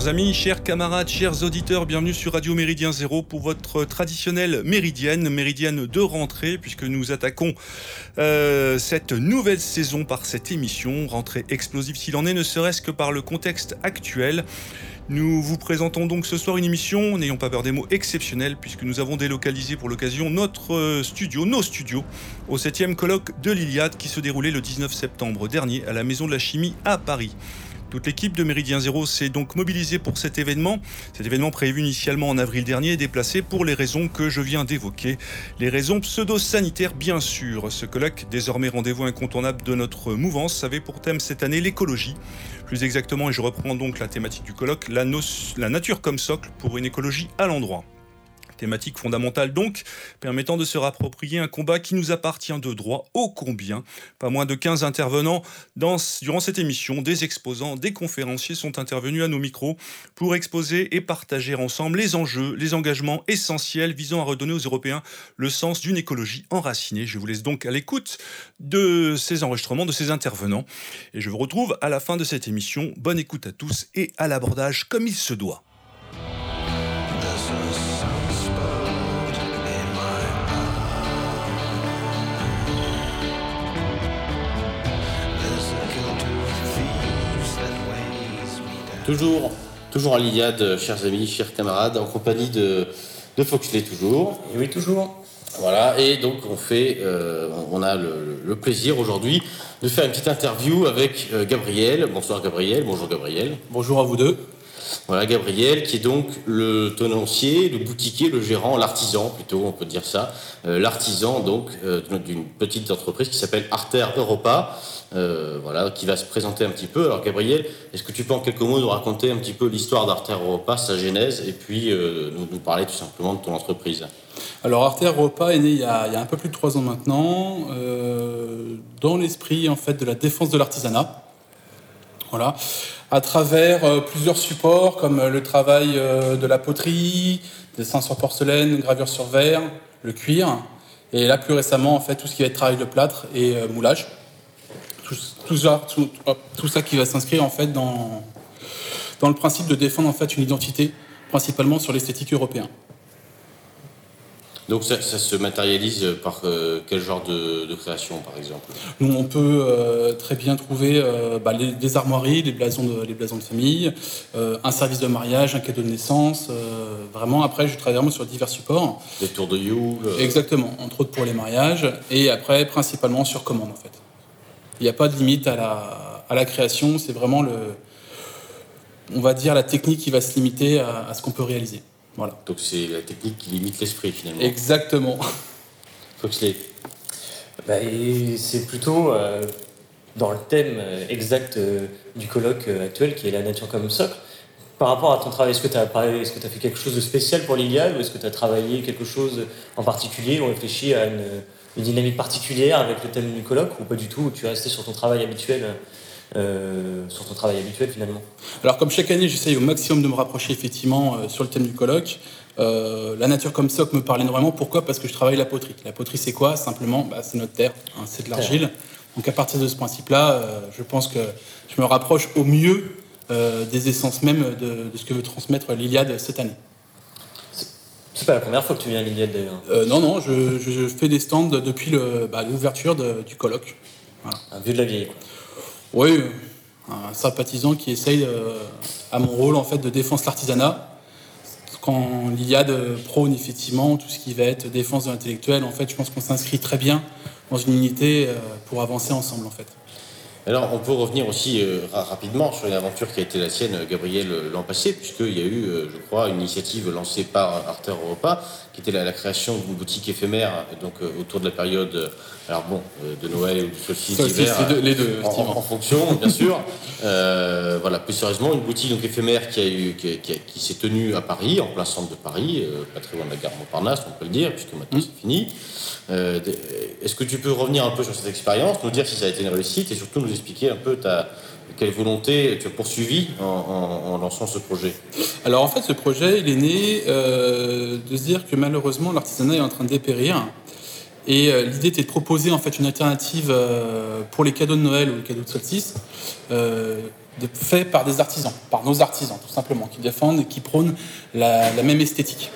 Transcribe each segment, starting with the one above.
Chers amis, chers camarades, chers auditeurs, bienvenue sur Radio Méridien Zéro pour votre traditionnelle méridienne, méridienne de rentrée, puisque nous attaquons euh, cette nouvelle saison par cette émission, rentrée explosive s'il en est, ne serait-ce que par le contexte actuel. Nous vous présentons donc ce soir une émission, n'ayons pas peur des mots, exceptionnelle, puisque nous avons délocalisé pour l'occasion notre euh, studio, nos studios, au 7e colloque de l'Iliade qui se déroulait le 19 septembre dernier à la Maison de la Chimie à Paris. Toute l'équipe de Méridien Zéro s'est donc mobilisée pour cet événement. Cet événement prévu initialement en avril dernier est déplacé pour les raisons que je viens d'évoquer. Les raisons pseudo-sanitaires, bien sûr. Ce colloque, désormais rendez-vous incontournable de notre mouvance, avait pour thème cette année l'écologie. Plus exactement, et je reprends donc la thématique du colloque, la, la nature comme socle pour une écologie à l'endroit. Thématique fondamentale donc, permettant de se rapproprier un combat qui nous appartient de droit ô combien. Pas moins de 15 intervenants durant cette émission, des exposants, des conférenciers sont intervenus à nos micros pour exposer et partager ensemble les enjeux, les engagements essentiels visant à redonner aux Européens le sens d'une écologie enracinée. Je vous laisse donc à l'écoute de ces enregistrements, de ces intervenants. Et je vous retrouve à la fin de cette émission. Bonne écoute à tous et à l'abordage comme il se doit. Toujours, toujours à l'Iliade, chers amis, chers camarades, en compagnie de, de Foxley toujours. Et oui, toujours. Voilà, et donc on fait, euh, on a le, plaisir aujourd'hui de faire une petite interview avec euh, Gabriel. Bonsoir Gabriel, bonjour Gabriel. Bonjour à vous deux. Voilà Gabriel qui est donc le tenancier, le boutiquier, le gérant, l'artisan plutôt, on peut dire ça, euh, l'artisan donc d'une petite entreprise qui s'appelle Arter Europa. Euh, voilà, qui va se présenter un petit peu. Alors Gabriel, est-ce que tu peux en quelques mots nous raconter un petit peu l'histoire d'Arter Europa, sa genèse, et puis euh, nous, parler tout simplement de ton entreprise? Alors Arter Europa est né il y, a, un peu plus de trois ans maintenant, euh, dans l'esprit en fait de la défense de l'artisanat. Voilà, à travers plusieurs supports comme le travail de la poterie, dessin sur porcelaine, gravure sur verre, le cuir, et là plus récemment en fait tout ce qui va être travail de plâtre et moulage tout, ça, tout, ça qui va s'inscrire en fait dans, dans le principe de défendre en fait une identité, principalement sur l'esthétique européenne. Donc ça, se matérialise par euh, quel genre de, création, par exemple? Nous, on peut euh, très bien trouver euh, bah, les, armoiries, les blasons de, les blasons de famille, un service de mariage, un cadeau de naissance. vraiment, après, je travaille vraiment sur divers supports. Des tours de Yule Exactement, entre autres pour les mariages. Et après, principalement sur commande, en fait. Il n'y a pas de limite à la, à la création, c'est vraiment le, on va dire la technique qui va se limiter à, ce qu'on peut réaliser. Voilà. Donc c'est la technique qui limite l'esprit finalement. Exactement. Foxley. Bah, c'est plutôt euh, dans le thème exact euh, du colloque euh, actuel qui est la nature comme socle. Par rapport à ton travail, est-ce que tu as, est-ce que as fait quelque chose de spécial pour l'Iliade ou est-ce que tu as travaillé quelque chose en particulier ou réfléchi à une, une dynamique particulière avec le thème du colloque ou pas du tout Tu es resté sur ton travail habituel euh, sur ton travail habituel finalement Alors comme chaque année j'essaye au maximum de me rapprocher effectivement euh, sur le thème du colloque. Euh, la nature comme socle me parle énormément. Pourquoi? Parce que je travaille la poterie. La poterie c'est quoi? Simplement bah, c'est notre terre, hein, c'est de l'argile. Donc à partir de ce principe-là, je pense que je me rapproche au mieux des essences même de, de ce que veut transmettre l'Iliade cette année. C'est pas la première fois que tu viens à l'Iliade d'ailleurs. Euh, non, non, je, fais des stands depuis bah, l'ouverture du colloque. Un vieux de la vieille. Quoi. Oui, un sympathisant qui essaye euh, à mon rôle en fait de défense l'artisanat. Quand l'Iliade prône effectivement tout ce qui va être défense de l'intellectuel, en fait, je pense qu'on s'inscrit très bien dans une unité euh, pour avancer ensemble en fait. Alors, on peut revenir aussi euh, rapidement sur une aventure qui a été la sienne, Gabriel, l'an passé, puisqu'il y a eu, je crois, une initiative lancée par Arter Europa, qui était la, création d'une boutique éphémère, donc autour de la période, alors bon, de Noël ou du solstice d'hiver, les deux, en, fonction, bien sûr. voilà, plus sérieusement, une boutique donc éphémère qui a eu, qui, s'est tenue à Paris, en plein centre de Paris, pas très loin de la gare Montparnasse, on peut le dire, puisque maintenant mmh. c'est fini. Est-ce que tu peux revenir un peu sur cette expérience, nous dire si ça a été une réussite et surtout nous expliquer un peu ta, quelle volonté tu as poursuivi en, lançant ce projet Alors en fait, ce projet, il est né euh, de se dire que malheureusement, l'artisanat est en train de dépérir. Et euh, l'idée était de proposer en fait une alternative euh, pour les cadeaux de Noël ou les cadeaux de solstice, fait par des artisans, par nos artisans tout simplement, qui défendent et qui prônent la, même esthétique.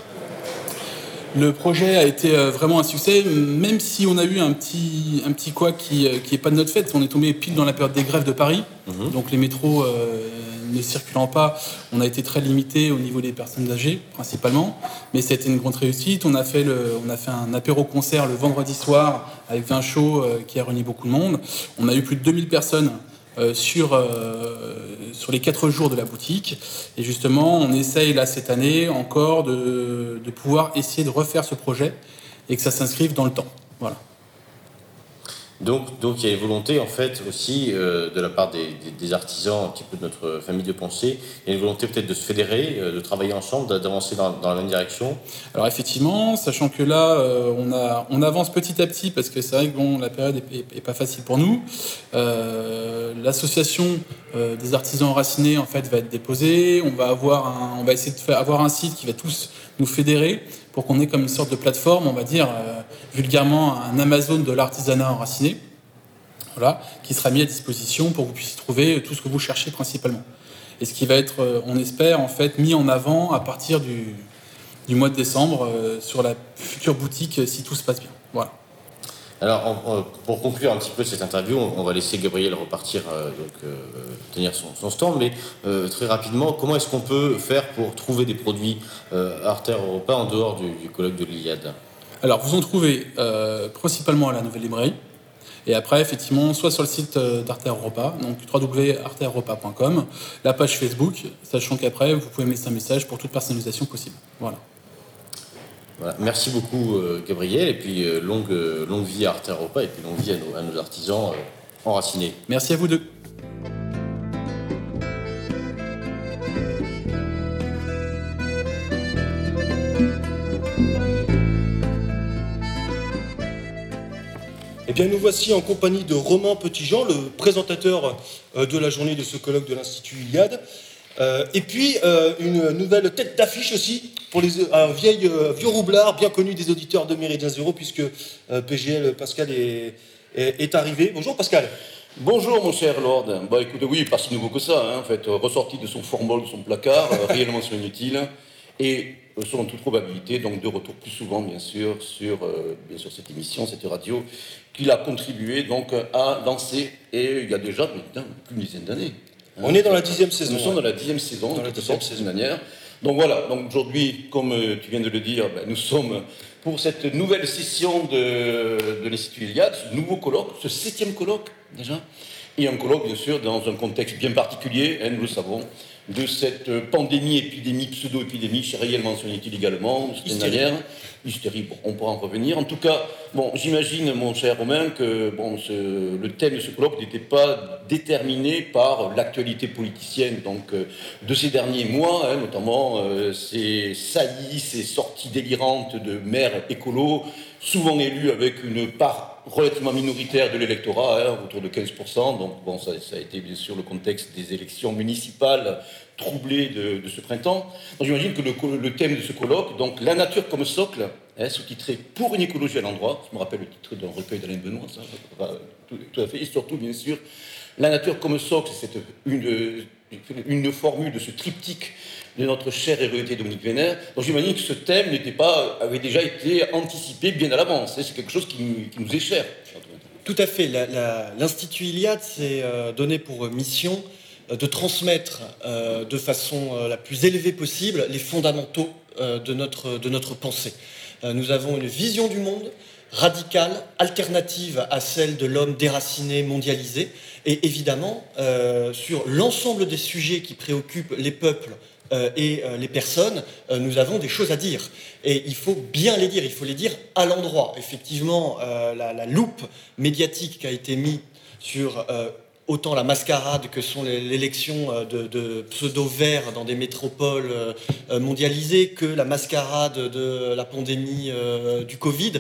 Le projet a été euh, vraiment un succès, même si on a eu un petit, un petit quoi qui n'est euh, pas de notre fait. On est tombé pile dans la période des grèves de Paris, mhm. donc les métros euh, ne circulant pas, on a été très limité au niveau des personnes âgées principalement, mais c'était une grande réussite. On a fait, le, on a fait un apéro-concert le vendredi soir avec vin chaud qui a réuni beaucoup de monde. On a eu plus de 2000 personnes euh, sur, sur les quatre jours de la boutique. Et justement, on essaye là cette année encore de, de pouvoir essayer de refaire ce projet et que ça s'inscrive dans le temps. Voilà. Donc, donc il y a une volonté en fait aussi euh, de la part des, artisans, un petit peu de notre famille de pensée, il y a une volonté peut-être de se fédérer, euh, de travailler ensemble, d'avancer dans, la même direction. Alors effectivement, sachant que là, euh, on, a, on avance petit à petit parce que c'est vrai que bon, la période est, pas facile pour nous. L'association des artisans enracinés en fait va être déposée. On va avoir on va essayer de faire, avoir un site qui va tous nous fédérer pour qu'on ait comme une sorte de plateforme, on va dire euh, vulgairement un Amazon de l'artisanat enraciné, voilà, qui sera mis à disposition pour que vous puissiez trouver tout ce que vous cherchez principalement. Et ce qui va être, euh, on espère, en fait, mis en avant à partir du, mois de décembre euh, sur la future boutique si tout se passe bien. Voilà. Alors, pour conclure un petit peu cette interview, on, va laisser Gabriel repartir, euh, donc, euh, tenir son, stand, mais euh, très rapidement, comment est-ce qu'on peut faire pour trouver des produits Arter Europa en dehors du, colloque de l'Iliade? Alors, vous en trouvez principalement à la Nouvelle Librairie, et après, effectivement, soit sur le site d'Arter Europa, donc www.artereuropa.com, la page Facebook, sachant qu'après, vous pouvez mettre un message pour toute personnalisation possible. Voilà. Merci beaucoup euh, Gabriel, et puis euh, longue, euh, longue vie à Arte Europa, et puis longue vie à nos, artisans enracinés. Merci à vous deux. Eh bien, nous voici en compagnie de Romain Petitjean, le présentateur de la journée de ce colloque de l'Institut Iliade. Euh, et puis euh, une nouvelle tête d'affiche aussi pour les, un vieil, euh, vieux roublard bien connu des auditeurs de Méridien Zéro puisque PGL Pascal est, est, arrivé. Bonjour Pascal. Bonjour mon cher Lord. Bah écoute, oui, pas si nouveau que ça, hein, en fait, ressorti de son formol, de son placard, réellement son inutile, et selon toute probabilité, donc de retour plus souvent bien sûr sur bien sûr cette émission, cette radio, qu'il a contribué donc à lancer, et il y a déjà d'une dizaine d'années. On est dans la dixième saison. Nous sommes dans la dixième saison, dans la dixième saison. manière. Donc voilà, donc aujourd'hui, comme euh, tu viens de le dire, ben, nous sommes pour cette nouvelle session de, de l'Institut Iliade, ce nouveau colloque, ce septième colloque déjà, et un colloque bien sûr dans un contexte bien particulier, hein, nous le savons, de cette pandémie, épidémie, pseudo-épidémie, réellement mentionné-il également, manière. Hystérie, bon, on pourra en revenir. En tout cas, bon, j'imagine, mon cher Romain, que bon, le thème de ce colloque n'était pas déterminé par l'actualité politicienne donc, euh, de ces derniers mois, hein, notamment euh, ces saillies, ces sorties délirantes de maires écolos, souvent élus avec une part relativement minoritaire de l'électorat, hein, autour de 15%. Donc, bon, ça, a été bien sûr le contexte des élections municipales troublées de, ce printemps. J'imagine que le, thème de ce colloque, donc la nature comme socle, hein, sous-titré Pour une écologie à l'endroit, je me rappelle le titre d'un recueil d'Alain Benoît, ça, tout, à fait, et surtout, bien sûr, la nature comme socle, c'est une, une formule de ce triptyque de notre cher érudité Dominique Vénère. Donc j'imagine que ce thème pas, avait déjà été anticipé bien à l'avance. C'est quelque chose qui, nous est cher. Tout à fait. L'Institut Iliade s'est euh, donné pour mission euh, de transmettre euh, de façon la plus élevée possible les fondamentaux de, notre, de notre pensée. Nous avons une vision du monde radicale, alternative à celle de l'homme déraciné, mondialisé, et évidemment, sur l'ensemble des sujets qui préoccupent les peuples euh, et euh, les personnes, euh, nous avons des choses à dire. Et il faut bien les dire, il faut les dire à l'endroit. Effectivement, la, loupe médiatique qui a été mise sur autant la mascarade que sont l'élection de, pseudo-verts dans des métropoles mondialisées que la mascarade de la pandémie du Covid.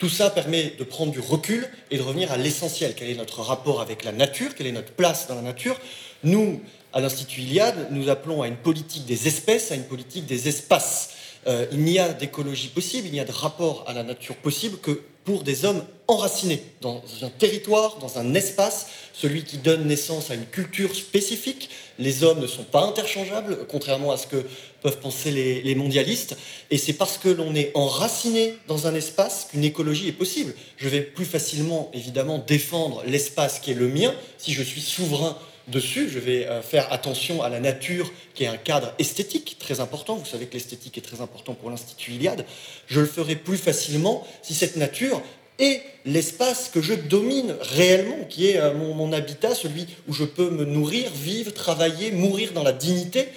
Tout ça permet de prendre du recul et de revenir à l'essentiel. Quel est notre rapport avec la nature Quelle est notre place dans la nature Nous, à l'Institut Iliade, nous appelons à une politique des espèces, à une politique des espaces. Euh, il n'y a d'écologie possible, il n'y a de rapport à la nature possible que pour des hommes enracinés dans un territoire, dans un espace, celui qui donne naissance à une culture spécifique. Les hommes ne sont pas interchangeables, contrairement à ce que peuvent penser les, mondialistes. Et c'est parce que l'on est enraciné dans un espace qu'une écologie est possible. Je vais plus facilement, évidemment, défendre l'espace qui est le mien si je suis souverain dessus. Je vais euh, faire attention à la nature, qui est un cadre esthétique très important. Vous savez que l'esthétique est très important pour l'Institut Iliade. Je le ferai plus facilement si cette nature est l'espace que je domine réellement, qui est euh, mon, habitat, celui où je peux me nourrir, vivre, travailler, mourir dans la dignité,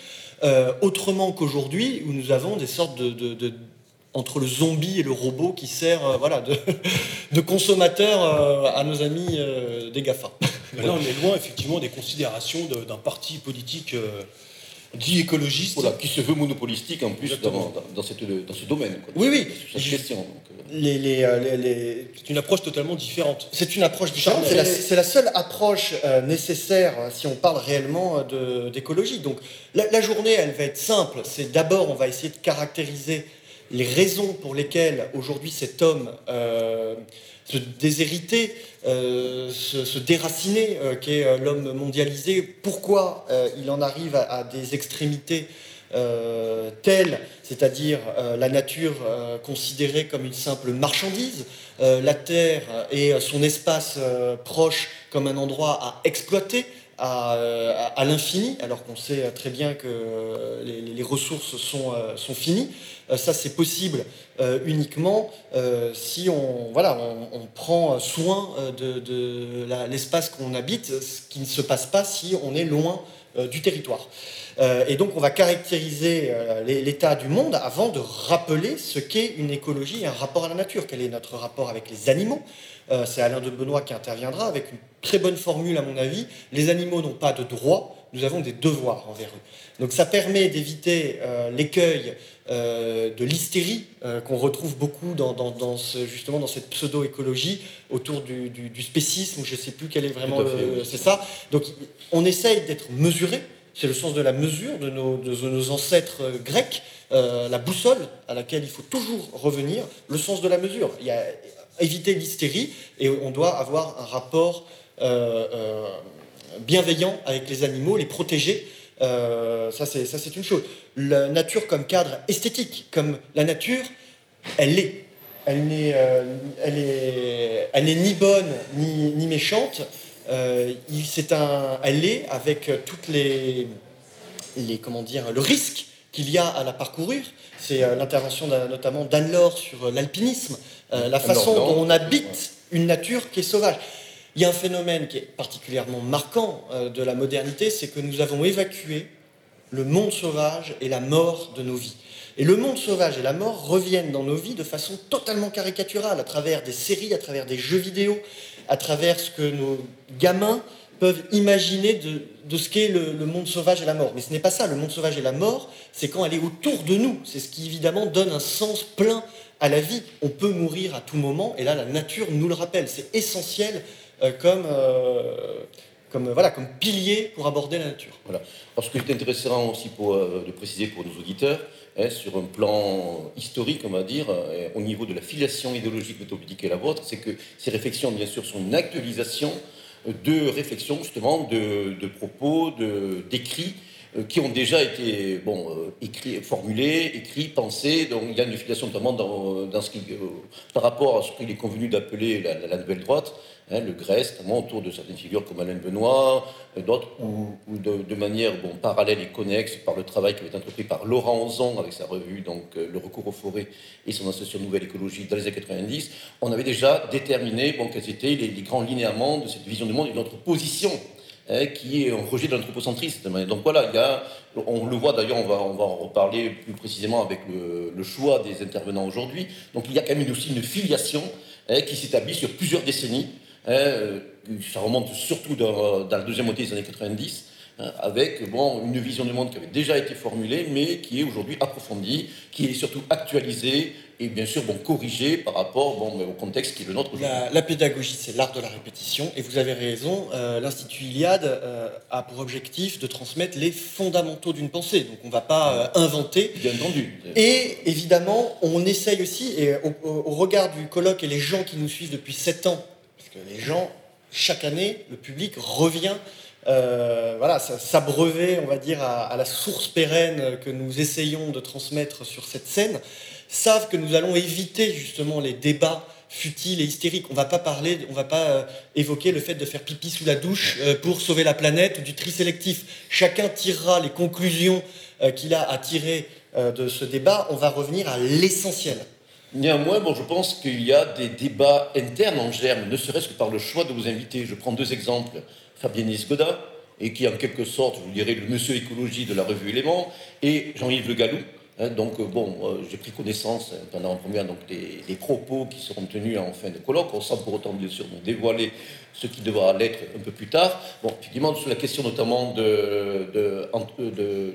euh, autrement qu'aujourd'hui, où nous avons des sortes de, entre le zombie et le robot qui sert voilà, de, consommateur à nos amis des GAFA. Là, on est loin effectivement des considérations d'un parti politique euh, dit écologiste. qui se veut monopolistique en plus dans, dans, cette, dans, ce domaine. Oui, oui. Cette question. Euh. Euh, c'est une approche totalement différente. C'est une approche différente. C'est la, seule approche nécessaire si on parle réellement d'écologie. Donc la, journée, elle va être simple. C'est d'abord, on va essayer de caractériser les raisons pour lesquelles aujourd'hui cet homme se déshériter, euh, se, déraciner, euh, qu'est euh, l'homme mondialisé, pourquoi il en arrive à, des extrémités telles, c'est-à-dire la nature considérée comme une simple marchandise, la Terre et son espace proche comme un endroit à exploiter, à, l'infini, alors qu'on sait très bien que les, ressources sont finies. Ça, c'est possible euh, uniquement euh, si on, voilà, on, prend soin euh, de, l'espace qu'on habite, ce qui ne se passe pas si on est loin du territoire. et donc on va caractériser l'état du monde avant de rappeler ce qu'est une écologie et un rapport à la nature, quel est notre rapport avec les animaux? C'est Alain de Benoît qui interviendra avec une très bonne formule à mon avis. Les animaux n'ont pas de droits, nous avons des devoirs envers eux. Donc ça permet d'éviter l'écueil euh, de l'hystérie euh, qu'on retrouve beaucoup dans, ce, justement dans cette pseudo-écologie autour du, spécisme, je ne sais plus quel est vraiment c'est ça. Donc on essaye d'être mesuré, c'est le sens de la mesure de nos, de nos ancêtres euh, grecs, la boussole à laquelle il faut toujours revenir, le sens de la mesure. Il y a éviter l'hystérie et on doit avoir un rapport bienveillant avec les animaux, les protéger euh, ça, c'est une chose. La nature comme cadre esthétique, comme la nature, elle est. Elle n'est euh, elle est, elle est ni bonne ni, ni méchante. Euh, c'est un, elle est avec toutes les, les comment dire, le risque qu'il y a à la parcourir. C'est l'intervention notamment d'Anne-Laure sur l'alpinisme, la façon dont on habite une nature qui est sauvage. Il y a un phénomène qui est particulièrement marquant euh, de la modernité, c'est que nous avons évacué le monde sauvage et la mort de nos vies. Et le monde sauvage et la mort reviennent dans nos vies de façon totalement caricaturale, à travers des séries, à travers des jeux vidéo, à travers ce que nos gamins peuvent imaginer de, ce qu'est le, monde sauvage et la mort. Mais ce n'est pas ça, le monde sauvage et la mort, c'est quand elle est autour de nous. C'est ce qui évidemment donne un sens plein à la vie. On peut mourir à tout moment, et là la nature nous le rappelle. C'est essentiel comme, euh, comme, voilà, comme pilier pour aborder la nature. Voilà. Parce que c'est intéressant aussi pour, euh, de préciser pour nos auditeurs, hein, sur un plan historique, on va dire, au niveau de la filiation idéologique méthopolitique et la vôtre, c'est que ces réflexions, bien sûr, sont une actualisation de réflexions, justement, de, de propos, d'écrits qui ont déjà été bon, écrits, formulés, écrits, pensés. Donc il y a une filiation notamment dans, ce qui, par rapport à ce qu'il est convenu d'appeler la, nouvelle droite, Hein, le Grèce, notamment autour de certaines figures comme Alain Benoît, euh, d'autres, ou, de, manière bon, parallèle et connexe par le travail qui avait été entrepris par Laurent Ozon avec sa revue donc, euh, Le recours aux forêts et son association Nouvelle Écologie dans les années 90, on avait déjà déterminé bon, quels étaient les, grands linéaments de cette vision du monde et de notre position hein, qui est un rejet de l'anthropocentrisme. Donc voilà, il y a, on le voit d'ailleurs, on va, on va en reparler plus précisément avec le, le choix des intervenants aujourd'hui. Donc il y a quand même aussi une filiation hein, qui s'établit sur plusieurs décennies Hein, euh, ça remonte surtout dans, la deuxième moitié des années 90, hein, avec bon, une vision du monde qui avait déjà été formulée, mais qui est aujourd'hui approfondie, qui est surtout actualisée et bien sûr bon, corrigée par rapport bon, au contexte qui est le nôtre aujourd'hui. La, la, pédagogie, c'est l'art de la répétition, et vous avez raison, euh, l'Institut Iliade euh, a pour objectif de transmettre les fondamentaux d'une pensée, donc on ne va pas euh, inventer. Bien entendu. Et évidemment, on essaye aussi, et au, au, regard du colloque et les gens qui nous suivent depuis 7 ans, les gens, chaque année, le public revient euh, voilà, s'abreuver, on va dire, à, la source pérenne que nous essayons de transmettre sur cette scène, savent que nous allons éviter justement les débats futiles et hystériques. On va pas parler, on va pas euh, évoquer le fait de faire pipi sous la douche euh, pour sauver la planète ou du tri sélectif. Chacun tirera les conclusions qu'il a à tirer de ce débat. On va revenir à l'essentiel. Néanmoins, je pense qu'il y a des débats internes en germe, ne serait-ce que par le choix de vous inviter. Je prends deux exemples. Fabienne Goda, et qui en quelque sorte, je vous dirais, le monsieur écologie de la revue Éléments, et Jean-Yves Le Gallou. Hein, donc, bon, euh, j'ai pris connaissance hein, pendant en première donc, des, des, propos qui seront tenus en fin de colloque, sans pour autant, bien sûr, nous dévoiler ce qui devra l'être un peu plus tard. Bon, effectivement, sur la question notamment de, de, de,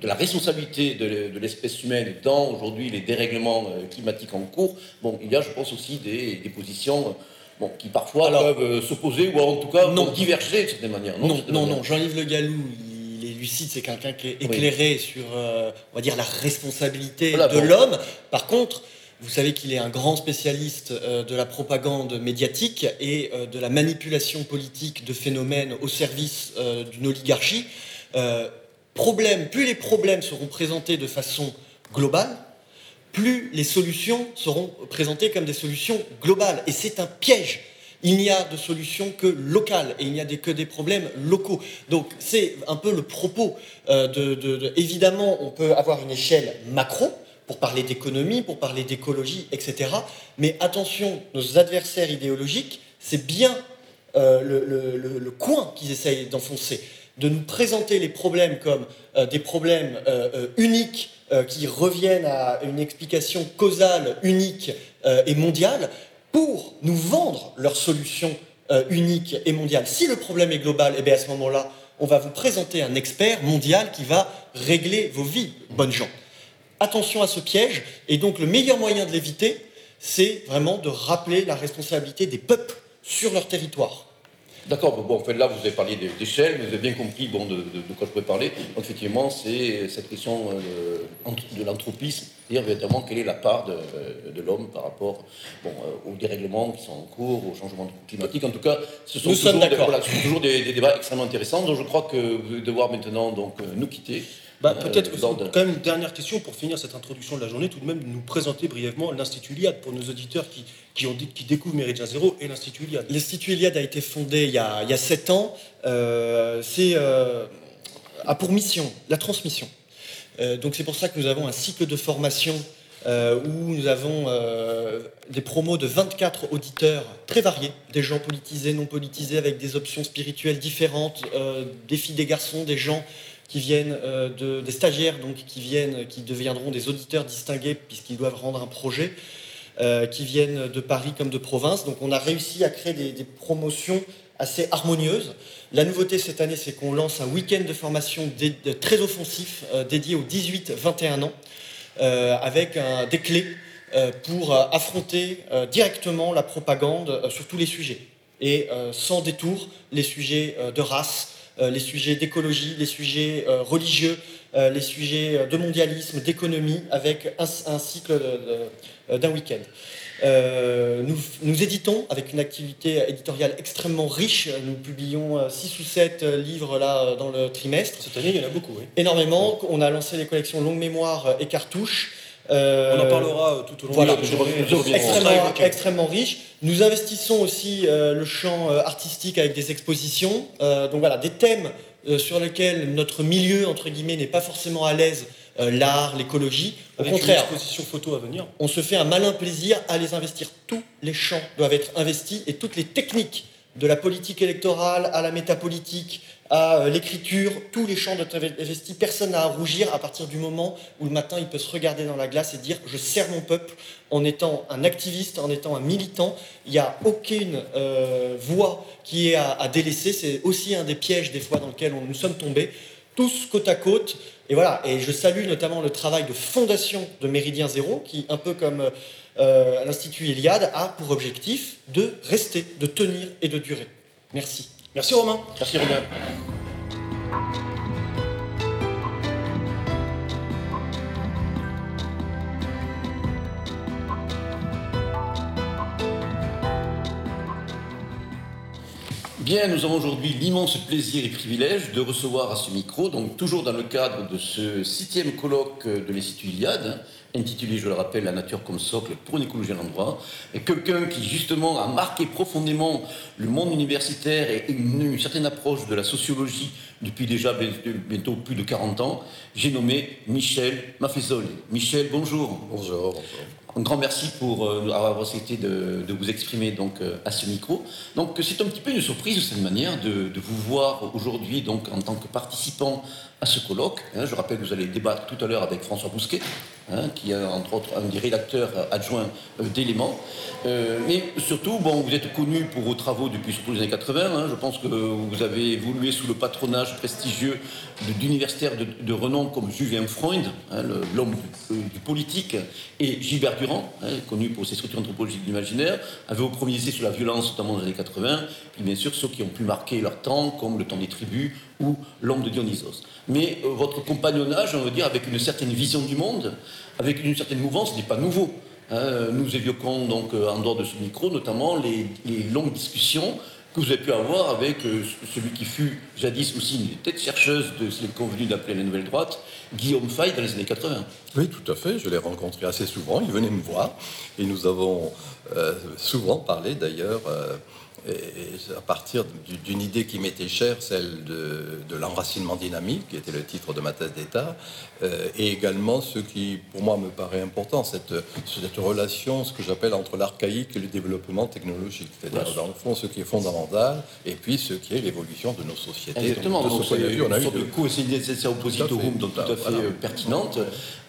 de la responsabilité de, l'espèce humaine dans aujourd'hui les dérèglements euh, climatiques en cours, bon, il y a, je pense, aussi des, des positions bon, qui parfois Alors, peuvent s'opposer ou en tout cas non, diverger de certaine manière. Non, non, non, non. Jean-Yves Le Gallou, il est lucide, c'est quelqu'un qui est éclairé oui. sur, euh, on va dire, la responsabilité voilà, de bon. l'homme. Par contre, vous savez qu'il est un grand spécialiste euh, de la propagande médiatique et euh, de la manipulation politique de phénomènes au service d'une oligarchie. problème, plus les problèmes seront présentés de façon globale, plus les solutions seront présentées comme des solutions globales. Et c'est un piège. Il n'y a de solution que locale et il n'y a que des problèmes locaux. Donc c'est un peu le propos. Euh, de, de, de, évidemment, on peut avoir une échelle macro pour parler d'économie, pour parler d'écologie, etc. Mais attention, nos adversaires idéologiques, c'est bien euh, le, coin qu'ils essayent d'enfoncer, de nous présenter les problèmes comme euh, des problèmes uniques qui reviennent à une explication causale unique et mondiale pour nous vendre leur solution euh, unique et mondiale. Si le problème est global, et eh bien à ce moment-là, on va vous présenter un expert mondial qui va régler vos vies, bonnes gens. Attention à ce piège, et donc le meilleur moyen de l'éviter, c'est vraiment de rappeler la responsabilité des peuples sur leur territoire. D'accord, bon, en fait, là, vous avez parlé d'échelle, vous avez bien compris bon, de, quoi je peux parler. Donc, effectivement, c'est cette question euh, de l'anthropisme, c'est-à-dire véritablement quelle est la part de, de l'homme par rapport bon, euh, aux dérèglements qui sont en cours, au changement climatique. En tout cas, ce sont, toujours, des, voilà, ce sont toujours des, des, débats extrêmement intéressants. Donc, je crois que vous allez devoir maintenant donc, nous quitter. Bah, Peut-être euh, quand même une dernière question pour finir cette introduction de la journée, tout de même nous présenter brièvement l'Institut Iliade pour nos auditeurs qui, qui, ont, qui découvrent Méridien Zéro et l'Institut Iliade. L'Institut Iliade a été fondé il y a, il y a 7 ans. Euh, c'est euh, a pour mission la transmission. Euh, donc c'est pour ça que nous avons un cycle de formation euh, où nous avons euh, des promos de 24 auditeurs très variés, des gens politisés, non politisés, avec des options spirituelles différentes, des filles, des garçons, des gens qui viennent de, des stagiaires, donc qui viennent, qui deviendront des auditeurs distingués puisqu'ils doivent rendre un projet, qui viennent de Paris comme de province. Donc on a réussi à créer des promotions assez harmonieuses. La nouveauté cette année, c'est qu'on lance un week-end de formation très offensif euh, dédié aux 18-21 ans, euh, avec un, des clés euh, pour affronter directement la propagande sur tous les sujets et sans détour les sujets de race, les sujets d'écologie, les sujets religieux, les sujets de mondialisme, d'économie, avec un cycle d'un week-end. Euh, nous, nous, éditons avec une activité éditoriale extrêmement riche. Nous publions 6 ou 7 livres là dans le trimestre. Cette année, il y en a beaucoup, oui. Énormément. On a lancé les collections Longue Mémoire et Cartouches. Euh, on en parlera tout au long voilà, de la journée. Extrêmement, extrêmement, riche. Nous investissons aussi euh, le champ euh, artistique avec des expositions. Euh, donc voilà, des thèmes euh, sur lesquels notre milieu, entre guillemets, n'est pas forcément à l'aise. Euh, L'art, l'écologie. Au Avec contraire, une exposition photo à venir. on se fait un malin plaisir à les investir. Tous les champs doivent être investis et toutes les techniques de la politique électorale à la métapolitique, à l'écriture, tous les champs de investi, personne n'a à rougir à partir du moment où le matin il peut se regarder dans la glace et dire je sers mon peuple en étant un activiste, en étant un militant. Il n'y a aucune euh, voix qui est à, délaisser. C'est aussi un des pièges des fois dans lesquels nous sommes tombés, tous côte à côte. Et voilà. Et je salue notamment le travail de fondation de Méridien Zéro, qui, un peu comme euh, l'Institut Iliade, a pour objectif de rester, de tenir et de durer. Merci. Merci Romain. Merci Romain. Bien, nous avons aujourd'hui l'immense plaisir et privilège de recevoir à ce micro, donc toujours dans le cadre de ce septième colloque de l'Institut Iliade, intitulé, je le rappelle, La nature comme socle pour une écologie à l'endroit, quelqu'un qui justement a marqué profondément le monde universitaire et une, certaine approche de la sociologie depuis déjà bientôt plus de 40 ans, j'ai nommé Michel Maffezoli. Michel, bonjour. Bonjour. bonjour. Un grand merci pour euh, avoir accepté de, vous exprimer donc euh, à ce micro. Donc c'est un petit peu une surprise de cette manière de, de vous voir aujourd'hui donc en tant que participant à ce colloque. Hein, je rappelle que vous allez débattre tout à l'heure avec François Bousquet, hein, qui est entre autres un des rédacteurs adjoints euh, d'éléments. Euh, mais surtout, bon, vous êtes connu pour vos travaux depuis surtout les années 80. Hein. je pense que vous avez évolué sous le patronage prestigieux d'universitaires de, renom comme Julien Freund, l'homme du, euh, du, politique, et Gilbert Durand, connu pour ses structures anthropologiques de l'imaginaire, avait au premier essai sur la violence, notamment dans les années 80, puis bien sûr ceux qui ont pu marquer leur temps, comme le temps des tribus ou l'homme de Dionysos mais euh, votre compagnonnage, on veut dire, avec une certaine vision du monde, avec une certaine mouvance, n'est pas nouveau. Hein. nous évoquons donc euh, en dehors de ce micro notamment les, longues discussions que vous avez pu avoir avec euh, celui qui fut jadis aussi une tête chercheuse de ce convenu d'appeler la nouvelle droite, Guillaume Fay, dans les années 80. Oui, tout à fait. Je l'ai rencontré assez souvent. Il venait me voir et nous avons souvent parlé d'ailleurs et à partir d'une idée qui m'était chère, celle de, l'enracinement dynamique, qui était le titre de ma thèse d'État, euh, et également ce qui, pour moi, me paraît important, cette, cette relation, ce que j'appelle entre l'archaïque et le développement technologique, c'est-à-dire dans le fond ce qui est fondamental, et puis ce qui est l'évolution de nos sociétés. Exactement, donc, donc, on a une sorte de co-essentialité oppositum, donc tout à fait euh, pertinente.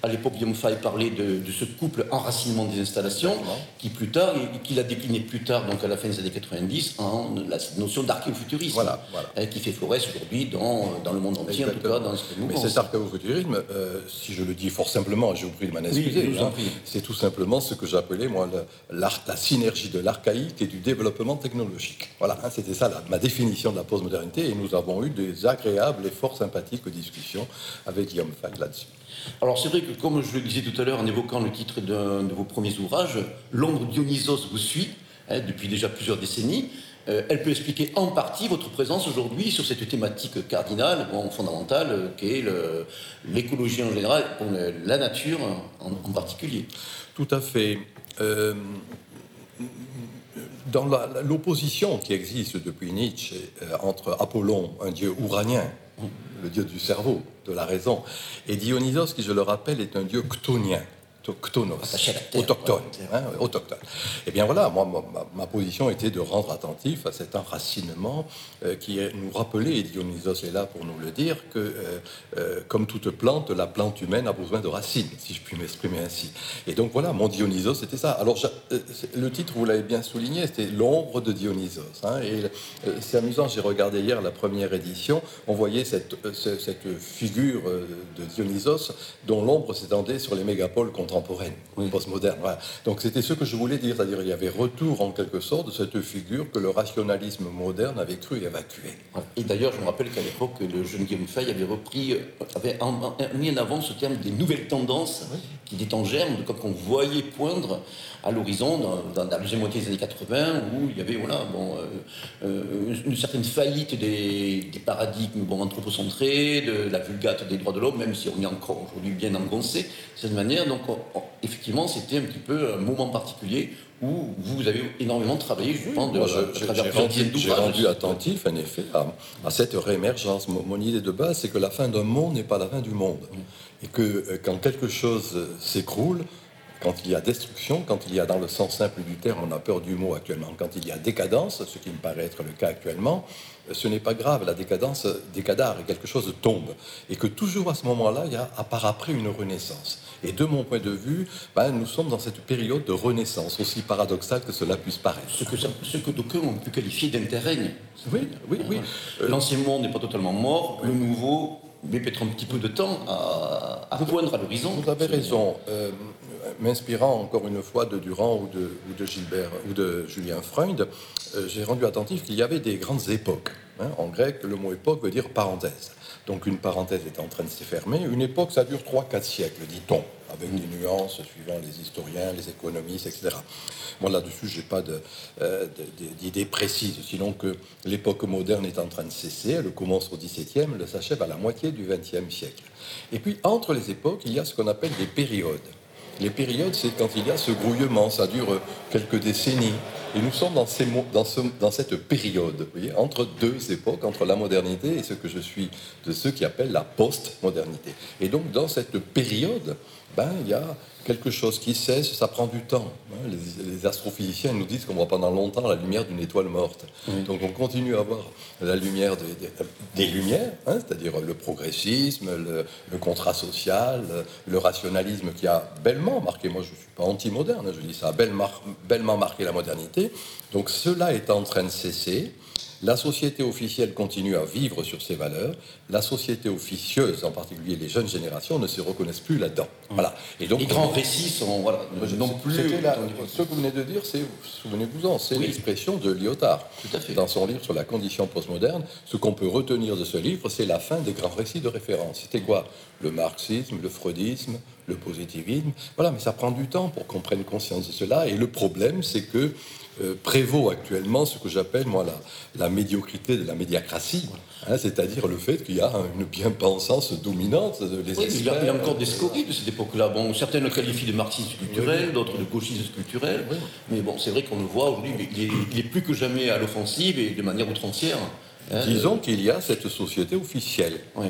À l'époque, Guillaume Fay parlait de, ce couple enracinement des installations, qui plus tard, qu'il a décliné plus tard, donc à la fin des années 90, en la notion d'archéofuturisme, voilà, hein, qui fait florès aujourd'hui dans, dans, le monde entier, en tout cas dans ce Mais cet archéofuturisme, euh, si je le dis fort simplement, je vous prie de m'en excuser, hein, c'est tout simplement ce que j'appelais, moi, la synergie de l'archaïque et du développement technologique. Voilà, hein, c'était ça ma définition de la postmodernité, et nous avons eu des agréables et fort sympathiques discussions avec Guillaume Fay là-dessus. Alors c'est vrai que, comme je le disais tout à l'heure en évoquant le titre d'un de vos premiers ouvrages, L'ombre Dionysos vous suit hein, depuis déjà plusieurs décennies. Euh, elle peut expliquer en partie votre présence aujourd'hui sur cette thématique cardinale, fondamentale, euh, qui est l'écologie en général, la nature en, particulier. Tout à fait. Euh, dans l'opposition qui existe depuis Nietzsche entre Apollon, un dieu ouranien, le dieu du cerveau, de la raison. Et Dionysos, qui je le rappelle, est un dieu chtonien autochtonos, autochtone, hein, autochtone. Et eh bien voilà, moi, ma, position était de rendre attentif à cet enracinement euh, qui nous rappelait, et Dionysos est là pour nous le dire, que euh, euh, comme toute plante, la plante humaine a besoin de racines, si je puis m'exprimer ainsi. Et donc voilà, mon Dionysos, c'était ça. Alors le titre, vous l'avez bien souligné, c'était L'ombre de Dionysos. Hein, et c'est amusant, j'ai regardé hier la première édition, on voyait cette, cette figure de Dionysos dont l'ombre s'étendait sur les mégapoles contemporaine, postmoderne. Donc c'était ce que je voulais dire, c'est-à-dire il y avait retour en quelque sorte de cette figure que le rationalisme moderne avait cru évacuer. Et d'ailleurs, je me rappelle qu'à l'époque, le jeune Guillaume Fay avait repris, euh, avait mis en avant ce terme des nouvelles tendances qui étaient en germe, qu'on voyait poindre à l'horizon dans, la deuxième moitié des années 80, où il y avait voilà, bon, euh, euh, une certaine faillite des, paradigmes bon, anthropocentrés, de la vulgate des droits de l'homme, même si on est encore aujourd'hui bien engoncé de cette manière. Donc effectivement, c'était un petit peu un moment particulier où vous avez énormément travaillé, je pense, de, J'ai rendu, attentif, en effet, à, cette réémergence. Mon, idée de base, c'est que la fin d'un monde n'est pas la fin du monde. Et que euh, quand quelque chose s'écroule, quand il y a destruction, quand il y a dans le sens simple du terme, on a peur du mot actuellement, quand il y a décadence, ce qui me paraît être le cas actuellement, ce n'est pas grave, la décadence décadare et quelque chose tombe. Et que toujours à ce moment-là, il y a à part après une renaissance. Et de mon point de vue, ben, nous sommes dans cette période de renaissance, aussi paradoxale que cela puisse paraître. Ce que, ce que d'aucuns ont pu qualifier d'interrègne. Oui, oui, oui. L'ancien monde n'est pas totalement mort, le nouveau met peut-être un petit peu de temps à, à poindre à l'horizon. Vous avez raison. Euh, m'inspirant encore une fois de Durand ou de, Gilbert ou de Julien Freund, euh, j'ai rendu attentif qu'il y avait des grandes époques. Hein. En grec, le mot époque veut dire parenthèse. Donc une parenthèse est en train de se fermer. Une époque, ça dure 3-4 siècles, dit-on, avec des nuances suivant les historiens, les économistes, etc. Moi, là-dessus, je n'ai pas euh, d'idée précise, sinon que l'époque moderne est en train de cesser. Elle commence au XVIIe, elle s'achève à la moitié du XXe siècle. Et puis, entre les époques, il y a ce qu'on appelle des périodes. Les périodes, c'est quand il y a ce grouillement, ça dure quelques décennies. Et nous sommes dans, cette période, entre deux époques, entre la modernité et ce que je suis de ceux qui appellent la post-modernité. Et donc, dans cette période, ben, il y a quelque chose qui cesse, ça prend du temps. Hein. Les, astrophysiciens nous disent qu'on voit pendant longtemps la lumière d'une étoile morte. Donc on continue à voir la lumière des, lumières, hein, c'est-à-dire le progressisme, le, contrat social, le, rationalisme qui a bellement marqué, moi je ne suis pas anti-moderne, je dis ça a bellement marqué la modernité. Donc cela est en train de cesser. La société officielle continue à vivre sur ses valeurs. La société officieuse, en particulier les jeunes générations, ne se reconnaissent plus là-dedans. Voilà. Et donc, les grands récits sont voilà, non plus. ce que vous venez de dire, c'est, souvenez-vous-en, c'est l'expression de Lyotard. Tout à fait. Dans son livre sur la condition postmoderne, ce qu'on peut retenir de ce livre, c'est la fin des grands récits de référence. C'était quoi? Le marxisme, le freudisme, le positivisme. Voilà, mais ça prend du temps pour qu'on prenne conscience de cela. Et le problème, c'est que euh, prévaut actuellement ce que j'appelle, moi, la, la, médiocrité de la médiacratie, hein, c'est-à-dire le fait qu'il y a une bien-pensance dominante. Oui, il, y a, encore des scories de cette époque-là. Bon, certains le qualifient de marxisme culturel, d'autres de gauchisme culturel, mais bon, c'est vrai qu'on le voit aujourd'hui, il, est plus que jamais à l'offensive et de manière outrancière. Hein, Disons qu'il y a cette société officielle. Hein,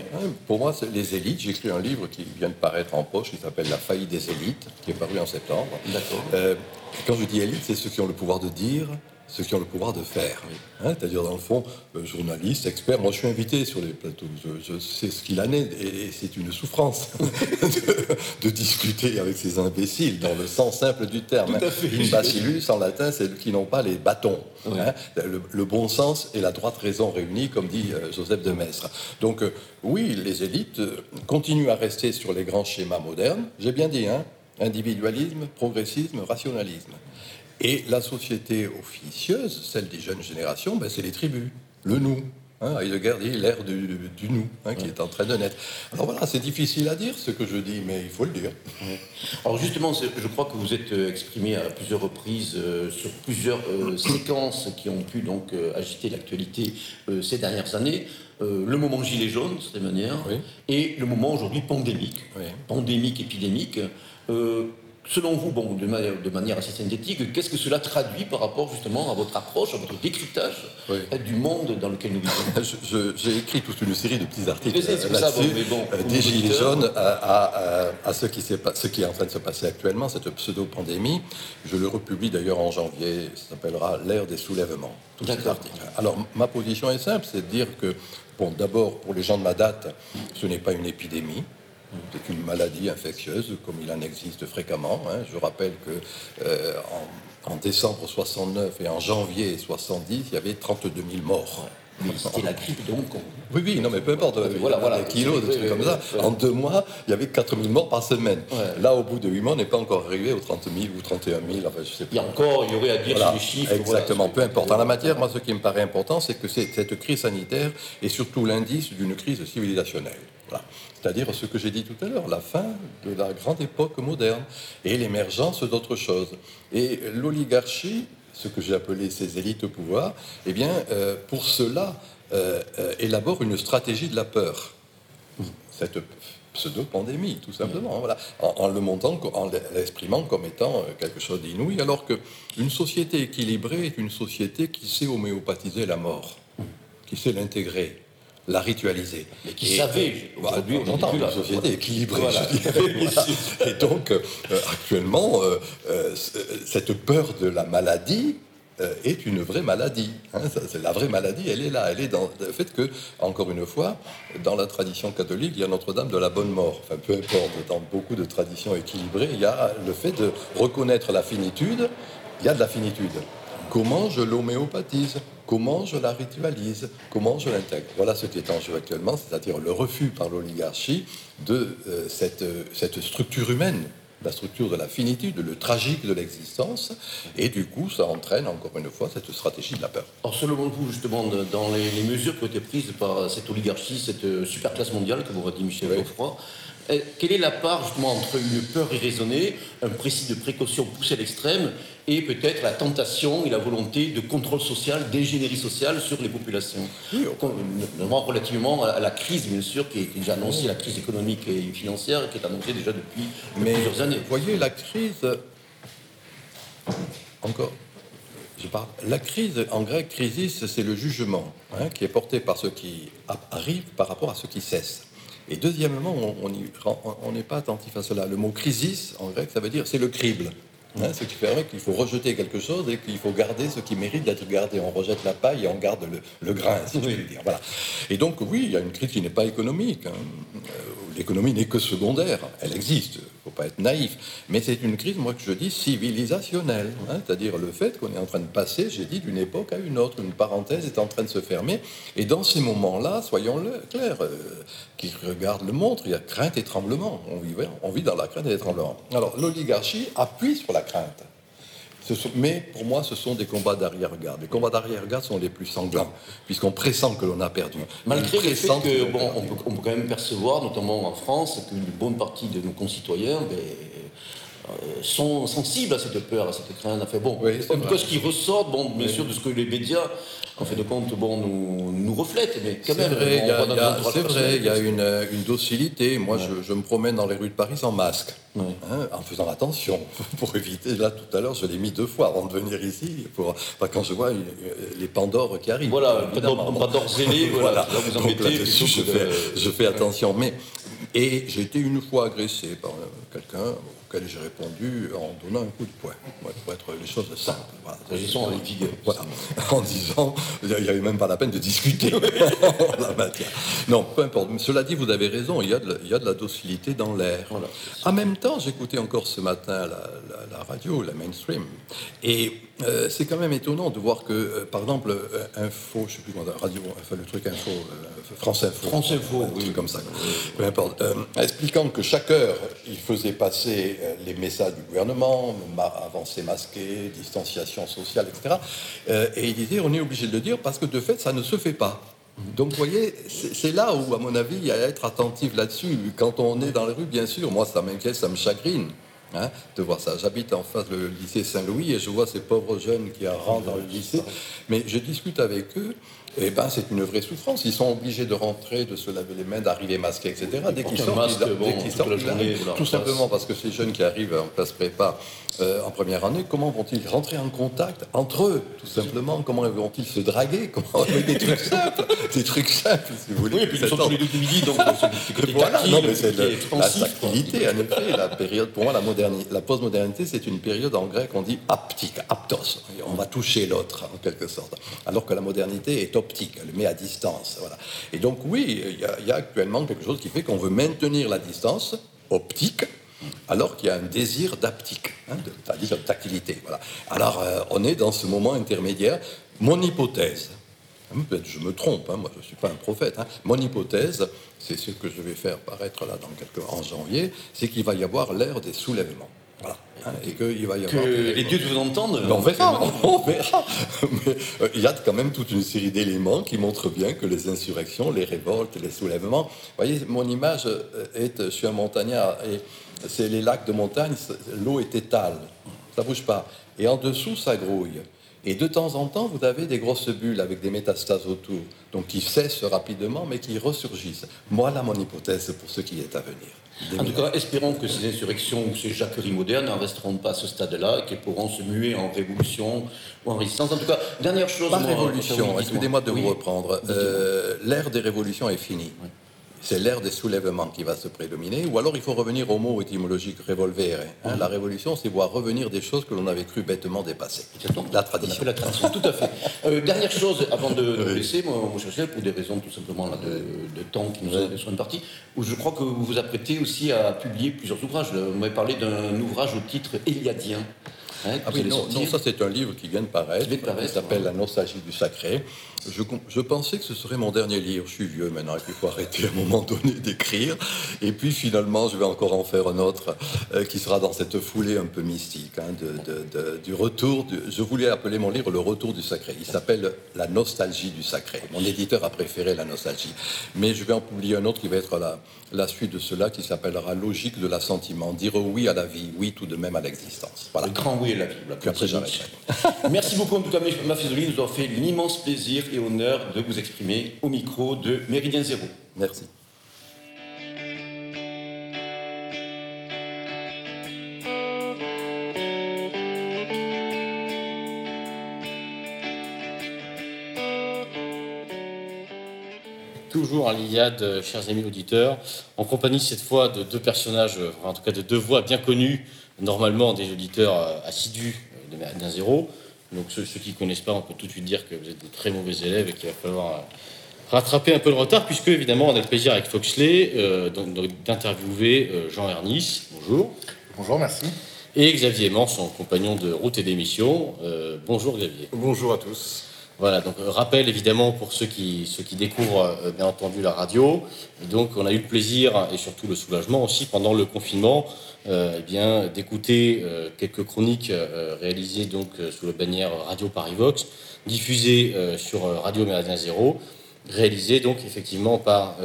pour moi, les élites, j'ai écrit un livre qui vient de paraître en poche, qui s'appelle La faillite des élites, qui est paru en septembre. D'accord. Euh, quand je dis élite, c'est ceux qui ont le pouvoir de dire, ceux qui ont le pouvoir de faire. Hein, c'est-à-dire, dans le fond, euh, journaliste, expert. Moi, je suis invité sur les plateaux. Je, sais ce qu'il en est, et, c'est une souffrance de, discuter avec ces imbéciles, dans le sens simple du terme. Imbacillus, en latin, c'est qui n'ont pas les bâtons. Hein, le, bon sens et la droite raison réunis, comme dit euh, Joseph de Maistre. Donc, euh, oui, les élites continuent à rester sur les grands schémas modernes. J'ai bien dit, hein, individualisme, progressisme, rationalisme. Et la société officieuse, celle des jeunes générations, ben c'est les tribus, le nous. Hein, Heidegger dit l'ère du, nous hein, qui est en train de naître. Alors voilà, c'est difficile à dire ce que je dis, mais il faut le dire. Alors justement, je crois que vous êtes euh, exprimé à plusieurs reprises euh, sur plusieurs euh, séquences qui ont pu donc agiter l'actualité ces dernières années. le moment gilet jaune, de cette manière, et le moment aujourd'hui pandémique, pandémique, épidémique. Selon vous, bon, de, manière, de manière assez synthétique, qu'est-ce que cela traduit par rapport justement à votre approche, à votre décryptage du monde dans lequel nous vivons? J'ai écrit toute une série de petits articles là-dessus, bon, euh, des gilets jaunes à, ce, qui ce, qui est en train de se passer actuellement, cette pseudo-pandémie. Je le republie d'ailleurs en janvier, ça s'appellera l'ère des soulèvements. Alors ma position est simple, c'est de dire que, bon, d'abord, pour les gens de ma date, ce n'est pas une épidémie. C'est une maladie infectieuse, comme il en existe fréquemment. Hein. Je rappelle que euh, en, décembre 69 et en janvier 70, il y avait 32 000 morts. c'était la grippe, donc. Oui, oui, non, mais peu importe. Voilà, voilà, kilos, des trucs comme ça. En deux mois, il y avait 4 000 morts par semaine. Là, au bout de 8 mois, on n'est pas encore arrivé aux 30 000 ou 31 000. Enfin, je sais pas. Il y a encore, il y aurait à dire sur les chiffres. Exactement, peu importe. En la matière, moi, ce qui me paraît important, c'est que cette crise sanitaire est surtout l'indice d'une crise civilisationnelle. C'est-à-dire ce que j'ai dit tout à l'heure, la fin de la grande époque moderne et l'émergence d'autres choses. Et l'oligarchie, ce que j'ai appelé ces élites au pouvoir, eh bien, euh, pour cela, euh, euh, élabore une stratégie de la peur. Cette pseudo-pandémie, tout simplement, en, le montant, en l'exprimant comme étant quelque chose d'inouï, alors qu'une société équilibrée est une société qui sait homéopathiser la mort, qui sait l'intégrer, la ritualiser. Mais qui savait, aujourd'hui, on entend une société équilibrée, Et donc, actuellement, cette peur de la maladie, euh, est une vraie maladie. Hein. c'est la vraie maladie, elle est là. Elle est dans le fait que, encore une fois, dans la tradition catholique, il y a Notre-Dame de la bonne mort. Enfin, peu importe, dans beaucoup de traditions équilibrées, il y a le fait de reconnaître la finitude. Il y a de la finitude. Comment je l'homéopathise? Comment je la ritualise? Comment je l'intègre? Voilà ce qui est en jeu actuellement, c'est-à-dire le refus par l'oligarchie de euh, cette, cette structure humaine la structure de la finitude, le tragique de l'existence, et du coup, ça entraîne encore une fois cette stratégie de la peur. Alors, selon vous, justement, dans les, mesures qui ont été prises par cette oligarchie, cette euh, superclasse mondiale, que vous dit Michel Geoffroy, euh, quelle est la part justement entre une peur irraisonnée, un précis de précaution poussé à l'extrême, et peut-être la tentation et la volonté de contrôle social, d'ingénierie sociale sur les populations oui, Relativement à la crise, bien sûr, qui est déjà annoncée, la crise économique et financière, qui est annoncée déjà depuis plusieurs années. Vous voyez, la crise. Encore. Je parle. La crise, en grec, crisis, c'est le jugement hein, qui est porté par ce qui arrive par rapport à ce qui cesse. Et deuxièmement, on n'est pas attentif à cela. Le mot crisis, en grec, ça veut dire c'est le crible. Hein, ce qui fait qu'il faut rejeter quelque chose et qu'il faut garder ce qui mérite d'être gardé. On rejette la paille et on garde le, grain, si je puis dire. Voilà. Et donc, oui, il y a une crise qui n'est pas économique. Hein. L'économie n'est que secondaire. Elle existe, il ne faut pas être naïf. Mais c'est une crise, moi, que je dis civilisationnelle. Hein. C'est-à-dire le fait qu'on est en train de passer, j'ai dit, d'une époque à une autre. Une parenthèse est en train de se fermer. Et dans ces moments-là, soyons clairs, euh, qui regardent le montre, il y a crainte et tremblement. On on vit dans la crainte et les tremblements. Alors, l'oligarchie appuie sur la crainte. Mais pour moi, ce sont des combats d'arrière-garde. Les combats d'arrière-garde sont les plus sanglants, puisqu'on pressent que l'on a perdu. Malgré le fait que, bon, on, peut, quand même percevoir, notamment en France, qu'une bonne partie de nos concitoyens ben, euh, sont sensibles à cette peur, à cette crainte. Enfin, bon, en tout cas, ce qui ressort, bon, bien sûr, de ce que les médias en fait de compte, bon, nous, nous reflète, mais quand même. C'est vrai, il y a, une, une, docilité. Moi, je, je, me promène dans les rues de Paris sans masque, hein, en faisant attention, pour éviter. Là, tout à l'heure, je l'ai mis deux fois avant de venir ici, pour, quand je vois les Pandores qui arrivent. Voilà, Pandore zélé, voilà, là, vous embêtez. je, fais, je fais attention. Mais, et j'ai été une fois agressé par quelqu'un auquel j'ai répondu en donnant un coup de poing, pour être les choses simples. Voilà. avec vigueur. Voilà. En disant, il n'y avait même pas la peine de discuter la matière. Non, peu importe. Cela dit, vous avez raison, il y a de, il y a de la docilité dans l'air. En même temps, j'écoutais encore ce matin la, la, radio, la mainstream, et euh, c'est quand même étonnant de voir que, euh, par exemple, euh, Info, je ne sais plus comment, radio, enfin, le truc Info, France Info. France Info, un truc comme ça. Peu importe. expliquant que chaque heure, il faisait passer les messages du gouvernement, avancée masquée, distanciation sociale, etc. et il disait, on est obligé de le dire parce que de fait, ça ne se fait pas. Donc, vous voyez, c'est là où, à mon avis, il y a à être attentif là-dessus. Quand on est dans les rues, bien sûr, moi, ça m'inquiète, ça me chagrine. Hein, de voir ça. J'habite en face du lycée Saint-Louis et je vois ces pauvres jeunes qui rentrent dans le lycée. Mais je discute avec eux eh ben, c'est une vraie souffrance. Ils sont obligés de rentrer, de se laver les mains, d'arriver masqués, etc. Dès qu'ils sortent, tout simplement parce que ces jeunes qui arrivent en classe prépa euh, en première année, comment vont-ils rentrer en contact entre eux, tout simplement? Comment vont-ils se draguer? Comment, Des trucs simples, des trucs simples, si vous voulez. Oui, et puis ils sont tous les deux midi, donc c'est voilà, non, mais c'est la tactilité, en effet. La période, pour moi, la, modernité, la postmodernité, c'est une période en grec, on dit aptique, aptos. On va toucher l'autre, en quelque sorte. Alors que la modernité est optique, elle le met à distance. Voilà. Et donc, oui, il y, a actuellement quelque chose qui fait qu'on veut maintenir la distance optique, alors qu'il y a un désir d'aptique, hein, c'est-à-dire de tactilité. Voilà. Alors, euh, on est dans ce moment intermédiaire. Mon hypothèse, hein, peut-être je me trompe, hein, moi je ne suis pas un prophète, mon hypothèse, c'est ce que je vais faire paraître là dans quelques, en janvier, c'est qu'il va y avoir l'ère des soulèvements. Et qu'il va y avoir. Que les dieux vous entendent On verra, on verra. Mais euh, il y a quand même toute une série d'éléments qui montrent bien que les insurrections, les révoltes, les soulèvements. Vous voyez, mon image euh, est. Je suis un montagnard et c'est les lacs de montagne, l'eau est étale, ça bouge pas. Et en dessous, ça grouille. Et de temps en temps, vous avez des grosses bulles avec des métastases autour, donc qui cessent rapidement, mais qui ressurgissent. Voilà mon hypothèse pour ce qui est à venir. En tout cas, espérons que ces insurrections ou ces jacqueries modernes n'en resteront pas à ce stade-là et qu'elles pourront se muer en révolution ou en résistance. En tout cas, dernière chose. Pas révolution, excusez-moi de vous reprendre. Euh, l'ère des révolutions est finie c'est l'ère des soulèvements qui va se prédominer, ou alors il faut revenir au mot étymologique revolver. Hein. La révolution, c'est voir revenir des choses que l'on avait cru bêtement dépasser. La tradition. La tradition, tout à fait. Euh, dernière chose, avant de laisser, moi, mon pour des raisons tout simplement de, temps qui nous sur une partie, où je crois que vous vous apprêtez aussi à publier plusieurs ouvrages. Vous m'avez parlé d'un ouvrage au titre Eliadien. Hein, ah oui, non, ça c'est un livre qui vient de paraître, qui s'appelle La nostalgie du sacré. Je, pensais que ce serait mon dernier livre. Je suis vieux maintenant, il faut arrêter à un moment donné d'écrire. Et puis finalement, je vais encore en faire un autre euh, qui sera dans cette foulée un peu mystique hein, du retour. je voulais appeler mon livre Le retour du sacré. Il s'appelle La nostalgie du sacré. Mon éditeur a préféré la nostalgie. Mais je vais en publier un autre qui va être la, la suite de cela qui s'appellera Logique de l'assentiment. Dire oui à la vie, oui tout de même à l'existence. Voilà. Le grand oui à la vie. Puis après, Merci beaucoup en tout cas, ma Nous avons fait l'immense plaisir et honneur de vous exprimer au micro de Méridien Zéro. Merci. Toujours à l'Iliade, chers amis auditeurs, en compagnie cette fois de deux personnages, en tout cas de deux voix bien connues, normalement des auditeurs assidus de Méridien Zéro. Donc ceux, qui ne connaissent pas, on peut tout de suite dire que vous êtes de très mauvais élèves et qu'il va falloir euh, rattraper un peu le retard, puisque évidemment on a le plaisir avec Foxley euh, d'interviewer euh, Jean Ernis. Bonjour. Bonjour, merci. Et Xavier Aimant, son compagnon de route et d'émission. bonjour Xavier. Bonjour à tous. Voilà, donc rappel évidemment pour ceux qui, ceux qui découvrent bien entendu la radio. donc on a eu le plaisir et surtout le soulagement aussi pendant le confinement euh, eh bien, d'écouter euh, quelques chroniques euh, réalisées donc sous la bannière Radio Paris Vox, diffusées sur Radio Méridien Zéro, réalisées donc effectivement par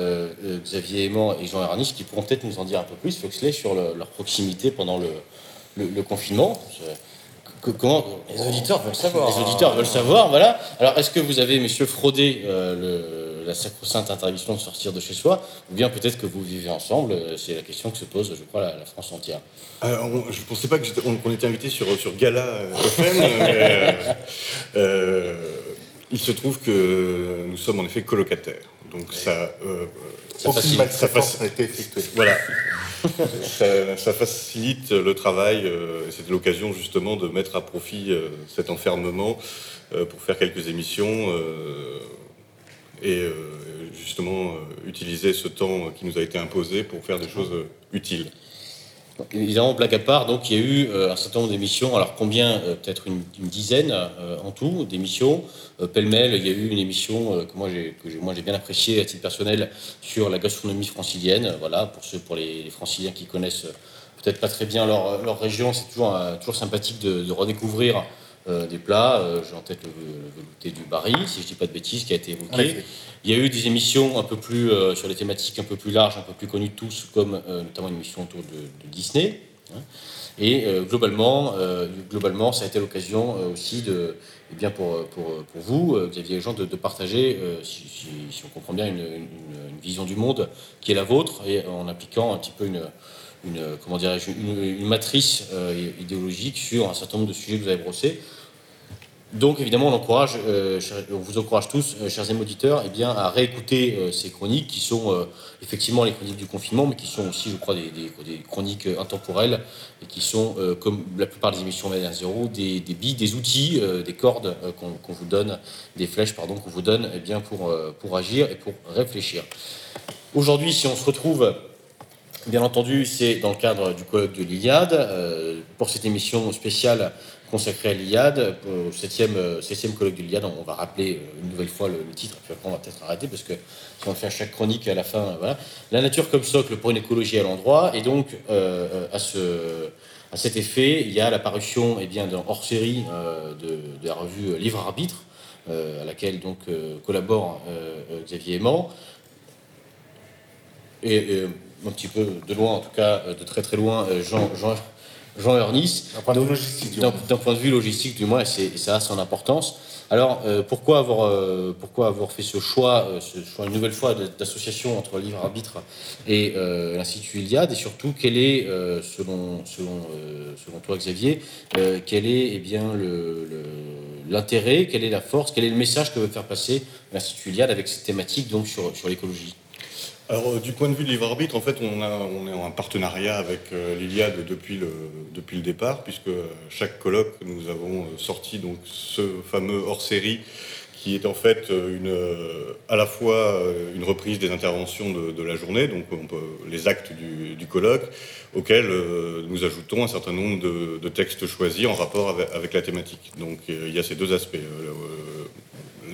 Xavier Aimant et Jean Ernis, qui pourront peut-être nous en dire un peu plus, Foxley, sur leur proximité pendant le, le, confinement. comment les auditeurs veulent savoir. Les auditeurs veulent savoir, voilà. Alors, est-ce que vous avez, messieurs, fraudé le la sacro-sainte interdiction de sortir de chez soi, ou bien peut-être que vous vivez ensemble euh, C'est la question que se pose, je crois, la, France entière. Euh, je ne pensais pas qu'on était invité sur, sur Gala euh, FM, mais il se trouve que nous sommes en effet colocataires. Donc ça, ça, facilite, ça Voilà. ça, facilite le travail. C'était l'occasion justement de mettre à profit cet enfermement pour faire quelques émissions et euh, justement euh, utiliser ce temps qui nous a été imposé pour faire des choses euh, utiles. évidemment, blague à part, donc il y a eu un certain nombre d'émissions. Alors combien Peut-être une, dizaine en tout d'émissions. Pêle-mêle, il y a eu une émission que moi j'ai bien appréciée à titre personnel sur la gastronomie francilienne. Voilà pour ceux pour les, franciliens qui connaissent peut-être pas très bien leur, région, c'est toujours toujours sympathique de redécouvrir euh, des plats. Euh, j'ai en tête le, velouté du Barry, si je ne dis pas de bêtises, qui a été évoqué. Il y a eu des émissions un peu plus euh, sur des thématiques un peu plus larges, un peu plus connues de tous, comme notamment une émission autour de, Disney. Hein. Et globalement, globalement, ça a été l'occasion aussi de, eh bien pour, pour, pour vous, Xavier Jean, de, de partager, si, si, on comprend bien, une, une, vision du monde qui est la vôtre, et en appliquant un petit peu une, une, comment une, une matrice idéologique sur un certain nombre de sujets que vous avez brossés. Donc évidemment, euh, on vous encourage tous, euh, chers auditeurs, eh bien, à réécouter euh, ces chroniques qui sont effectivement les chroniques du confinement, mais qui sont aussi, je crois, des, chroniques intemporelles et qui sont, comme la plupart des émissions Média Zéro, des, des billes, des outils, des cordes qu'on vous donne, des flèches, pardon, qu'on vous donne eh bien, pour, pour agir et pour réfléchir. Aujourd'hui, si on se retrouve Bien entendu, c'est dans le cadre du colloque de l'Iliade, pour cette émission spéciale consacré à l'Iliade, au 7e, 7 colloque de l'Iliade. On va rappeler euh, une nouvelle fois le, titre, puis après on va peut-être arrêter parce que si on fait à chaque chronique à la fin, voilà. La nature comme socle pour une écologie à l'endroit. Et donc, euh, à, ce, à cet effet, il y a l'apparition eh hors-série euh, de, la revue Livre Arbitre, à laquelle donc collabore Xavier Aimant. Et, un petit peu de loin, en tout cas de très très loin, Jean, Jean Jean Ernest. D'un point de vue logistique, D'un point de vue logistique, du moins, et ça a son importance. Alors, euh, pourquoi, avoir, euh, pourquoi avoir fait ce choix, euh, ce choix une nouvelle fois d'association entre Livre Arbitre et l'Institut Iliade? Et surtout, quel est, selon, selon, selon toi, Xavier, quel est eh bien, l'intérêt, le, quelle est la force, quel est le message que veut faire passer l'Institut Iliade avec cette thématique donc, sur, sur l'écologie? Alors, euh, du point de vue de Livre Arbitre, en fait, on, est en partenariat avec euh, l'Iliade depuis le, départ, puisque chaque colloque, nous avons euh, sorti ce fameux hors-série qui est en fait une, à la fois une reprise des interventions de, la journée, donc les actes du, colloque, auxquels nous ajoutons un certain nombre de, textes choisis en rapport avec, la thématique. Donc il y a ces deux aspects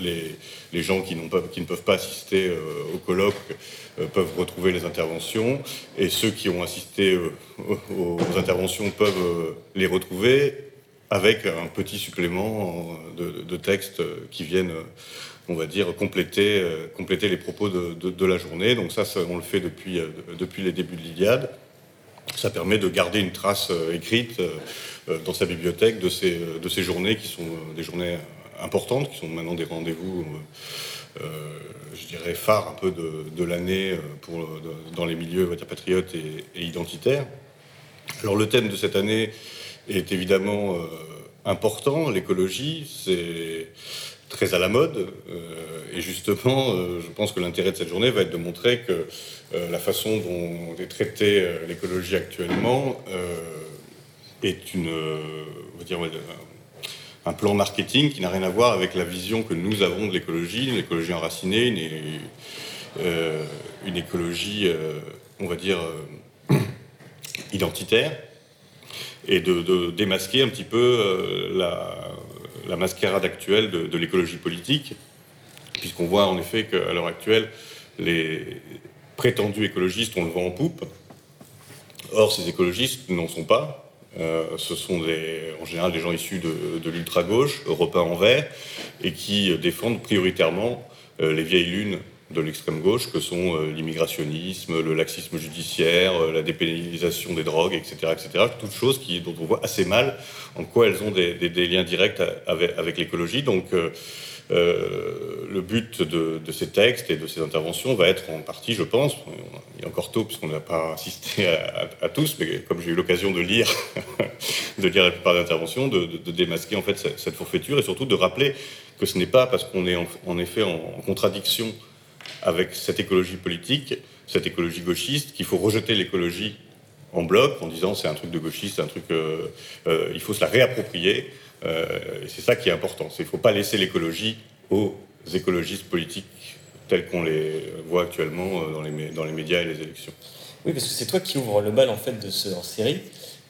les, gens qui, pas, qui, ne peuvent pas assister euh, au colloque euh, peuvent retrouver les interventions et ceux qui ont assisté euh, aux interventions peuvent les retrouver avec un petit supplément de, textes qui viennent, on va dire, compléter, compléter les propos de, la journée. Donc ça, on le fait depuis, depuis les débuts de l'Iliade. Ça permet de garder une trace écrite dans sa bibliothèque de ces, de ces journées qui sont des journées importantes, qui sont maintenant des rendez-vous, euh, euh, je dirais, phares un peu de, l'année euh, pour, dans les milieux patriotes et, identitaires. Alors le thème de cette année est évidemment important, l'écologie, c'est très à la mode. et justement, je pense que l'intérêt de cette journée va être de montrer que la façon dont est traitée l'écologie actuellement est une, on va dire, un plan marketing qui n'a rien à voir avec la vision que nous avons de l'écologie, une écologie enracinée, une, euh, une écologie, euh, on va dire, euh, identitaire, et de, démasquer un petit peu la, la, mascarade actuelle de, de l'écologie politique, puisqu'on voit en effet qu'à l'heure actuelle, les prétendus écologistes ont le vent en poupe. Or, ces écologistes n'en sont pas, euh, ce sont en général des gens issus de, l'ultra-gauche, européens en vert, et qui défendent prioritairement euh, les vieilles lunes de l'extrême gauche, que sont euh, l'immigrationnisme, le laxisme judiciaire, la dépénalisation des drogues, etc., etc. Toutes choses dont on voit assez mal en quoi elles ont des, liens directs avec, l'écologie. Donc, euh, le but de, ces textes et de ces interventions va être en partie, je pense, il est encore tôt puisqu'on n'a pas assisté à, tous, mais comme j'ai eu l'occasion de lire, la plupart des interventions, de, démasquer en fait cette, forfaiture et surtout de rappeler que ce n'est pas parce qu'on est en, effet en, contradiction avec cette écologie politique, cette écologie gauchiste, qu'il faut rejeter l'écologie en bloc en disant c'est un truc de gauchiste, un truc, euh, euh, il faut se la réapproprier. Euh, et c'est ça qui est important. Il ne faut pas laisser l'écologie aux écologistes politiques tels qu'on les voit actuellement dans les, dans les médias et les élections. Oui, parce que c'est toi qui ouvre le bal en fait de ce en série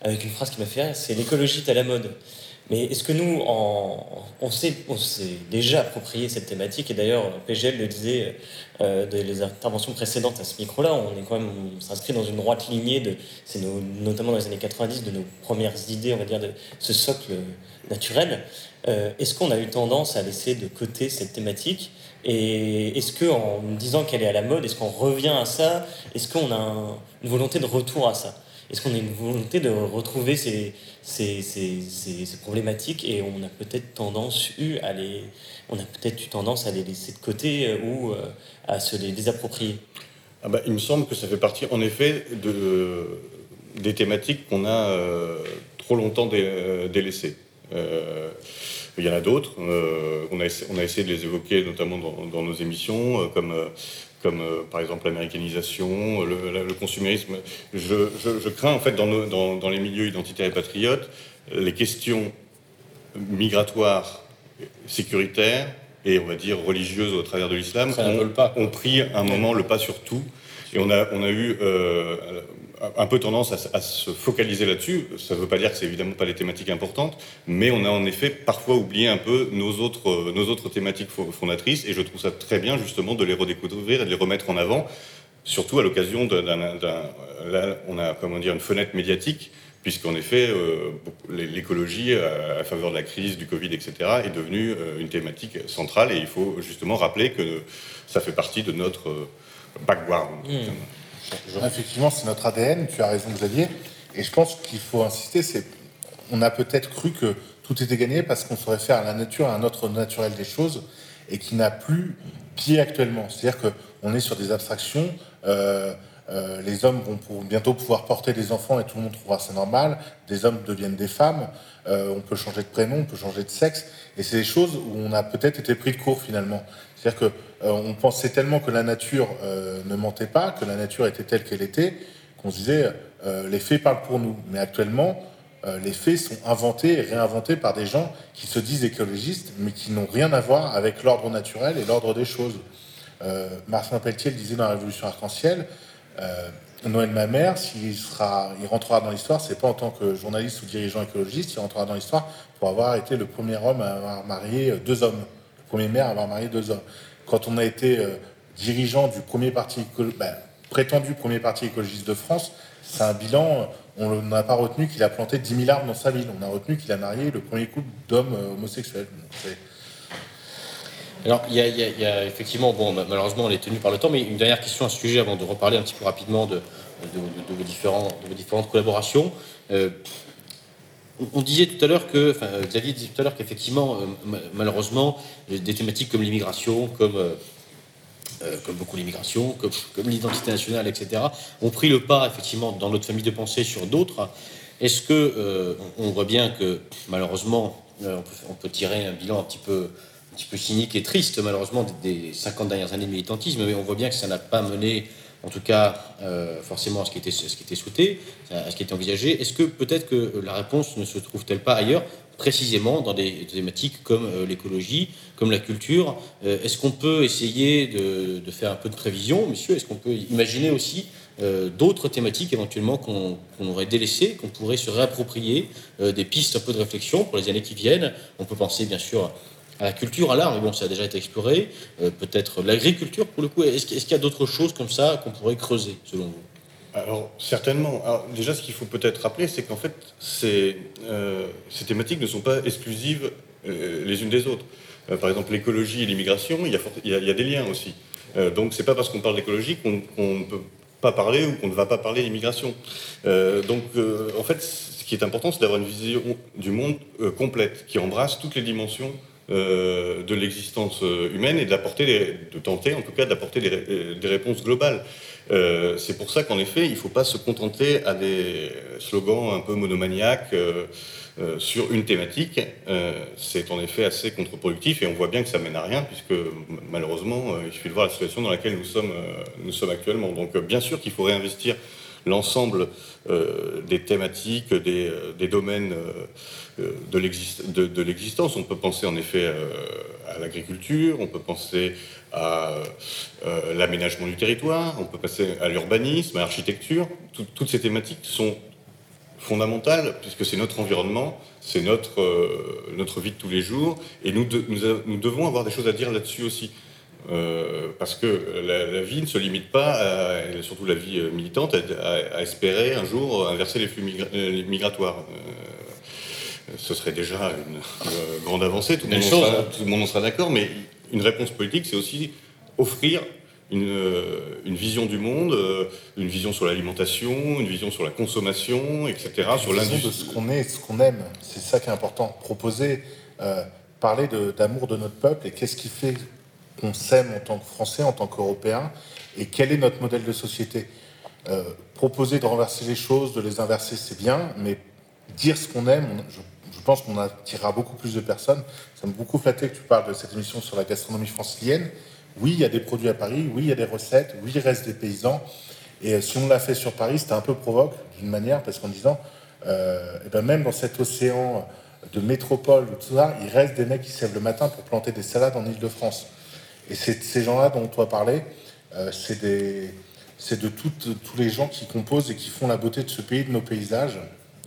avec une phrase qui m'a fait rire, c'est l'écologie à la mode. Mais est-ce que nous, on s'est déjà approprié cette thématique Et d'ailleurs, PGL le disait euh, dans les interventions précédentes à ce micro-là, on est quand même, s'inscrit dans une droite lignée de, c'est notamment dans les années 90, de nos premières idées, on va dire, de ce socle naturel. Euh, est-ce qu'on a eu tendance à laisser de côté cette thématique? Et est-ce qu'en disant qu'elle est à la mode, est-ce qu'on revient à ça? Est-ce qu'on a une volonté de retour à ça? Est-ce qu'on a une volonté de retrouver ces, ces, ces, problématiques et on a peut-être tendance eu à les, on a peut-être eu tendance à les laisser de côté euh, ou euh, à se les désapproprier? Ah bah, il me semble que ça fait partie, en effet, de, des thématiques qu'on a euh, trop longtemps délaissées. il y en a d'autres. on, a on, a essayé, de les évoquer, notamment dans, dans nos émissions, comme comme euh, par exemple l'américanisation, le, consumérisme. Je, crains en fait dans, dans, les milieux identitaires et patriotes les questions migratoires, sécuritaires et on va dire religieuses au travers de l'islam ont, pris un moment le pas sur tout. Et on a, on a eu euh, un peu tendance à, se focaliser là-dessus. Ça ne veut pas dire que c'est évidemment pas des thématiques importantes, mais on a en effet parfois oublié un peu nos autres, euh, nos autres thématiques fondatrices, et je trouve ça très bien justement de les redécouvrir et de les remettre en avant, surtout à l'occasion d'un, là, on a comment dire une fenêtre médiatique, puisqu'en effet euh, l'écologie à faveur de la crise du Covid, etc., est devenue euh, une thématique centrale, et il faut justement rappeler que ça fait partie de notre background. Effectivement, c'est notre ADN, tu as raison Xavier. Et je pense qu'il faut insister, c'est on a peut-être cru que tout était gagné parce qu'on saurait faire à la nature un autre naturel des choses et qui n'a plus pied actuellement. C'est-à-dire qu'on est sur des abstractions. Euh, euh, les hommes vont pour, bientôt pouvoir porter des enfants et tout le monde trouvera ça normal. Des hommes deviennent des femmes. Euh, on peut changer de prénom, on peut changer de sexe. Et c'est des choses où on a peut-être été pris de court finalement. C'est-à-dire que on pensait tellement que la nature ne mentait pas, que la nature était telle qu'elle était, qu'on se disait les faits parlent pour nous. Mais actuellement, euh, les faits sont inventés et réinventés par des gens qui se disent écologistes, mais qui n'ont rien à voir avec l'ordre naturel et l'ordre des choses. Euh, Martin Pelletier le disait dans la Révolution arc-en-ciel, euh, Noël ma mère, s'il sera, il rentrera dans l'histoire, c'est pas en tant que journaliste ou dirigeant écologiste, il rentrera dans l'histoire pour avoir été le premier homme à avoir marié deux hommes, le premier maire à avoir marié deux hommes. Quand on a été dirigeant du premier parti, ben, prétendu premier parti écologiste de France, c'est un bilan on n'a pas retenu qu'il a planté 10 000 arbres dans sa ville. On a retenu qu'il a marié le premier couple d'hommes euh, homosexuels. alors, il y, a, effectivement, bon, malheureusement, on est tenu par le temps, mais une dernière question à ce sujet avant de reparler un petit peu rapidement de, vos, différentes collaborations. Euh, on disait tout à l'heure que, enfin, Xavier disait tout à l'heure qu'effectivement, euh, malheureusement, des thématiques comme l'immigration, comme euh, comme beaucoup l'immigration, comme, l'identité nationale, etc., ont pris le pas effectivement dans notre famille de pensée sur d'autres. Est-ce que euh, on voit bien que malheureusement euh, on, peut, tirer un bilan un petit peu un petit peu cynique et triste malheureusement des 50 dernières années de militantisme, mais on voit bien que ça n'a pas mené en tout cas forcément à ce qui était, souhaité, à ce qui était envisagé. Est-ce que peut-être que la réponse ne se trouve-t-elle pas ailleurs précisément dans des thématiques comme euh, l'écologie, comme la culture? Euh, est-ce qu'on peut essayer de, faire un peu de prévision, monsieur Est-ce qu'on peut imaginer aussi euh, d'autres thématiques éventuellement qu'on aurait délaissées, qu'on pourrait se réapproprier, des pistes un peu de réflexion pour les années qui viennent? On peut penser bien sûr à la culture, à l'art, mais bon, ça a déjà été exploré. Peut-être l'agriculture pour le coup. Est-ce qu'il y a d'autres choses comme ça qu'on pourrait creuser selon vous? Alors, certainement. déjà, ce qu'il faut peut-être rappeler, c'est qu'en fait, ces, euh, ces, thématiques ne sont pas exclusives euh, les unes des autres. Euh, par exemple, l'écologie et l'immigration, il, il, y a des liens aussi. donc, c'est pas parce qu'on parle d'écologie qu'on ne peut pas parler ou qu'on ne va pas parler d'immigration. donc, en fait, ce qui est important, c'est d'avoir une vision du monde complète, qui embrasse toutes les dimensions de l'existence humaine et de tenter en tout cas d'apporter des, des réponses globales. Euh, c'est pour ça qu'en effet, il ne faut pas se contenter à des slogans un peu monomaniaques euh, euh, sur une thématique. c'est en effet assez contre-productif et on voit bien que ça mène à rien, puisque malheureusement, il suffit de voir la situation dans laquelle nous sommes, actuellement. Donc bien sûr qu'il faut réinvestir l'ensemble des thématiques, des domaines de l'existence. On peut penser en effet à l'agriculture, on peut penser à euh, l'aménagement du territoire, on peut passer à l'urbanisme, à l'architecture. toutes ces thématiques sont fondamentales puisque c'est notre environnement, c'est notre, euh, notre vie de tous les jours et nous, nous, devons avoir des choses à dire là-dessus aussi. Euh, parce que la, vie ne se limite pas, surtout la vie militante, à, espérer un jour inverser les flux migratoires. Ce serait déjà une, grande avancée, tout le, monde sera, tout le monde en sera d'accord, mais une réponse politique, c'est aussi offrir une, euh, une, vision du monde, euh, une vision sur l'alimentation, une vision sur la consommation, etc. sur l'industrie. de ce qu'on est, ce qu'on aime, c'est ça qui est important. Proposer, euh, parler d'amour de, notre peuple et qu'est-ce qui fait qu'on s'aime en tant que Français, en tant qu'Européens, et quel est notre modèle de société. proposer de renverser les choses, de les inverser, c'est bien, mais dire ce qu'on aime, je je pense qu'on attirera beaucoup plus de personnes. Ça m'a beaucoup flatté que tu parles de cette émission sur la gastronomie francilienne. Oui, il y a des produits à Paris, oui, il y a des recettes, oui, il reste des paysans. Et euh, si on l'a fait sur Paris, c'était un peu provoque d'une manière, parce qu'en disant, euh, et ben même dans cet océan de métropole, il reste des mecs qui se lèvent le matin pour planter des salades en Ile-de-France. Et ces gens-là dont toi parlais, euh, c'est de tous les gens qui composent et qui font la beauté de ce pays, de nos paysages.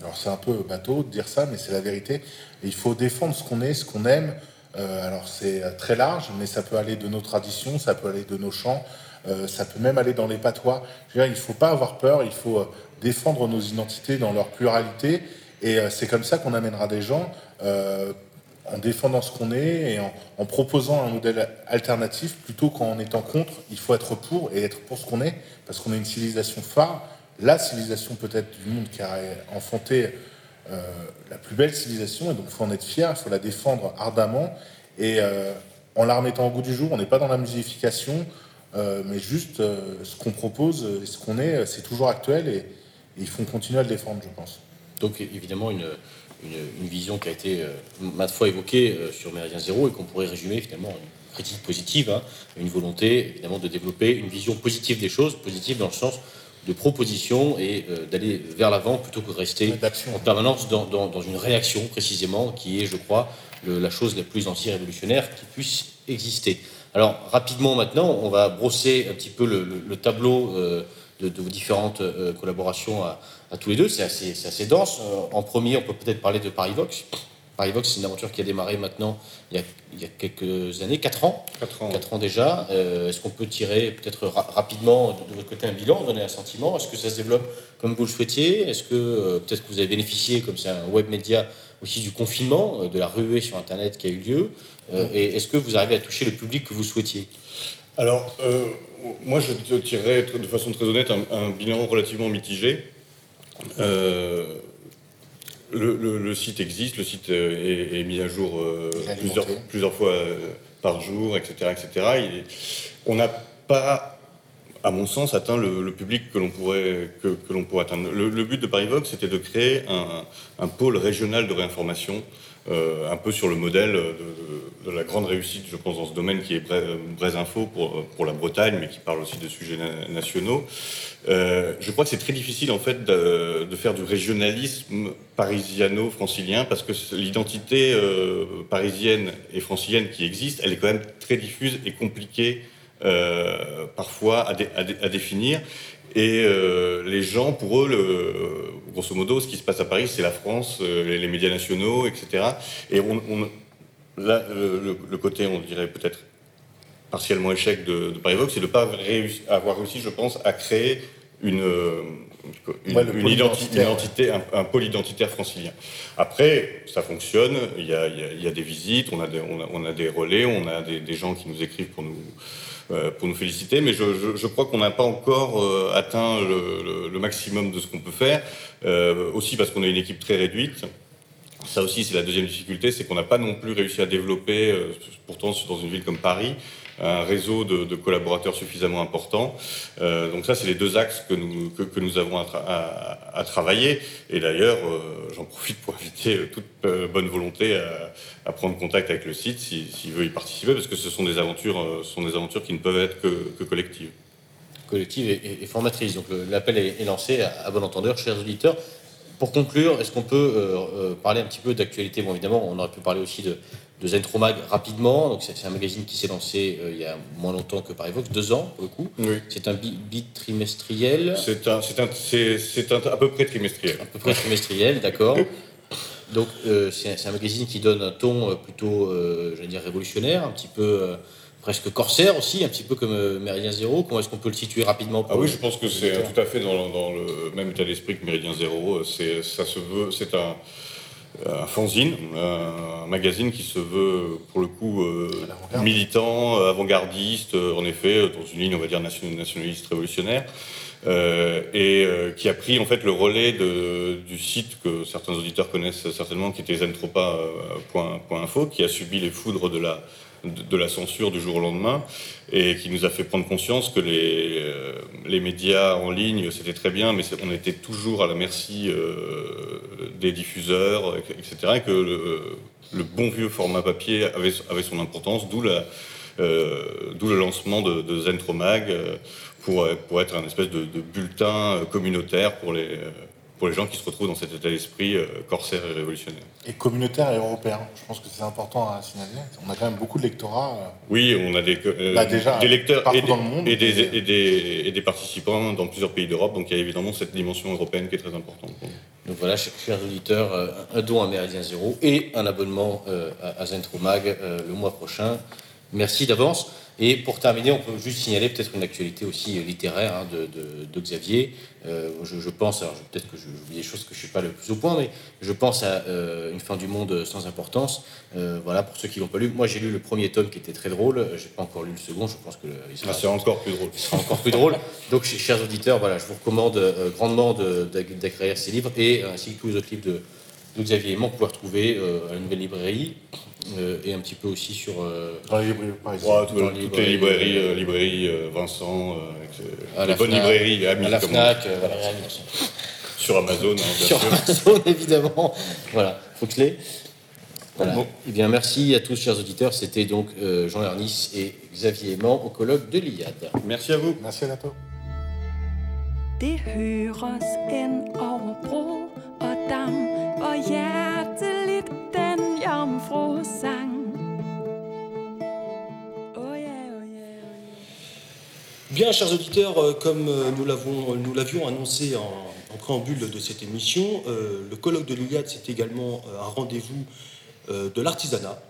Alors c'est un peu bateau de dire ça, mais c'est la vérité. il faut défendre ce qu'on est, ce qu'on aime. Euh, alors c'est euh, très large, mais ça peut aller de nos traditions, ça peut aller de nos chants, euh, ça peut même aller dans les patois. il ne faut pas avoir peur, il faut défendre nos identités dans leur pluralité. Et c'est comme ça qu'on amènera des gens en défendant ce qu'on est et en, en, proposant un modèle alternatif plutôt qu'en étant contre. Il faut être pour et être pour ce qu'on est, parce qu'on est une civilisation phare la civilisation peut-être du monde qui a enfanté euh, la plus belle civilisation, et donc il faut en être fier, il faut la défendre ardemment, et euh, en la remettant au goût du jour, on n'est pas dans la musification, euh, mais juste ce qu'on propose et ce qu'on est, c'est toujours actuel, et, il faut continuer à le défendre, je pense. Donc évidemment, une, une, vision qui a été maintes fois évoquée sur Méridien Zéro, et qu'on pourrait résumer finalement une critique positive, hein, une volonté évidemment de développer une vision positive des choses, positive dans le sens de propositions et euh, d'aller vers l'avant plutôt que de rester en permanence dans, dans, une réaction précisément qui est, je crois, la chose la plus anti-révolutionnaire qui puisse exister. Alors rapidement maintenant, on va brosser un petit peu le, tableau euh, de, vos différentes euh, collaborations à, à, tous les deux. C'est assez, assez, dense. en premier, on peut peut-être parler de Parivox. Parivox, c'est une aventure qui a démarré maintenant il y a, il y a quelques années, 4 ans. 4 ans. 4 ans déjà. Euh, est-ce qu'on peut tirer peut-être rapidement de, votre côté un bilan, donner un sentiment? Est-ce que ça se développe comme vous le souhaitiez? Est-ce que euh, peut-être que vous avez bénéficié, comme c'est un web média, aussi du confinement, euh, de la ruée sur Internet qui a eu lieu Et est-ce que vous arrivez à toucher le public que vous souhaitiez? Alors, moi je tirerais de façon très honnête un, un bilan relativement mitigé. Le, site existe, le site euh, est, mis à jour euh, plusieurs, fois euh, par jour, etc. etc. on n'a pas, à mon sens, atteint le, public que l'on pourrait, que, l'on pourrait atteindre. Le, but de Parivox, c'était de créer un, pôle régional de réinformation euh, un peu sur le modèle de, la grande réussite, je pense, dans ce domaine qui est Braise Info pour, la Bretagne, mais qui parle aussi de sujets nationaux. Euh, je crois que c'est très difficile en fait de, faire du régionalisme parisiano-francilien parce que l'identité euh, parisienne et francilienne qui existe, elle est quand même très diffuse et compliquée parfois à, définir. Et euh, les gens, pour eux, le, grosso modo, ce qui se passe à Paris, c'est la France, euh, les, médias nationaux, etc. Et on, là, le, côté, on dirait peut-être partiellement échec de, de Parivox, c'est de ne pas avoir réussi, je pense, à créer une, une, identité, un, pôle identitaire francilien. Après, ça fonctionne, il y a, il y a des visites, on a des, on a, des relais, on a des, des gens qui nous écrivent pour nous euh, pour nous féliciter, mais je, je, crois qu'on n'a pas encore euh, atteint le, le, maximum de ce qu'on peut faire, euh, aussi parce qu'on a une équipe très réduite. Ça aussi, c'est la deuxième difficulté, c'est qu'on n'a pas non plus réussi à développer, pourtant dans une ville comme Paris, un réseau de, collaborateurs suffisamment important. Euh, donc ça, c'est les deux axes que nous, que, nous avons à, travailler. Et d'ailleurs, euh, j'en profite pour inviter toute euh, bonne volonté à, prendre contact avec le site s'il veut y participer, parce que ce sont des aventures, sont des aventures qui ne peuvent être que, collectives. Collectives et, formatrices. Donc l'appel est, lancé à, bon entendeur, chers auditeurs. Pour conclure, est-ce qu'on peut parler un petit peu d'actualité? Bon, évidemment, on aurait pu parler aussi de, de Zentromag rapidement. Donc c'est un magazine qui s'est lancé euh, il y a moins longtemps que par Evox, deux ans pour le coup. C'est un bitrimestriel. C'est un, c'est un, à peu près trimestriel. À peu près trimestriel, d'accord. Donc euh, c'est un magazine qui donne un ton euh, plutôt, j'allais dire révolutionnaire, un petit peu presque corsaire aussi, un petit peu comme Méridien Zéro. Comment est-ce qu'on peut le situer rapidement Ah oui, je pense que c'est tout à fait dans, dans, le même état d'esprit que Méridien Zéro. C'est, ça se veut, c'est un un fanzine, un magazine qui se veut pour le coup euh, militant, euh, avant-gardiste, euh, en effet, dans une ligne on va dire nationaliste révolutionnaire, et qui a pris en fait le relais de, du site que certains auditeurs connaissent certainement, qui était zentropa.info, qui a subi les foudres de la de, la censure du jour au lendemain et qui nous a fait prendre conscience que les, euh, les médias en ligne, c'était très bien, mais on était toujours à la merci euh, des diffuseurs, etc. Et que le, bon vieux format papier avait, avait son importance, d'où euh, d'où le lancement de, Zentromag pour, pour être un espèce de bulletin communautaire pour les pour les gens qui se retrouvent dans cet état d'esprit euh, corsaire et révolutionnaire. Et communautaire et européen, je pense que c'est important à signaler. On a quand même beaucoup de lectorats. Euh, oui, on a des, euh, bah, déjà, des lecteurs et des, dans le monde, et, des, et, des, et, des, participants dans plusieurs pays d'Europe, donc il y a évidemment cette dimension européenne qui est très importante. Donc voilà, chers auditeurs, un don à Méridien Zéro et un abonnement à Zentromag le mois prochain. merci d'avance. Et pour terminer, on peut juste signaler peut-être une actualité aussi littéraire hein, de, Xavier. Euh, je, pense, alors peut-être que j'oublie des choses que je ne suis pas le plus au point, mais je pense à euh, Une fin du monde sans importance. Euh, voilà, pour ceux qui l'ont pas lu. Moi, j'ai lu le premier tome qui était très drôle. Je n'ai pas encore lu le second. Je pense que sera, ah, encore plus drôle. Il sera encore plus drôle. Donc, chers auditeurs, voilà, je vous recommande grandement d'acquérir ces livres et ainsi que tous les autres livres de, de Xavier Aimant que vous pouvez retrouver à la nouvelle librairie. Euh, et un petit peu aussi sur. Euh, dans les librairies, par exemple. toutes les librairies, euh, librairies Vincent, les bonnes librairies amis. À la Fnac, voilà. Sur Amazon, hein, bien Sur Amazon, évidemment. voilà, faut que les. Voilà. Bon. Eh bien, merci à tous, chers auditeurs. C'était donc Jean Ernis et Xavier Aimant au colloque de l'IAD. Merci à vous. Merci à bientôt. Det høres ind over bro og dam, den jomfru sang. Bien, chers auditeurs, euh, comme euh, nous l'avions annoncé en, préambule de cette émission, euh, le colloque de l'Iliade, c'est également un rendez-vous de l'artisanat.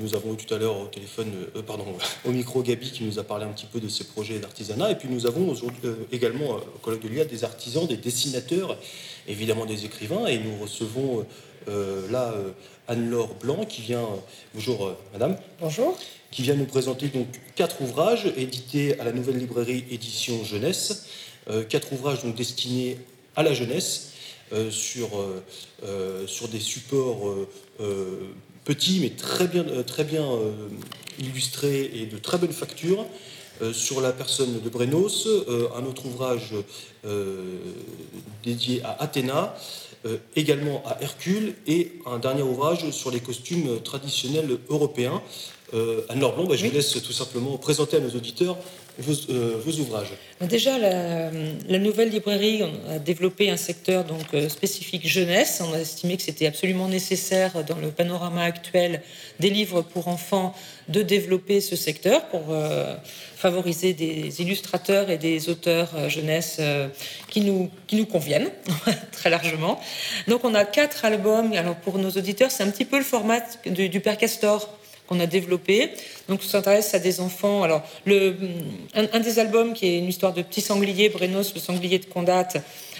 nous avons tout à l'heure au téléphone, pardon, au micro Gabi qui nous a parlé un petit peu de ses projets d'artisanat. Et puis nous avons également au colloque de l'Iliade des artisans, des dessinateurs, évidemment des écrivains. Et nous recevons là Anne-Laure Blanc qui vient. bonjour madame. Bonjour qui vient nous présenter donc quatre ouvrages édités à la nouvelle librairie édition jeunesse, euh, quatre ouvrages donc destinés à la jeunesse euh, sur, euh, sur des supports petits mais très bien, très bien illustrés et de très bonne facture. sur la personne de Brenos, un autre ouvrage dédié à Athéna, également à Hercule, et un dernier ouvrage sur les costumes traditionnels européens, euh, Anne-Laure Blanc, bah, je vous laisse tout simplement présenter à nos auditeurs vos, euh, ouvrages. Bah, déjà, la, nouvelle librairie a développé un secteur donc, euh, spécifique jeunesse. On a estimé que c'était absolument nécessaire dans le panorama actuel des livres pour enfants de développer ce secteur pour favoriser des illustrateurs et des auteurs jeunesse qui, nous, qui nous conviennent très largement. Donc on a quatre albums. Alors pour nos auditeurs, c'est un petit peu le format du, du Père Castor qu'on a développé. Donc, on s'intéresse à des enfants. Alors, le, un, des albums qui est une histoire de petit sanglier, Brenos, le sanglier de Condat,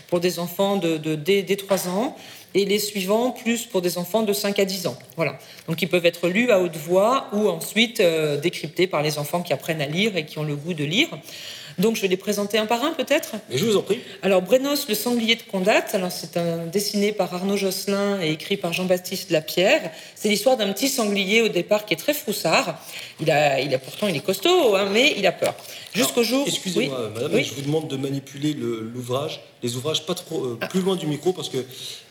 pour des enfants de, de, dès, 3 ans. Et les suivants, plus pour des enfants de 5 à 10 ans. Voilà. Donc, ils peuvent être lus à haute voix ou ensuite euh, décryptés par les enfants qui apprennent à lire et qui ont le goût de lire. Donc je vais les présenter un par un peut-être? Mais je vous en prie. Alors Brenos, le sanglier de Condat. Alors c'est un dessiné par Arnaud Josselin et écrit par Jean-Baptiste Lapierre. C'est l'histoire d'un petit sanglier au départ qui est très froussard. Il a, il a pourtant il est costaud, hein, mais il a peur. Jusqu'au jour. Excusez-moi, madame, je vous demande de manipuler l'ouvrage, les ouvrages pas trop euh, plus loin du micro parce que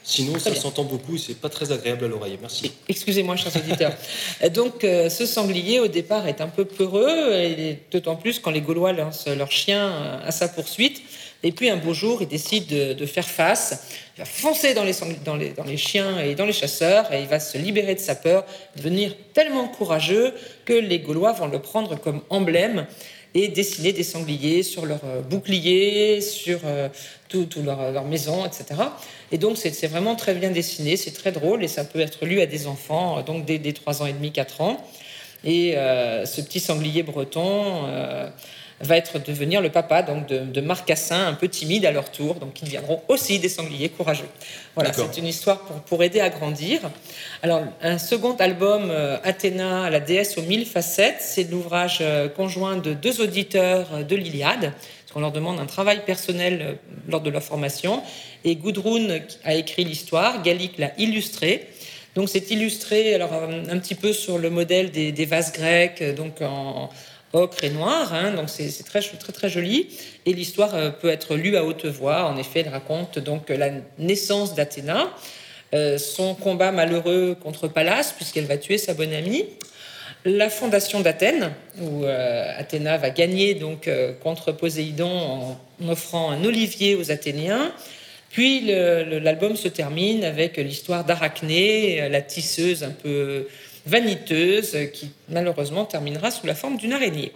sinon ça s'entend beaucoup et c'est pas très agréable à l'oreille. Merci. Excusez-moi, chers auditeurs. Donc euh, ce sanglier au départ est un peu peureux, et d'autant plus quand les Gaulois lancent leur chien à sa poursuite. Et puis un beau jour, il décide de, faire face. Il va foncer dans les, dans, les, dans les, chiens et dans les chasseurs et il va se libérer de sa peur, devenir tellement courageux que les Gaulois vont le prendre comme emblème et dessiner des sangliers sur leur euh, bouclier, sur euh, toute tout leur, leur, maison, etc. Et donc c'est vraiment très bien dessiné, c'est très drôle et ça peut être lu à des enfants, euh, donc dès, 3 ans et demi, 4 ans. Et ce petit sanglier breton va être devenir le papa donc de, de Marcassin, un peu timide à leur tour, donc qui deviendront aussi des sangliers courageux. Voilà, c'est une histoire pour, pour, aider à grandir. Alors, un second album, euh, Athéna, la déesse aux mille facettes, c'est l'ouvrage euh, conjoint de deux auditeurs euh, de l'Iliade, parce qu'on leur demande un travail personnel lors de leur formation. Et Gudrun a écrit l'histoire, Gallic l'a illustré. Donc c'est illustré alors un, petit peu sur le modèle des, des vases grecs, donc en, ocre et noir, hein, donc c'est très, très très joli. Et l'histoire euh, peut être lue à haute voix. En effet, elle raconte donc la naissance d'Athéna, euh, son combat malheureux contre Pallas, puisqu'elle va tuer sa bonne amie, la fondation d'Athènes, où euh, Athéna va gagner donc contre Poséidon en offrant un olivier aux Athéniens. Puis l'album se termine avec l'histoire d'Arachné, la tisseuse un peu vaniteuse qui malheureusement terminera sous la forme d'une araignée.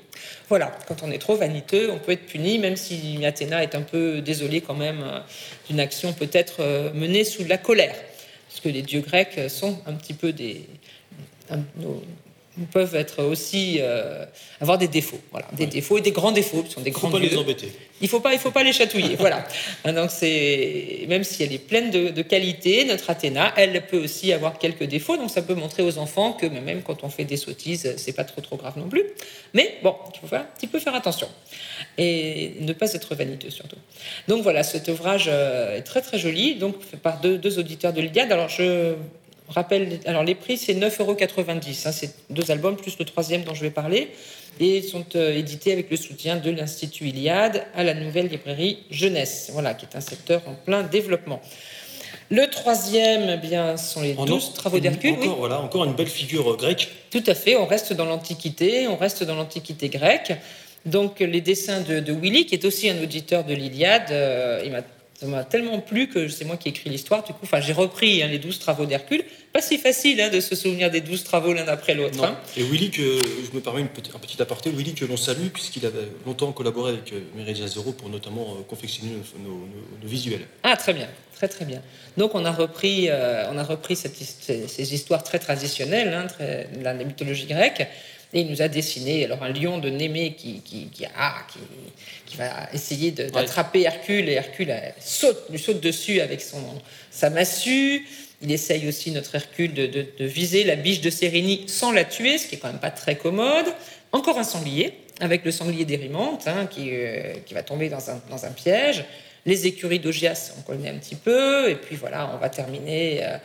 Voilà, quand on est trop vaniteux, on peut être puni, même si Athéna est un peu désolée quand même euh, d'une action peut-être euh, menée sous la colère, parce que les dieux grecs sont un petit peu des, peuvent être aussi euh, avoir des défauts, voilà, des défauts et des grands défauts, ce sont des Il ne grands faut pas les embêter. Il faut pas, il faut pas les chatouiller, voilà. Hein, Donc c'est même si elle est pleine de, de qualités, notre Athéna, elle peut aussi avoir quelques défauts. Donc ça peut montrer aux enfants que même quand on fait des sottises, c'est pas trop trop grave non plus. Mais bon, il faut faire, un petit peu faire attention et ne pas être vaniteux surtout. Donc voilà, cet ouvrage euh, est très très joli, donc fait par deux, deux auditeurs de l'Iliade. Alors je rappelle, alors les prix c'est 9,90 euros, hein, c'est deux albums plus le troisième dont je vais parler, et ils sont euh, édités avec le soutien de l'Institut Iliade à la nouvelle librairie Jeunesse, voilà, qui est un secteur en plein développement. Le troisième, eh bien, sont les douze travaux d'Hercule. Encore, oui. voilà, encore une belle figure euh, grecque. Tout à fait, on reste dans l'Antiquité, on reste dans l'Antiquité grecque. Donc les dessins de, de Willy, qui est aussi un auditeur de l'Iliade, euh, il m'a ça m'a tellement plu que c'est moi qui ai écrit l'histoire. Du coup, enfin, j'ai repris hein, les douze travaux d'Hercule. Pas si facile hein, de se souvenir des douze travaux l'un après l'autre. Hein. Et Willy, que je me permets une petite- un petit aparté, Willy que l'on salue puisqu'il avait longtemps collaboré avec euh, Méridien Zéro pour notamment euh, confectionner nos, nos- nos- nos visuels. Ah, très bien, très très bien. Donc on a repris, euh, on a repris cette ces, ces histoires très traditionnelles, très- de la mythologie grecque, et il nous a dessiné alors un lion de Némée qui, qui, qui, ah, qui, qui va essayer d'attraper Hercule, et Hercule saute, lui saute dessus avec son, sa massue. Il essaye aussi, notre Hercule, de, de- de viser la biche de Sérénie sans la tuer, ce qui est quand même pas très commode. Encore un sanglier, avec le sanglier d'Érimante, hein, qui, euh, qui va tomber dans un, dans un piège. Les écuries d'Augias, on connaît un petit peu. Et puis voilà, on va terminer euh,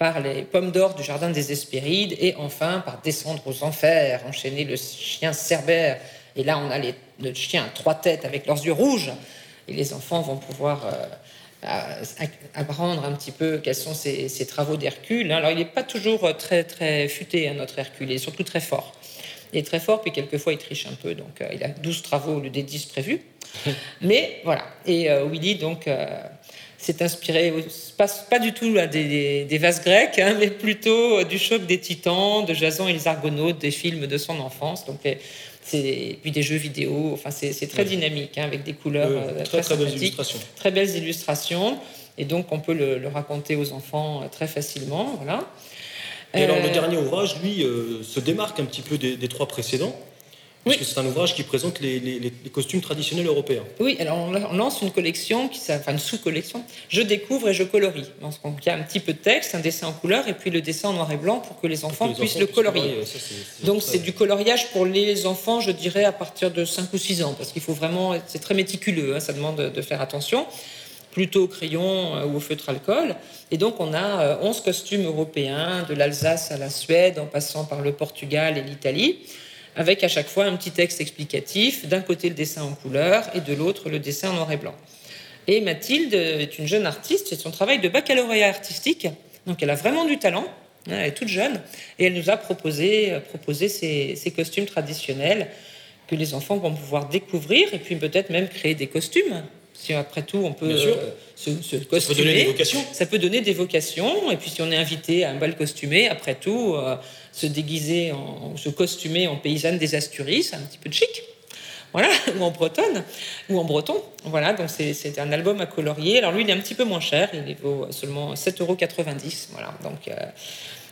par les pommes d'or du jardin des Hespérides. Et enfin, par descendre aux enfers, enchaîner le chien Cerbère. Et là, on a les, le chien à trois têtes avec leurs yeux rouges. Et les enfants vont pouvoir euh, apprendre un petit peu quels sont ces, ces travaux d'Hercule. hein. Alors, il n'est pas toujours euh, très, très futé, hein, notre Hercule. Il est surtout très fort. Il est très fort, puis quelquefois, il triche un peu. Donc, euh, il a 12 travaux au lieu des 10 prévus. Mais voilà. Et euh, Willy, donc, euh, s'est inspiré, pas, pas du tout là, des, vases grecs, hein, mais plutôt euh, du choc des titans, de Jason et les Argonautes, des films de son enfance. Donc, euh, c'est puis des jeux vidéo. Enfin, c'est très dynamique, hein, avec des couleurs Euh, euh, très, très belles illustrations. très belles illustrations. Et donc, on peut le, le raconter aux enfants très facilement. Voilà. Et alors, le dernier ouvrage, lui, euh, se démarque un petit peu des, des trois précédents, puisque c'est un ouvrage qui présente les, les- les- les costumes traditionnels européens. Oui, alors on lance une collection, qui, enfin une sous-collection. Je découvre et je colorie. Donc il y a un petit peu de texte, un dessin en couleur et puis le dessin en noir et blanc pour que les enfants les puissent enfants le puissent colorier. ça, Donc c'est du coloriage pour les enfants, je dirais, à partir de 5 ou 6 ans, parce qu'il faut vraiment, c'est très méticuleux, hein, ça demande de, faire attention, plutôt au crayon euh, ou au feutre alcool. Et donc on a euh, 11 costumes européens, de l'Alsace à la Suède, en passant par le Portugal et l'Italie, avec à chaque fois un petit texte explicatif, d'un côté le dessin en couleur et de l'autre le dessin en noir et blanc. Et Mathilde est une jeune artiste, c'est son travail de baccalauréat artistique, donc elle a vraiment du talent, hein, elle est toute jeune, et elle nous a proposé, euh, proposé ces, ces costumes traditionnels que les enfants vont pouvoir découvrir et puis peut-être même créer des costumes. Si après tout on peut sûr. euh, se, se Ça peut costumer. donner des vocations. Ça peut donner des vocations. Et puis si on est invité à un bal costumé, après tout, euh, se déguiser, en, se costumer en paysanne des Asturies, c'est un petit peu de chic. Voilà, ou en bretonne, ou en breton. Voilà, donc c'est un album à colorier. Alors lui, il est un petit peu moins cher, il vaut seulement 7,90 euros. Voilà, donc, euh,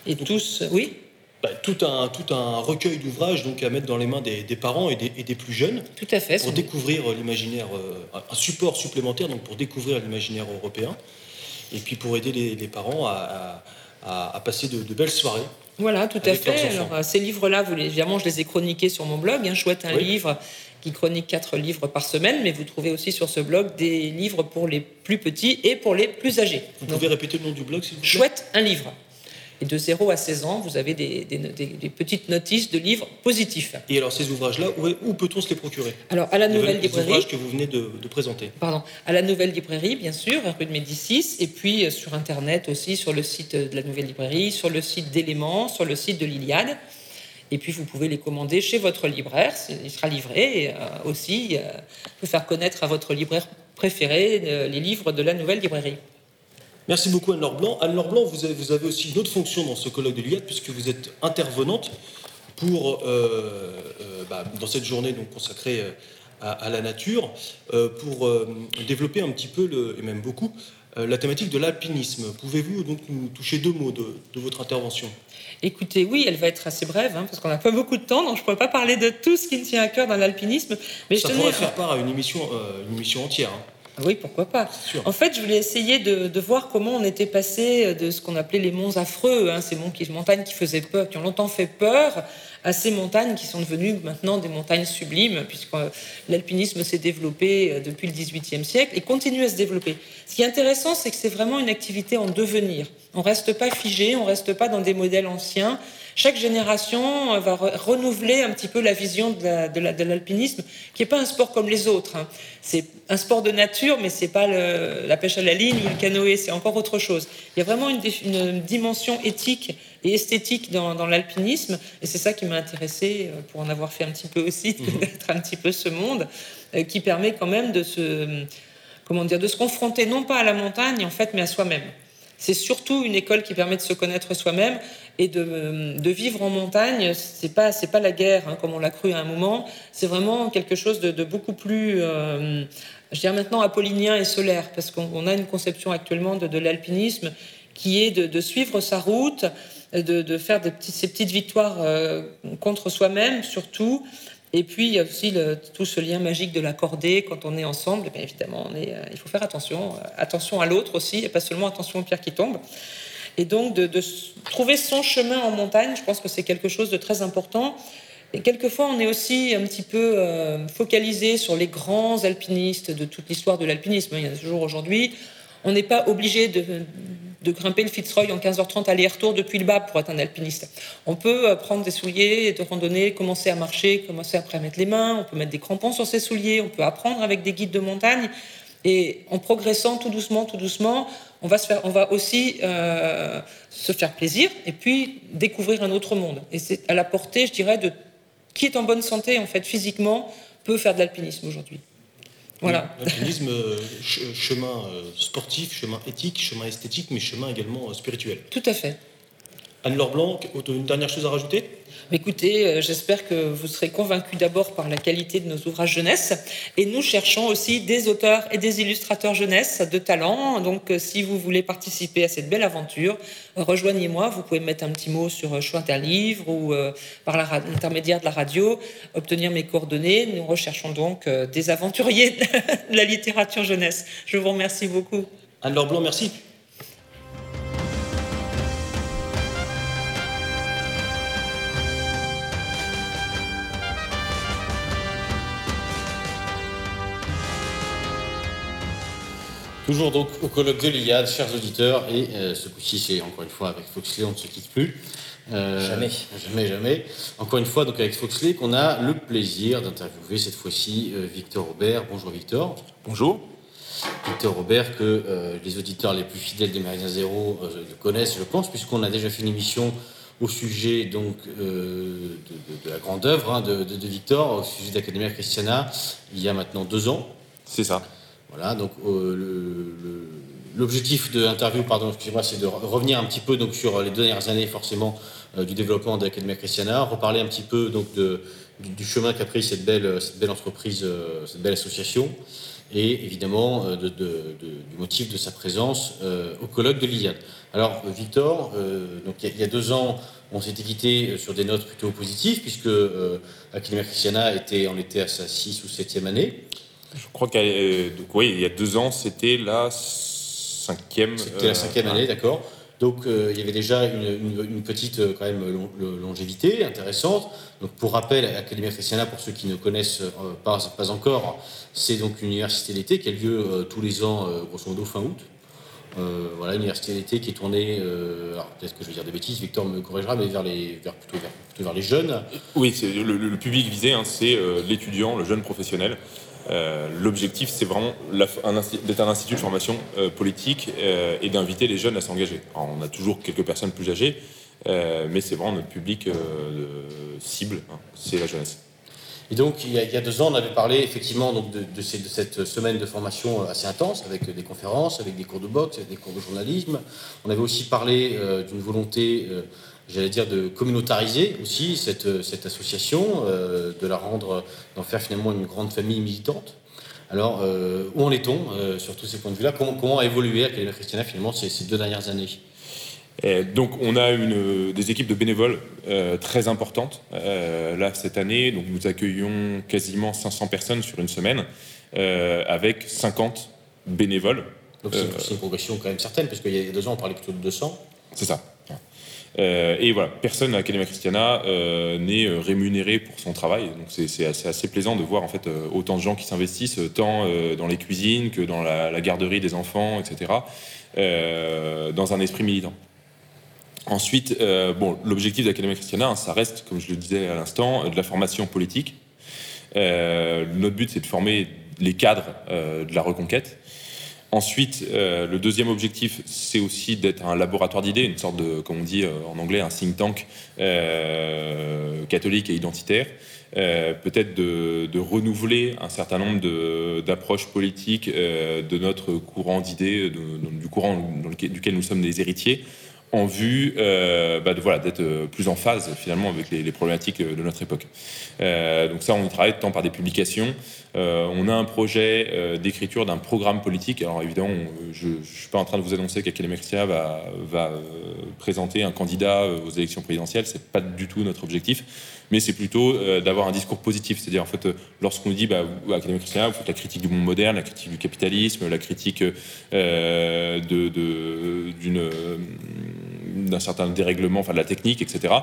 et tous, oui Bah, tout, un, tout un recueil d'ouvrages donc à mettre dans les mains des, des parents et des, et des plus jeunes. Tout à fait. Pour découvrir l'imaginaire, euh, un- un support supplémentaire donc pour découvrir l'imaginaire européen. Et puis pour aider les, les parents à, à- à passer de, de belles soirées. Voilà, tout à fait. Alors, euh, ces livres-là, vous les- évidemment, je les ai chroniqués sur mon blog. Hein, Chouette un Oui. livre qui chronique quatre livres par semaine, mais vous trouvez aussi sur ce blog des livres pour les plus petits et pour les plus âgés. Vous Donc, pouvez répéter le nom du blog s'il vous plaît? Chouette un livre. Et de 0 à 16 ans, vous avez des, des- des- des petites notices de livres positifs. Et alors ces ouvrages-là, où, peut-on se les procurer? Alors, à la nouvelle les librairie. ouvrages que vous venez de, de présenter. Pardon, à la Nouvelle Librairie, bien sûr, rue de Médicis, et puis euh, sur Internet aussi, sur le site de la Nouvelle Librairie, sur le site d'Éléments, sur le site de l'Iliade. Et puis vous pouvez les commander chez votre libraire, il sera livré. Et euh, aussi, euh, vous pouvez faire connaître à votre libraire préféré euh, les livres de la Nouvelle Librairie. Merci beaucoup Anne-Laure Blanc. Anne-Laure Blanc, vous avez, vous avez aussi une autre fonction dans ce colloque de l'IAD puisque vous êtes intervenante pour, euh, euh, bah, dans cette journée donc, consacrée euh, à, à la nature, euh, pour développer un petit peu, le, et même beaucoup, la thématique de l'alpinisme. Pouvez-vous donc nous toucher deux mots de, votre intervention? Écoutez, oui, elle va être assez brève, hein, parce qu'on n'a pas beaucoup de temps, donc je ne pourrais pas parler de tout ce qui me tient à cœur dans l'alpinisme. Mais Ça je pourrait faire part à une émission, une émission entière. Hein. Ah oui, pourquoi pas. En fait, je voulais essayer de, voir comment on était passé de ce qu'on appelait les monts affreux, hein, ces montagnes qui faisaient peur, qui ont longtemps fait peur, à ces montagnes qui sont devenues maintenant des montagnes sublimes, puisque l'alpinisme s'est développé euh, depuis le XVIIIe siècle et continue à se développer. Ce qui est intéressant, c'est que c'est vraiment une activité en devenir. On ne reste pas figé, on ne reste pas dans des modèles anciens chaque génération euh, va renouveler un petit peu la vision de l'alpinisme, qui n'est pas un sport comme les autres. Hein. C'est un sport de nature, mais c'est pas la pêche à la ligne ou le canoë, c'est encore autre chose. Il y a vraiment une, dimension éthique et esthétique dans, l'alpinisme, et c'est ça qui m'a intéressé euh, pour en avoir fait un petit peu aussi, mhm. d'être un petit peu ce monde, euh, qui permet quand même de se, comment dire, de se confronter non pas à la montagne en fait, mais à soi-même. C'est surtout une école qui permet de se connaître soi-même et de, vivre en montagne. C'est pas c'est pas la guerre hein, comme on l'a cru à un moment. C'est vraiment quelque chose de, beaucoup plus, euh, je dirais maintenant apollinien et solaire, parce qu'on a une conception actuellement de, l'alpinisme qui est de, suivre sa route, de, faire des ces petites victoires euh, contre soi-même surtout, et puis, il y a aussi tout ce lien magique de la cordée. Quand on est ensemble, bien évidemment, on est, euh, il faut faire attention. Euh, attention à l'autre aussi, et pas seulement attention aux pierres qui tombent. Et donc, de, trouver son chemin en montagne, je pense que c'est quelque chose de très important. Et quelquefois, on est aussi un petit peu euh, focalisé sur les grands alpinistes de toute l'histoire de l'alpinisme. Il y en a toujours aujourd'hui. On n'est pas obligé de, de grimper le Fitzroy en 15h30 aller-retour depuis le bas pour être un alpiniste. On peut euh, prendre des souliers de randonnée, commencer à marcher, commencer après à mettre les mains, on peut mettre des crampons sur ses souliers, on peut apprendre avec des guides de montagne. Et en progressant tout doucement, tout doucement, on va, se faire, on va aussi euh, se faire plaisir et puis découvrir un autre monde. Et c'est à la portée, je dirais, de qui est en bonne santé, en fait, physiquement, peut faire de l'alpinisme aujourd'hui. Voilà. L'alpinisme, euh, chemin euh, sportif, chemin éthique, chemin esthétique, mais chemin également euh, spirituel. Tout à fait. Anne-Laure Blanc, une dernière chose à rajouter? Écoutez, euh, j'espère que vous serez convaincus d'abord par la qualité de nos ouvrages jeunesse. Et nous cherchons aussi des auteurs et des illustrateurs jeunesse de talent. Donc, euh, si vous voulez participer à cette belle aventure, rejoignez-moi. Vous pouvez mettre un petit mot sur euh, Choix Interlivre ou par l'intermédiaire de la radio, obtenir mes coordonnées. Nous recherchons donc des aventuriers de la littérature jeunesse. Je vous remercie beaucoup. Anne-Laure Blanc, merci. Toujours donc au colloque de l'Iliade, chers auditeurs, et euh, ce coup-ci c'est encore une fois avec Foxley, on ne se quitte plus. Euh, jamais. Jamais, jamais. Encore une fois, donc avec Foxley, qu'on a le plaisir d'interviewer cette fois-ci euh, Victor Robert. Bonjour Victor. Bonjour. Victor Robert, que les auditeurs les plus fidèles des Méridiens Zéro connaissent, je pense, puisqu'on a déjà fait une émission au sujet donc de, la grande œuvre hein, de, Victor, au sujet d'Academia Christiana, il y a maintenant deux ans. C'est ça. Voilà, donc euh, l'objectif de l'interview, pardon, excusez-moi, c'est de revenir un petit peu donc, sur les deux dernières années, forcément, euh, du développement de Christiana, reparler un petit peu donc, de, du, chemin qu'a pris cette belle, cette belle entreprise, euh, cette belle association, et évidemment de, du motif de sa présence au colloque de l'Iliade. Alors, Victor, donc, il y, a deux ans, on s'était quitté sur des notes plutôt positives, puisque l'Académie Christiana était, en était à sa 6 ou 7e année. Je crois qu'il y a deux ans, c'était la cinquième. C'était la euh, cinquième année, d'accord. Donc euh, il y avait déjà une, petite euh, quand même longévité intéressante. Donc pour rappel, l'Académie Christiana, pour ceux qui ne connaissent pas, pas encore, c'est donc une université d'été qui a lieu tous les ans, grosso modo fin août. voilà, une université d'été qui est tournée, alors peut-être que je vais dire des bêtises, Victor me corrigera, mais vers les, vers, plutôt, vers, les jeunes. Oui, le, public visé, hein, c'est l'étudiant, le jeune professionnel. Euh, l'objectif, c'est vraiment d'être un institut de formation euh, politique euh, et d'inviter les jeunes à s'engager. On a toujours quelques personnes plus âgées, mais c'est vraiment notre public cible, hein, c'est la jeunesse. Et donc, il y, a, deux ans, on avait parlé effectivement de, de, cette semaine de formation assez intense, avec des conférences, avec des cours de boxe, avec des cours de journalisme. On avait aussi parlé d'une volonté j'allais dire, de communautariser aussi cette, cette association, euh, de la rendre, d'en faire finalement une grande famille militante. Alors, où en est-on sur tous ces points de vue-là? Comment, comment a évolué Academia Christiana finalement ces, ces deux dernières années? Donc on a une, des équipes de bénévoles très importantes là cette année. Donc nous accueillons quasiment 500 personnes sur une semaine avec 50 bénévoles. Donc c'est une progression quand même certaine parce qu'il y a deux ans on parlait plutôt de 200. C'est ça. Euh, et voilà, personne à l'Académie Christiana euh, n'est euh, rémunéré pour son travail. Donc c'est assez, plaisant de voir en fait autant de gens qui s'investissent tant dans les cuisines que dans la, garderie des enfants, etc. dans un esprit militant. Ensuite, bon, l'objectif de l'Académie Christiana, hein, ça reste, comme je le disais à l'instant, de la formation politique. notre but, c'est de former les cadres de la reconquête. Ensuite, euh, le deuxième objectif, c'est aussi d'être un laboratoire d'idées, une sorte de, comme on dit euh, en anglais, un think tank euh, catholique et identitaire. peut-être de, renouveler un certain nombre d'approches politiques de notre courant d'idées, du courant duquel nous sommes des héritiers, en vue euh, bah, de, voilà, d'être euh, plus en phase finalement avec les, problématiques euh, de notre époque. donc ça, on y travaille tant par des publications. on a un projet d'écriture d'un programme politique. Alors évidemment, je ne suis pas en train de vous annoncer qu'Académie Christiana va, va présenter un candidat aux élections présidentielles. C'est pas du tout notre objectif mais c'est plutôt d'avoir un discours positif. C'est-à-dire, en fait, lorsqu'on dit, bah, Académie Christiana, vous faites la critique du monde moderne, la critique du capitalisme, la critique euh, d'une d'un certain dérèglement, enfin de la technique, etc.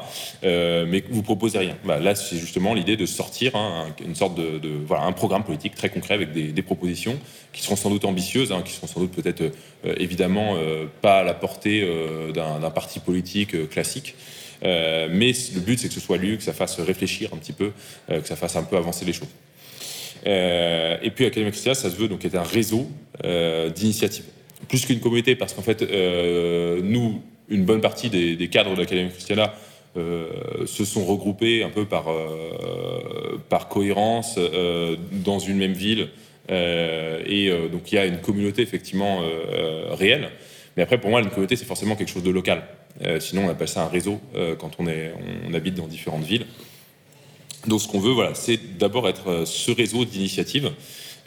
Euh, mais vous proposez rien. Bah, là, c'est justement l'idée de sortir hein, une sorte de, voilà, un programme politique très concret avec des, propositions qui seront sans doute ambitieuses, hein, qui seront sans doute peut-être euh, évidemment euh, pas à la portée d'un parti politique classique. Mais le but, c'est que ce soit lu, que ça fasse réfléchir un petit peu, que ça fasse un peu avancer les choses. et puis Académie Christiana, ça se veut donc être un réseau d'initiatives. Plus qu'une communauté, parce qu'en fait, nous, une bonne partie des, cadres de l'Académie Christiana euh, se sont regroupés un peu par, euh, par cohérence euh, dans une même ville. et donc il y a une communauté effectivement réelle. Mais après, pour moi, une communauté, c'est forcément quelque chose de local. Sinon, on appelle ça un réseau quand on, est, on, habite dans différentes villes. Donc ce qu'on veut, voilà, c'est d'abord être ce réseau d'initiatives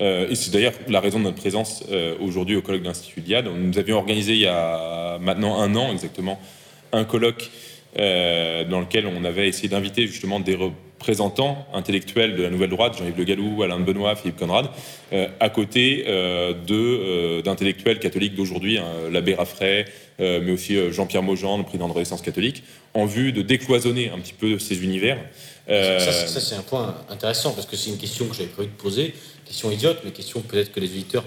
euh, et c'est d'ailleurs la raison de notre présence euh, aujourd'hui au colloque de l'Institut Liad. Nous avions organisé il y a maintenant un an exactement un colloque euh, dans lequel on avait essayé d'inviter justement des représentants intellectuels de la nouvelle droite, Jean-Yves Le Gallou, Alain Benoît, Philippe Conrad, à côté d'intellectuels catholiques d'aujourd'hui, hein, l'abbé Raffray, mais aussi Jean-Pierre Maujean, le président de Renaissance catholique, en vue de décloisonner un petit peu ces univers. Ça, ça c'est un point intéressant parce que c'est une question que j'avais prévu de poser question idiote, mais question peut-être que les auditeurs,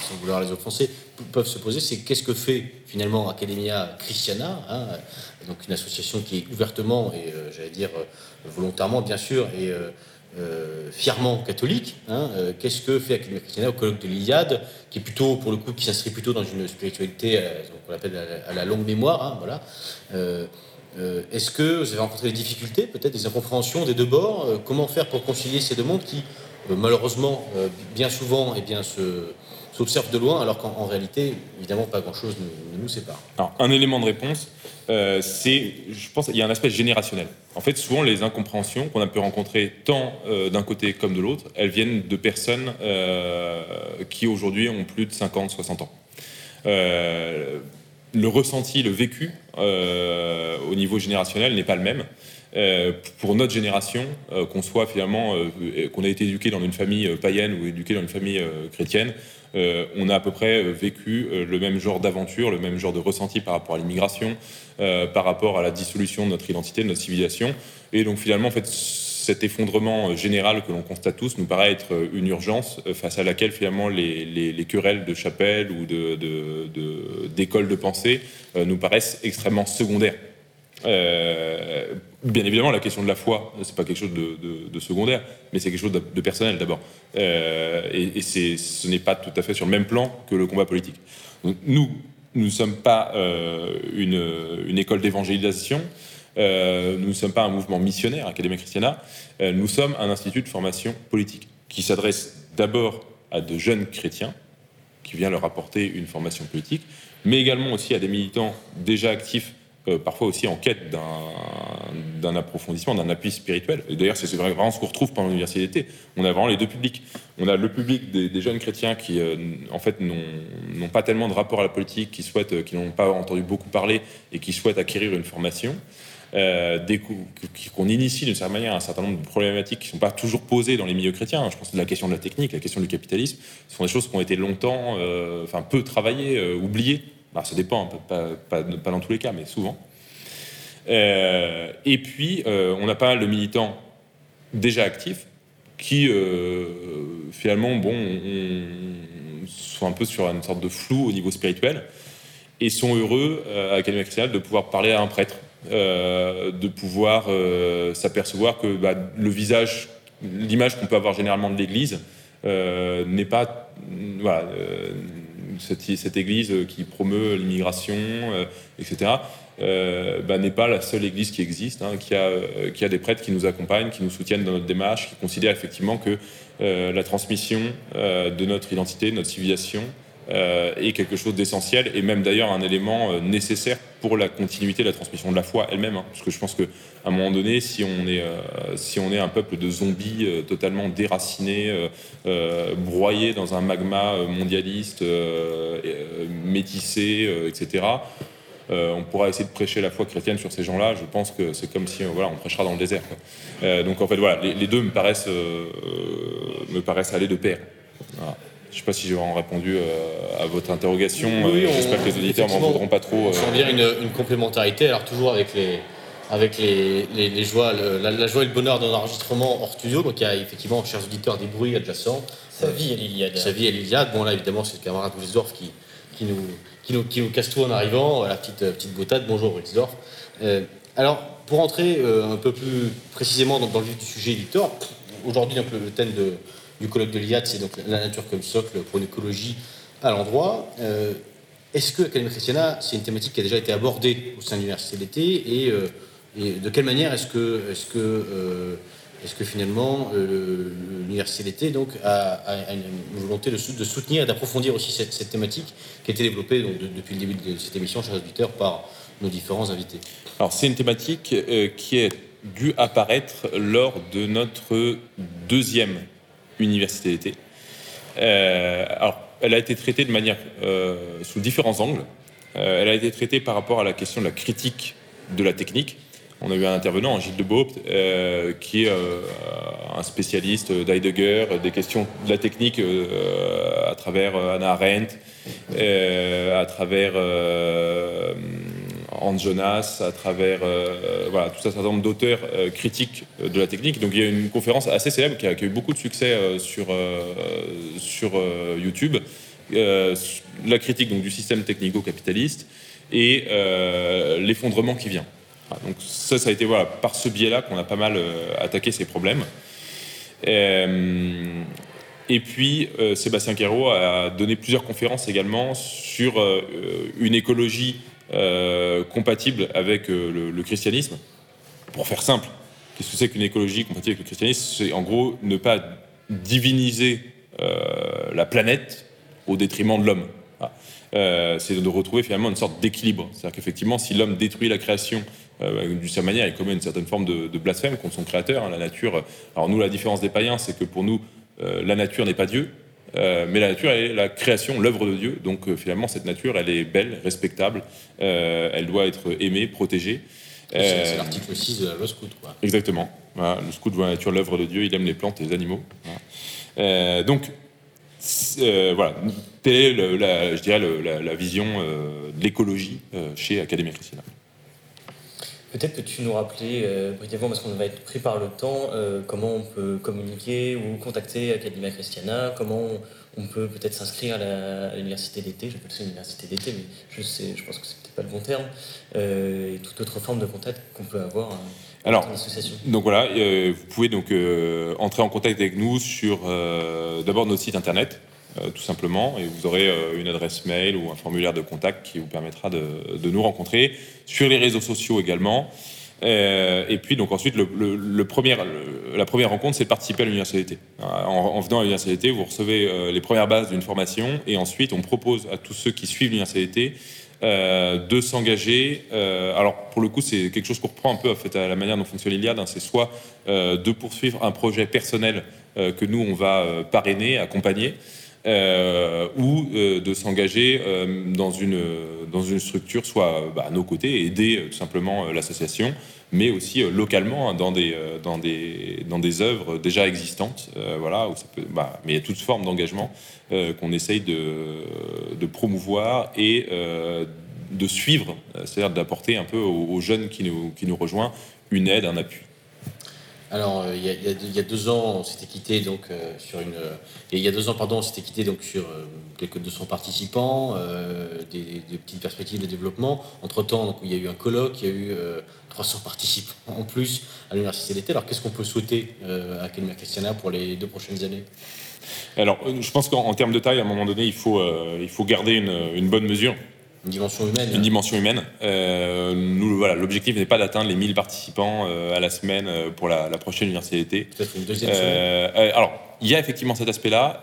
sans vouloir les offenser, peuvent se poser, c'est qu'est-ce que fait finalement Academia Christiana, hein, donc une association qui est ouvertement et euh, j'allais dire euh, volontairement bien sûr et euh, fièrement catholique. Hein, qu'est-ce que fait Academia Christiana au colloque de l'Iliade, qui est plutôt pour le coup qui s'inscrit plutôt dans une spiritualité qu'on appelle à la, longue mémoire, hein, voilà. Est-ce que vous avez rencontré des difficultés, peut-être des incompréhensions des deux bords Comment faire pour concilier ces deux mondes qui euh, malheureusement, euh, bien souvent, eh bien, s'observe de loin, alors qu'en réalité, évidemment, pas grand-chose ne, nous sépare? Alors, un élément de réponse, euh, c'est, je pense, qu'il y a un aspect générationnel. En fait, souvent, les incompréhensions qu'on a pu rencontrer tant d'un côté comme de l'autre, elles viennent de personnes qui aujourd'hui ont plus de 50, 60 ans. le ressenti, le vécu au niveau générationnel n'est pas le même. Euh, pour notre génération, euh, qu'on soit finalement, euh, qu'on a été éduqué dans une famille païenne ou éduqué dans une famille chrétienne, on a à peu près vécu le même genre d'aventure, le même genre de ressenti par rapport à l'immigration, par rapport à la dissolution de notre identité, de notre civilisation. Et donc finalement, en fait, cet effondrement général que l'on constate tous nous paraît être une urgence face à laquelle finalement les, querelles de chapelle ou d'écoles de, de pensée nous paraissent extrêmement secondaires. Euh, bien évidemment, la question de la foi, c'est pas quelque chose de, secondaire, mais c'est quelque chose de, personnel d'abord. Euh, et, ce n'est pas tout à fait sur le même plan que le combat politique. nous, nous ne sommes pas euh, une, école d'évangélisation, nous ne sommes pas un mouvement missionnaire, Académie Christiana, nous sommes un institut de formation politique qui s'adresse d'abord à de jeunes chrétiens, qui vient leur apporter une formation politique, mais également aussi à des militants déjà actifs parfois aussi en quête d'un approfondissement, d'un appui spirituel. Et d'ailleurs, c'est vraiment ce qu'on retrouve pendant l'université d'été. On a vraiment les deux publics. On a le public des, jeunes chrétiens qui, euh, en fait, n'ont pas tellement de rapport à la politique, qui souhaitent, qui n'ont pas entendu beaucoup parler et qui souhaitent acquérir une formation. Euh, qu'on initie d'une certaine manière un certain nombre de problématiques qui ne sont pas toujours posées dans les milieux chrétiens. Je pense que la question de la technique, la question du capitalisme, ce sont des choses qui ont été longtemps, euh, enfin peu travaillées, euh, oubliées. Alors, ça dépend, pas, dans tous les cas, mais souvent. et puis, on a pas mal de militants déjà actifs qui, finalement, bon, sont un peu sur une sorte de flou au niveau spirituel et sont heureux à l'Académie chrétienne de pouvoir parler à un prêtre euh, de pouvoir euh, s'apercevoir que bah, le visage, l'image qu'on peut avoir généralement de l'Église euh, n'est pas cette, Église qui promeut l'immigration, etc. Bah, n'est pas la seule Église qui existe, hein, qui, a, qui a des prêtres qui nous accompagnent, qui nous soutiennent dans notre démarche, qui considèrent effectivement que la transmission de notre identité, de notre civilisation, euh, est quelque chose d'essentiel et même d'ailleurs un élément euh, nécessaire pour la continuité de la transmission de la foi elle-même. Hein. parce que je pense qu'à un moment donné, si on est, euh, si on est un peuple de zombies totalement déracinés, broyés dans un magma mondialiste, métissé, etc., on pourra essayer de prêcher la foi chrétienne sur ces gens-là. Je pense que c'est comme si voilà, on prêchera dans le désert. donc en fait, voilà, les, deux me paraissent, me paraissent aller de pair. Voilà. Je ne sais pas si j'ai vraiment répondu euh, à votre interrogation. Oui, euh, J'espère que les auditeurs m'en voudront pas trop. On sent bien une, complémentarité, alors toujours avec les, avec les, les, joies, la, joie et le bonheur d'un enregistrement hors studio. Donc il y a effectivement, chers auditeurs, des bruits adjacents. Sa vie à l'Iliade. Sa vie à l'Iliade. Bon là, évidemment, c'est le camarade Wilsdorf qui, qui, nous, qui, nous, qui nous casse tout en arrivant. La petite, petite boutade. Bonjour Wilsdorf. Euh, alors, pour entrer un peu plus précisément dans, le vif du sujet, Victor, aujourd'hui, le thème de du colloque de l'IAT, c'est donc la nature comme socle pour une écologie à l'endroit. Euh, est-ce que Académie Christiana, c'est une thématique qui a déjà été abordée au sein de l'université d'été et, euh, de quelle manière est-ce que, est-ce que, euh, est-ce que finalement l'université d'été donc a, une volonté de, soutenir et d'approfondir aussi cette, thématique qui a été développée depuis le début de cette émission, chers auditeurs, par nos différents invités Alors c'est une thématique qui est dû apparaître lors de notre deuxième université d'été. Euh, alors, elle a été traitée de manière euh, sous différents angles. Euh, elle a été traitée par rapport à la question de la critique de la technique. On a eu un intervenant, Gilles de qui est un spécialiste d'Heidegger, des questions de la technique à travers Anna Arendt, à travers Hans Jonas, à travers euh, voilà, tout un certain nombre d'auteurs euh, critiques euh, de la technique. Donc il y a une conférence assez célèbre qui a, eu beaucoup de succès sur, sur YouTube, la critique donc, du système technico-capitaliste et l'effondrement qui vient. donc ça, ça a été voilà, par ce biais-là qu'on a pas mal attaqué ces problèmes. Et puis, Sébastien Quérault a donné plusieurs conférences également sur une écologie euh, compatible avec euh, le, christianisme. Pour faire simple, qu'est-ce que c'est qu'une écologie compatible avec le christianisme? C'est en gros ne pas diviniser euh, la planète au détriment de l'homme. c'est de retrouver finalement une sorte d'équilibre. C'est-à-dire qu'effectivement, si l'homme détruit la création d'une certaine manière, il commet une certaine forme de, blasphème contre son créateur. Hein, la nature. Alors nous, la différence des païens, c'est que pour nous, la nature n'est pas Dieu, euh, mais la nature est la création, l'œuvre de Dieu. Donc euh, finalement, cette nature, elle est belle, respectable. Euh, elle doit être aimée, protégée. C'est l'article 6 de la loi scout. Quoi. Exactement. le scout voit la nature, l'œuvre de Dieu. Il aime les plantes et les animaux. donc voilà, telle est, la, je dirais, la, vision de l'écologie chez Académie Christiana. Peut-être que tu nous rappelais euh, brièvement, parce qu'on va être pris par le temps, euh, comment on peut communiquer ou contacter Academia Christiana, comment on, peut peut-être s'inscrire à l'université d'été, j'appelle ça université d'été, mais je, sais, je pense que c'est peut-être pas le bon terme, euh, et toute autre forme de contact qu'on peut avoir. Alors, donc voilà, vous pouvez donc entrer en contact avec nous sur d'abord notre site internet, tout simplement, et vous aurez une adresse mail ou un formulaire de contact qui vous permettra de, nous rencontrer sur les réseaux sociaux également. Euh, et puis donc ensuite, le, premier, la première rencontre, c'est de participer à l'université. En, venant à l'université, vous recevez euh, les premières bases d'une formation, et ensuite on propose à tous ceux qui suivent l'université de s'engager. alors pour le coup, c'est quelque chose qu'on reprend un peu à la manière dont fonctionne l'Iliade. Hein. c'est soit de poursuivre un projet personnel que nous on va parrainer, accompagner. Euh, ou euh, de s'engager euh, dans, une, dans une structure, soit bah, à nos côtés, aider tout simplement l'association, mais aussi localement hein, dans, des, dans, des, dans des œuvres déjà existantes. voilà, bah, mais il y a toutes formes d'engagement qu'on essaye de, de, promouvoir et de suivre, c'est-à-dire d'apporter un peu aux, aux, jeunes qui nous, qui nous rejoignent une aide, un appui. Alors, euh, il y, a, deux ans, on s'était quitté donc euh, sur une. il y a deux ans, pardon, on s'était quitté donc sur euh, quelques 200 participants, des, petites perspectives de développement. Entre temps, donc il y a eu un colloque, il y a eu 300 participants en plus à l'université d'été. Alors, qu'est-ce qu'on peut souhaiter à Academia Christiana pour les deux prochaines années? Alors, je pense qu'en termes de taille, à un moment donné, il faut garder une bonne mesure. Une dimension humaine. Une dimension humaine. Euh, nous, voilà, l'objectif n'est pas d'atteindre les 1000 participants euh, à la semaine euh, pour la, prochaine université d'été. Peut-être une deuxième Alors, il y a effectivement cet aspect-là.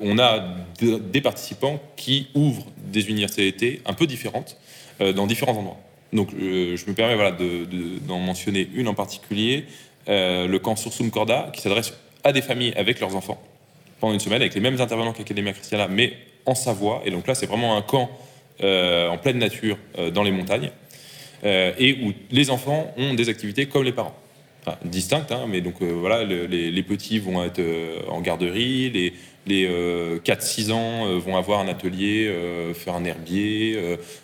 on a des participants qui ouvrent des universités d'été un peu différentes dans différents endroits. Donc, je me permets voilà, d'en mentionner une en particulier, le camp Sursum Corda, qui s'adresse à des familles avec leurs enfants pendant une semaine, avec les mêmes intervenants qu'Academia Christiana, mais en Savoie. Et donc là, c'est vraiment un camp en pleine nature euh, dans les montagnes, euh, et où les enfants ont des activités comme les parents. Enfin, distinctes, hein, mais donc voilà, les, petits vont être en garderie, les, les 4-6 ans vont avoir un atelier, faire un herbier,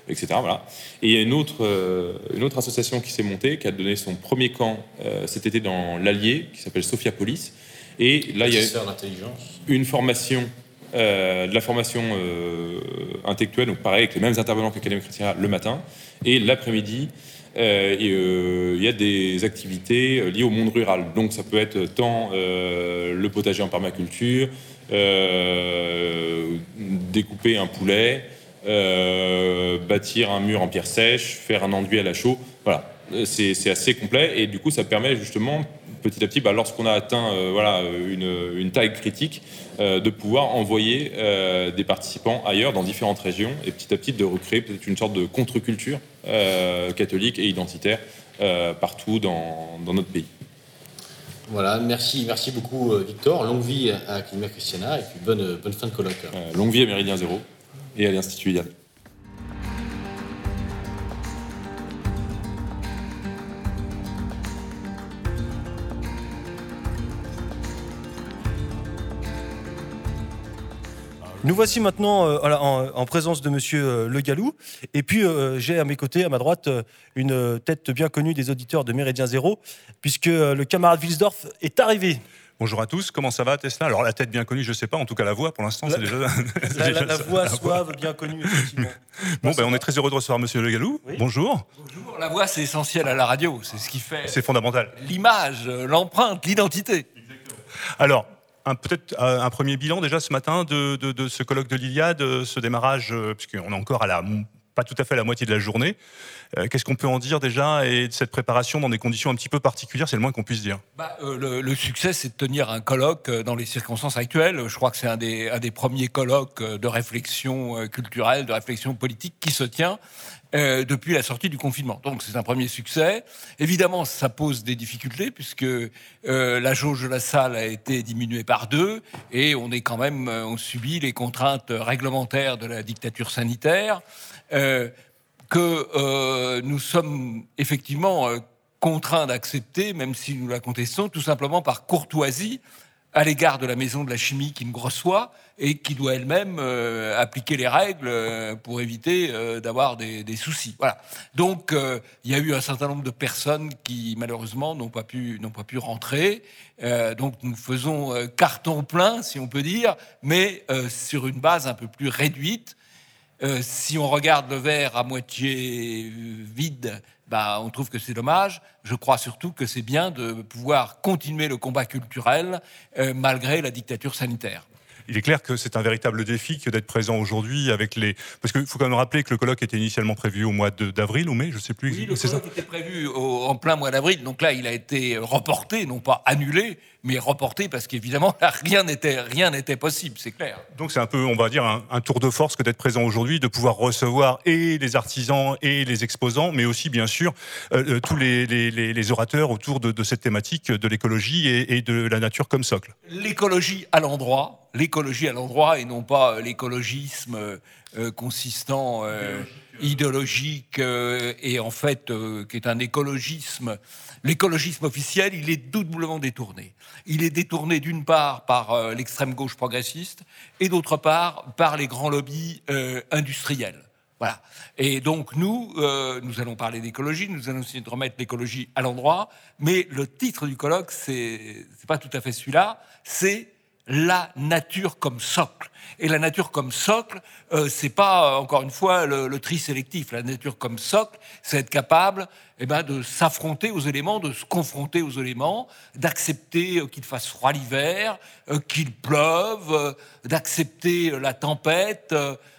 etc. Voilà. Et il y a une autre, une autre association qui s'est montée, qui a donné son premier camp cet été dans l'Allier, qui s'appelle Sophia Police. Et là, il y a une formation euh, de la formation euh, intellectuelle, donc pareil, avec les mêmes intervenants qu'Académie Chrétienne le matin. Et l'après-midi, euh, il y a des activités liées au monde rural. Donc ça peut être tant le potager en permaculture, découper un poulet, bâtir un mur en pierre sèche, faire un enduit à la chaux. Voilà, c'est assez complet et du coup ça permet justement petit à petit, bah, lorsqu'on a atteint voilà, une, une, taille critique, de pouvoir envoyer euh, des participants ailleurs, dans différentes régions, et petit à petit de recréer peut-être une sorte de contre-culture catholique et identitaire partout dans, dans, notre pays. Voilà, merci, merci beaucoup Victor. Longue vie à Academia Christiana et puis bonne, bonne fin de colloque. longue vie à Méridien Zéro et à l'Institut Iliade. Nous voici maintenant euh, en, présence de Monsieur euh, Le Gallou. Et puis, euh, j'ai à mes côtés, à ma droite, une tête bien connue des auditeurs de Méridien Zéro, puisque le camarade Wilsdorf est arrivé. Bonjour à tous, comment ça va Tesla? Alors la tête bien connue, je sais pas, en tout cas la voix pour l'instant c'est déjà... La, voix suave, bien connue, effectivement. Bon, ben, on est très heureux de recevoir Monsieur Le Gallou. Bonjour. Bonjour, la voix c'est essentiel à la radio, c'est ce qui fait... C'est fondamental. L'image, l'empreinte, l'identité. Alors, peut-être euh, un premier bilan déjà ce matin de, ce colloque de l'Iliade, euh, ce démarrage, euh, puisqu'on est encore à la pas tout à fait à la moitié de la journée. Qu'est-ce qu'on peut en dire déjà et de cette préparation dans des conditions un petit peu particulières, c'est le moins qu'on puisse dire? Bah, le, succès, c'est de tenir un colloque dans les circonstances actuelles. Je crois que c'est un des, un des premiers colloques de réflexion culturelle, de réflexion politique qui se tient. Euh, depuis la sortie du confinement. Donc c'est un premier succès. Évidemment, ça pose des difficultés puisque euh, la jauge de la salle a été diminuée par deux et on est quand même, euh, on subit les contraintes réglementaires de la dictature sanitaire que nous sommes effectivement contraints d'accepter, même si nous la contestons, tout simplement par courtoisie à l'égard de la maison de la chimie qui nous reçoit et qui doit elle-même euh, appliquer les règles euh, pour éviter euh, d'avoir des, soucis. Voilà. Donc il y a eu un certain nombre de personnes qui malheureusement n'ont pas pu n'ont pas pu rentrer. donc nous faisons carton plein, si on peut dire, mais sur une base un peu plus réduite. si on regarde le verre à moitié vide, bah, on trouve que c'est dommage. Je crois surtout que c'est bien de pouvoir continuer le combat culturel malgré la dictature sanitaire. il est clair que c'est un véritable défi que d'être présent aujourd'hui avec les. Parce qu'il faut quand même rappeler que le colloque était initialement prévu au mois d'avril ou mai, je sais plus. Oui, le ça colloque était prévu au- en plein mois d'avril, donc là, il a été reporté, non pas annulé, mais reporté parce qu'évidemment, rien n'était rien n'était possible, c'est clair. Donc c'est un peu, on va dire, un, un tour de force que d'être présent aujourd'hui, de pouvoir recevoir et les artisans et les exposants, mais aussi bien sûr euh, euh, tous les, les- les- les orateurs autour de, de cette thématique de l'écologie et, et de la nature comme socle. L'écologie à l'endroit, l'écologie à l'endroit et non pas euh, l'écologisme euh, consistant euh, idéologique euh, et en fait euh, qui est un écologisme. L'écologisme officiel, il est doublement détourné. Il est détourné d'une part par euh, l'extrême gauche progressiste et d'autre part par les grands lobbies euh, industriels. Voilà. Et donc nous, euh, nous allons parler d'écologie, nous allons essayer de remettre l'écologie à l'endroit, mais le titre du colloque, c'est pas tout à fait celui-là, c'est la nature comme socle. Et la nature comme socle, euh, c'est pas euh, encore une fois le, tri sélectif. La nature comme socle, c'est être capable eh ben, de s'affronter aux éléments, de se confronter aux éléments, d'accepter euh, qu'il fasse froid l'hiver, qu'il pleuve, d'accepter la tempête.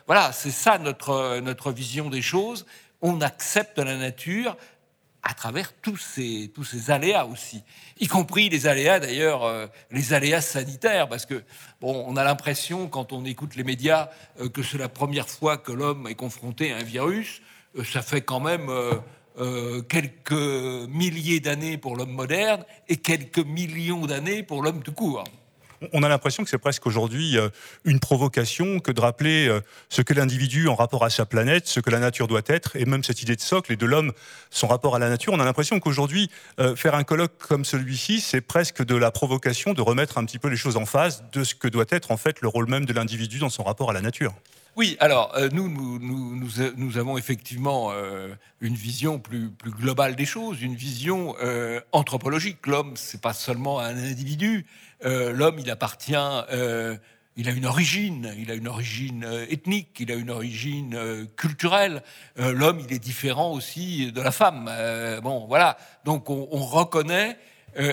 voilà, c'est ça notre, notre vision des choses. On accepte la nature à travers tous ces, tous ces aléas aussi, y compris les aléas d'ailleurs, euh, les aléas sanitaires, parce que bon, on a l'impression quand on écoute les médias euh, que c'est la première fois que l'homme est confronté à un virus. Euh, ça fait quand même quelques milliers d'années pour l'homme moderne et quelques millions d'années pour l'homme tout court. On a l'impression que c'est presque aujourd'hui euh, une provocation que de rappeler euh, ce que l'individu en rapport à sa planète, ce que la nature doit être, et même cette idée de socle et de l'homme, son rapport à la nature. On a l'impression qu'aujourd'hui, euh, faire un colloque comme celui-ci, c'est presque de la provocation de remettre un petit peu les choses en face de ce que doit être en fait le rôle même de l'individu dans son rapport à la nature. Oui, alors nous, nous, avons effectivement une vision plus, globale des choses, une vision anthropologique. L'homme, c'est pas seulement un individu. Euh, L'homme, il appartient, euh, il a une origine, il a une origine euh, ethnique, il a une origine culturelle. L'homme, il est différent aussi de la femme. Bon, voilà. Donc on, on reconnaît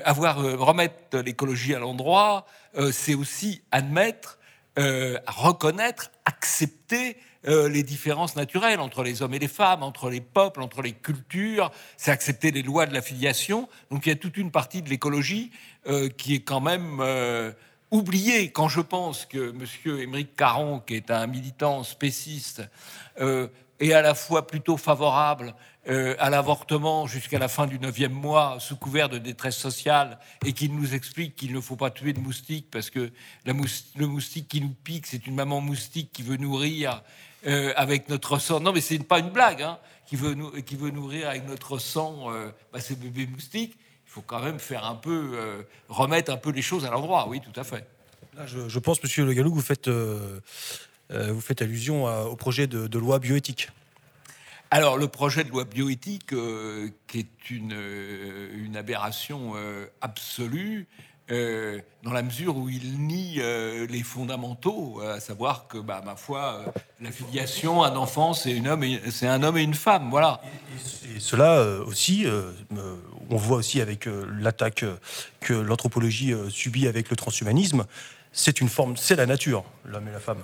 avoir remettre l'écologie à l'endroit, c'est aussi admettre reconnaître, accepter euh, les différences naturelles entre les hommes et les femmes, entre les peuples, entre les cultures, c'est accepter les lois de la filiation. Donc il y a toute une partie de l'écologie euh, qui est quand même euh, oubliée quand je pense que M. Émeric Caron, qui est un militant spéciste, est à la fois plutôt favorable à l'avortement jusqu'à la fin du neuvième mois sous couvert de détresse sociale et qu'il nous explique qu'il ne faut pas tuer de moustiques parce que le moustique qui nous pique, c'est une maman moustique qui veut nourrir euh, avec notre sang. Non, mais c'est pas une blague, hein, qui, veut nou- qui veut nourrir avec notre sang euh, bah, ces bébés moustiques. Il faut quand même faire un peu, euh, remettre un peu les choses à l'endroit, oui, tout à fait. Là, je, je pense, Monsieur Le Gallou, que vous faites, euh, vous faites allusion à- au projet de, de loi bioéthique. Alors, le projet de loi bioéthique, qui est une, une aberration absolue, euh, dans la mesure où il nie euh, les fondamentaux, à savoir que, bah, ma foi, euh, la filiation, un enfant, c'est une homme et- c'est un homme et une femme, voilà. Et cela euh, aussi, euh, euh, on voit aussi avec euh, l'attaque euh, que l'anthropologie euh, subit avec le transhumanisme, c'est une forme, c'est la nature, l'homme et la femme.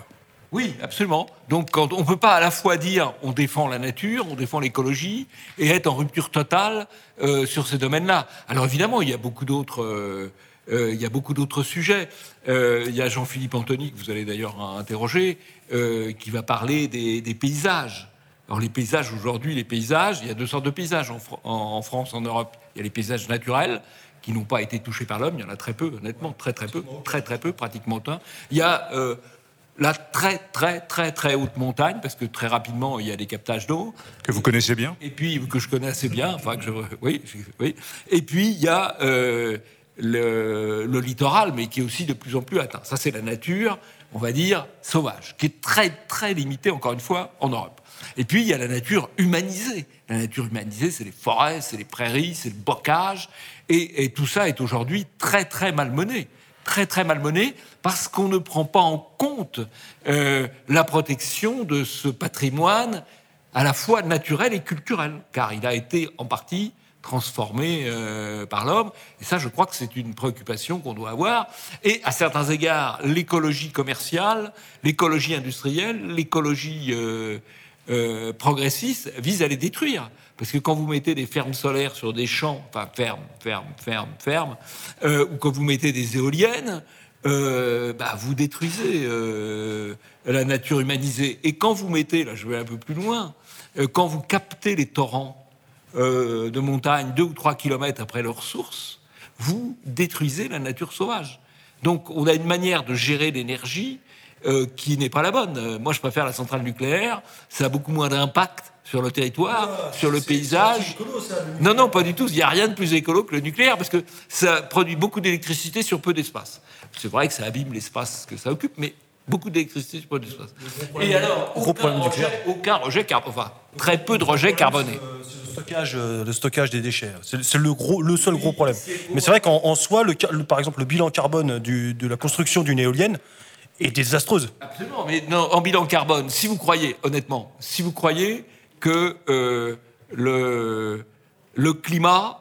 Oui, absolument. Donc, quand on ne peut pas à la fois dire on défend la nature, on défend l'écologie, et être en rupture totale euh, sur ces domaines-là. Alors évidemment, il y a beaucoup d'autres. euh, euh, il y a beaucoup d'autres sujets. Euh, il y a Jean-Philippe Antony, que vous allez d'ailleurs interroger, euh, qui va parler des, des paysages. Alors les paysages aujourd'hui, les paysages, il y a deux sortes de paysages en, Fr- en- en France, en Europe. Il y a les paysages naturels qui n'ont pas été touchés par l'homme. Il y en a très peu, honnêtement, très très peu, très très peu, pratiquement un. Il y a euh, la très très très très haute montagne, parce que très rapidement il y a des captages d'eau. Que vous connaissez bien Et puis que je connais assez bien, enfin que je, oui, oui. Et puis il y a euh, le, littoral, mais qui est aussi de plus en plus atteint. Ça c'est la nature, on va dire sauvage, qui est très très limitée encore une fois en Europe. Et puis il y a la nature humanisée. La nature humanisée, c'est les forêts, c'est les prairies, c'est le bocage, et, et tout ça est aujourd'hui très très malmené très très malmené parce qu'on ne prend pas en compte euh, la protection de ce patrimoine à la fois naturel et culturel, car il a été en partie transformés euh, par l'homme. Et ça, je crois que c'est une préoccupation qu'on doit avoir. Et à certains égards, l'écologie commerciale, l'écologie industrielle, l'écologie euh, euh, progressiste vise à les détruire. Parce que quand vous mettez des fermes solaires sur des champs, enfin fermes, fermes, fermes, fermes, ou quand vous mettez des éoliennes, bah, vous détruisez la nature humanisée. Et quand vous mettez, là je vais un peu plus loin, quand vous captez les torrents euh, de montagne deux ou trois kilomètres après leur source, vous détruisez la nature sauvage. Donc on a une manière de gérer l'énergie euh, qui n'est pas la bonne. Euh, moi je préfère la centrale nucléaire, ça a beaucoup moins d'impact sur le territoire, sur le paysage. Non, non, pas du tout. Il n'y a rien de plus écolo que le nucléaire parce que ça produit beaucoup d'électricité sur peu d'espace. C'est vrai que ça abîme l'espace que ça occupe, mais beaucoup d'électricité sur peu d'espace. Et alors, aucun rejet, aucun rejet carbone, enfin, très peu de rejet carboné. Le stockage, euh, le stockage des déchets, c'est c'est le, gros, le seul gros problème. Mais c'est vrai qu'en en soi, le, ca- le- par exemple, le bilan carbone du- de la construction d'une éolienne est désastreuse. Absolument, mais non, en bilan carbone, si vous croyez, honnêtement, si vous croyez que euh, le, le climat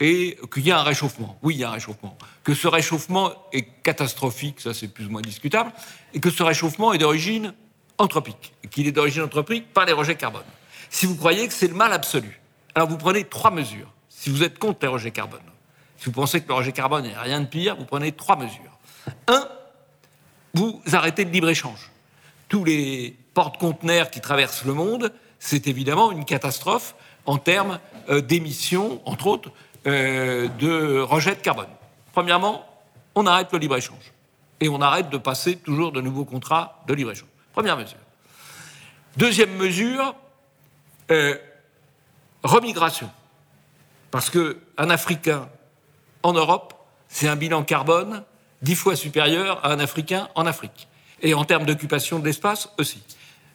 et qu'il y a un réchauffement, oui, il y a un réchauffement, que ce réchauffement est catastrophique, ça c'est plus ou moins discutable, et que ce réchauffement est d'origine anthropique, et qu'il est d'origine anthropique par les rejets carbone. Si vous croyez que c'est le mal absolu, alors vous prenez trois mesures. Si vous êtes contre les rejets carbone, si vous pensez que le rejet carbone n'est rien de pire, vous prenez trois mesures. Un, vous arrêtez le libre-échange. Tous les porte-conteneurs qui traversent le monde, c'est évidemment une catastrophe en termes euh, d'émissions, entre autres, euh, de rejet de carbone. Premièrement, on arrête le libre-échange. Et on arrête de passer toujours de nouveaux contrats de libre-échange. Première mesure. Deuxième mesure, euh, remigration. Parce qu'un Africain en Europe, c'est un bilan carbone dix fois supérieur à un Africain en Afrique. Et en termes d'occupation de l'espace aussi.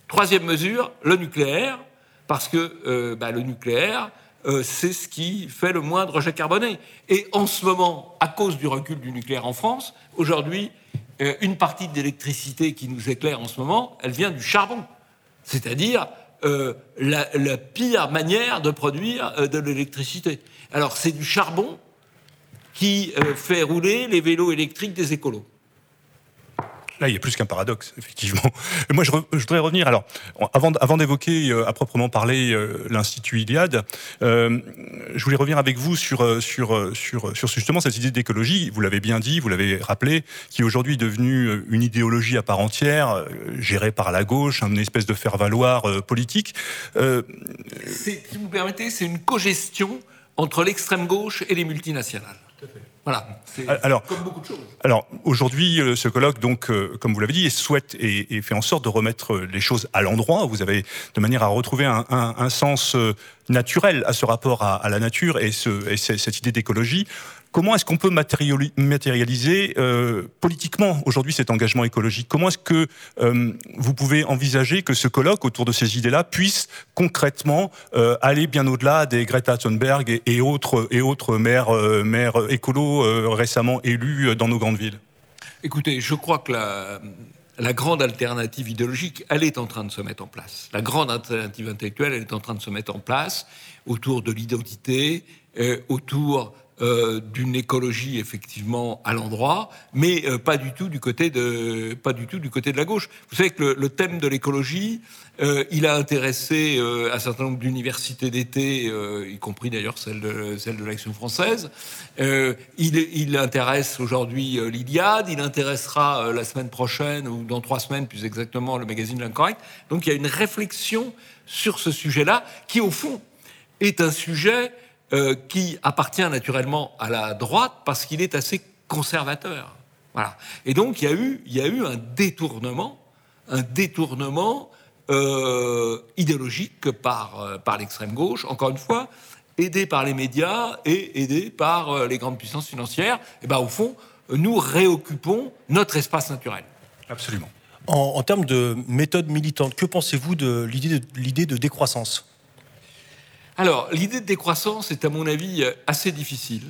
Troisième mesure, le nucléaire, parce que euh, bah, le nucléaire, euh, c'est ce qui fait le moins de rejet carboné. Et en ce moment, à cause du recul du nucléaire en France, aujourd'hui, une partie de l'électricité qui nous éclaire en ce moment, elle vient du charbon. C'est-à-dire euh, la, pire manière de produire euh, de l'électricité. Alors c'est du charbon qui euh, fait rouler les vélos électriques des écolos. Là, il y a plus qu'un paradoxe, effectivement. Et Moi, je, voudrais revenir. Alors, avant, d'évoquer euh, à proprement parler euh, l'Institut Iliade, euh, je voulais revenir avec vous sur, sur, justement cette idée d'écologie. Vous l'avez bien dit, vous l'avez rappelé, qui est aujourd'hui devenue euh, une idéologie à part entière, gérée par la gauche, une espèce de faire-valoir politique. Si vous me permettez, c'est une cogestion entre l'extrême gauche et les multinationales. Voilà. C'est Alors, comme beaucoup de choses. Alors aujourd'hui, ce colloque, donc, euh, comme vous l'avez dit, souhaite et, et fait en sorte de remettre euh, les choses à l'endroit. Vous avez de manière à retrouver un, un- un sens euh, naturel à ce rapport à, à la nature et, ce, et ce- cette idée d'écologie. Comment est-ce qu'on peut matériali- matérialiser euh, politiquement aujourd'hui cet engagement écologique? Comment est-ce que euh, vous pouvez envisager que ce colloque autour de ces idées-là puisse concrètement euh, aller bien au-delà des Greta Thunberg et, autres et maires, maires récemment élus dans nos grandes villes? Écoutez, je crois que la, grande alternative idéologique, elle est en train de se mettre en place. La grande alternative intellectuelle, elle est en train de se mettre en place autour de l'identité, autour euh, d'une écologie effectivement à l'endroit, mais euh, pas du tout du côté de pas du tout du côté de la gauche. Vous savez que le, thème de l'écologie, euh, il a intéressé un certain nombre d'universités d'été, y compris d'ailleurs celle de, celle de l'Action française. Il, il intéresse aujourd'hui l'Iliade, il intéressera la semaine prochaine ou dans trois semaines plus exactement le magazine L'Incorrect. Donc il y a une réflexion sur ce sujet-là qui au fond est un sujet euh, qui appartient naturellement à la droite parce qu'il est assez conservateur. Voilà. Et donc il y a eu, il y a eu un détournement, un détournement euh, idéologique par, euh, par l'extrême gauche, encore une fois, aidé par les médias et aidé par les grandes puissances financières. Et ben au fond, nous réoccupons notre espace naturel. Absolument. En, en termes de méthode militante, que pensez-vous de l'idée de, l'idée de décroissance? Alors, l'idée de décroissance est, à mon avis, assez difficile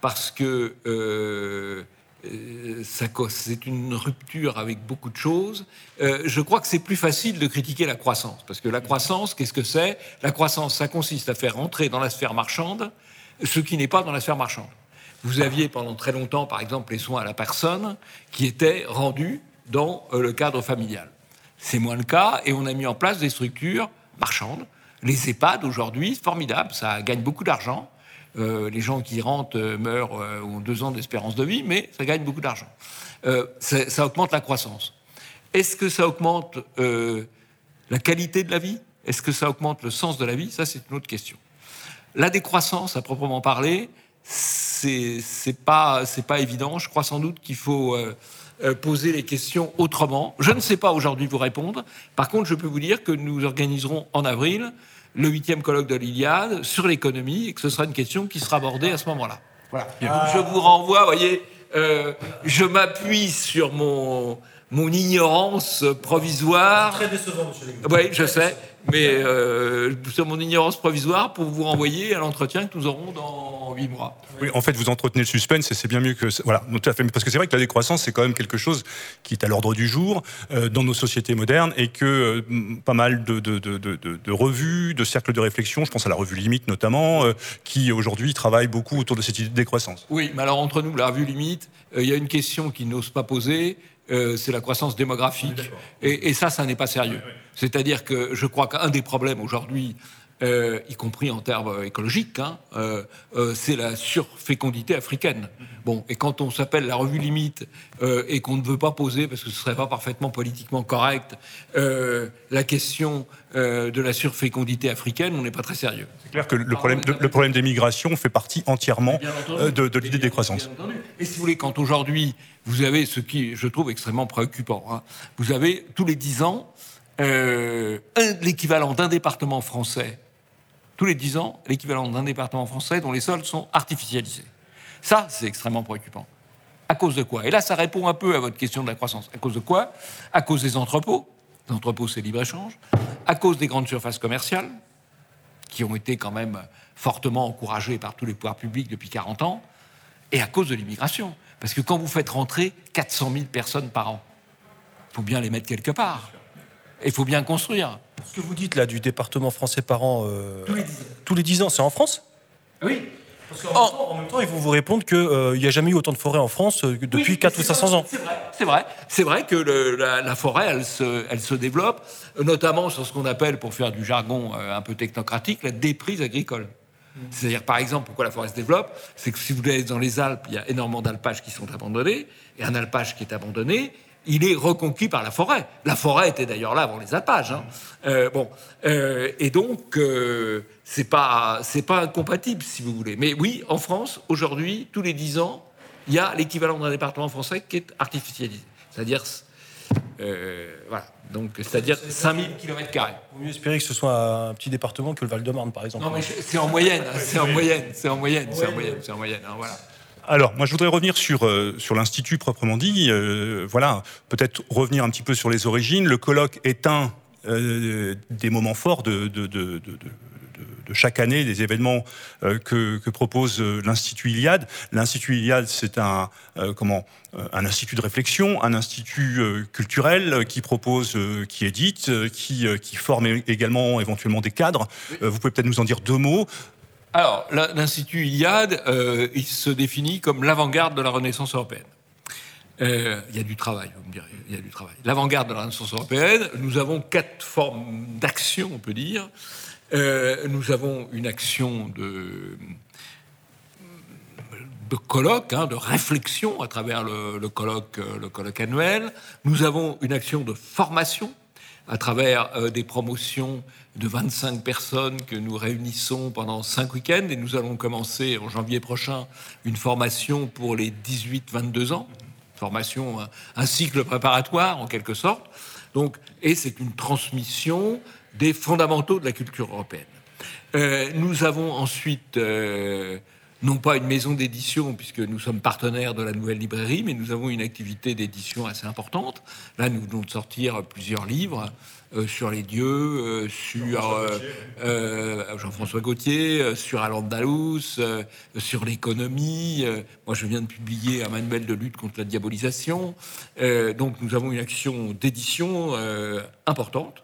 parce que euh, euh, c'est une rupture avec beaucoup de choses. Euh, je crois que c'est plus facile de critiquer la croissance, parce que la croissance, qu'est-ce que c'est? La croissance, ça consiste à faire entrer dans la sphère marchande ce qui n'est pas dans la sphère marchande. Vous aviez pendant très longtemps, par exemple, les soins à la personne qui étaient rendus dans le cadre familial. C'est moins le cas, et on a mis en place des structures marchandes. Les EHPAD aujourd'hui, formidable, ça gagne beaucoup d'argent. Euh, les gens qui rentrent euh, meurent euh, ont deux ans d'espérance de vie, mais ça gagne beaucoup d'argent. Euh, ça, augmente la croissance. Est-ce que ça augmente la qualité de la vie? Est-ce que ça augmente le sens de la vie? Ça, c'est une autre question. La décroissance, à proprement parler, c'est pas évident. Je crois sans doute qu'il faut poser les questions autrement. Je ne sais pas aujourd'hui vous répondre. Par contre, je peux vous dire que nous organiserons en avril le huitième colloque de l'Iliade sur l'économie et que ce sera une question qui sera abordée à ce moment-là. Voilà. Donc, je vous renvoie, vous voyez, euh, je m'appuie sur mon mon ignorance provisoire. Très décevant, monsieur. Oui, je sais, mais euh, sur mon ignorance provisoire pour vous renvoyer à l'entretien que nous aurons dans huit mois. Oui, en fait, vous entretenez le suspense et c'est bien mieux que. Voilà, tout à fait. Parce que c'est vrai que la décroissance, c'est quand même quelque chose qui est à l'ordre du jour euh, dans nos sociétés modernes et que euh, pas mal de, de, revues, de cercles de réflexion, je pense à la revue Limite notamment, euh, qui aujourd'hui travaillent beaucoup autour de cette idée de décroissance. Oui, mais alors entre nous, la revue limite, il y a une question qu'ils n'osent pas poser, euh, c'est la croissance démographique. Et, et ça, ça n'est pas sérieux. C'est-à-dire que je crois qu'un des problèmes aujourd'hui, euh, y compris en termes écologiques, hein, euh, euh, c'est la surfécondité africaine. Bon, et quand on s'appelle la revue limite euh, et qu'on ne veut pas poser, parce que ce serait pas parfaitement politiquement correct, euh, la question euh, de la surfécondité africaine, on n'est pas très sérieux. C'est clair que le problème, le, le problème des migrations fait partie entièrement entendu. euh, de, de l'idée de décroissance. Et si vous voulez, quand aujourd'hui, vous avez ce qui, je trouve, extrêmement préoccupant, hein, vous avez tous les dix ans euh, l'équivalent d'un département français, tous les dix ans, l'équivalent d'un département français dont les sols sont artificialisés. Ça, c'est extrêmement préoccupant. À cause de quoi? Et là, ça répond un peu à votre question de la croissance. À cause de quoi? À cause des entrepôts. Les entrepôts, c'est libre-échange. À cause des grandes surfaces commerciales, qui ont été quand même fortement encouragées par tous les pouvoirs publics depuis 40 ans, et à cause de l'immigration. Parce que quand vous faites rentrer 400 000 personnes par an, il faut bien les mettre quelque part. Il faut bien construire. Ce que vous dites là du département français par an, euh, tous les 10 ans, c'est en France? Oui. Parce qu'en même, temps, en même temps, ils vont vous répondre qu'il n'y a jamais eu autant de forêts en France euh, que depuis 4 ou 500 ans. C'est vrai, c'est vrai que le- la, la forêt, elle se, elle se développe, euh, notamment sur ce qu'on appelle, pour faire du jargon euh, un peu technocratique, la déprise agricole. C'est-à-dire, par exemple, pourquoi la forêt se développe C'est que si vous allez dans les Alpes, il y a énormément d'alpages qui sont abandonnés, et un alpage qui est abandonné, il est reconquis par la forêt. La forêt était d'ailleurs là avant les alpages. hein. Euh, bon, euh, et donc, euh, c'est pas, c'est pas incompatible, si vous voulez. Mais oui, en France, aujourd'hui, tous les 10 ans, il y a l'équivalent d'un département français qui est artificialisé. C'est-à-dire, euh, voilà, donc, c'est-à-dire 5000 km. Il vaut mieux espérer que ce soit un petit département que le Val-de-Marne, par exemple. Non, mais c'est en moyenne, hein, c'est en moyenne, c'est en moyenne, c'est en moyenne, c'est en moyenne. hein, voilà. Alors, moi, je voudrais revenir sur, euh, sur l'Institut proprement dit. Euh, voilà, peut-être revenir un petit peu sur les origines. Le colloque est un euh, des moments forts de, de, de, de- de- de chaque année, des événements que, que propose l'Institut Iliade. L'Institut Iliade, c'est un, euh, comment, un institut de réflexion, un institut culturel qui propose, qui édite, qui, qui forme également éventuellement des cadres. Vous pouvez peut-être nous en dire deux mots. Alors, l'Institut Iliade, euh, il se définit comme l'avant-garde de la Renaissance européenne. Euh, Il y a du travail, vous me direz, il y a du travail. L'avant-garde de la Renaissance européenne, nous avons quatre formes d'action, on peut dire. Euh, nous avons une action de, de colloque, hein, de réflexion à travers le, colloque, annuel. Nous avons une action de formation à travers des promotions de 25 personnes que nous réunissons pendant 5 week-ends et nous allons commencer en janvier prochain une formation pour les 18-22 ans, formation, un, cycle préparatoire en quelque sorte. Donc, et c'est une transmission des fondamentaux de la culture européenne. Euh, nous avons ensuite euh, non pas une maison d'édition, puisque nous sommes partenaires de la nouvelle librairie, mais nous avons une activité d'édition assez importante. Là, nous venons de sortir plusieurs livres sur les dieux, euh, sur euh, euh, Jean-François Gauthier, euh, sur Al-Andalus, euh, sur l'économie. Euh, moi, je viens de publier un manuel de lutte contre la diabolisation. Euh, donc, nous avons une action d'édition euh, importante.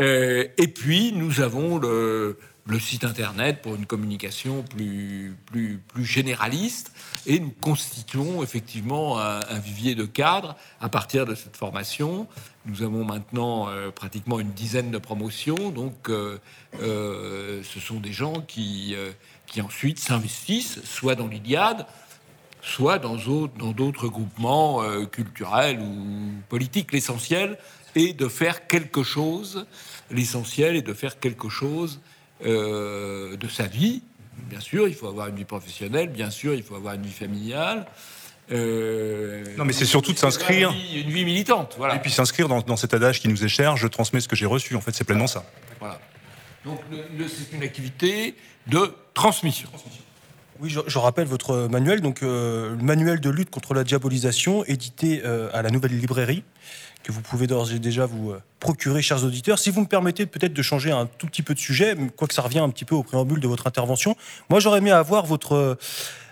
Euh, et puis, nous avons le, le site internet pour une communication plus, plus, plus généraliste. Et nous constituons effectivement un, vivier de cadres à partir de cette formation. Nous avons maintenant euh, pratiquement une dizaine de promotions. Donc, euh, euh, ce sont des gens qui, qui ensuite s'investissent, soit dans l'Iliade, soit dans autres- dans d'autres groupements culturels ou politiques. L'essentiel est de faire quelque chose. L'essentiel est de faire quelque chose euh, de sa vie. Bien sûr, il faut avoir une vie professionnelle. Bien sûr, il faut avoir une vie familiale. Euh, Non, mais c'est surtout de s'inscrire. Une vie, une vie militante, voilà. Et puis s'inscrire dans, dans cet adage qui nous est cher, je transmets ce que j'ai reçu. En fait, c'est pleinement ça. Voilà. Donc, c'est une activité de transmission. Oui, je, je rappelle votre manuel, donc euh, le manuel de lutte contre la diabolisation, édité euh, à la Nouvelle Librairie, que vous pouvez d'ores et déjà vous euh, procurer, chers auditeurs. Si vous me permettez peut-être de changer un tout petit peu de sujet, quoique ça revient un petit peu au préambule de votre intervention, moi j'aurais aimé avoir votre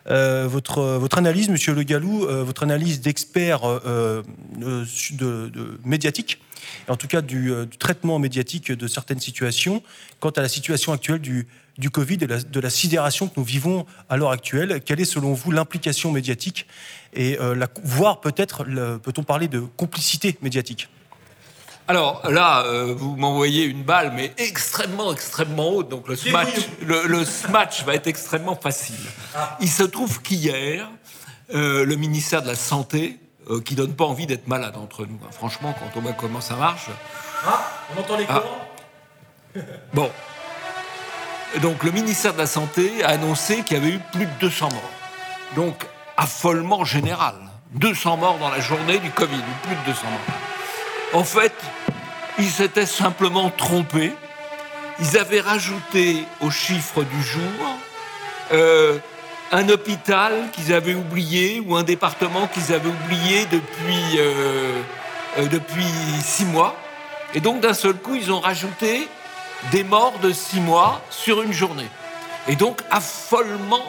euh, votre, votre analyse, Monsieur Le Gallou, euh, votre analyse d'expert euh, euh, de, médiatique, en tout cas du, euh, traitement médiatique de certaines situations, quant à la situation actuelle du, du Covid et de la sidération que nous vivons à l'heure actuelle. Quelle est selon vous l'implication médiatique et euh, la, voire peut-être, peut-on parler de complicité médiatique? Alors là, euh, vous m'envoyez une balle, mais extrêmement, extrêmement haute. Donc le smash, le, le smash va être extrêmement facile. Il se trouve qu'hier, euh, le ministère de la Santé, euh, qui donne pas envie d'être malade entre nous, hein. franchement, quand on voit comment ça marche. On entend les Ah. Bon. Donc le ministère de la Santé a annoncé qu'il y avait eu plus de 200 morts. Donc affolement général. 200 morts dans la journée du Covid, plus de 200 morts. En fait, ils s'étaient simplement trompés. Ils avaient rajouté au chiffre du jour euh, un hôpital qu'ils avaient oublié ou un département qu'ils avaient oublié depuis, euh, euh, depuis six mois. Et donc d'un seul coup, ils ont rajouté des morts de six mois sur une journée. Et donc affolement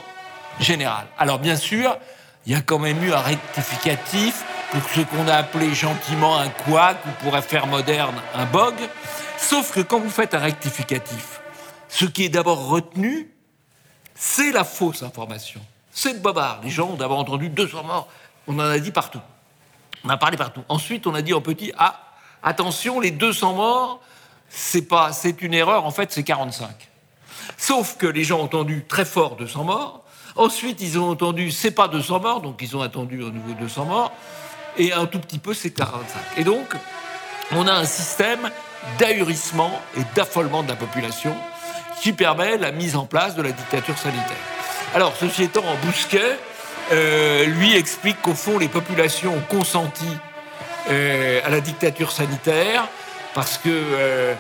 général. Alors bien sûr, il y a quand même eu un rectificatif pour ce qu'on a appelé gentiment un couac ou pour faire moderne un bog. Sauf que quand vous faites un rectificatif, ce qui est d'abord retenu, c'est la fausse information. C'est le bobard. Les gens ont d'abord entendu 200 morts. On en a dit partout. On a parlé partout. Ensuite, on a dit en petit, ah, attention, les 200 morts, c'est pas, c'est une erreur. En fait, c'est 45. Sauf que les gens ont entendu très fort 200 morts. Ensuite, ils ont entendu c'est pas 200 morts, donc ils ont attendu au nouveau 200 morts. Et un tout petit peu, c'est 45. Et donc, on a un système d'ahurissement et d'affolement de la population qui permet la mise en place de la dictature sanitaire. Alors, ceci étant, en Bousquet, euh, lui explique qu'au fond, les populations ont consenti euh, à la dictature sanitaire parce que euh,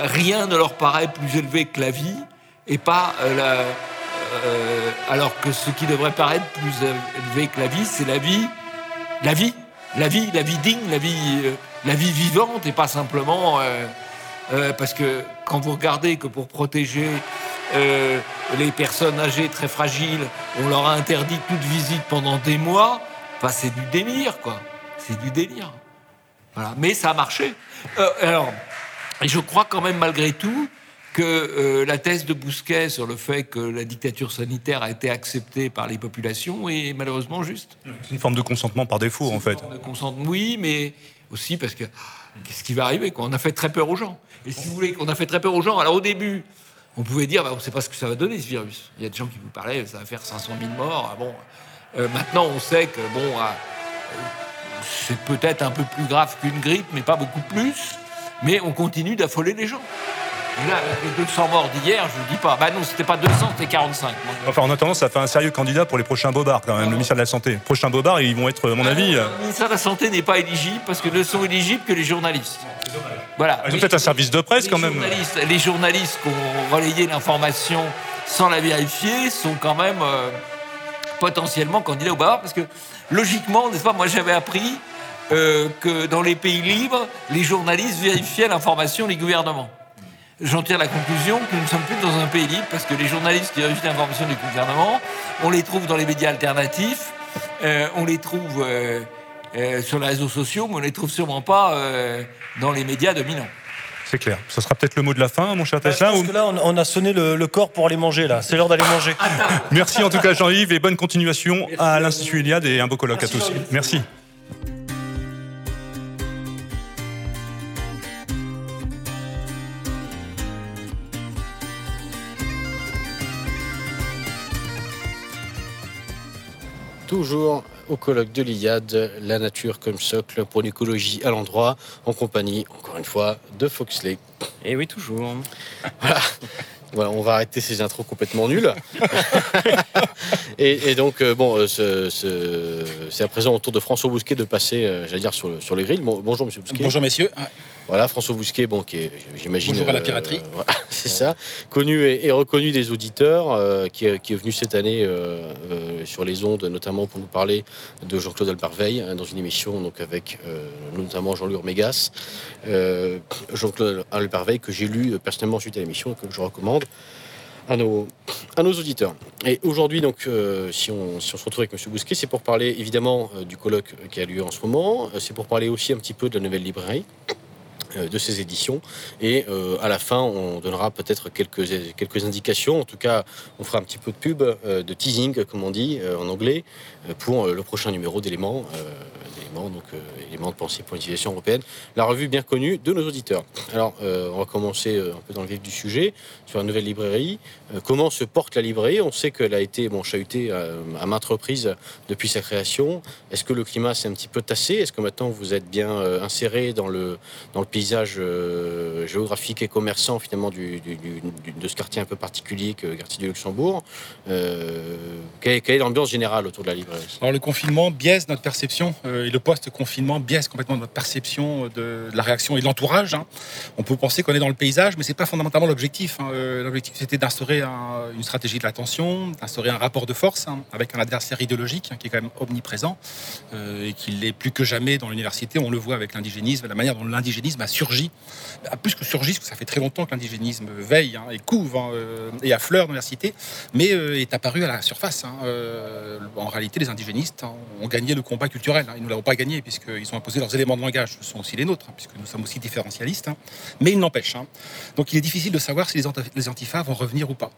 rien ne leur paraît plus élevé que la vie et pas la, euh, alors que ce qui devrait paraître plus élevé que la vie, c'est la vie, la vie, la vie, la vie digne, la vie, euh, la vie vivante et pas simplement euh, parce que quand vous regardez que pour protéger les personnes âgées très fragiles, on leur a interdit toute visite pendant des mois, enfin, c'est du délire, quoi. C'est du délire. Voilà. Mais ça a marché. Alors, et je crois quand même malgré tout que euh, la thèse de Bousquet sur le fait que la dictature sanitaire a été acceptée par les populations est malheureusement juste. C'est une forme de consentement par défaut, en fait. De consentement, oui, mais aussi parce que qu'est-ce qui va arriver quoi? On a fait très peur aux gens. Et si vous voulez qu'on a fait très peur aux gens, alors au début, on pouvait dire, bah, on ne sait pas ce que ça va donner ce virus. Il y a des gens qui vous parlaient, ça va faire 500 000 morts. Ah bon, Euh, maintenant, on sait que bon, ah, c'est peut-être un peu plus grave qu'une grippe, mais pas beaucoup plus. Mais on continue d'affoler les gens. Là, les 200 morts d'hier, je vous dis pas. Bah non, c'était pas 200, c'était 45. Enfin, en attendant, ça fait un sérieux candidat pour les prochains bobards, quand même, le ministère de la Santé. Prochains bobards, ils vont être, à mon avis. euh, Le ministère de la Santé n'est pas éligible parce que ne sont éligibles que les journalistes. Voilà. Ils ont peut-être un service de presse, quand même. Journalistes, les journalistes qui ont relayé l'information sans la vérifier sont quand même euh, potentiellement candidats au bar parce que logiquement, n'est-ce pas, moi j'avais appris euh, que dans les pays libres, les journalistes vérifiaient l'information des gouvernements. J'en tire la conclusion que nous ne sommes plus dans un pays libre parce que les journalistes qui vérifient l'information du gouvernement, on les trouve dans les médias alternatifs, euh, on les trouve euh, euh, sur les réseaux sociaux, mais on les trouve sûrement pas euh, dans les médias dominants. C'est clair. Ça sera peut-être le mot de la fin, mon cher Je Tesla. ou- que là, on, on a sonné le, le corps pour aller manger, là. C'est l'heure d'aller manger. Merci en tout cas, Jean-Yves, et bonne continuation à l'Institut Iliade et un beau colloque à tous. Merci. Toujours au colloque de l'Iliade, la nature comme socle pour l'écologie à l'endroit, en compagnie, encore une fois, de Foxley. Et oui, toujours. Voilà. Voilà, on va arrêter ces intros complètement nulles. et, et donc, euh, bon, euh, ce- ce- c'est à présent au tour de François Bousquet de passer, euh, j'allais dire, sur le, sur le grill. Bon, bonjour, monsieur Bousquet. Bonjour messieurs. Voilà, François Bousquet, bon, qui est, j'imagine. Bonjour à la euh, piraterie. voilà, c'est ça. Connu et, et reconnu des auditeurs, euh, qui, est, qui est venu cette année euh, sur les ondes, notamment pour nous parler de Jean-Claude Albarveil, hein, dans une émission donc avec notamment Jean-Louis Ormégas. Euh, Jean-Claude Albarveil, que j'ai lu personnellement suite à l'émission et que je recommande à nos, à nos auditeurs. Et aujourd'hui, donc, euh, si, on, si on se retrouve avec M. Bousquet, c'est pour parler évidemment euh, du colloque qui a lieu en ce moment. C'est pour parler aussi un petit peu de la nouvelle librairie de ces éditions. Et euh, à la fin, on donnera peut-être quelques, indications. En tout cas, on fera un petit peu de pub, euh, de teasing, comme on dit euh, en anglais, euh, pour euh, le prochain numéro d'éléments. Donc euh, éléments de pensée pour l'utilisation européenne, la revue bien connue de nos auditeurs. Alors, euh, on va commencer euh, un peu dans le vif du sujet sur la nouvelle librairie. Comment se porte la librairie? On sait qu'elle a été bon, chahutée à maintes reprises depuis sa création. Est-ce que le climat s'est un petit peu tassé? Est-ce que maintenant vous êtes bien inséré dans le, dans le paysage géographique et commerçant finalement de ce quartier un peu particulier que le quartier du Luxembourg? Quelle, est- l'ambiance générale autour de la librairie? Alors le confinement biaise notre perception et le post-confinement biaise complètement notre perception de, de la réaction et de l'entourage. hein. On peut penser qu'on est dans le paysage, mais c'est pas fondamentalement l'objectif. hein. Euh, L'objectif c'était d'instaurer un- une stratégie de l'attention, d'instaurer un rapport de force hein, avec un adversaire idéologique qui est quand même omniprésent euh, et qui l'est plus que jamais dans l'université. On le voit avec l'indigénisme, la manière dont l'indigénisme a surgi, a plus que surgi, parce que ça fait très longtemps que l'indigénisme veille et couve euh, et affleure dans l'université, mais euh, est apparu à la surface. Euh, en réalité, les indigénistes ont gagné le combat culturel. Ils ne puisqu'ils ont imposé leurs éléments de langage. Ce sont aussi les nôtres, hein, puisque nous sommes aussi différentialistes. hein. Mais il n'empêche. hein. Donc il est difficile de savoir si les, les antifas vont revenir ou pas.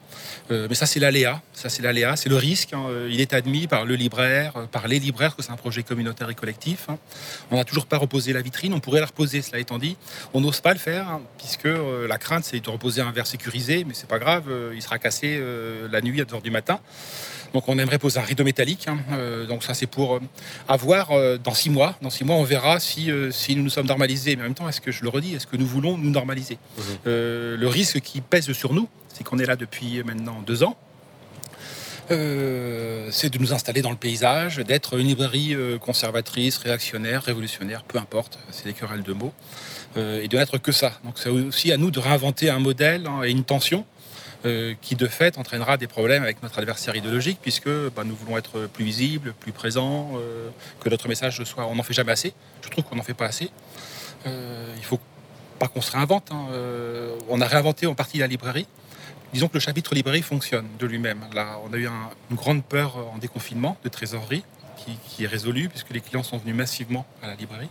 Euh, mais ça, c'est l'aléa. Ça, c'est l'aléa. C'est le risque. Euh, Il est admis par le libraire, euh, par les libraires, que c'est un projet communautaire et collectif. On n'a toujours pas reposé la vitrine. On pourrait la reposer, cela étant dit. On n'ose pas le faire, puisque la crainte, c'est de reposer un verre sécurisé, mais c'est pas grave. il sera cassé la nuit à 2 h du matin. Donc on aimerait poser un rideau métallique. hein. Euh, donc ça c'est pour euh, avoir euh, dans six mois. Dans six mois on verra si, si nous nous sommes normalisés. Mais en même temps, est-ce que je le redis, est-ce que nous voulons nous normaliser? Euh, Le risque qui pèse sur nous, c'est qu'on est là depuis maintenant deux ans. Euh, c'est de nous installer dans le paysage, d'être une librairie conservatrice, réactionnaire, révolutionnaire, peu importe, c'est des querelles de mots, euh, et de n'être que ça. Donc c'est aussi à nous de réinventer un modèle hein, et une tension euh, qui de fait entraînera des problèmes avec notre adversaire idéologique puisque bah, nous voulons être plus visibles, plus présents, euh, que notre message soit. On n'en fait jamais assez. Je trouve qu'on n'en fait pas assez. Euh, il faut pas qu'on se réinvente. hein. On a réinventé en partie la librairie. Disons que le chapitre librairie fonctionne de lui-même. Là, on a eu un- une grande peur en déconfinement de trésorerie qui est résolue puisque les clients sont venus massivement à la librairie.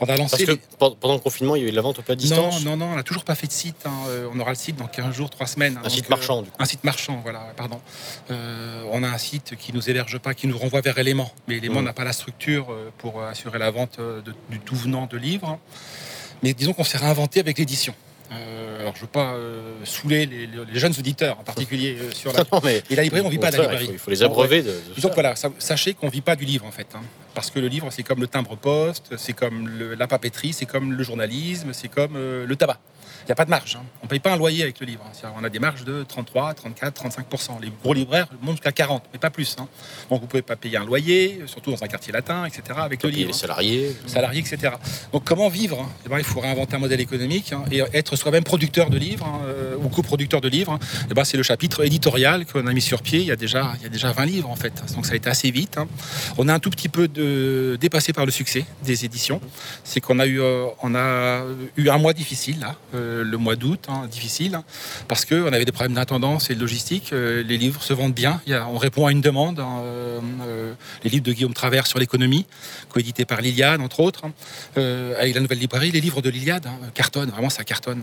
On a lancé Parce que les- pen- pendant le confinement, il y a eu de la vente un peu à distance. non, non, non, on n'a toujours pas fait de site. hein. Euh, On aura le site dans 15 jours, 3 semaines. hein. Un Donc, site marchand, du coup. Un site marchand, voilà, pardon. Euh, on a un site qui nous héberge pas, qui nous renvoie vers Éléments. Mais Éléments Mhm. n'a pas la structure euh, pour euh, assurer la vente euh, de- du tout venant de livres. Mais disons qu'on s'est réinventé avec l'édition. Euh, alors, je ne veux pas euh, saouler les, les jeunes auditeurs en particulier euh, sur la. Non, mais Et la librairie, on ne vit pas de la librairie. il faut- les abreuver de- de que voilà, sa- sachez qu'on ne vit pas du livre en fait. hein. parce que le livre, c'est comme le timbre-poste, c'est comme le- la papeterie, c'est comme le journalisme, c'est comme euh, le tabac. Il n'y a pas de marge. hein. On ne paye pas un loyer avec le livre. hein. On a des marges de 33, 34, 35% Les gros libraires montent jusqu'à 40, mais pas plus. hein. Donc vous ne pouvez pas payer un loyer, surtout dans un quartier latin, etc. Avec le livre. les salariés. Salariés, etc. Donc comment vivre Eh ben, Il faut réinventer un modèle économique et être soi-même producteur de livres euh, ou coproducteur de livres. Eh ben, c'est le chapitre éditorial qu'on a mis sur pied. Il y a déjà, il y a déjà 20 livres en fait. Donc ça a été assez vite. On a un tout petit peu de, dépassé par le succès des éditions. C'est qu'on a eu, euh, on a eu un mois difficile là, euh, le mois d'août, hein, difficile, hein, parce qu'on avait des problèmes d'intendance et de logistique. Euh, les livres se vendent bien. On répond à une demande. hein, euh, euh, les livres de Guillaume Travers sur l'économie, coédité par Liliane entre autres, avec la nouvelle librairie, les livres de Liliade cartonnent. Vraiment, ça cartonne.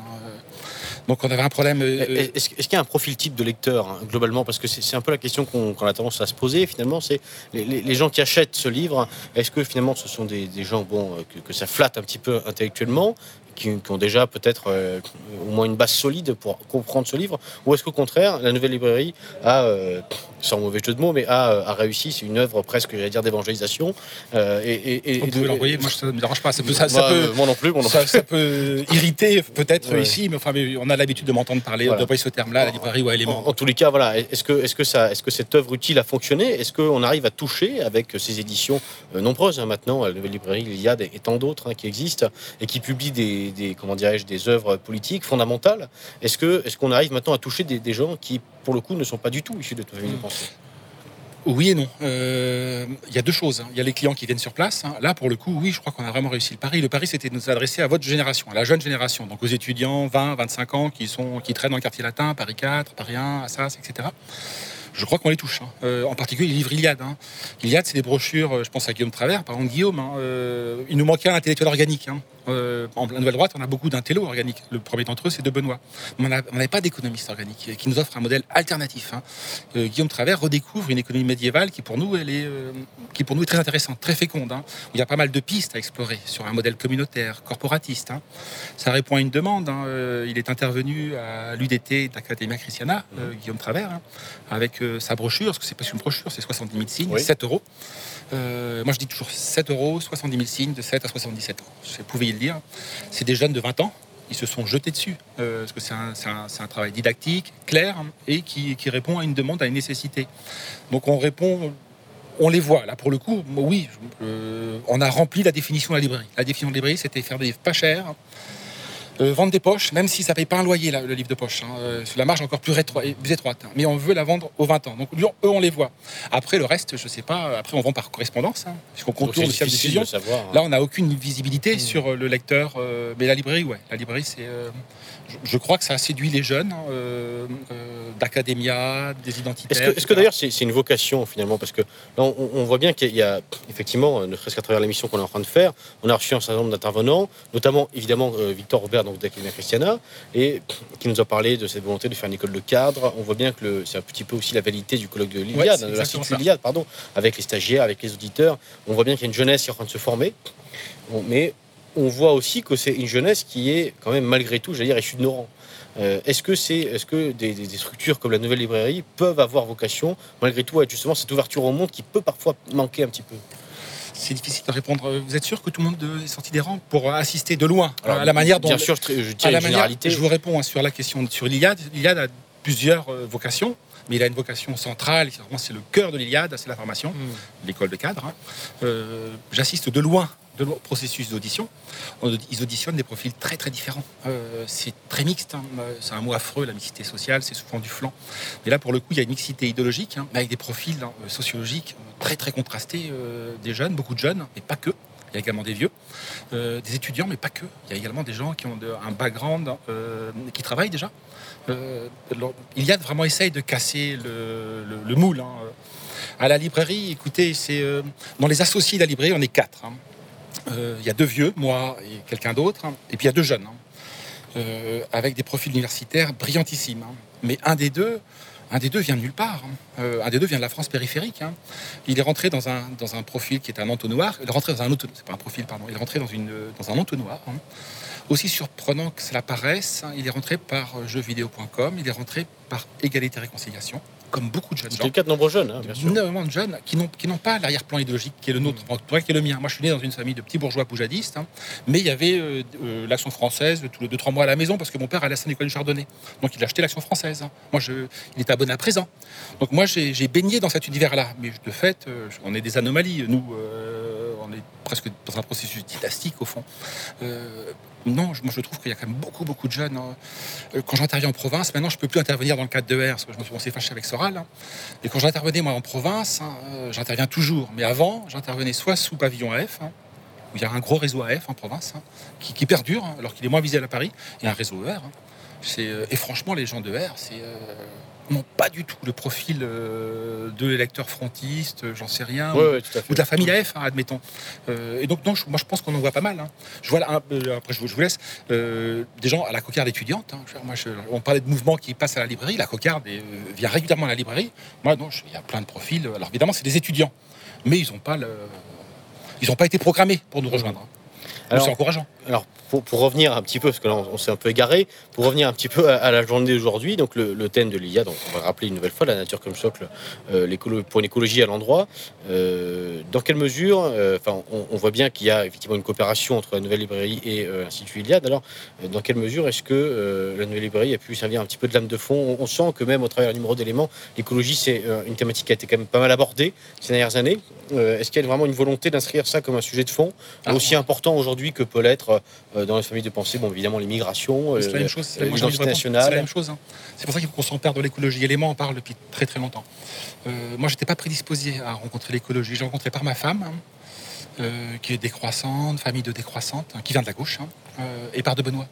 Donc on avait un problème. euh, Est-ce est-ce qu'il y a un profil type de lecteur, globalement? Parce que c'est un peu la question qu'on a tendance à se poser, finalement. C'est les, gens qui achètent ce livre, est-ce que finalement ce sont des, gens bon, que ça flatte un petit peu intellectuellement? Qui, qui ont déjà peut-être euh, au moins une base solide pour comprendre ce livre Ou est-ce qu'au contraire, la nouvelle librairie a, euh, sans mauvais jeu de mots, mais a, a réussi, c'est une œuvre presque, j'allais dire, d'évangélisation euh, et, et, et- Vous pouvez de- l'envoyer, moi ça ne me dérange pas. Ça peut, ça, ça Moi, peut- euh, moi non plus, moi non ça, plus. ça peut irriter peut-être Ouais. ici, mais enfin, mais on a l'habitude de m'entendre parler, Voilà. d'employer ce terme-là, la librairie ou à éléments. En, en tous les cas, voilà. Est-ce que, est-ce que ça, est-ce que cette œuvre utile a fonctionné? Est-ce qu'on arrive à toucher avec ces éditions nombreuses hein, maintenant, la nouvelle librairie l'Iliade et, et tant d'autres hein, qui existent et qui publient des, des- comment dirais-je, des œuvres politiques fondamentales Est-ce que, est-ce qu'on arrive maintenant à toucher des, des gens qui, pour le coup, ne sont pas du tout issus de ta famille de pensée? Oui et non. Euh, Il y a deux choses. hein. Il y a les clients qui viennent sur place. hein. Là, pour le coup, oui, je crois qu'on a vraiment réussi le pari. Le pari, c'était de nous adresser à votre génération, à la jeune génération, donc aux étudiants 20, 25 ans qui, sont, qui traînent dans le quartier latin, Paris 4, Paris 1, Assas, etc. Je crois qu'on les touche. hein. Euh, en particulier les livres Iliade. hein. Iliade, c'est des brochures, euh, je pense à Guillaume Travers, par exemple Guillaume. hein, euh, il nous manquait un intellectuel organique. Euh, en la nouvelle droite, on a beaucoup d'intello organiques. Le premier d'entre eux, c'est de Benoît. Mais on n'a- on n'avait pas d'économiste organique qui nous offre un modèle alternatif. hein. Euh, Guillaume Travers redécouvre une économie médiévale qui pour nous, elle est, euh, qui pour nous est très intéressante, très féconde. hein. Il y a pas mal de pistes à explorer sur un modèle communautaire, corporatiste. hein. Ça répond à une demande. Euh, Il est intervenu à l'UDT d'Academia Christiana, euh, Guillaume Travers, avec sa brochure, parce que c'est pas une brochure, c'est 70 000 signes, Oui. 7 euros. Euh, moi, je dis toujours 7 euros, 70 000 signes de 7 à 77 ans. Vous pouviez le dire. C'est des jeunes de 20 ans. Ils se sont jetés dessus. euh, parce que c'est un, travail didactique, clair, et qui, qui répond à une demande, à une nécessité. Donc, on répond. On les voit, là, pour le coup, oui, euh, on a rempli la définition de la librairie. La définition de la librairie, c'était faire des livres pas chers, euh, vendre des poches, même si ça ne paye pas un loyer, là, le livre de poche. hein, euh, sur la marge encore plus, rétro- plus étroite. hein. mais on veut la vendre aux 20 ans. Donc, eux, on les voit. Après, le reste, je ne sais pas. Après, on vend par correspondance, hein, puisqu'on contourne le système de diffusion. hein. Là, on n'a aucune visibilité sur euh, le lecteur. euh, mais la librairie, ouais. La librairie, c'est. Je, crois que ça a séduit les jeunes hein, euh, euh, d'académia, des identitaires. Est-ce que, d'ailleurs c'est une vocation finalement Parce que là, on, on voit bien qu'il y a effectivement, euh, ne serait-ce qu'à travers l'émission qu'on est en train de faire, on a reçu un certain nombre d'intervenants, notamment évidemment euh, Victor Robert donc d'Academia Christiana, et qui nous a parlé de cette volonté de faire une école de cadre. On voit bien que c'est un petit peu aussi la validité du colloque de l'Iliade, de l'Institut l'Iliade, pardon, avec les stagiaires, avec les auditeurs. On voit bien qu'il y a une jeunesse qui est en train de se former, mais on voit aussi que c'est une jeunesse qui est quand même malgré tout, j'allais dire, issue de nos rangs. Euh, est-ce que, c'est, est-ce que des, structures comme la Nouvelle Librairie peuvent avoir vocation, malgré tout, à être justement cette ouverture au monde qui peut parfois manquer un petit peu? C'est difficile de répondre. Vous êtes sûr que tout le monde euh, est sorti des rangs pour assister de loin Alors, à la manière dont bien sûr, je, je tiens à la une manière- généralité. je vous réponds hein, sur la question sur l'Iliade. L'Iliade a plusieurs euh, vocations, mais il a une vocation centrale. C'est le cœur de l'Iliade, c'est la formation, Hmm. l'école de cadre. hein. Euh, J'assiste de loin de au processus d'audition. On- Ils auditionnent des profils très très différents. Euh, c'est très mixte. hein. Euh, C'est un mot affreux, la mixité sociale, c'est souvent du flanc. Mais là, pour le coup, il y a une mixité idéologique, hein, avec des profils hein, sociologiques très très contrastés. euh, des jeunes, beaucoup de jeunes, mais pas que. Il y a également des vieux, des étudiants, mais pas que. Il y a également des gens qui ont un background, euh, qui travaillent déjà. Il y a vraiment essaye de casser le, le- le moule. hein. À la librairie, écoutez, c'est dans les associés de la librairie, on est quatre. Euh, Il y a deux vieux, moi et quelqu'un d'autre, hein. et puis il y a deux jeunes, hein. Euh, avec des profils universitaires brillantissimes. hein. Mais un des deux un des deux vient de nulle part. Euh, un des deux vient de la France périphérique. Il est rentré dans un, profil qui est un entonnoir. Il est rentré dans un auto- c'est pas un profil, pardon. Il est rentré dans, dans un entonnoir. Aussi surprenant que cela paraisse, il est rentré par jeuxvideo.com. Il est rentré par égalité et réconciliation, comme beaucoup de jeunes gens. Le cas de nombreux jeunes, hein, bien sûr. Énormément de jeunes qui n'ont qui n'ont pas l'arrière-plan idéologique qui est le nôtre, Mm. tout cas qui est le mien. Moi, je suis né dans une famille de petits bourgeois poujadistes, hein, mais il y avait euh, euh, l'action française tous les deux trois mois à la maison parce que mon père allait à Saint-Nicolas du Chardonnay, donc il a acheté l'action française. hein. Moi, je, il était abonné à présent. Donc moi, j'ai j'ai baigné dans cet univers-là, mais de fait, euh, on est des anomalies. Nous, on est presque dans un processus dynastique au fond. Non, moi je trouve qu'il y a quand même beaucoup, beaucoup de jeunes. hein. Euh, Quand j'interviens en province, maintenant je peux plus intervenir dans le cadre de R, parce que je me suis fâché avec Soral. hein. Et quand j'intervenais moi en province, hein, euh, j'interviens toujours. Mais avant, j'intervenais soit sous pavillon AF, hein, où il y a un gros réseau AF en province, hein, qui, perdure, hein, alors qu'il est moins visible à Paris, et un réseau ER. hein. Et franchement, les gens de R, c'est n'ont pas du tout le profil euh, de l'électeur frontiste, euh, j'en sais rien, Ouais, ou, ouais, de la famille AF, hein, admettons. Euh, et donc, non, je- moi, je pense qu'on en voit pas mal. hein. Je vois là, après, je vous, je vous laisse, des gens à la cocarde étudiante. hein. Moi, je- on parlait de mouvements qui passent à la librairie. La cocarde vient régulièrement à la librairie. Moi, non, il y a plein de profils. Alors, évidemment, c'est des étudiants, mais ils n'ont pas le. Ils n'ont pas été programmés pour nous rejoindre. c'est encourageant. Alors, pour, pour revenir un petit peu, parce que là, on, on s'est un peu égaré, pour revenir un petit peu à, à la journée d'aujourd'hui, donc le, le thème de l'IA, donc on va rappeler une nouvelle fois, la nature comme socle euh, pour une écologie à l'endroit. Euh, dans quelle mesure, euh, enfin, on, on voit bien qu'il y a effectivement une coopération entre la nouvelle librairie et euh, l'Institut Iliade. Alors, dans quelle mesure est-ce que la nouvelle librairie a pu servir un petit peu de lame de fond? On, on sent que même au travers du numéro d'éléments, l'écologie, c'est une thématique qui a été quand même pas mal abordée ces dernières années. Est-ce qu'il y a vraiment une volonté d'inscrire ça comme un sujet de fond, Ah, aussi important aujourd'hui que peut l'être dans les familles de pensée, bon, évidemment, les migrations, C'est la euh, même chose. c'est l'identité la nationale. même chose. hein. C'est pour ça qu'il faut qu'on s'empare de l'écologie. Élément en parle depuis très très longtemps. Euh, moi, j'étais pas prédisposé à rencontrer l'écologie. J'ai rencontré par ma femme, hein, euh, qui est décroissante, famille de décroissante, hein, qui vient de la gauche, euh, et par de Benoît.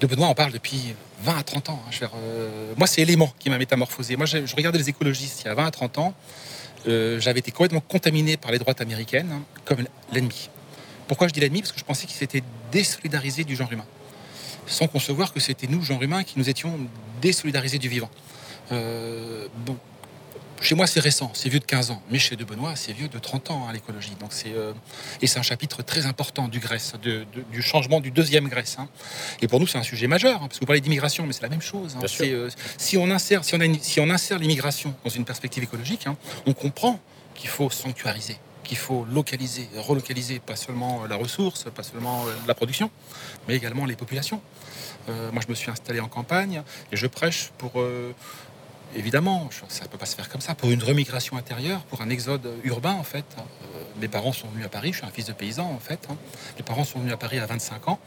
De Benoît, on parle depuis 20 à 30 ans. hein. Je veux dire, euh, moi, c'est Élément qui m'a métamorphosé. Moi, je, je regardais les écologistes il y a 20 à 30 ans. Euh, J'avais été complètement contaminé par les droites américaines hein, comme l'ennemi. Pourquoi je dis l'ennemi? Parce que je pensais qu'ils s'étaient désolidarisés du genre humain sans concevoir que c'était nous, genre humain, qui nous étions désolidarisés du vivant. Euh, bon, chez moi, c'est récent, c'est vieux de 15 ans, mais chez De Benoît, c'est vieux de 30 ans, hein, l'écologie. Donc c'est euh, et c'est un chapitre très important du Grèce, de- de- du changement du deuxième Grèce. hein. Et pour nous, c'est un sujet majeur, hein, parce que vous parlez d'immigration, mais c'est la même chose. hein. C'est, euh, si on insère, si on, a une- si on insère l'immigration dans une perspective écologique, on comprend qu'il faut sanctuariser qu'il faut localiser, relocaliser pas seulement euh, la ressource, pas seulement euh, la production, mais également les populations. Euh, moi, je me suis installé en campagne et je prêche pour, évidemment, ça ne peut pas se faire comme ça, pour une remigration intérieure, pour un exode urbain, en fait. Euh, mes parents sont venus à Paris, je suis un fils de paysan, en fait. hein. Mes parents sont venus à Paris à 25 ans.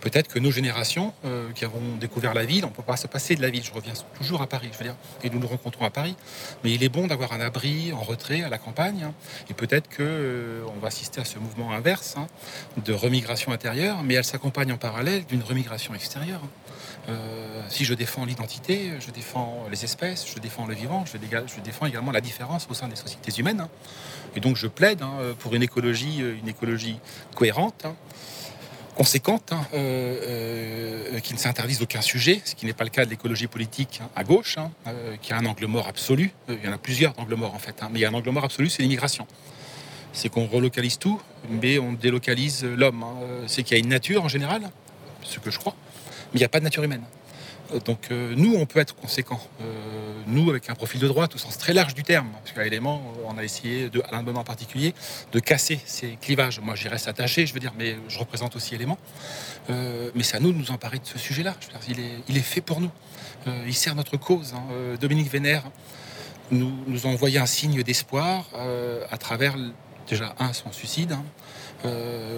Peut-être que nos générations euh, qui avons découvert la ville, on ne peut pas se passer de la ville. Je reviens toujours à Paris, je veux dire, et nous nous rencontrons à Paris. Mais il est bon d'avoir un abri en retrait à la campagne. hein. Et peut-être que euh, on va assister à ce mouvement inverse hein, de remigration intérieure, mais elle s'accompagne en parallèle d'une remigration extérieure. Euh, si je défends l'identité, je défends les espèces, je défends le vivant, je, défends également la différence au sein des sociétés humaines. hein. Et donc je plaide hein, pour une écologie, euh, une écologie cohérente. Conséquente, hein, euh, euh, qui ne s'interdise aucun sujet, ce qui n'est pas le cas de l'écologie politique hein, à gauche, hein, euh, qui a un angle mort absolu. Il y en a plusieurs angles morts en fait, mais il y a un angle mort absolu, c'est l'immigration. C'est qu'on relocalise tout, mais on délocalise l'homme. C'est qu'il y a une nature en général, ce que je crois, mais il n'y a pas de nature humaine. Donc euh, nous, on peut être conséquents. Euh, nous, avec un profil de droite au sens très large du terme, parce qu'à l'élément, on a essayé, de, Alain Benoît en particulier, de casser ces clivages. Moi, j'y reste attaché, je veux dire, mais je représente aussi élément. Euh, mais c'est à nous de nous emparer de ce sujet-là. Je Il est, il est fait pour nous. Il sert notre cause. hein. Dominique Vénère nous, nous a envoyé un signe d'espoir à travers, déjà, un, son suicide, hein,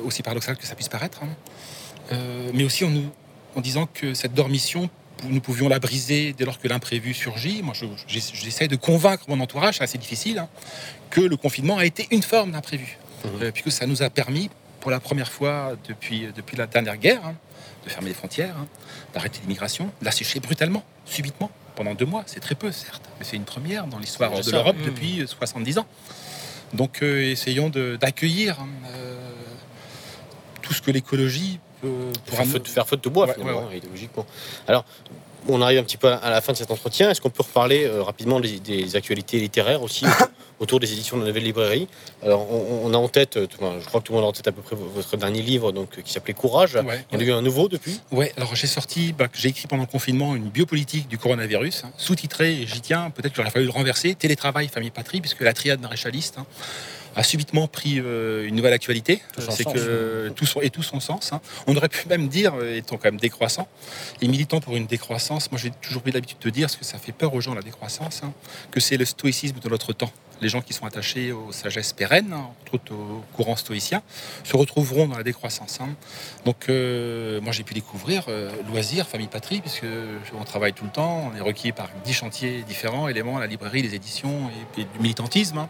aussi paradoxal que ça puisse paraître, hein. Mais aussi en, nous, en disant que cette dormition, nous pouvions la briser dès lors que l'imprévu surgit. Moi, je- j'essa- j'essaie de convaincre mon entourage, c'est assez difficile, hein, que le confinement a été une forme d'imprévu, Euh, puisque ça nous a permis, pour la première fois depuis, depuis la dernière guerre, hein, de fermer les frontières, hein, d'arrêter l'immigration, de la sécher brutalement, subitement, pendant deux mois. C'est très peu, certes, mais c'est une première dans l'histoire de l'Europe Mmh. depuis 70 ans. Donc, euh, essayons d'accueillir euh, tout ce que l'écologie peut faire, feu, de- faire feu de bois, Ouais, finalement, ouais, ouais. idéologiquement. Alors, on arrive un petit peu à la fin de cet entretien. Est-ce qu'on peut reparler euh, rapidement des, des actualités littéraires aussi autour, des éditions de la Nouvelle Librairie? Alors, on, on a en tête, euh, je crois que tout le monde a en tête à peu près votre dernier livre donc, euh, qui s'appelait Courage. Ouais. Il y en a eu un nouveau depuis? Ouais, alors j'ai sorti, bah, j'ai écrit pendant le confinement une biopolitique du coronavirus, hein, sous-titré, j'y tiens, peut-être qu'il aurait fallu le renverser, télétravail, famille, patrie, puisque la triade maréchaliste hein, a subitement pris euh, une nouvelle actualité. C'est que tout son, et tout son sens. hein. On aurait pu même dire, euh, étant quand même décroissant, et militant pour une décroissance, moi j'ai toujours eu l'habitude de dire, parce que ça fait peur aux gens la décroissance, hein, que c'est le stoïcisme de notre temps. Les gens qui sont attachés aux sagesses pérennes, hein, entre autres au courant stoïcien, se retrouveront dans la décroissance. Donc, euh, moi, j'ai pu découvrir euh, loisirs, famille, patrie, puisque on travaille tout le temps, on est requis par dix chantiers différents, éléments, la librairie, les éditions et, et du militantisme.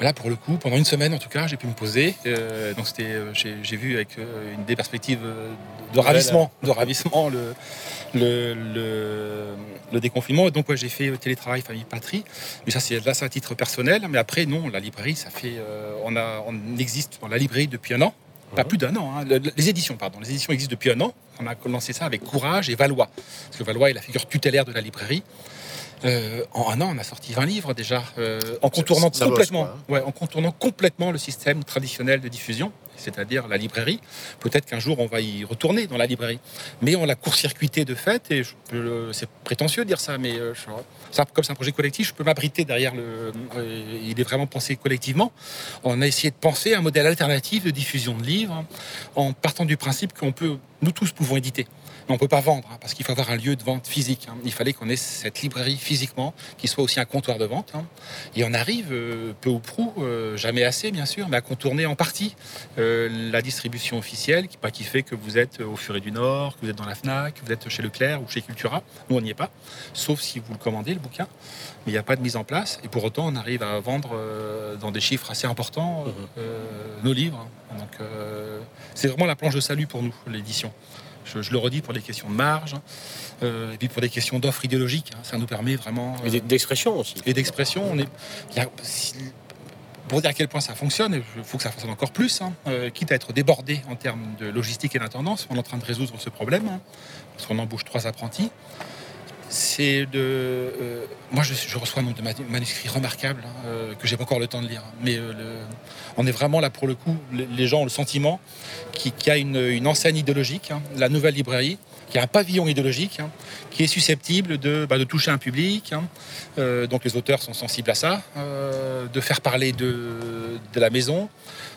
Là, pour le coup, pendant une semaine en tout cas, j'ai pu me poser. Euh, donc, c'était, euh, j'ai, vu avec euh, une des perspectives de ravissement, de ravissement le, le, le, le déconfinement. Et donc, ouais, j'ai fait télétravail, famille, patrie. Mais ça, c'est là, c'est à titre personnel. Mais après, non, la librairie, ça fait, euh, on a, on existe dans la librairie depuis un an. Pas plus d'un an. hein. Le- le- les éditions, pardon. Les éditions existent depuis un an. On a commencé ça avec Courage et Valois. Parce que Valois est la figure tutélaire de la librairie. Euh, en un an, on a sorti 20 livres déjà, euh, en contournant bosse, complètement, quoi, ouais, en contournant complètement le système traditionnel de diffusion, c'est-à-dire la librairie. Peut-être qu'un jour on va y retourner dans la librairie, mais on l'a court-circuité de fait. Et c'est prétentieux de dire ça, mais euh, je- ça, comme c'est un projet collectif, je peux m'abriter derrière le. euh, il est vraiment pensé collectivement. On a essayé de penser un modèle alternatif de diffusion de livres, en partant du principe qu'on peut, nous tous pouvons éditer. Mais on ne peut pas vendre, hein, parce qu'il faut avoir un lieu de vente physique. hein. Il fallait qu'on ait cette librairie physiquement, qui soit aussi un comptoir de vente. hein. Et on arrive, euh, peu ou prou, euh, jamais assez bien sûr, mais à contourner en partie euh, la distribution officielle, qui, pas qui fait que vous êtes au Furet du Nord, que vous êtes dans la FNAC, que vous êtes chez Leclerc ou chez Cultura. Nous, on n'y est pas, sauf si vous le commandez, le bouquin. Mais il n'y a pas de mise en place. Et pour autant, on arrive à vendre dans des chiffres assez importants euh, nos livres. Donc, c'est vraiment la planche de salut pour nous, l'édition. Je, je le redis pour des questions de marge, euh, et puis pour des questions d'offres idéologiques. hein. Ça nous permet vraiment. Et d'expression aussi. Et d'expression. On est, si- pour dire à quel point ça fonctionne, il faut que ça fonctionne encore plus, hein, euh, quitte à être débordé en termes de logistique et d'intendance. On est en train de résoudre ce problème, hein, parce qu'on embauche trois apprentis. C'est de. euh, moi, je, reçois un nombre de manu- manuscrits remarquables hein, euh, que j'ai pas encore le temps de lire. Mais euh, on est vraiment là pour le coup. Les, gens ont le sentiment qu'il y a une, enseigne idéologique, hein, la nouvelle librairie, qui a un pavillon idéologique, hein, qui est susceptible de, bah, toucher un public. hein. Donc les auteurs sont sensibles à ça, de faire parler de la maison.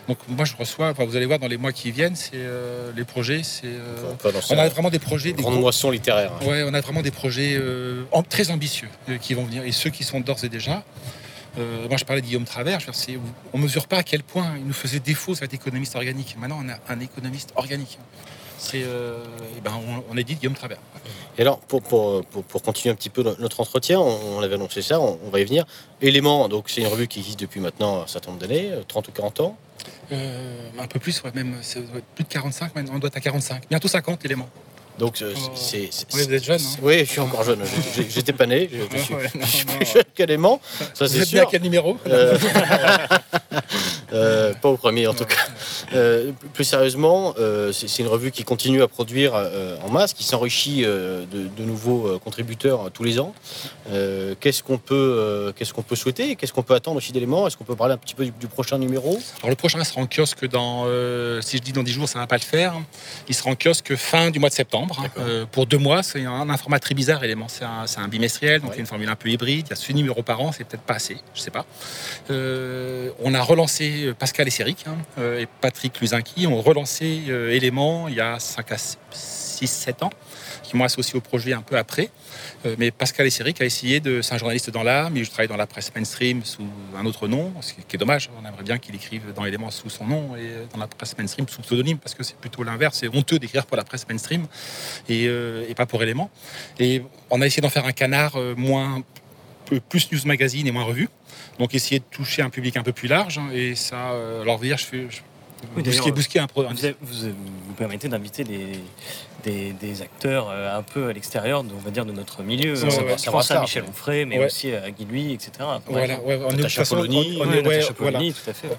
Donc moi je reçois, enfin, vous allez voir dans les mois qui viennent, c'est euh, les projets, c'est euh, on a vraiment des projets, des grande gros- moisson littéraire. hein. Ouais, on a vraiment des projets euh, très ambitieux qui vont venir et ceux qui sont d'ores et déjà. Moi, je parlais de Guillaume Travers. je veux dire, on mesure pas à quel point il nous faisait défaut cet économiste organique. Maintenant, on a un économiste organique. C'est, eh ben, on, on est dit Guillaume Travers. Et alors, pour, pour, pour, pour continuer un petit peu no- notre entretien, on, on avait annoncé ça, on, on va y venir. Éléments, donc c'est une revue qui existe depuis maintenant un certain nombre d'années, euh, 30 ou 40 ans. Euh, un peu plus, ouais, même plus de 45 maintenant. On doit être à 45, bientôt 50 éléments. Donc euh, Oh. c'est. Ouais, vous êtes jeune, hein. Oui, je suis encore jeune. J'étais pas né. Je, je suis, Ouais, non, je suis non. plus jeune qu'Élément. Ça, Vous c'est êtes sûr. né à quel numéro Euh, euh, Pas au premier, en tout cas. Euh, plus sérieusement, euh, c'est une revue qui continue à produire en masse, qui s'enrichit de, de nouveaux contributeurs tous les ans. Qu'est-ce qu'on peut, qu'est-ce qu'on peut souhaiter? Qu'est-ce qu'on peut attendre aussi d'éléments? Est-ce qu'on peut parler un petit peu du, du prochain numéro? Alors le prochain sera en kiosque dans, si je dis dans 10 jours, ça va pas le faire. Il sera en kiosque fin du mois de septembre. hein. Pour deux mois, c'est un, un format très bizarre, élément. C'est un, bimestriel, donc il y a une formule un peu hybride. Il y a ce numéro par an, c'est peut-être pas assez, je sais pas. On a relancé euh, Pascal et Céric hein, euh, et Patrick Luzinki ont relancé euh, Élément il y a 5 à 6, 7 ans, qui m'ont associé au projet un peu après. Mais Pascal et Céric a essayé de. C'est un journaliste dans mais je travaille dans la presse mainstream sous un autre nom, ce qui est dommage. On aimerait bien qu'il écrive dans Éléments sous son nom et dans la presse mainstream sous pseudonyme, parce que c'est plutôt l'inverse. C'est honteux d'écrire pour la presse mainstream et, et pas pour Éléments. Et on a essayé d'en faire un canard moins plus news magazine et moins revue. Donc essayer de toucher un public un peu plus large. hein, Et ça, euh, alors dire, je fais, Oui, un Vous, avez- vous, vous permettez d'inviter des, des, des acteurs euh, un peu à l'extérieur, de- on va dire, de notre milieu. Ouais, on ouais, pense je à ça. Michel Onfray, mais Ouais. aussi à Guy Louis, etc. Voilà, ouais, on est, on- ouais,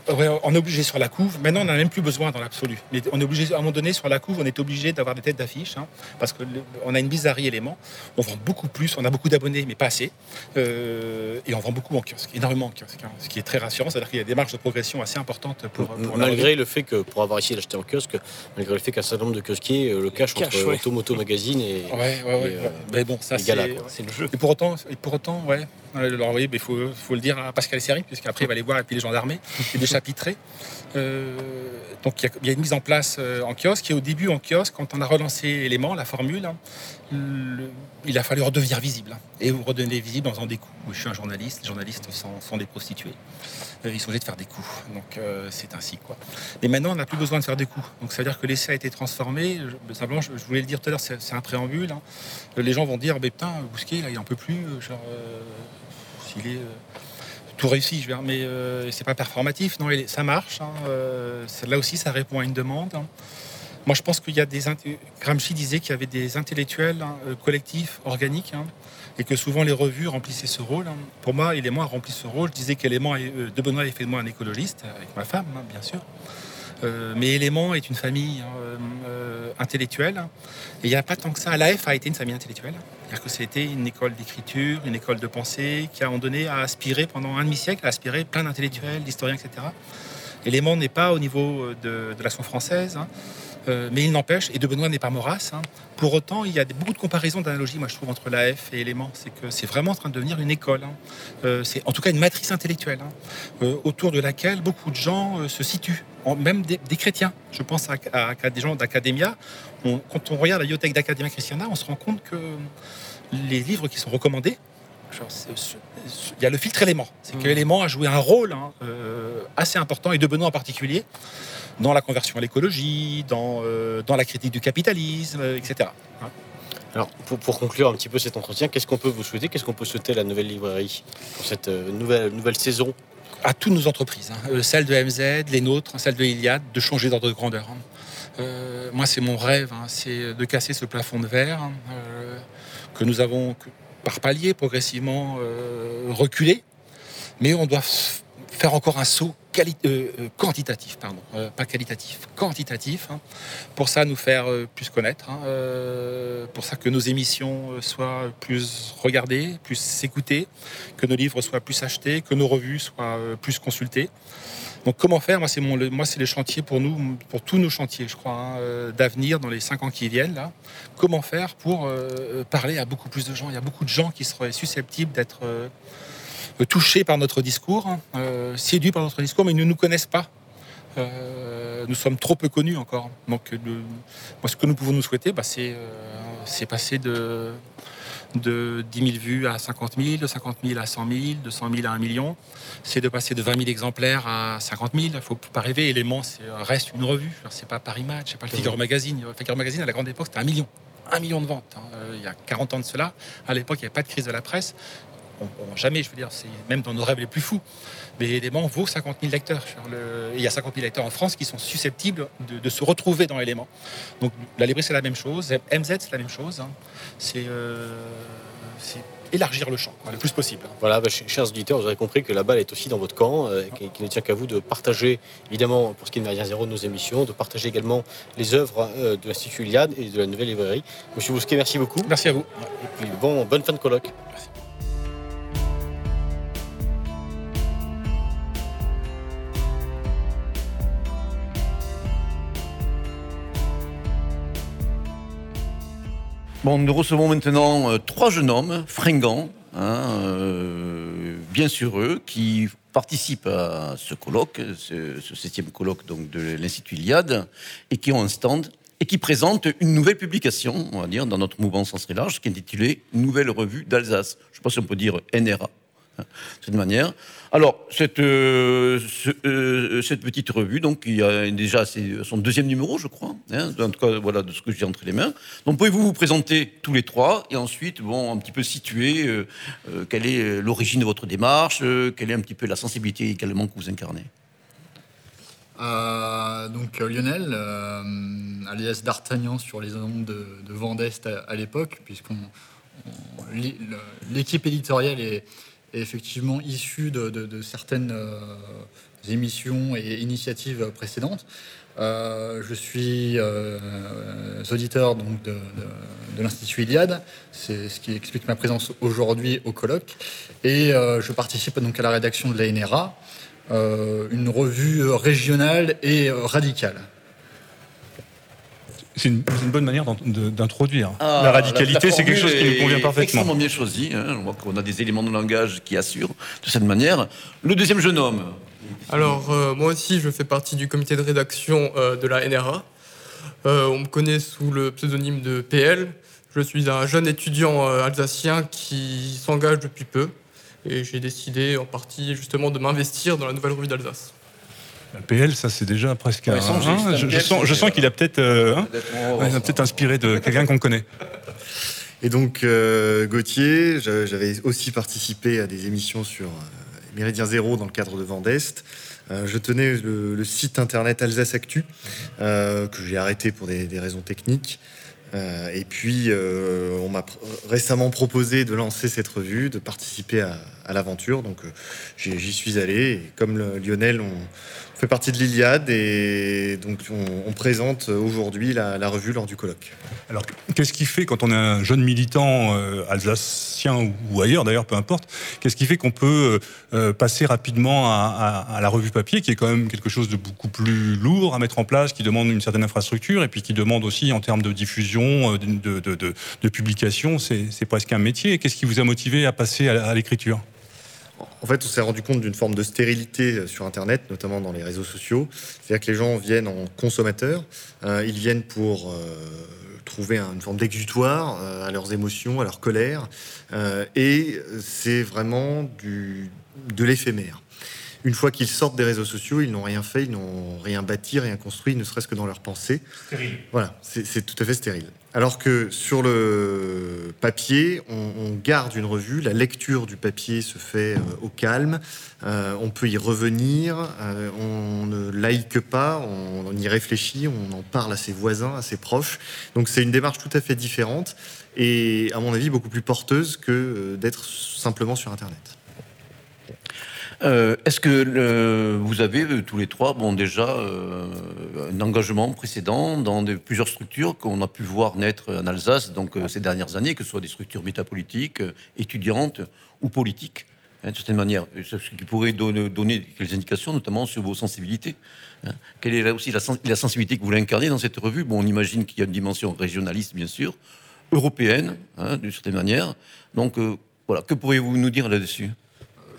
ouais. Ouais, obligé sur la couve. Maintenant, on n'en a même plus besoin dans l'absolu. Mais on est obligé, à un moment donné, sur la couve, on est obligé d'avoir des têtes d'affiche, hein, parce que le- on a une bizarrerie élément. On vend beaucoup plus, on a beaucoup d'abonnés, mais pas assez. Euh, et on vend beaucoup en kiosque, énormément en kiosque, hein, ce qui est très rassurant. C'est-à-dire qu'il y a des marges de progression assez importantes pour, pour la malgré le fait que, pour avoir essayé d'acheter en kiosque, malgré le fait qu'un certain nombre de kiosquiers euh, le cachent Cache, entre ouais. Automoto Magazine et. Ouais, ouais, ouais. et, euh, mais bon, ça c'est Gala, quoi. Et pour autant, et pour autant, ouais. Alors oui, il faut, faut le dire à Pascal Seri, puisqu'après il va aller voir et puis les gendarmes, et des chapitrés. Euh, donc il y, a- il y a une mise en place en kiosque. Et au début en kiosque, quand on a relancé l'élément, la formule, hein, il a fallu redevenir visible. hein. Et vous redevenez visible en faisant des coups. Je suis un journaliste, les journalistes sont, des prostituées. Euh, ils sont obligés de faire des coups. Donc euh, c'est ainsi quoi. Mais maintenant on n'a plus besoin de faire des coups. Donc ça veut dire que l'essai a été transformé. Je- simplement, je, voulais le dire tout à l'heure, c'est un préambule. hein. Euh, Les gens vont dire, mais putain, Bousquet, là, il en peut plus. Genre, s'il est tout réussi, je dire, mais euh, c'est pas performatif. Non, ça marche. hein, là aussi, ça répond à une demande. Moi, je pense qu'il y a des. Gramsci disait qu'il y avait des intellectuels hein, euh, collectifs, organiques, hein, et que souvent les revues remplissaient ce rôle. hein. Pour moi, Élément a rempli ce rôle. Je disais qu'Élément, euh, de Benoît, a fait de moi un écologiste, avec ma femme, bien sûr. Euh, mais Élément est une famille euh, intellectuelle. Et il n'y a pas tant que ça. L'AF a été une famille intellectuelle. C'est-à-dire que c'était une école d'écriture, une école de pensée, qui à un moment donné a aspiré, pendant un demi-siècle, a aspiré plein d'intellectuels, d'historiens, etc. Élément n'est pas au niveau de, l'action française. Euh, mais il n'empêche, et de Benoît n'est pas Maurras. hein. Pour autant, il y a beaucoup de comparaisons, d'analogies, moi je trouve, entre l'AF et Élément. C'est que c'est vraiment en train de devenir une école. hein. Euh, c'est en tout cas une matrice intellectuelle, hein, euh, autour de laquelle beaucoup de gens se situent, en- même des, des chrétiens. Je pense à, à- à des gens d'Academia. On- Quand on regarde la bibliothèque d'Academia Christiana, on se rend compte que les livres qui sont recommandés, il y a le filtre élément. C'est que l'élément a joué un rôle hein, euh, assez important, et de Benoît en particulier, dans la conversion à l'écologie, dans, euh, dans la critique du capitalisme, euh, etc. Hein. Alors, pour, pour conclure un petit peu cet entretien, qu'est-ce qu'on peut vous souhaiter? Qu'est-ce qu'on peut souhaiter à la nouvelle librairie pour cette euh, nouvelle, nouvelle saison? À toutes nos entreprises, hein, celles de MZ, les nôtres, celles de Iliad, de changer d'ordre de grandeur. hein. Euh, moi, c'est mon rêve, hein, c'est de casser ce plafond de verre hein, euh, que nous avons, que- par palier, progressivement euh, reculé, mais on doit faire encore un saut euh, euh, quantitatif, pardon, euh, pas qualitatif, quantitatif, hein, pour ça nous faire plus connaître, hein, pour ça que nos émissions soient plus regardées, plus écoutées, que nos livres soient plus achetés, que nos revues soient plus consultées. Donc comment faire? Moi, c'est mon, le- moi, c'est les chantiers pour nous, pour tous nos chantiers, je crois, hein, d'avenir dans les cinq ans qui viennent. Là, comment faire pour parler à beaucoup plus de gens? Il y a beaucoup de gens qui seraient susceptibles d'être touchés par notre discours, hein, euh, séduits par notre discours, mais ils ne nous connaissent pas. Euh, nous sommes trop peu connus encore. Donc, le- moi, ce que nous pouvons nous souhaiter, bah, c'est euh, c'est passer de, de 10 000 vues à 50 000, de 50 000 à 100 000, de 100 000 à 1 million. C'est de passer de 20 000 exemplaires à 50 000. Il ne faut pas rêver. Élément, c'est reste une revue. C'est pas Paris Match, c'est pas le Figaro Magazine. Le Figaro Magazine, à la grande époque, c'était un million. Un million de ventes. hein. Euh, il y a 40 ans de cela. À l'époque, il n'y avait pas de crise de la presse. On- on- jamais, je veux dire, c'est même dans nos rêves les plus fous. Mais Élément vaut 50 000 lecteurs. Le- Il y a 50 000 lecteurs en France qui sont susceptibles de, de se retrouver dans Élément. Donc la librairie, c'est la même chose. MZ, c'est la même chose. hein. C'est euh, c'est élargir le champ quoi, le plus possible. Voilà, bah, ch- chers auditeurs, vous aurez compris que la balle est aussi dans votre camp, euh, qui, qui ne tient qu'à vous de partager, évidemment, pour ce qui est de Méridien Zéro, nos émissions, de partager également les œuvres euh, de l'Institut Iliade et de la nouvelle librairie. Monsieur Bousquet, merci beaucoup. Merci à vous. Et puis, bon, bonne fin de colloque. Nous recevons maintenant euh, trois jeunes hommes fringants, hein, euh, bien sûr eux, qui participent à ce colloque, ce, septième colloque donc, de l'Institut Iliade, et qui ont un stand et qui présentent une nouvelle publication, on va dire, dans notre mouvement Sens large, qui est intitulée Nouvelle revue d'Alsace. Je ne sais pas si on peut dire NRA cette manière. Alors, cette, euh, euh, cette petite revue, donc, il y déjà son deuxième numéro, je crois, hein, voilà, de ce que j'ai entre les mains. Donc, pouvez-vous vous présenter tous les trois et ensuite, bon, un petit peu situer euh, quelle est l'origine de votre démarche, quelle est un petit peu la sensibilité également que vous incarnez? Donc Lionel, alias D'Artagnan sur les ondes de, de Vent d'Est à, à l'époque, puisqu'on l'équipe éditoriale est, est effectivement issue de, certaines euh, émissions et initiatives précédentes. Euh, je suis euh, auditeur donc, de, l'Institut Iliade, c'est ce qui explique ma présence aujourd'hui au colloque, et je participe donc à la rédaction de la NRA, une revue régionale et radicale. C'est une, bonne manière d'introduire. Ah, la radicalité, c'est quelque chose qui nous convient parfaitement. Extrêmement bien choisi. hein. On voit qu'on a des éléments de langage qui assurent de cette manière. Le deuxième jeune homme. Alors, euh, moi aussi, je fais partie du comité de rédaction euh, de la NRA. Euh, on me connaît sous le pseudonyme de PL. Je suis un jeune étudiant euh, alsacien qui s'engage depuis peu. Et j'ai décidé en partie justement de m'investir dans la nouvelle revue d'Alsace. La PL, ça c'est déjà presque Ouais, un. hein, je, sens, je c'est- sens qu'il a peut-être euh, hein, inspiré de quelqu'un qu'on connaît. Et donc, euh, Gauthier, j'a- j'avais aussi participé à des émissions sur euh, Méridien Zéro dans le cadre de Vendest. Euh, je tenais le, le site internet Alsace Actu, euh, que j'ai arrêté pour des, des raisons techniques. Euh, et puis, euh, on m'a récemment proposé de lancer cette revue, de participer à, l'aventure. Donc, euh, j'y suis allé. Comme Lionel, on fait partie de l'Iliade. Et donc, on, présente aujourd'hui la, revue lors du colloque. Alors, qu'est-ce qui fait quand on est un jeune militant alsacien ou, ailleurs, d'ailleurs, peu importe, qu'est-ce qui fait qu'on peut passer rapidement à la revue papier, qui est quand même quelque chose de beaucoup plus lourd à mettre en place, qui demande une certaine infrastructure, et puis qui demande aussi, en termes de diffusion, euh, de, publication, c'est presque un métier. Qu'est-ce qui vous a motivé à passer à, l'écriture? En fait, on s'est rendu compte d'une forme de stérilité euh, sur Internet, notamment dans les réseaux sociaux. C'est-à-dire que les gens viennent en consommateurs, euh, ils viennent pour trouver un- une forme d'exutoire à leurs émotions, à leur colère, et c'est vraiment de l'éphémère. Une fois qu'ils sortent des réseaux sociaux, ils n'ont rien fait, ils n'ont rien bâti, rien construit, ne serait-ce que dans leur pensée. Stérile. Voilà, c'est tout à fait stérile. Alors que sur le papier, on, on garde une revue, la lecture du papier se fait euh, au calme, euh, on peut y revenir, euh, on ne like pas, on, on y réfléchit, on en parle à ses voisins, à ses proches. Donc c'est une démarche tout à fait différente et à mon avis beaucoup plus porteuse que d'être simplement sur Internet. Euh, Est-ce que vous avez euh, tous les trois, bon déjà, euh, un engagement précédent dans plusieurs structures qu'on a pu voir naître en Alsace donc ces dernières années, que ce soit des structures métapolitiques, étudiantes ou politiques, hein, de certaine manière, ce qui pourrait donner, donner quelques indications, notamment sur vos sensibilités. hein. Quelle est aussi la, sens- la sensibilité que vous voulez incarner dans cette revue? Bon, on imagine qu'il y a une dimension régionaliste, bien sûr, européenne, hein, d'une certaine manière. Donc voilà, que pourriez-vous nous dire là-dessus?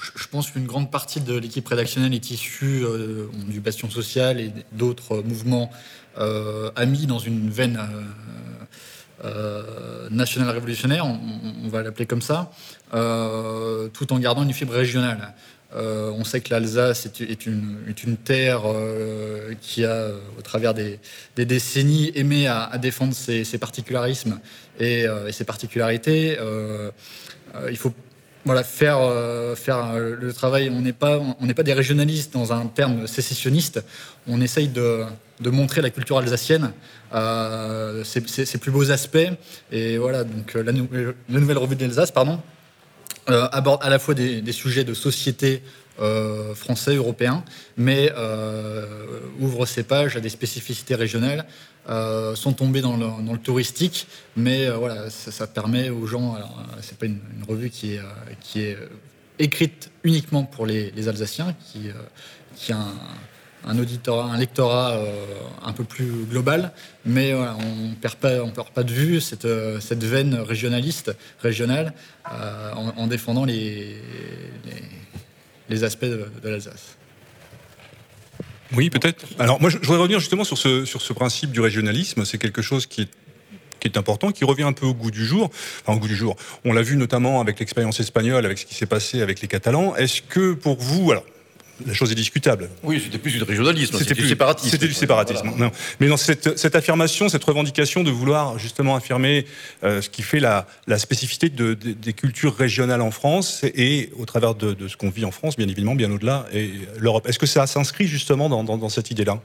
Je pense qu'une grande partie de l'équipe rédactionnelle est issue euh, du Bastion Social et d'autres mouvements euh, amis dans une veine euh, nationale révolutionnaire, on, va l'appeler comme ça, tout en gardant une fibre régionale. On sait que l'Alsace est, une, terre qui a, au travers des, décennies, aimé à, défendre ses, particularismes et, et ses particularités. Il faut faire, euh, faire euh, le travail. On n'est pas, pas des régionalistes dans un terme sécessionniste. On essaye de, de montrer la culture alsacienne, euh, ses, ses- plus beaux aspects. Et voilà, donc euh, la, nou- la nouvelle revue de l'Alsace, pardon, aborde à la fois des, des sujets de société français, européens, mais ouvre ses pages à des spécificités régionales, euh, sans tomber dans le, touristique, mais euh, voilà, ça, permet aux gens. Alors, euh, c'est pas une, revue qui est, écrite uniquement pour les, Alsaciens, qui, a un, lectorat un peu plus global, mais on perd pas, on perd pas de vue cette, veine régionaliste, régionale, en, en défendant les, aspects de l'Alsace. Oui, peut-être. Alors, moi, je voudrais revenir justement sur ce, sur ce principe du régionalisme. C'est quelque chose qui est qui est important, qui revient un peu au goût du jour. Enfin, au goût du jour. On l'a vu notamment avec l'expérience espagnole, avec ce qui s'est passé avec les Catalans. Est-ce que pour vous, alors, la chose est discutable. Oui, c'était plus du régionalisme, c'était du plus- séparatisme. C'était du séparatisme. Non. Mais dans cette, cette affirmation, cette revendication de vouloir justement affirmer euh, ce qui fait la, la spécificité de- de- des cultures régionales en France et au travers de, de ce qu'on vit en France, bien évidemment, bien au-delà, et l'Europe. Est-ce que ça s'inscrit justement dans, dans- dans cette idée-là?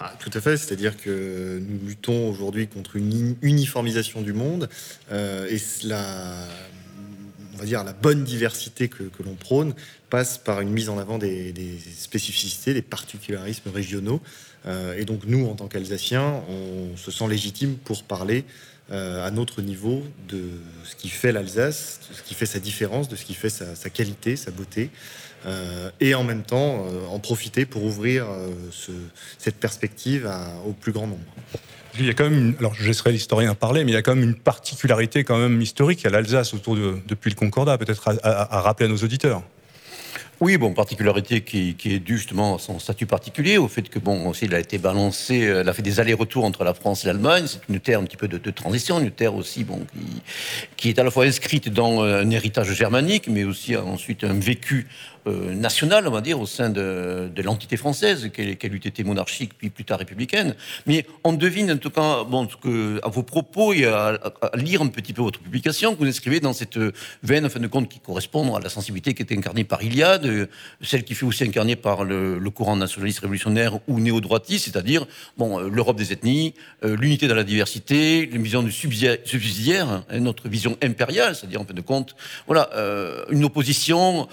Ah, tout à fait, c'est-à-dire que nous luttons aujourd'hui contre une uni- uniformisation du monde euh, et la, on dire, la bonne diversité que, l'on prône passe par une mise en avant des, spécificités, des particularismes régionaux. Euh, et donc nous, en tant qu'Alsaciens, on se sent légitime pour parler euh, à notre niveau de ce qui fait l'Alsace, de ce qui fait sa différence, de ce qui fait sa, qualité, sa beauté. Euh, et en même temps en profiter pour ouvrir ce- cette perspective au plus grand nombre. Il y a quand même, alors je laisserai l'historien parler, mais il y a quand même une particularité quand même historique à l'Alsace autour de, depuis le Concordat, peut-être à, rappeler à nos auditeurs. Oui, bon, particularité qui, est due justement à son statut particulier, au fait que, bon, aussi, il a été balancé, euh, elle a fait des allers-retours entre la France et l'Allemagne. C'est une terre un petit peu de, de transition, une terre aussi, bon, qui, qui est à la fois inscrite dans euh, un héritage germanique, mais aussi euh, ensuite un vécu euh, national, on va dire, au sein de, de l'entité française, qu'elle eût été monarchique, puis plus tard républicaine. Mais on devine, en tout cas, bon, que, à vos propos et à, à- lire un petit peu votre publication, que vous inscrivez dans cette veine, en fin de compte, qui correspond à la sensibilité qui est incarnée par Iliade, celle qui fait aussi incarnée par le, courant nationaliste révolutionnaire ou néo-droitiste, c'est-à-dire bon, euh, l'Europe des ethnies, euh, l'unité dans la diversité, une vision du subsidiaire, hein, notre vision impériale, c'est-à-dire en fin de compte, voilà, euh, une opposition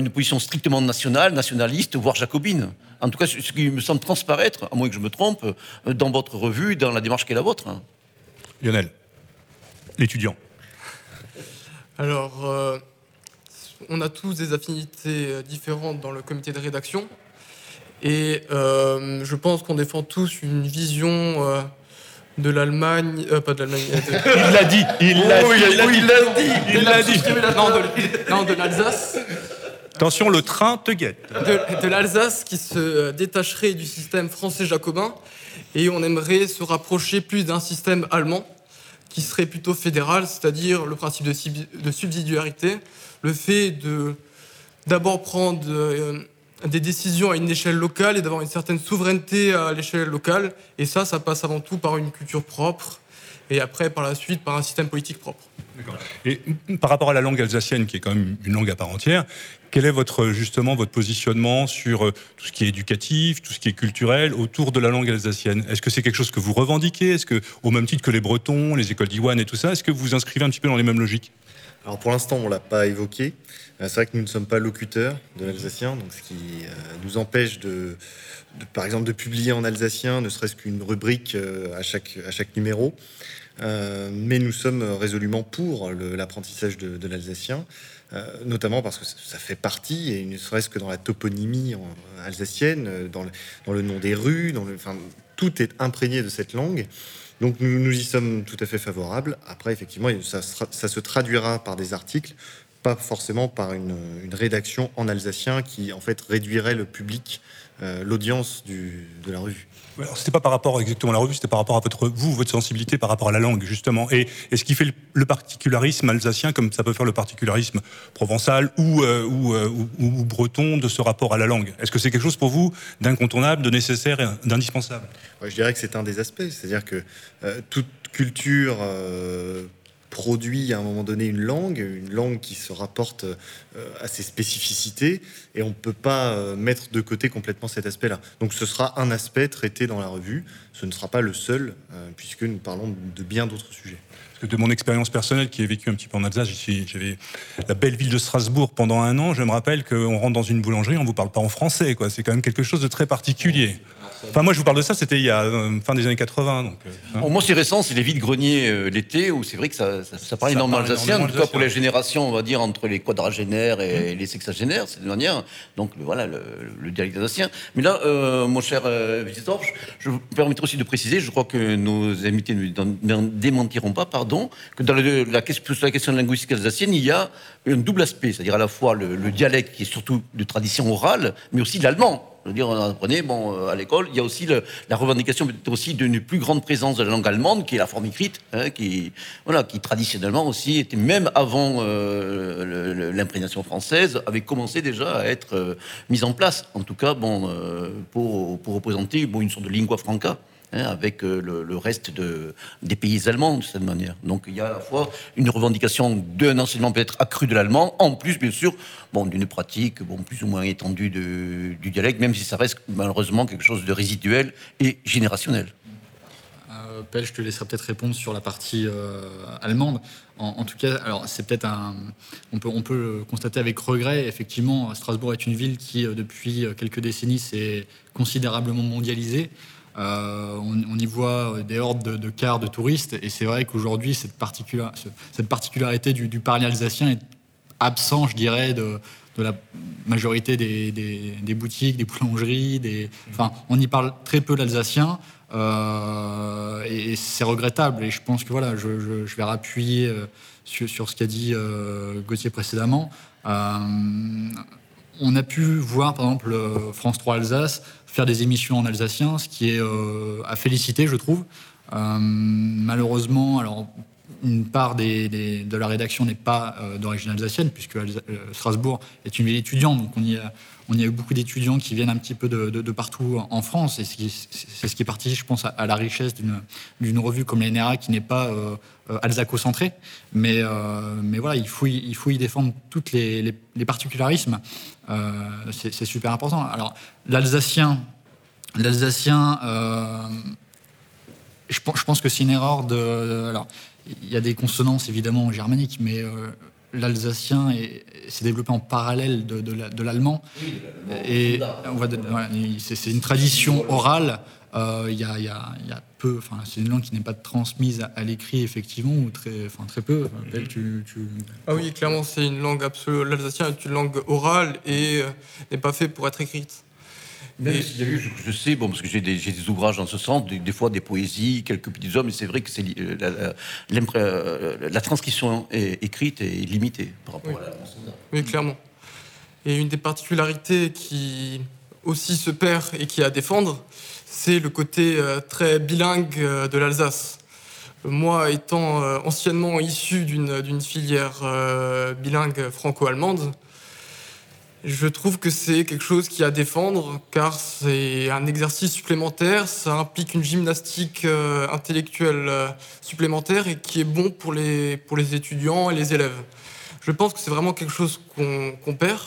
une opposition strictement nationale, nationaliste, voire jacobine. En tout cas, ce qui me semble transparaître, à moins que je me trompe, euh, dans votre revue, dans la démarche qui est la vôtre. Lionel, l'étudiant. Alors, euh, on a tous des affinités euh, différentes dans le comité de rédaction. Et euh, je pense qu'on défend tous une vision euh, de l'Allemagne. euh, pas de l'Allemagne. de- Il l'a dit, il l'a Oui, dit, il l'a oui, dit, il l'a dit, il l'a la- dit. Non, de, non, de l'Alsace. Attention, le train te guette. de, de l'Alsace qui se détacherait du système français jacobin et on aimerait se rapprocher plus d'un système allemand qui serait plutôt fédéral, c'est-à-dire le principe de, sub- de subsidiarité, le fait de d'abord prendre euh, des décisions à une échelle locale et d'avoir une certaine souveraineté à l'échelle locale. Et ça, ça passe avant tout par une culture propre et après, par la suite, par un système politique propre. Et par rapport à la langue alsacienne, qui est quand même une langue à part entière, quel est votre justement votre positionnement sur euh, tout ce qui est éducatif, tout ce qui est culturel autour de la langue alsacienne? Est-ce que c'est quelque chose que vous revendiquez? Est-ce que, au même titre que les Bretons, les écoles d'Iwan et tout ça, est-ce que vous inscrivez un petit peu dans les mêmes logiques? Alors pour l'instant, on ne l'a pas évoqué. Euh, C'est vrai que nous ne sommes pas locuteurs de l'alsacien, donc ce qui euh, nous empêche de, par exemple, de publier en alsacien, ne serait-ce qu'une rubrique à chaque, à chaque numéro. Mais nous sommes résolument pour l'apprentissage de, l'alsacien, notamment parce que ça- fait partie, et ne serait-ce que dans la toponymie en- alsacienne, euh, dans le, nom des rues, dans le, enfin, tout est imprégné de cette langue. Donc nous, nous y sommes tout à fait favorables. Après, effectivement, ça, ça se traduira par des articles, pas forcément par une, une rédaction en alsacien qui, en fait, réduirait le public, euh, l'audience de la revue. C'était pas par rapport exactement à la revue, c'était par rapport à votre vous, votre sensibilité par rapport à la langue justement, et, et ce qui fait le, le particularisme alsacien, comme ça peut faire le particularisme provençal ou, euh, ou, euh, ou- ou breton de ce rapport à la langue? Est-ce que c'est quelque chose pour vous d'incontournable, de nécessaire, d'indispensable? Ouais, je dirais que c'est un des aspects, c'est-à-dire que euh, toute culture produit à un moment donné une langue, une langue qui se rapporte euh, à ses spécificités, et on ne peut pas euh, mettre de côté complètement cet aspect-là. Donc ce sera un aspect traité dans la revue, ce ne sera pas le seul, euh, puisque nous parlons de bien d'autres sujets. De mon expérience personnelle, qui ai vécu un petit peu en Alsace, j'avais la belle ville de Strasbourg pendant un an. Je me rappelle qu'on rentre dans une boulangerie, on vous parle pas en français. C'est quand même quelque chose de très particulier. Enfin, moi, je vous parle de ça, c'était il y a euh, fin des années 80. Donc, euh, hein. Bon, moi, c'est récent, c'est les vides-greniers euh, l'été, où c'est vrai que ça, ça, ça parle énormément alsacien, en tout cas pour les générations, on va dire, entre les quadragénaires Mmh. et les sexagénaires, c'est de manière. Donc, le- voilà, le, le dialecte alsacien. Mais là, euh, mon cher visiteur, je, vous permettrai aussi de préciser, je crois que nos invités ne démentiront pas, pardon, que dans le- la, question, sur la question linguistique alsacienne, il y a un double aspect, c'est-à-dire à la fois le, le dialecte qui est surtout de tradition orale, mais aussi l'allemand. Je veux dire, on apprenait, bon, euh, à l'école, il y a aussi la revendication aussi d'une plus grande présence de la langue allemande, qui est la forme écrite, hein, qui, voilà, qui traditionnellement aussi était même avant euh, l'imprégnation française avait commencé déjà à être euh, mise en place. En tout cas, bon, euh, pour, pour représenter bon, une sorte de lingua franca. Hein, avec euh, le, reste de, des pays allemands de cette manière. Donc il y a à la fois une revendication d'un enseignement peut-être accru de l'allemand, en plus bien sûr bon, d'une pratique bon, plus ou moins étendue du dialecte, même si ça reste malheureusement quelque chose de résiduel et générationnel. Euh, Pell, je te laisserai peut-être répondre sur la partie euh, allemande. En, tout cas, alors c'est peut-être un. On peut, on peut le constater avec regret. Effectivement, Strasbourg est une ville qui, depuis quelques décennies, s'est considérablement mondialisée. Euh, on, y voit des hordes de, cars de touristes, et c'est vrai qu'aujourd'hui, cette, particula- ce- cette particularité du, du parler alsacien est absent, je dirais, de, la majorité des, boutiques, des boulangeries. Enfin, on y parle très peu l'alsacien. euh, et c'est regrettable. Et je pense que voilà, je, vais rappuyer euh, sur, ce qu'a dit euh, Gauthier précédemment. Euh, on a pu voir, par exemple, euh, France 3 Alsace faire des émissions en alsacien, ce qui est euh, à féliciter, je trouve. Euh, malheureusement, alors une part de la rédaction n'est pas euh, d'origine alsacienne, puisque Strasbourg est une ville étudiante, donc on y a, eu beaucoup d'étudiants qui viennent un petit peu de, partout en- France, et c'est ce qui partie, je pense, à, la richesse d'une revue comme la NRA qui n'est pas euh, alsaco-centrée, mais, euh, mais voilà, il faut, y, il faut y défendre tous les, les- les particularismes, Euh, c'est super important. Alors, l'alsacien, l'alsacien, je, pense- je pense que c'est une erreur de. Alors, il y a des consonances évidemment germaniques, mais l'alsacien est- s'est développé en parallèle de, de la- de l'allemand. Et on va- voilà, c'est c'est une tradition orale. Euh, Il y, a, il y a- il y a peu, enfin, c'est une langue qui n'est pas transmise à, à l'écrit effectivement, ou très, enfin, très peu. Belle, tu- tu, Ah oui, clairement, c'est une langue absolue. L'alsacien est une langue orale et euh, n'est pas fait pour être écrite. Et- s'il y a eu, je, je sais, bon, parce que j'ai des, ouvrages dans ce sens, des, des fois des poésies, quelques petits hommes, mais c'est vrai que c'est euh, la, la- l'impré- euh, la transcription est- écrite est limitée par rapport à la Oui, clairement. Et une des particularités qui aussi se perd et qui est à défendre, c'est le côté euh, très bilingue euh, de l'Alsace. Moi, étant euh, anciennement issu d'une filière bilingue franco-allemande, je trouve que c'est quelque chose qui à défendre car c'est un exercice supplémentaire, ça implique une gymnastique intellectuelle supplémentaire et qui est bon pour les, pour les étudiants et les élèves. Je pense que c'est vraiment quelque chose qu'on perd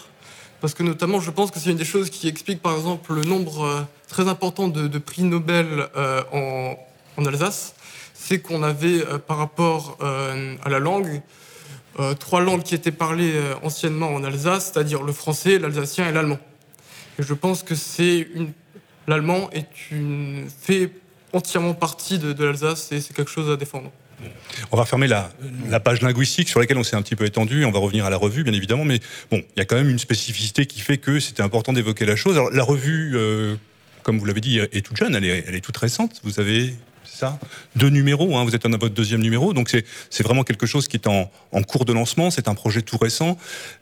parce que notamment je pense que c'est une des choses qui explique par exemple le nombre très important de, prix Nobel euh, en, Alsace, c'est qu'on avait euh, par rapport euh, à la langue trois langues qui étaient parlées anciennement en Alsace, c'est-à-dire le français, l'alsacien et l'allemand. Et je pense que c'est une... l'allemand est fait entièrement partie de, l'Alsace et c'est quelque chose à défendre. On va fermer la, page linguistique sur laquelle on s'est un petit peu étendu. On va revenir à la revue, bien évidemment. Mais bon, il y a quand même une spécificité qui fait que c'était important d'évoquer la chose. Alors, la revue, comme vous l'avez dit, est toute jeune. Elle est, elle est toute récente. Vous avez, ça Deux numéros. hein, vous êtes en votre deuxième numéro. Donc, c'est vraiment quelque chose qui est en, en cours de lancement. C'est un projet tout récent.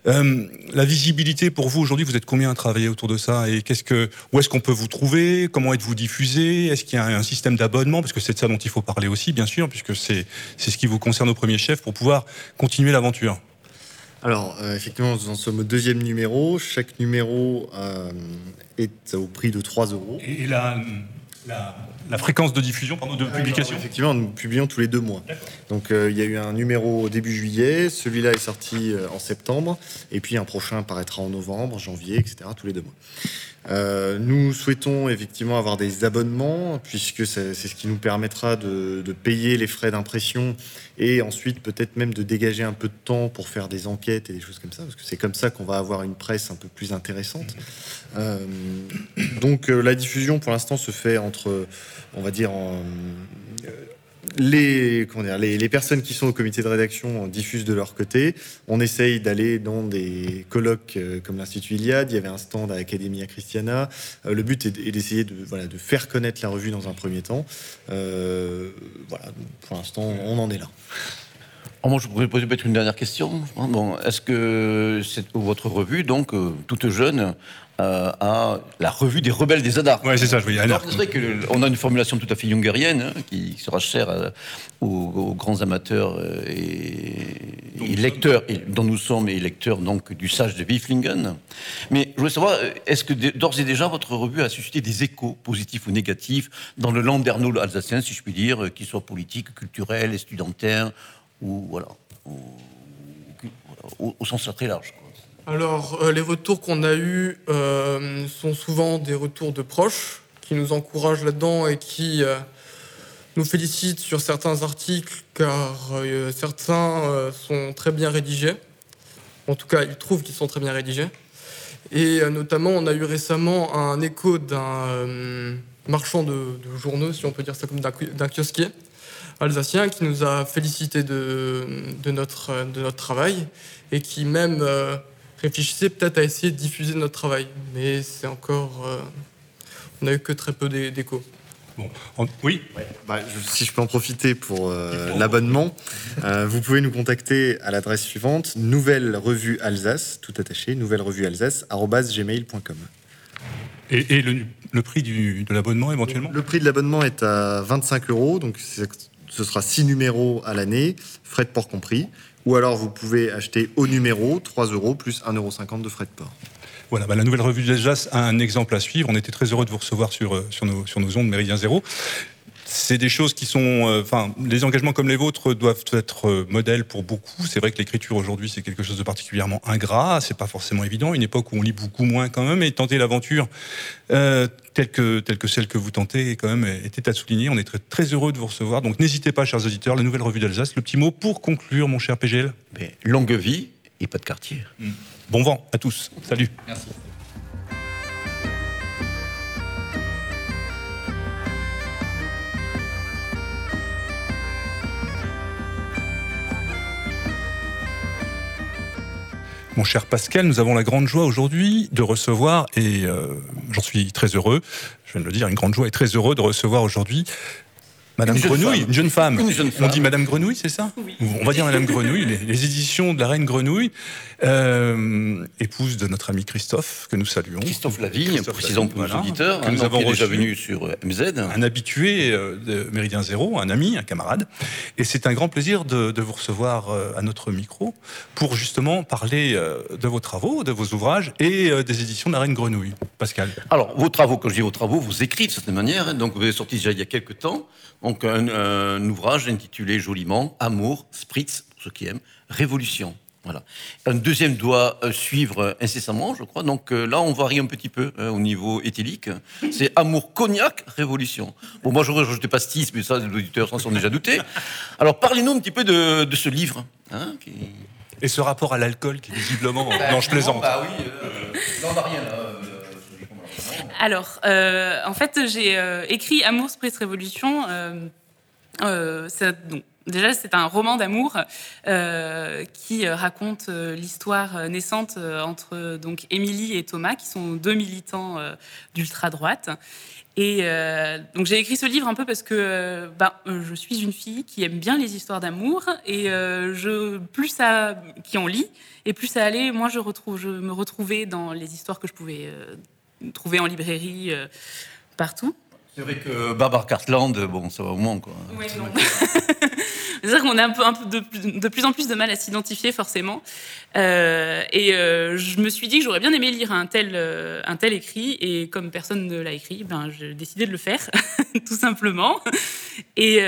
Euh, la visibilité pour vous aujourd'hui, vous êtes combien à travailler autour de ça Et qu'est-ce que, où est-ce qu'on peut vous trouver? Comment êtes-vous diffusé? Est-ce qu'il y a un système d'abonnement? Parce que c'est de ça dont il faut parler aussi, bien sûr, puisque c'est ce qui vous concerne au premier chef pour pouvoir continuer l'aventure. Alors, euh, effectivement, nous en sommes au deuxième numéro. Chaque numéro euh, est au prix de 3 euros. Et la, la, la fréquence de diffusion, pardon, de publication Effectivement, nous publions tous les deux mois. Donc, euh, il y a eu un numéro au début juillet, celui-là est sorti en septembre, et puis un prochain paraîtra en novembre, janvier, etc., tous les deux mois. Euh, nous souhaitons effectivement avoir des abonnements, puisque c'est ce qui nous permettra de, payer les frais d'impression et ensuite peut-être même de dégager un peu de temps pour faire des enquêtes et des choses comme ça, parce que c'est comme ça qu'on va avoir une presse un peu plus intéressante. Euh, donc euh, la diffusion pour l'instant se fait entre, on va dire, en, les, comment dire, les, personnes qui sont au comité de rédaction diffusent de leur côté. On essaye d'aller dans des colloques euh, comme l'Institut Iliade. Il y avait un stand à Academia Christiana. Euh, le but est d'essayer de, voilà, de faire connaître la revue dans un premier temps. Euh, voilà, pour l'instant, on en est là. moi, je pourrais poser peut-être une dernière question. Bon, Est-ce que c'est votre revue, donc, toute jeune, euh, a la revue des rebelles des Zadars Ouais, c'est ça, je voyais Alors, C'est vrai qu'on a une formulation tout à fait jungerienne, hein, qui sera chère euh, aux, aux grands amateurs euh, et, et lecteurs, et, dont nous sommes, et lecteurs donc, du sage de Wieflingen. Mais je voulais savoir, est-ce que d'ores et déjà votre revue a suscité des échos, positifs ou négatifs, dans le landerneau alsacien, si je puis dire, qu'ils soient politiques, culturels, estudiantaires, ou voilà, ou- voilà, au, au sens très large. Alors, euh, les retours qu'on a eus euh, sont souvent des retours de proches qui nous encouragent là-dedans et qui euh, nous félicitent sur certains articles car certains sont très bien rédigés. En tout cas, ils trouvent qu'ils sont très bien rédigés. Et notamment, on a eu récemment un écho d'un marchand de, journaux, si on peut dire ça comme d'un kiosquier alsacien, qui nous a félicité de, notre, de notre travail et qui même réfléchissait peut-être à essayer de diffuser notre travail. Mais c'est encore... euh, on n'a eu que très peu d'é- d'échos. oui? Bah, je- si je peux en profiter pour euh, l'abonnement, euh, vous pouvez nous contacter à l'adresse suivante nouvelle revue Alsace, tout attaché, nouvelle revue Alsace, gmail.com. Et, et le, le prix du- de l'abonnement éventuellement? Le prix de l'abonnement est à 25 euros, donc ce sera 6 numéros à l'année, frais de port compris. Ou alors vous pouvez acheter au numéro 3 euros plus 1,50 euros de frais de port. Voilà, bah, la nouvelle revue d'Alsace a un exemple à suivre. On était très heureux de vous recevoir sur, euh, nos, sur nos ondes Méridien Zéro. C'est des choses qui sont. euh, Enfin, les engagements comme les vôtres doivent être euh, modèles pour beaucoup. C'est vrai que l'écriture aujourd'hui, c'est quelque chose de particulièrement ingrat. C'est pas forcément évident. Une époque où on lit beaucoup moins quand même. Et tenter l'aventure euh, telle, que, telle que celle que vous tentez, quand même, était à souligner. On est très, très heureux de vous recevoir. Donc n'hésitez pas, chers auditeurs, la nouvelle revue d'Alsace. Le petit mot pour conclure, mon cher PGL. Mais longue vie et pas de quartier. Bon vent à tous. Salut. Merci. Mon cher Pascal, nous avons la grande joie aujourd'hui de recevoir, et euh, j'en suis très heureux, je viens de le dire, une grande joie et très heureux de recevoir aujourd'hui Madame Une Grenouille, une jeune femme. Une jeune On dit Madame Grenouille, c'est ça On va dire Madame Grenouille, les, les éditions de la Reine Grenouille, euh, épouse de notre ami Christophe, que nous saluons. Christophe Lavigne, précisons pour nos auditeurs, que hein, nous avons déjà venu sur MZ. Un habitué euh, de Méridien Zéro, un ami, un camarade. Et c'est un grand plaisir de, de vous recevoir euh, à notre micro pour justement parler de vos travaux, de vos ouvrages et des éditions de la Reine Grenouille. Pascal. Alors, vos travaux, quand je dis vos travaux, vous écrivez de certaine manière. hein, donc, vous avez sorti déjà il y a quelques temps donc un, un ouvrage intitulé joliment Amour, Spritz, pour ceux qui aiment, Révolution. Voilà. Un deuxième doit euh, suivre incessamment, je crois. Donc euh, là, on varie un petit peu hein, au niveau éthylique. C'est Amour, Cognac, Révolution. Bon, moi, j'aurais rajouté pastis, mais ça, les auditeurs s'en sont déjà doutés. Alors, parlez-nous un petit peu de, de ce livre. hein, qui- Et ce rapport à l'alcool qui visiblement. Bah, non, je plaisante. Bah oui, euh, là, on n'a rien là. euh, Alors, euh, en fait, j'ai euh, écrit Amour, Spritz, Révolution. euh, déjà, c'est un roman d'amour qui raconte l'histoire naissante entre donc Émilie et Thomas, qui sont deux militants d'ultra-droite. Et donc j'ai écrit ce livre un peu parce que euh, je suis une fille qui aime bien les histoires d'amour et je plus ça qui en lit et plus ça allait, moins je me retrouvais dans les histoires que je pouvais trouver en librairie euh, partout. C'est vrai que Barbara Cartland, bon, ça va au moins, quoi. Non. C'est-à-dire qu'on a un peu, un peu de, plus- de plus en plus de mal à s'identifier forcément. Euh, et euh, je me suis dit que j'aurais bien aimé lire un tel, euh, un tel écrit. Et comme personne ne l'a écrit, ben, j'ai décidé de le faire, tout simplement. Et,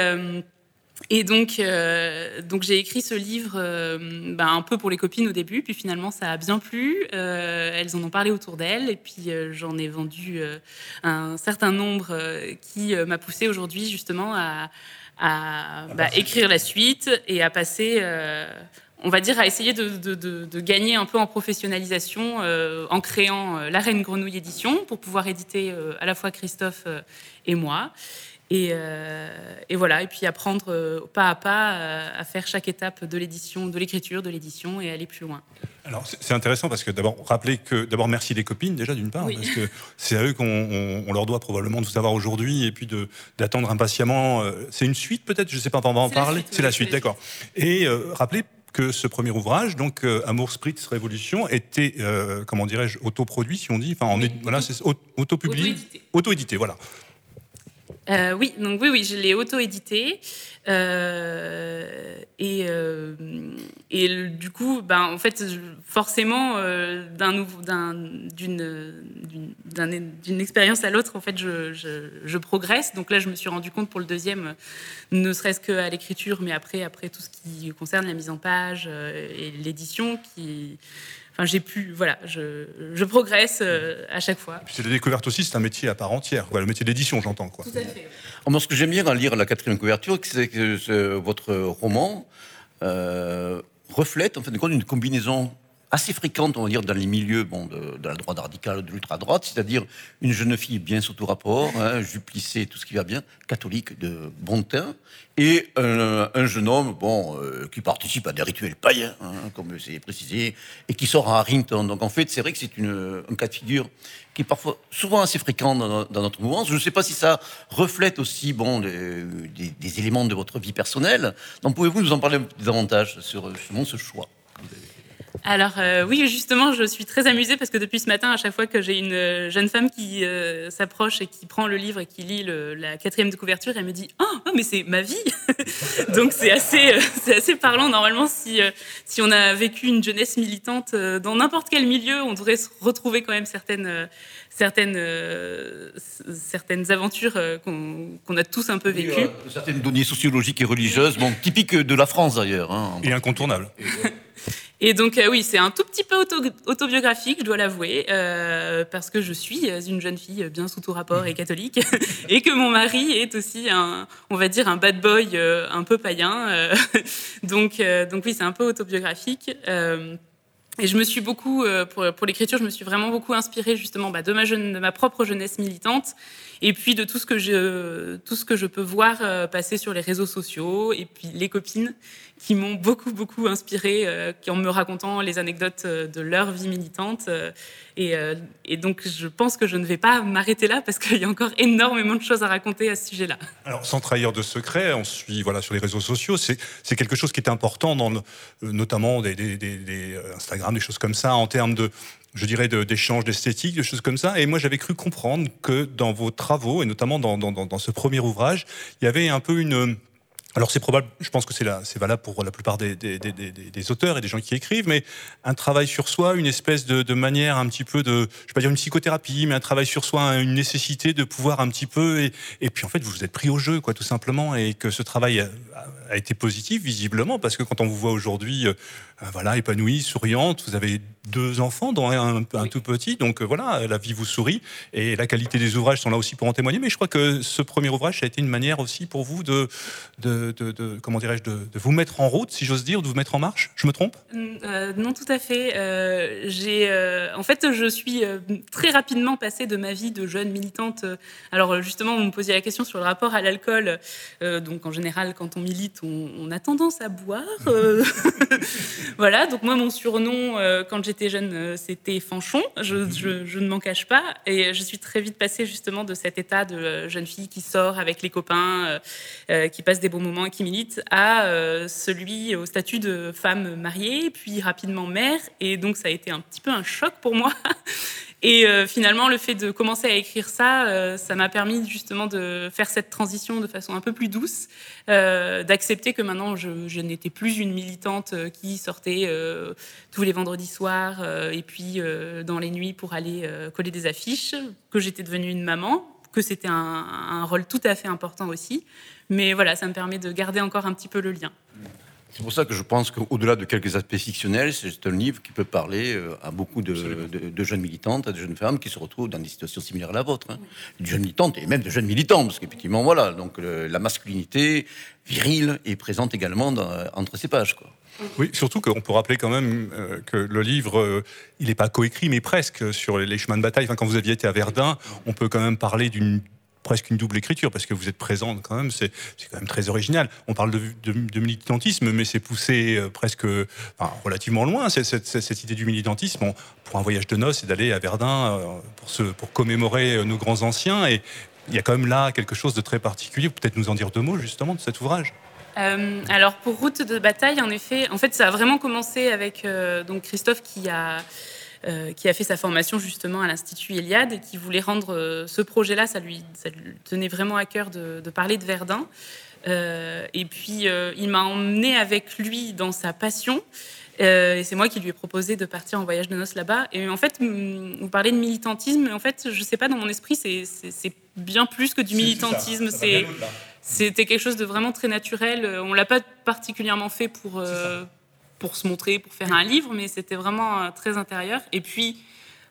et donc, euh, donc j'ai écrit ce livre euh, ben, un peu pour les copines au début. Puis finalement, ça a bien plu. Euh, elles en ont parlé autour d'elles. Et puis j'en ai vendu un certain nombre qui m'a poussé aujourd'hui justement à, à bah, écrire la suite et à passer, on va dire, à essayer de, de- de- de gagner un peu en professionnalisation en créant La Reine Grenouille Édition pour pouvoir éditer à la fois Christophe et moi. Et, euh, et voilà, et puis apprendre euh, pas à pas euh, à faire chaque étape de l'édition, de l'écriture, de l'édition et aller plus loin. Alors c'est intéressant parce que d'abord rappeler que d'abord merci les copines déjà d'une part Oui. parce que c'est à eux qu'on on- on leur doit probablement de vous avoir aujourd'hui et puis de d'attendre impatiemment. c'est une suite peut-être, je sais pas, on va en parler. C'est la suite, d'accord. Et rappeler que ce premier ouvrage, donc euh, Amour Spritz Révolution, était euh, comment dirais-je autoproduit si on dit, enfin on est voilà c'est au- autopublié, Auto-édité. auto-édité, voilà. Euh, oui, donc oui, oui, je l'ai auto-édité. Euh, et, euh, et du coup, ben, en fait, forcément, d'un d'une d'une- d'un- d'une expérience à l'autre, en fait, je, je- je progresse. Donc là, je me suis rendu compte pour le deuxième, ne serait-ce qu'à l'écriture, mais après, après tout ce qui concerne la mise en page et l'édition, qui, enfin, j'ai pu, voilà, je, je progresse euh, à chaque fois. C'est la découverte aussi, c'est un métier à part entière, quoi, le métier d'édition, j'entends quoi. Tout à fait. Oh, Moi, ce que j'aime bien à lire la quatrième couverture, c'est que votre roman euh, reflète en fait de compte une combinaison assez fréquente, on va dire, dans les milieux bon, de, de la droite radicale, de l'ultra-droite, c'est-à-dire une jeune fille bien sous tout rapport, hein, tout ce qui va bien, catholique de bon teint, et un, un jeune homme bon, euh, qui participe à des rituels païens, hein, comme c'est précisé, et qui sort à Harrington. Donc en fait, c'est vrai que c'est un cas de figure qui est parfois souvent assez fréquent dans, no- dans notre mouvance. Je ne sais pas si ça reflète aussi bon, des, des- éléments de votre vie personnelle. Donc pouvez-vous nous en parler un peu davantage sur ce choix Alors euh, oui, justement, je suis très amusée parce que depuis ce matin, à chaque fois que j'ai une jeune femme qui euh, s'approche et qui prend le livre et qui lit le- la quatrième de couverture, elle me dit oh, oh, mais c'est ma vie. Donc c'est assez, euh, c'est assez parlant. Normalement, si euh, si on a vécu une jeunesse militante euh, dans n'importe quel milieu, on devrait se retrouver quand même certaines euh, certaines euh, certaines aventures euh, qu'on qu'on a tous un peu vécues. Certaines données sociologiques et religieuses, bon, typiques de la France d'ailleurs. hein. Et incontournable. Et donc, euh, oui, c'est un tout petit peu auto- autobiographique, je dois l'avouer, euh, parce que je suis une jeune fille bien sous tout rapport et catholique, et que mon mari est aussi un, on va dire, un bad boy euh, un peu païen. donc, donc, oui, c'est un peu autobiographique. Et je me suis beaucoup, pour, l'écriture, je me suis vraiment beaucoup inspirée justement bah, de, ma de ma propre jeunesse militante, et puis de tout ce que je, tout ce que je peux voir passer sur les réseaux sociaux, et puis les copines qui m'ont beaucoup, beaucoup inspirée, euh, en me racontant les anecdotes euh, de leur vie militante. euh, et, euh, et donc, je pense que je ne vais pas m'arrêter là parce qu'il y a encore énormément de choses à raconter à ce sujet-là. Alors, sans trahir de secret, on suit voilà, sur les réseaux sociaux. C'est quelque chose qui est important, dans le- notamment des, des- des- des, Instagram, des choses comme ça, en termes de, je dirais, d'échanges, d'esthétique, de choses comme ça. Et moi, j'avais cru comprendre que dans vos travaux, et notamment dans ce premier ouvrage, il y avait un peu une... Alors c'est probable, je pense que c'est c'est valable pour la plupart des, auteurs et des gens qui écrivent, mais un travail sur soi, une espèce de, manière un petit peu de, je vais pas dire une psychothérapie, mais un travail sur soi, une nécessité de pouvoir un petit peu, et, et puis en fait vous vous êtes pris au jeu, quoi, tout simplement, et que ce travail a, été positif visiblement, parce que quand on vous voit aujourd'hui, euh, euh, voilà, épanouie, souriante, vous avez deux enfants, dont un, tout petit, donc euh, voilà, la vie vous sourit, et la qualité des ouvrages sont là aussi pour en témoigner, mais je crois que ce premier ouvrage, ça a été une manière aussi pour vous de, de, de- de- comment dirais-je, de, vous mettre en route, si j'ose dire, de vous mettre en marche. Je me trompe? Euh, non, tout à fait. J'ai, en fait, je suis très rapidement passée de ma vie de jeune militante. alors, justement, vous me posiez la question sur le rapport à l'alcool. Donc, en général, quand on milite, on, on a tendance à boire. euh. voilà. Donc, moi, mon surnom, euh, quand j'étais jeune, euh, c'était Fanchon. Je, je- je ne m'en cache pas. Et je suis très vite passée, justement, de cet état de jeune fille qui sort avec les copains, qui passe des bons moments et qui milite, à celui au statut de femme mariée, puis rapidement mère. Et donc, ça a été un petit peu un choc pour moi. Et euh, finalement, le fait de commencer à écrire ça, euh, ça m'a permis justement de faire cette transition de façon un peu plus douce, euh, d'accepter que maintenant je, je n'étais plus une militante qui sortait tous les vendredis soirs et puis dans les nuits pour aller coller des affiches, que j'étais devenue une maman, que c'était un, un rôle tout à fait important aussi. Mais voilà, ça me permet de garder encore un petit peu le lien. C'est pour ça que je pense qu'au-delà de quelques aspects fictionnels, c'est un livre qui peut parler euh, à beaucoup de, de- de jeunes militantes, à de jeunes femmes qui se retrouvent dans des situations similaires à la vôtre. hein. De jeunes militantes et même de jeunes militants, parce qu'effectivement, voilà, donc le- la masculinité virile est présente également dans- entre ces pages. Quoi. Oui, surtout qu'on peut rappeler quand même euh, que le livre, euh, il n'est pas coécrit, mais presque sur les, les chemins de bataille. Enfin, quand vous aviez été à Verdun, on peut quand même parler d'une presque une double écriture, parce que vous êtes présente quand même, c'est quand même très original. On parle de, militantisme, mais c'est poussé euh, presque relativement loin, cette, cette- idée du militantisme. Pour un voyage de noces, c'est d'aller à Verdun euh, pour, se, pour commémorer euh, nos grands anciens, et il y a quand même là quelque chose de très particulier. Peut-être nous en dire deux mots justement de cet ouvrage? Alors pour Route de bataille, en effet, en fait, ça a vraiment commencé avec donc Christophe qui a qui a fait sa formation justement à l'Institut Iliade et qui voulait rendre euh, ce projet-là, ça lui, ça lui tenait vraiment à cœur de, de parler de Verdun. Euh, et puis euh, il m'a emmené avec lui dans sa passion. Euh, et c'est moi qui lui ai proposé de partir en voyage de noces là-bas. Et en fait, vous parlez de militantisme, mais en fait, je sais pas, dans mon esprit, c'est- bien plus que du militantisme. c'était quelque chose de vraiment très naturel. Euh, On l'a pas particulièrement fait pour, euh, pour se montrer, pour faire un livre, mais c'était vraiment euh, très intérieur. Et puis,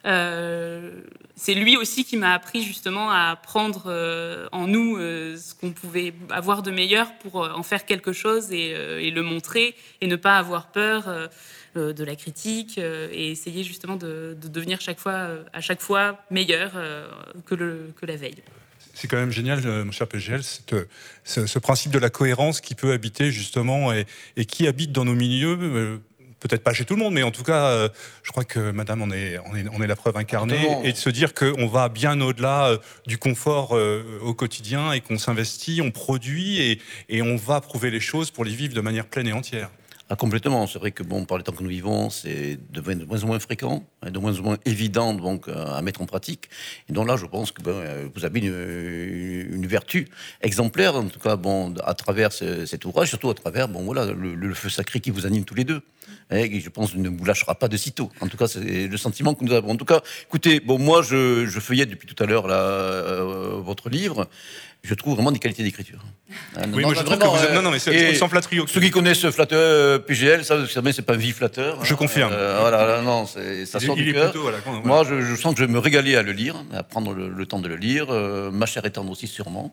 euh, c'est lui aussi qui m'a appris justement à prendre euh, en nous ce qu'on pouvait avoir de meilleur pour en faire quelque chose et, le montrer et ne pas avoir peur de la critique et essayer justement de, de devenir chaque fois, à chaque fois meilleur que, le, que la veille. C'est quand même génial, euh, mon cher PGL, cette, ce, ce principe de la cohérence qui peut habiter justement et, et qui habite dans nos milieux. euh, Peut-être pas chez tout le monde, mais en tout cas, euh, je crois que Madame en est, on est, on est la preuve incarnée. Et de se dire qu'on va bien au-delà euh, du confort euh, au quotidien et qu'on s'investit, on produit et, et on va prouver les choses pour les vivre de manière pleine et entière. Ah, complètement. C'est vrai que bon, par les temps que nous vivons, c'est de moins en moins fréquent, hein, de moins en moins évident donc euh, à mettre en pratique. Et donc là, je pense que ben, euh, vous avez une, vertu exemplaire, en tout cas, bon, à travers ce- cet ouvrage, surtout à travers bon voilà le, feu sacré qui vous anime tous les deux. hein, et je pense ne vous lâchera pas de sitôt. En tout cas, c'est le sentiment que nous avons. En tout cas, écoutez, bon, moi, je, je depuis tout à l'heure euh, votre livre. Je trouve vraiment des qualités d'écriture. Hein, Oui, moi, je trouve que vous êtes- non, non, mais c'est- sans flatterie Ceux qui connaissent flatteur euh, PGL, ça, c'est pas un vie flatteur. Je confirme. Euh, voilà, là, non, ça Il sort il du cœur. voilà, Moi, je, je sens que je vais me régaler à le lire, à prendre le, le temps de le lire. euh, ma chère étendre aussi, sûrement.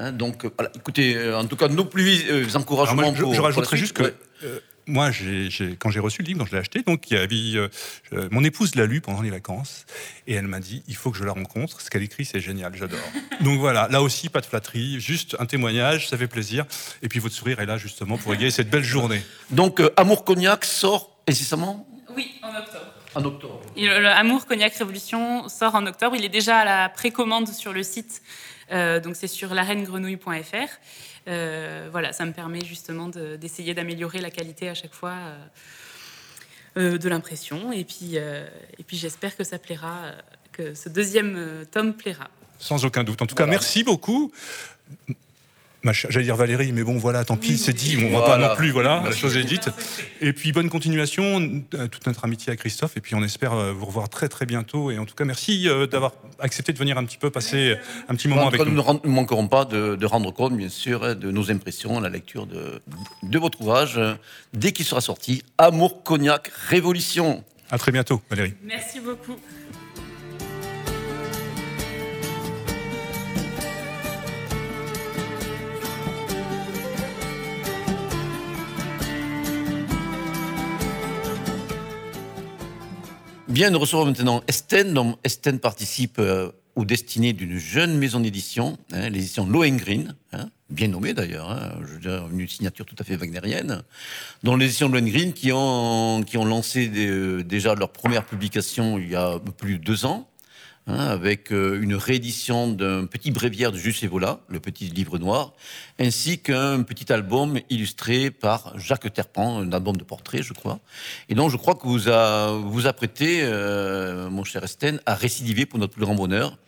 Hein, donc, euh, voilà, écoutez, euh, en tout cas, nos plus euh, encouragements moi, je, pour. je rajouterais juste que Ouais. Moi, quand j'ai reçu le livre, quand je l'ai acheté, donc il y avait, euh, euh, mon épouse l'a lu pendant les vacances et elle m'a dit il faut que je la rencontre. Ce qu'elle écrit, c'est génial, j'adore. donc voilà, là aussi, pas de flatterie, juste un témoignage, ça fait plaisir. Et puis votre sourire est là justement pour égayer cette belle journée. Donc, euh, Amour Cognac sort incessamment Oui, en octobre. En octobre. Et le, le Amour Cognac Révolution sort en octobre. Il est déjà à la précommande sur le site. Euh, donc c'est sur lareine-grenouille.fr. Euh, voilà, ça me permet justement de- d'essayer d'améliorer la qualité à chaque fois euh, euh, de l'impression. Et puis, et puis j'espère que ça plaira, que ce deuxième tome plaira. Sans aucun doute. En tout cas, merci beaucoup. J'allais dire Valérie, mais bon, voilà, tant pis, c'est dit, on va pas Voilà. non plus, voilà, la chose est dite. Et puis, bonne continuation, euh, toute notre amitié à Christophe, et puis on espère euh, vous revoir très très bientôt. Et en tout cas, merci euh, d'avoir accepté de venir un petit peu passer un petit moment avec nous nous. ne manquerons pas de, de rendre compte, bien sûr, de nos impressions à la lecture de, de votre ouvrage dès qu'il sera sorti. Amour Cognac Révolution. À très bientôt, Valérie. Merci beaucoup. Bien, nous recevons maintenant Estène. Donc, Estène participe euh, aux destinées d'une jeune maison d'édition, hein, l'édition Lohengrin, bien nommée d'ailleurs, hein, je dire, une signature tout à fait wagnérienne, dont l'édition Lohengrin qui ont, qui ont lancé euh, déjà leur première publication il y a plus de deux ans, hein, avec euh, une réédition d'un petit bréviaire de Juste Evola, le petit livre noir, ainsi qu'un petit album illustré par Jacques Terpan, un album de portrait, je crois. Et donc, je crois que vous vous apprêtez, euh, mon cher Estène, à récidiver pour notre plus grand bonheur,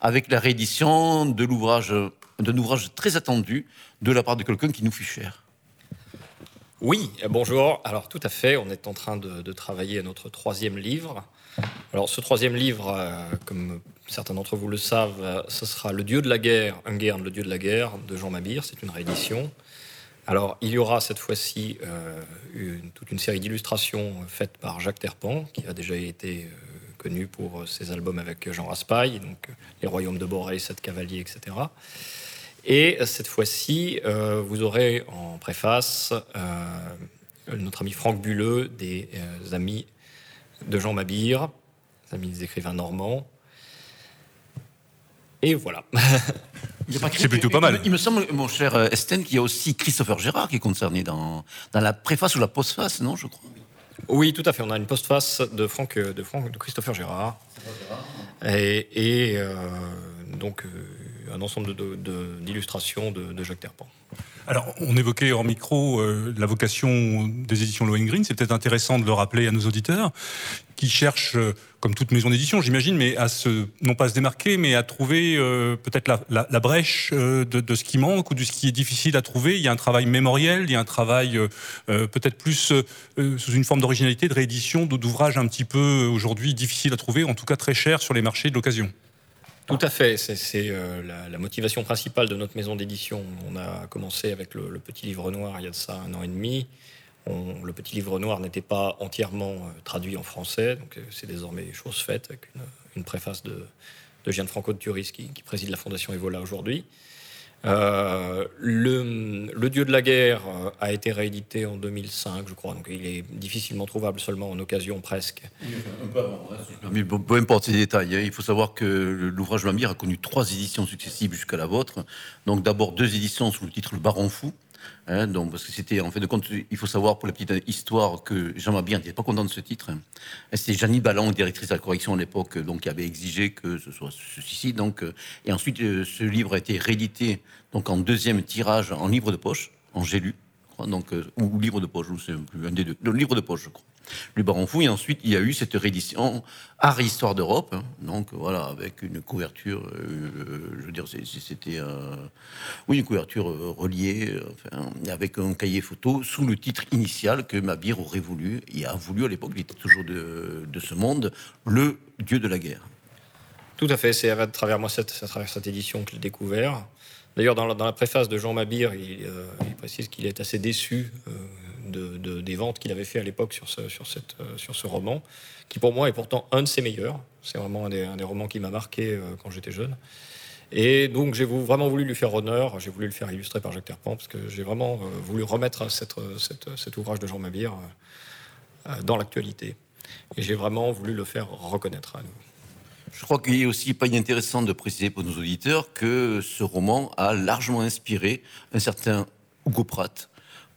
avec la réédition de l'ouvrage, d'un ouvrage très attendu de la part de quelqu'un qui nous fut cher. Oui, bonjour. Alors tout à fait, on est en train de travailler à notre troisième livre. Alors ce troisième livre, euh, comme certains d'entre vous le savent, euh, ce sera Le Dieu de la guerre, Ungern, le Dieu de la guerre, de Jean Mabir. C'est une réédition. Alors il y aura cette fois-ci euh, toute une série d'illustrations faites par Jacques Terpan, qui a déjà été connu pour ses albums avec Jean Raspail, donc Les Royaumes de Boré, Sept Cavaliers, etc. Et cette fois-ci, vous aurez en préface notre ami Franck Bulleux, des amis de Jean Mabir, des amis des écrivains normands. Et voilà. C'est plutôt pas mal. Il, me semble, mon cher euh, Esten, qu'il y a aussi Christopher Gérard qui est concerné dans, dans la préface ou la postface, non, je crois Oui, tout à fait. On a une postface de Franck, de Franck, de Christopher Gérard. Et, et, euh, donc euh, un ensemble de- d'illustrations de, de Jacques Terpan. Alors, on évoquait en micro euh, la vocation des éditions Lohengrin. C'est peut-être intéressant de le rappeler à nos auditeurs qui cherchent, euh, comme toute maison d'édition, j'imagine, mais à se, non pas se démarquer, mais à trouver euh, peut-être la, brèche de, de ce qui manque ou de ce qui est difficile à trouver. Il y a un travail mémoriel, il y a un travail peut-être plus sous une forme d'originalité, de réédition, d'ouvrages un petit peu aujourd'hui difficiles à trouver, en tout cas très chers sur les marchés de l'occasion. Tout à fait, c'est euh, la, motivation principale de notre maison d'édition. On a commencé avec le, petit livre noir il y a de ça un an et demi. Le petit livre noir n'était pas entièrement euh, traduit en français, donc euh, c'est désormais chose faite avec une, une préface de, de Gianfranco de Turis qui, qui préside la fondation Evola aujourd'hui. Euh, le, le Dieu de la guerre euh, a été réédité en 2005, je crois, donc il est difficilement trouvable seulement en occasion presque. Mais peu peu importe ces détails, hein, il faut savoir que l'ouvrage Mambir a connu trois éditions successives jusqu'à la vôtre. Donc d'abord deux éditions sous le titre Le Baron Fou. Hein, donc, parce que c'était en fait de compte, il faut savoir pour la petite histoire que Jean Mabir n'était pas content de ce titre. hein. C'était Jeannie Ballon, directrice de la correction à l'époque, donc qui avait exigé que ce soit ceci. Donc, euh, et ensuite, euh, ce livre a été réédité donc en deuxième tirage en livre de poche, en j'ai lu, donc euh, ou livre de poche, sais plus, un des deux, le livre de poche, je crois. Le Baron Fou, et ensuite il y a eu cette réédition Art Histoire d'Europe, hein, donc voilà, avec une couverture, euh, je veux dire, c'était, oui, une couverture euh, reliée, euh, avec un cahier photo sous le titre initial que Mabir aurait voulu, et a voulu à l'époque, il était toujours de, ce monde, le Dieu de la guerre. Tout à fait, c'est à travers moi cette, à travers cette édition que l'ai découvert. D'ailleurs, dans la, préface de Jean Mabir, il, précise qu'il est assez déçu de, de- des ventes qu'il avait fait à l'époque sur ce, sur, cette, euh, sur ce roman, qui pour moi est pourtant un de ses meilleurs. C'est vraiment un des, romans qui m'a marqué euh, quand j'étais jeune. Et donc j'ai vraiment voulu lui faire honneur, j'ai voulu le faire illustrer par Jacques Terpan, parce que j'ai vraiment euh, voulu remettre cette, cet ouvrage de Jean Mabir dans l'actualité. Et j'ai vraiment voulu le faire reconnaître à nous. Je crois qu'il est aussi pas inintéressant de préciser pour nos auditeurs que ce roman a largement inspiré un certain Hugo Pratt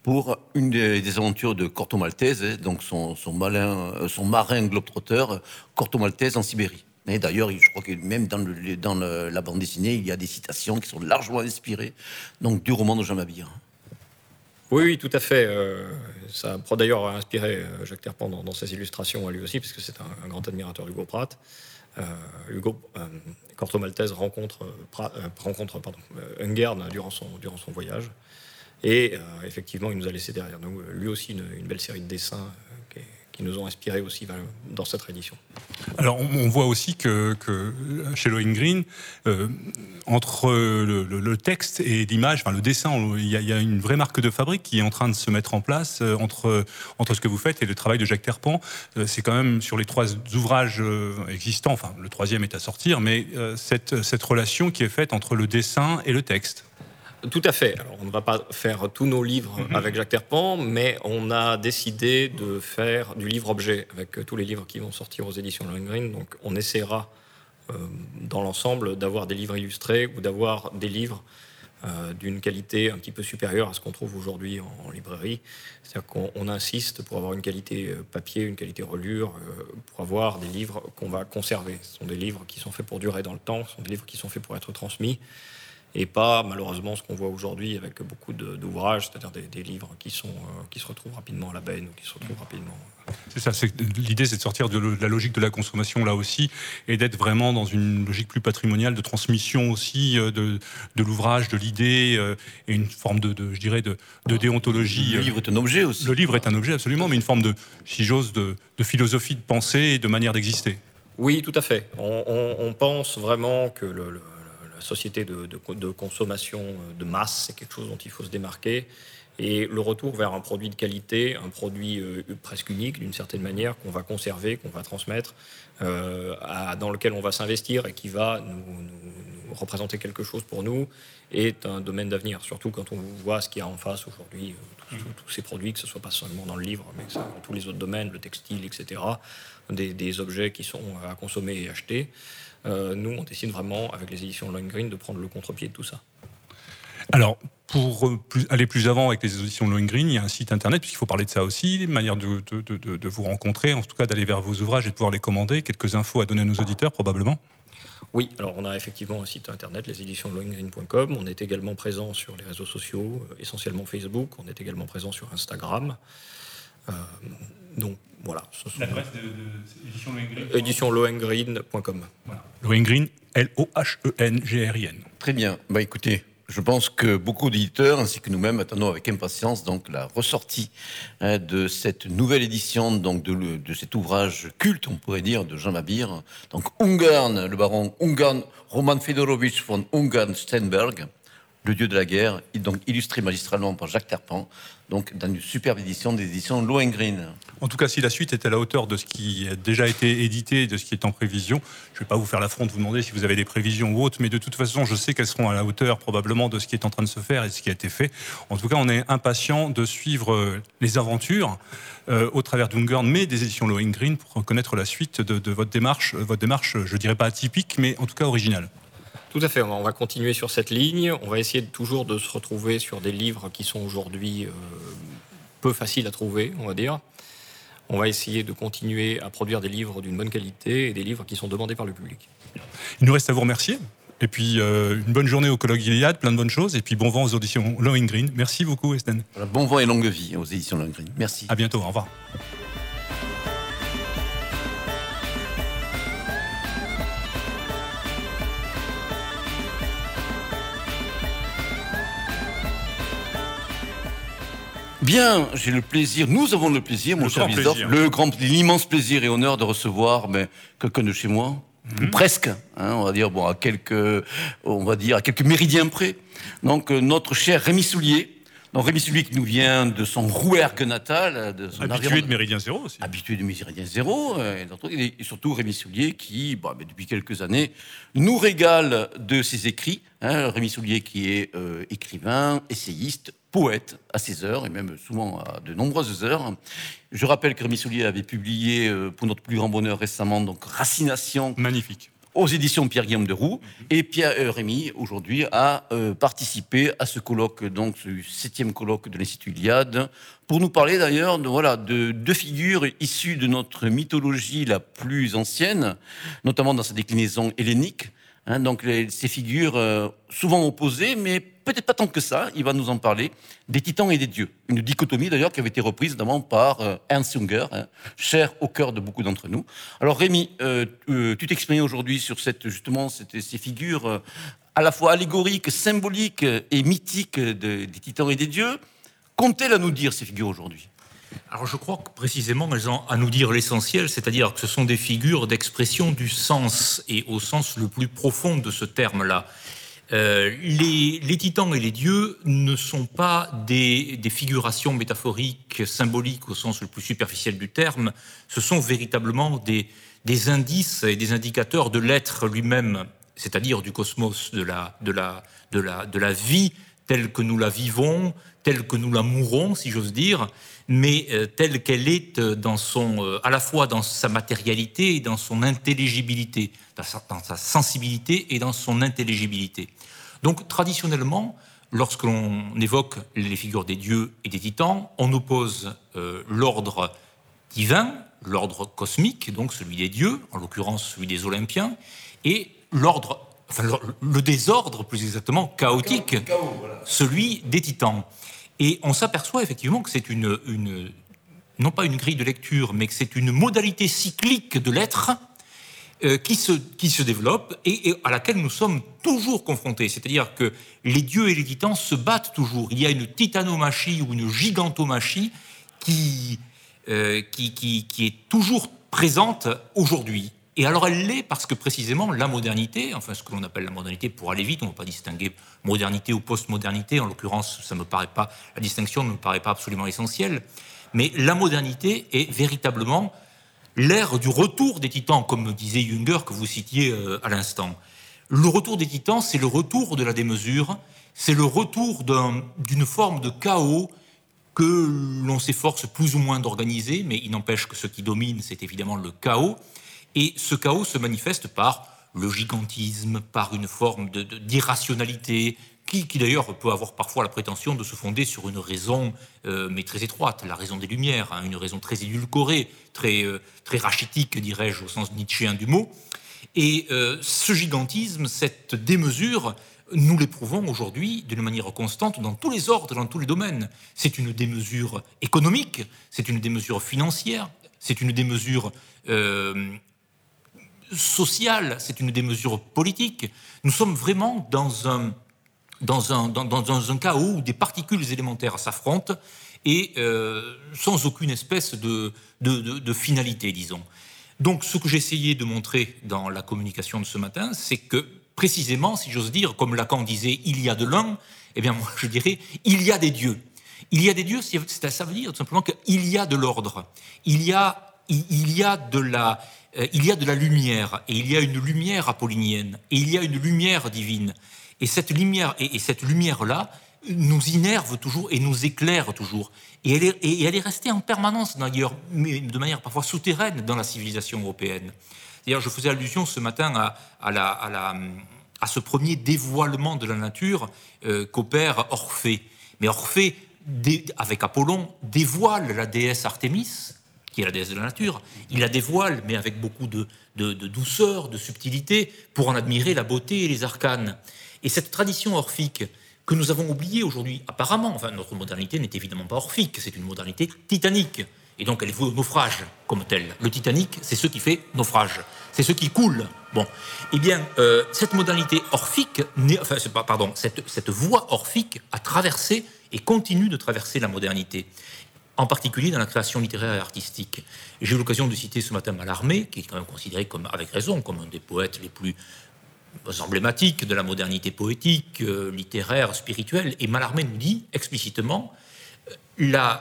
pour une des, aventures de Corto Maltese, donc son, son, malin, euh, son marin euh, Corto Maltese en Sibérie. Et d'ailleurs, je crois que même dans, la bande dessinée, il y a des citations qui sont largement inspirées donc, du roman de Jean Mabir. Oui, oui, tout à fait. Euh, ça a d'ailleurs inspiré Jacques Terpan dans, ses illustrations à lui aussi, puisque c'est un, grand admirateur d'Hugo Pratt. Hugo Corto Maltese rencontre, Pratt- rencontre pardon, Ungern durant son, durant son voyage. Et euh, effectivement, il nous a laissé derrière nous, euh, lui aussi, une, belle série de dessins euh, qui, nous ont inspirés aussi ben, dans cette réédition. Alors, on, voit aussi que, que chez Lohengrin, euh, entre le, texte et l'image, enfin le dessin, il y, a, une vraie marque de fabrique qui est en train de se mettre en place entre, entre ce que vous faites et le travail de Jacques Terpan. C'est quand même sur les trois ouvrages existants, enfin le troisième est à sortir, mais cette, cette relation qui est faite entre le dessin et le texte. Tout à fait. Alors, on ne va pas faire tous nos livres avec Jacques Terpan, mais on a décidé de faire du livre-objet avec euh, tous les livres qui vont sortir aux éditions Lohengrin. Donc, on essaiera, euh, dans l'ensemble, d'avoir des livres illustrés ou d'avoir des livres euh, d'une qualité un petit peu supérieure à ce qu'on trouve aujourd'hui en, en librairie. C'est-à-dire qu'on on insiste pour avoir une qualité papier, une qualité relure, euh, pour avoir des livres qu'on va conserver. Ce sont des livres qui sont faits pour durer dans le temps, ce sont des livres qui sont faits pour être transmis et pas malheureusement ce qu'on voit aujourd'hui avec beaucoup de- d'ouvrages, c'est-à-dire des, des livres qui, sont, euh, qui se retrouvent rapidement à la benne ou qui se retrouvent rapidement. C'est ça, l'idée c'est de sortir de, la logique de la consommation là aussi et d'être vraiment dans une logique plus patrimoniale de transmission aussi euh, de, de l'ouvrage, de l'idée euh, et une forme de, de, je dirais, de, de déontologie. Le livre est un objet aussi. Le livre est un objet absolument, mais une forme de, si j'ose, de, de philosophie de pensée et de manière d'exister. Oui, tout à fait. On, on- on pense vraiment que le- société de, de- de consommation euh, de masse, c'est quelque chose dont il faut se démarquer. Et le retour vers un produit de qualité, un produit euh, presque unique d'une certaine manière, qu'on va conserver, qu'on va transmettre, euh, à- dans lequel on va s'investir et qui va nous, nous- nous représenter quelque chose pour nous est un domaine d'avenir, surtout quand on voit ce qu'il y a en face aujourd'hui, euh, tous, tous ces produits, que ce soit pas seulement dans le livre, mais que ça, dans tous les autres domaines, le textile, etc., des, des objets qui sont à consommer et acheter. Euh, nous, on décide vraiment, avec les éditions Lohengrin, de prendre le contre-pied de tout ça. Alors, pour euh, plus- aller plus avant avec les auditions Lohengrin, il y a un site internet, puisqu'il faut parler de ça aussi, une manière de, de- de- de- de vous rencontrer, en tout cas d'aller vers vos ouvrages et de pouvoir les commander. Quelques infos à donner à nos auditeurs, probablement. Oui, alors on a effectivement un site internet, les éditions lohengrin.com. On est également présent sur les réseaux sociaux, essentiellement Facebook. On est également présent sur Instagram. Euh, donc voilà. ce sont- L'adresse de, de édition Lohengrin éditionlohengrin.com. Lohengrin, L-O-H-E-N-G-R-I-N. Très bien. Bah, écoutez, je pense que beaucoup d'éditeurs, ainsi que nous-mêmes, attendons avec impatience donc la ressortie hein, de cette nouvelle édition donc de, le- de cet ouvrage culte, on pourrait dire, de Jean Mabir. Donc Ungarn, le baron Ungarn, Roman Fedorovitch von Ungarn-Steinberg, le dieu de la guerre, donc illustré magistralement par Jacques Terpent, donc dans une superbe édition des éditions Lohengrin. En tout cas, si la suite est à la hauteur de ce qui a déjà été édité et de ce qui est en prévision, je ne vais pas vous faire l'affront de vous demander si vous avez des prévisions ou autres, mais de toute façon, je sais qu'elles seront à la hauteur probablement de ce qui est en train de se faire et de ce qui a été fait. En tout cas, on est impatient de suivre euh, les aventures euh, au travers d'Ungern, mais des éditions Lohengrin pour connaître la suite de, de votre démarche, euh, votre démarche, je dirais pas atypique, mais en tout cas originale. Tout à fait, on va- on va continuer sur cette ligne. On va essayer de- toujours de se retrouver sur des livres qui sont aujourd'hui euh, peu faciles à trouver, on va dire. On va essayer de continuer à produire des livres d'une bonne qualité et des livres qui sont demandés par le public. Il nous reste à vous remercier. Et puis, euh, une bonne journée au colloque Gilead, plein de bonnes choses. Et puis, bon vent aux auditions Lohengrin. Merci beaucoup, Esten. Voilà, bon vent et longue vie aux éditions Lohengrin. Merci. À bientôt, au revoir. Bien, j'ai le plaisir, nous avons le plaisir, mon Le cher plaisir. le grand, l'immense plaisir et honneur de recevoir ben, quelqu'un de chez moi, Mhm. ou presque, hein, on va dire, bon, à quelques, on va dire, à quelques méridiens près. Donc, euh, notre cher Rémi Soulier. Donc, Rémi Soulier qui nous vient de son Rouergue natal, euh, de son Habitué de Méridien Zéro aussi. habitué de Méridien Zéro, euh, et surtout Rémi Soulier qui, bon, ben, depuis quelques années, nous régale de ses écrits. hein. Rémi Soulier qui est euh, écrivain, essayiste, poète à ses heures, et même souvent à de nombreuses heures. Je rappelle que Rémi Soulier avait publié, euh, pour notre plus grand bonheur récemment, donc Racination. Magnifique. Aux éditions Pierre-Guillaume de Roux. Et Pierre euh, Rémi, aujourd'hui, a euh, participé à ce colloque, donc ce septième colloque de l'Institut Iliade, pour nous parler d'ailleurs de, voilà, de deux figures issues de notre mythologie la plus ancienne, notamment dans sa déclinaison hellénique. Hein, donc ces figures euh, souvent opposées, mais peut-être pas tant que ça, il va nous en parler, des titans et des dieux. Une dichotomie d'ailleurs qui avait été reprise notamment par euh, Ernst Junger, hein, cher au cœur de beaucoup d'entre nous. Alors Rémi, euh, tu t'exprimes aujourd'hui sur cette, justement ces figures à la fois allégoriques, symboliques et mythiques de- des titans et des dieux. Qu'ont-elles à nous dire ces figures aujourd'hui? Alors je crois que précisément elles ont à nous dire l'essentiel, c'est-à-dire que ce sont des figures d'expression du sens, et au sens le plus profond de ce terme-là. Euh, les, titans et les dieux ne sont pas des, des figurations métaphoriques, symboliques au sens le plus superficiel du terme, ce sont véritablement des, des indices et des indicateurs de l'être lui-même, c'est-à-dire du cosmos, de la, de, la, de, la, de la vie telle que nous la vivons, telle que nous la mourons, si j'ose dire, mais euh, telle qu'elle est euh, dans son, euh, à la fois dans sa matérialité et dans son intelligibilité, dans sa, dans sa sensibilité et dans son intelligibilité. Donc traditionnellement, lorsque l'on évoque les figures des dieux et des titans, on oppose euh, l'ordre divin, l'ordre cosmique, donc celui des dieux, en l'occurrence celui des Olympiens, et l'ordre, enfin le, le désordre plus exactement chaotique, celui des titans. Et on s'aperçoit effectivement que c'est une, non pas une grille de lecture, mais que c'est une modalité cyclique de l'être euh, qui, se, développe et, à laquelle nous sommes toujours confrontés. C'est-à-dire que les dieux et les titans se battent toujours. Il y a une titanomachie ou une gigantomachie qui, euh, est toujours présente aujourd'hui. Et alors elle l'est parce que précisément la modernité, enfin ce que l'on appelle la modernité pour aller vite, on ne va pas distinguer modernité ou postmodernité, en l'occurrence ça me paraît pas, la distinction ne me paraît pas absolument essentielle, mais la modernité est véritablement l'ère du retour des titans, comme disait Junger que vous citiez euh, à l'instant. Le retour des titans, c'est le retour de la démesure, c'est le retour d'une forme de chaos que l'on s'efforce plus ou moins d'organiser, mais il n'empêche que ce qui domine, c'est évidemment le chaos. Et ce chaos se manifeste par le gigantisme, par une forme d'irrationalité, qui, d'ailleurs peut avoir parfois la prétention de se fonder sur une raison, euh, mais très étroite, la raison des Lumières, hein, une raison très édulcorée, très, euh, très rachitique, dirais-je, au sens nietzschéen du mot. Et euh, ce gigantisme, cette démesure, nous l'éprouvons aujourd'hui d'une manière constante dans tous les ordres, dans tous les domaines. C'est une démesure économique, c'est une démesure financière, c'est une démesure sociale, c'est une démesure politique. Nous sommes vraiment dans un, dans un, dans, un chaos où des particules élémentaires s'affrontent et euh, sans aucune espèce de, de, finalité, disons. Donc ce que essayé de montrer dans la communication de ce matin, c'est que précisément, si j'ose dire, comme Lacan disait, il y a de l'un, eh bien moi je dirais, il y a des dieux. Il y a des dieux, ça veut dire tout simplement qu'il y a de l'ordre, il il y a de la, euh, il y a de la lumière, et il y a une lumière apollinienne, et il y a une lumière divine. Et cette lumière, et, cette lumière-là, nous innerve toujours et nous éclaire toujours. Et elle est, restée en permanence, d'ailleurs, mais de manière parfois souterraine dans la civilisation européenne. D'ailleurs, je faisais allusion ce matin à, à, la, à ce premier dévoilement de la nature euh, qu'opère Orphée. Mais Orphée, avec Apollon, dévoile la déesse Artémis, qui est la déesse de la nature. Il la dévoile, mais avec beaucoup de, douceur, de subtilité, pour en admirer la beauté et les arcanes. Et cette tradition orphique que nous avons oubliée aujourd'hui, apparemment, enfin notre modernité n'est évidemment pas orphique, c'est une modernité titanique. Et donc elle au naufrage comme telle. Le Titanic, c'est ce qui fait naufrage. C'est ce qui coule. Bon. Eh bien, euh, cette modernité orphique, enfin, pardon, cette, cette voie orphique a traversé et continue de traverser la modernité en particulier dans la création littéraire et artistique. J'ai eu l'occasion de citer ce matin Mallarmé, qui est quand même considéré comme, avec raison comme un des poètes les plus emblématiques de la modernité poétique, euh, littéraire, spirituelle. Et Mallarmé nous dit explicitement euh,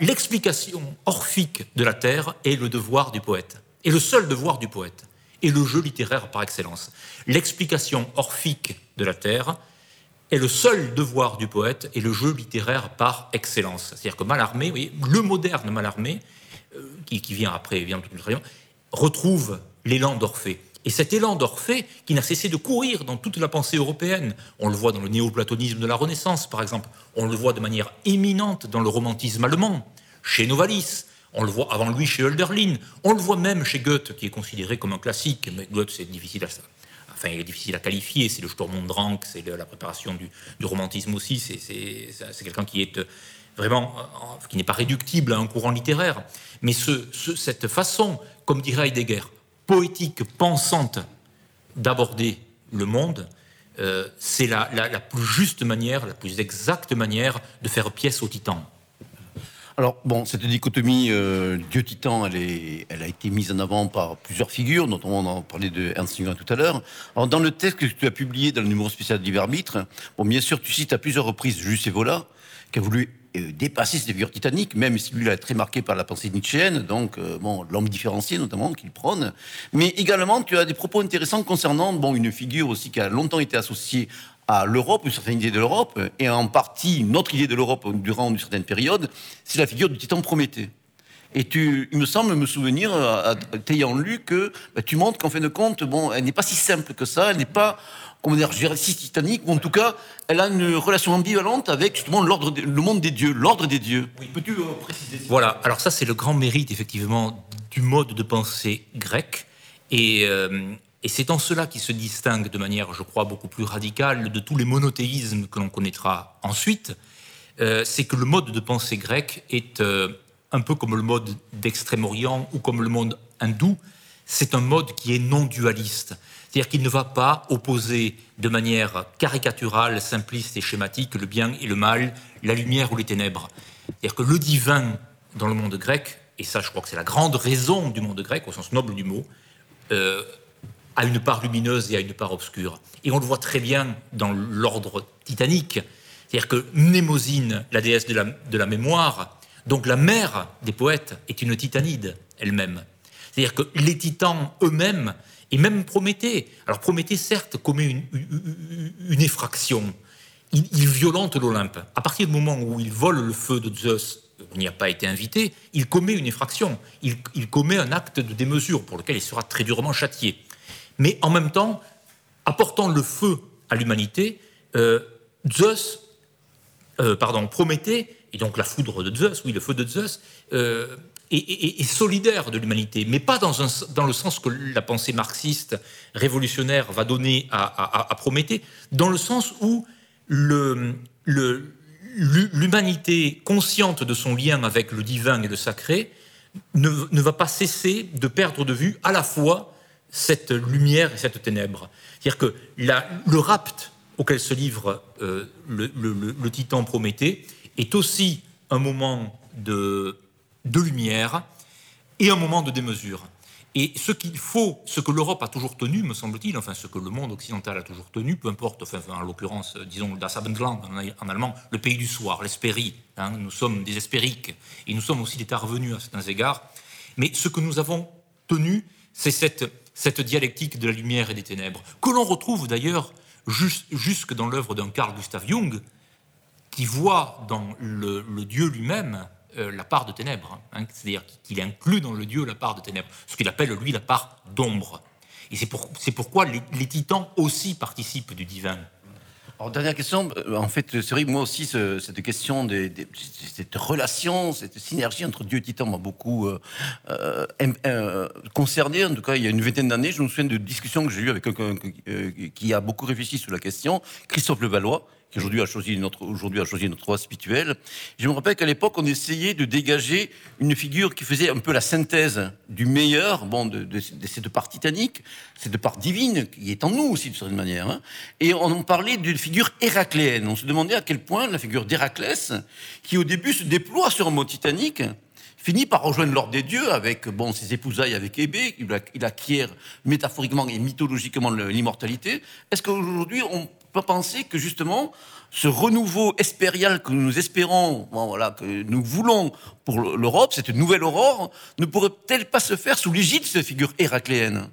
l'explication orphique de la terre est le devoir du poète, et le seul devoir du poète, et le jeu littéraire par excellence. L'explication orphique de la terre est le seul devoir du poète et le jeu littéraire par excellence. C'est-à-dire que Mallarmé, le moderne Mallarmé, euh, qui, vient après, vient toute une retrouve l'élan d'Orphée. Et cet élan d'Orphée, qui n'a cessé de courir dans toute la pensée européenne, on le voit dans le néoplatonisme de la Renaissance, par exemple, on le voit de manière éminente dans le romantisme allemand, chez Novalis, on le voit avant lui chez Hölderlin, on le voit même chez Goethe, qui est considéré comme un classique, mais Goethe, c'est difficile à, enfin, il est difficile à qualifier. C'est le Sturm und Drang, c'est la préparation du, romantisme aussi. C'est quelqu'un qui est euh, vraiment, euh, qui n'est pas réductible à un courant littéraire. Mais cette façon, comme dirait Heidegger, poétique, pensante d'aborder le monde, euh, c'est la, la, plus juste manière, la plus exacte manière de faire pièce au titan. Alors, bon, cette dichotomie euh, Dieu-Titan, elle, elle a été mise en avant par plusieurs figures, notamment on en parlait de Ernst Jünger tout à l'heure. Alors, dans le texte que tu as publié dans le numéro spécial d'Ivermitre, bon, bien sûr, tu cites à plusieurs reprises Juste Evola, qui a voulu euh, dépasser cette figure titanique, même si lui, est très marqué par la pensée nietzschéenne, donc, euh, bon, l'homme différencié, notamment, qu'il prône. Mais également, tu as des propos intéressants concernant, bon, une figure aussi qui a longtemps été associée à l'Europe, une certaine idée de l'Europe, et en partie une autre idée de l'Europe durant une certaine période, c'est la figure du titan Prométhée. Et tu, il me semble me souvenir, t'ayant lu, que bah, tu montres qu'en fin de compte, bon, elle n'est pas si simple que ça, elle n'est pas, comment dire, je dirais, si titanique, ou en tout cas, elle a une relation ambivalente avec justement l'ordre, le monde des dieux, l'ordre des dieux. Oui. Peux-tu euh, préciser Voilà, alors ça c'est le grand mérite effectivement du mode de pensée grec. Et, euh, et c'est en cela qu'il se distingue de manière, je crois, beaucoup plus radicale de tous les monothéismes que l'on connaîtra ensuite. Euh, c'est que le mode de pensée grec est euh, un peu comme le mode d'Extrême-Orient ou comme le monde hindou. C'est un mode qui est non dualiste. C'est-à-dire qu'il ne va pas opposer de manière caricaturale, simpliste et schématique le bien et le mal, la lumière ou les ténèbres. C'est-à-dire que le divin dans le monde grec, et ça je crois que c'est la grande raison du monde grec au sens noble du mot, euh, à une part lumineuse et à une part obscure. Et on le voit très bien dans l'ordre titanique. C'est-à-dire que Mnémosine, la déesse de la, mémoire, donc la mère des poètes, est une titanide elle-même. C'est-à-dire que les titans eux-mêmes, et même Prométhée, alors Prométhée certes commet une, une- effraction, il, il violente l'Olympe. À partir du moment où il vole le feu de Zeus, il n'y a pas été invité, il commet une infraction, il, il commet un acte de démesure pour lequel il sera très durement châtié. Mais en même temps, apportant le feu à l'humanité, euh, Zeus, euh, pardon, Prométhée, et donc la foudre de Zeus, oui, le feu de Zeus, euh, est, solidaire de l'humanité, mais pas dans, le sens que la pensée marxiste révolutionnaire va donner à, à- Prométhée, dans le sens où l'humanité consciente de son lien avec le divin et le sacré ne, ne va pas cesser de perdre de vue à la fois cette lumière et cette ténèbre. C'est-à-dire que le rapt auquel se livre euh, le, titan Prométhée est aussi un moment de, lumière et un moment de démesure. Et ce qu'il faut, ce que l'Europe a toujours tenu, me semble-t-il, enfin ce que le monde occidental a toujours tenu, peu importe, enfin, en l'occurrence, euh, disons, das Abendland en, allemand, le pays du soir, l'espérie, hein, nous sommes des espériques, et nous sommes aussi des revenus à certains égards, mais ce que nous avons tenu, c'est cette, cette dialectique de la lumière et des ténèbres, que l'on retrouve d'ailleurs jus- jusque dans l'œuvre d'un Carl Gustav Jung, qui voit dans le, Dieu lui-même euh, la part de ténèbres, hein, c'est-à-dire qu'il inclut dans le Dieu la part de ténèbres, ce qu'il appelle lui la part d'ombre. Et c'est pour- c'est pourquoi les titans aussi participent du divin. Dernière question, euh, en fait, c'est vrai moi aussi, ce- cette question, des, cette relation, cette synergie entre Dieu et Titan m'a beaucoup euh, euh, concerné. En tout cas, il y a une vingtaine d'années, je me souviens de discussions que j'ai eues avec quelqu'un qui- qui a beaucoup réfléchi sur la question, Christophe Levallois, qui aujourd'hui a choisi notre, aujourd'hui a choisi notre voie spirituelle. Je me rappelle qu'à l'époque, on essayait de dégager une figure qui faisait un peu la synthèse du meilleur, bon, de, cette part titanique, cette part divine qui est en nous aussi, de certaine manière. hein. Et on parlait d'une figure héracléenne. On se demandait à quel point la figure d'Héraclès, qui au début se déploie sur un mot titanique, finit par rejoindre l'ordre des dieux avec bon, ses épousailles avec Hébé, il, ac- il acquiert métaphoriquement et mythologiquement l'immortalité. Est-ce qu'aujourd'hui, on peut penser que justement, ce renouveau espérial que nous espérons, voilà, que nous voulons pour l'Europe, cette nouvelle aurore, ne pourrait-elle pas se faire sous l'égide de cette figure héracléenne?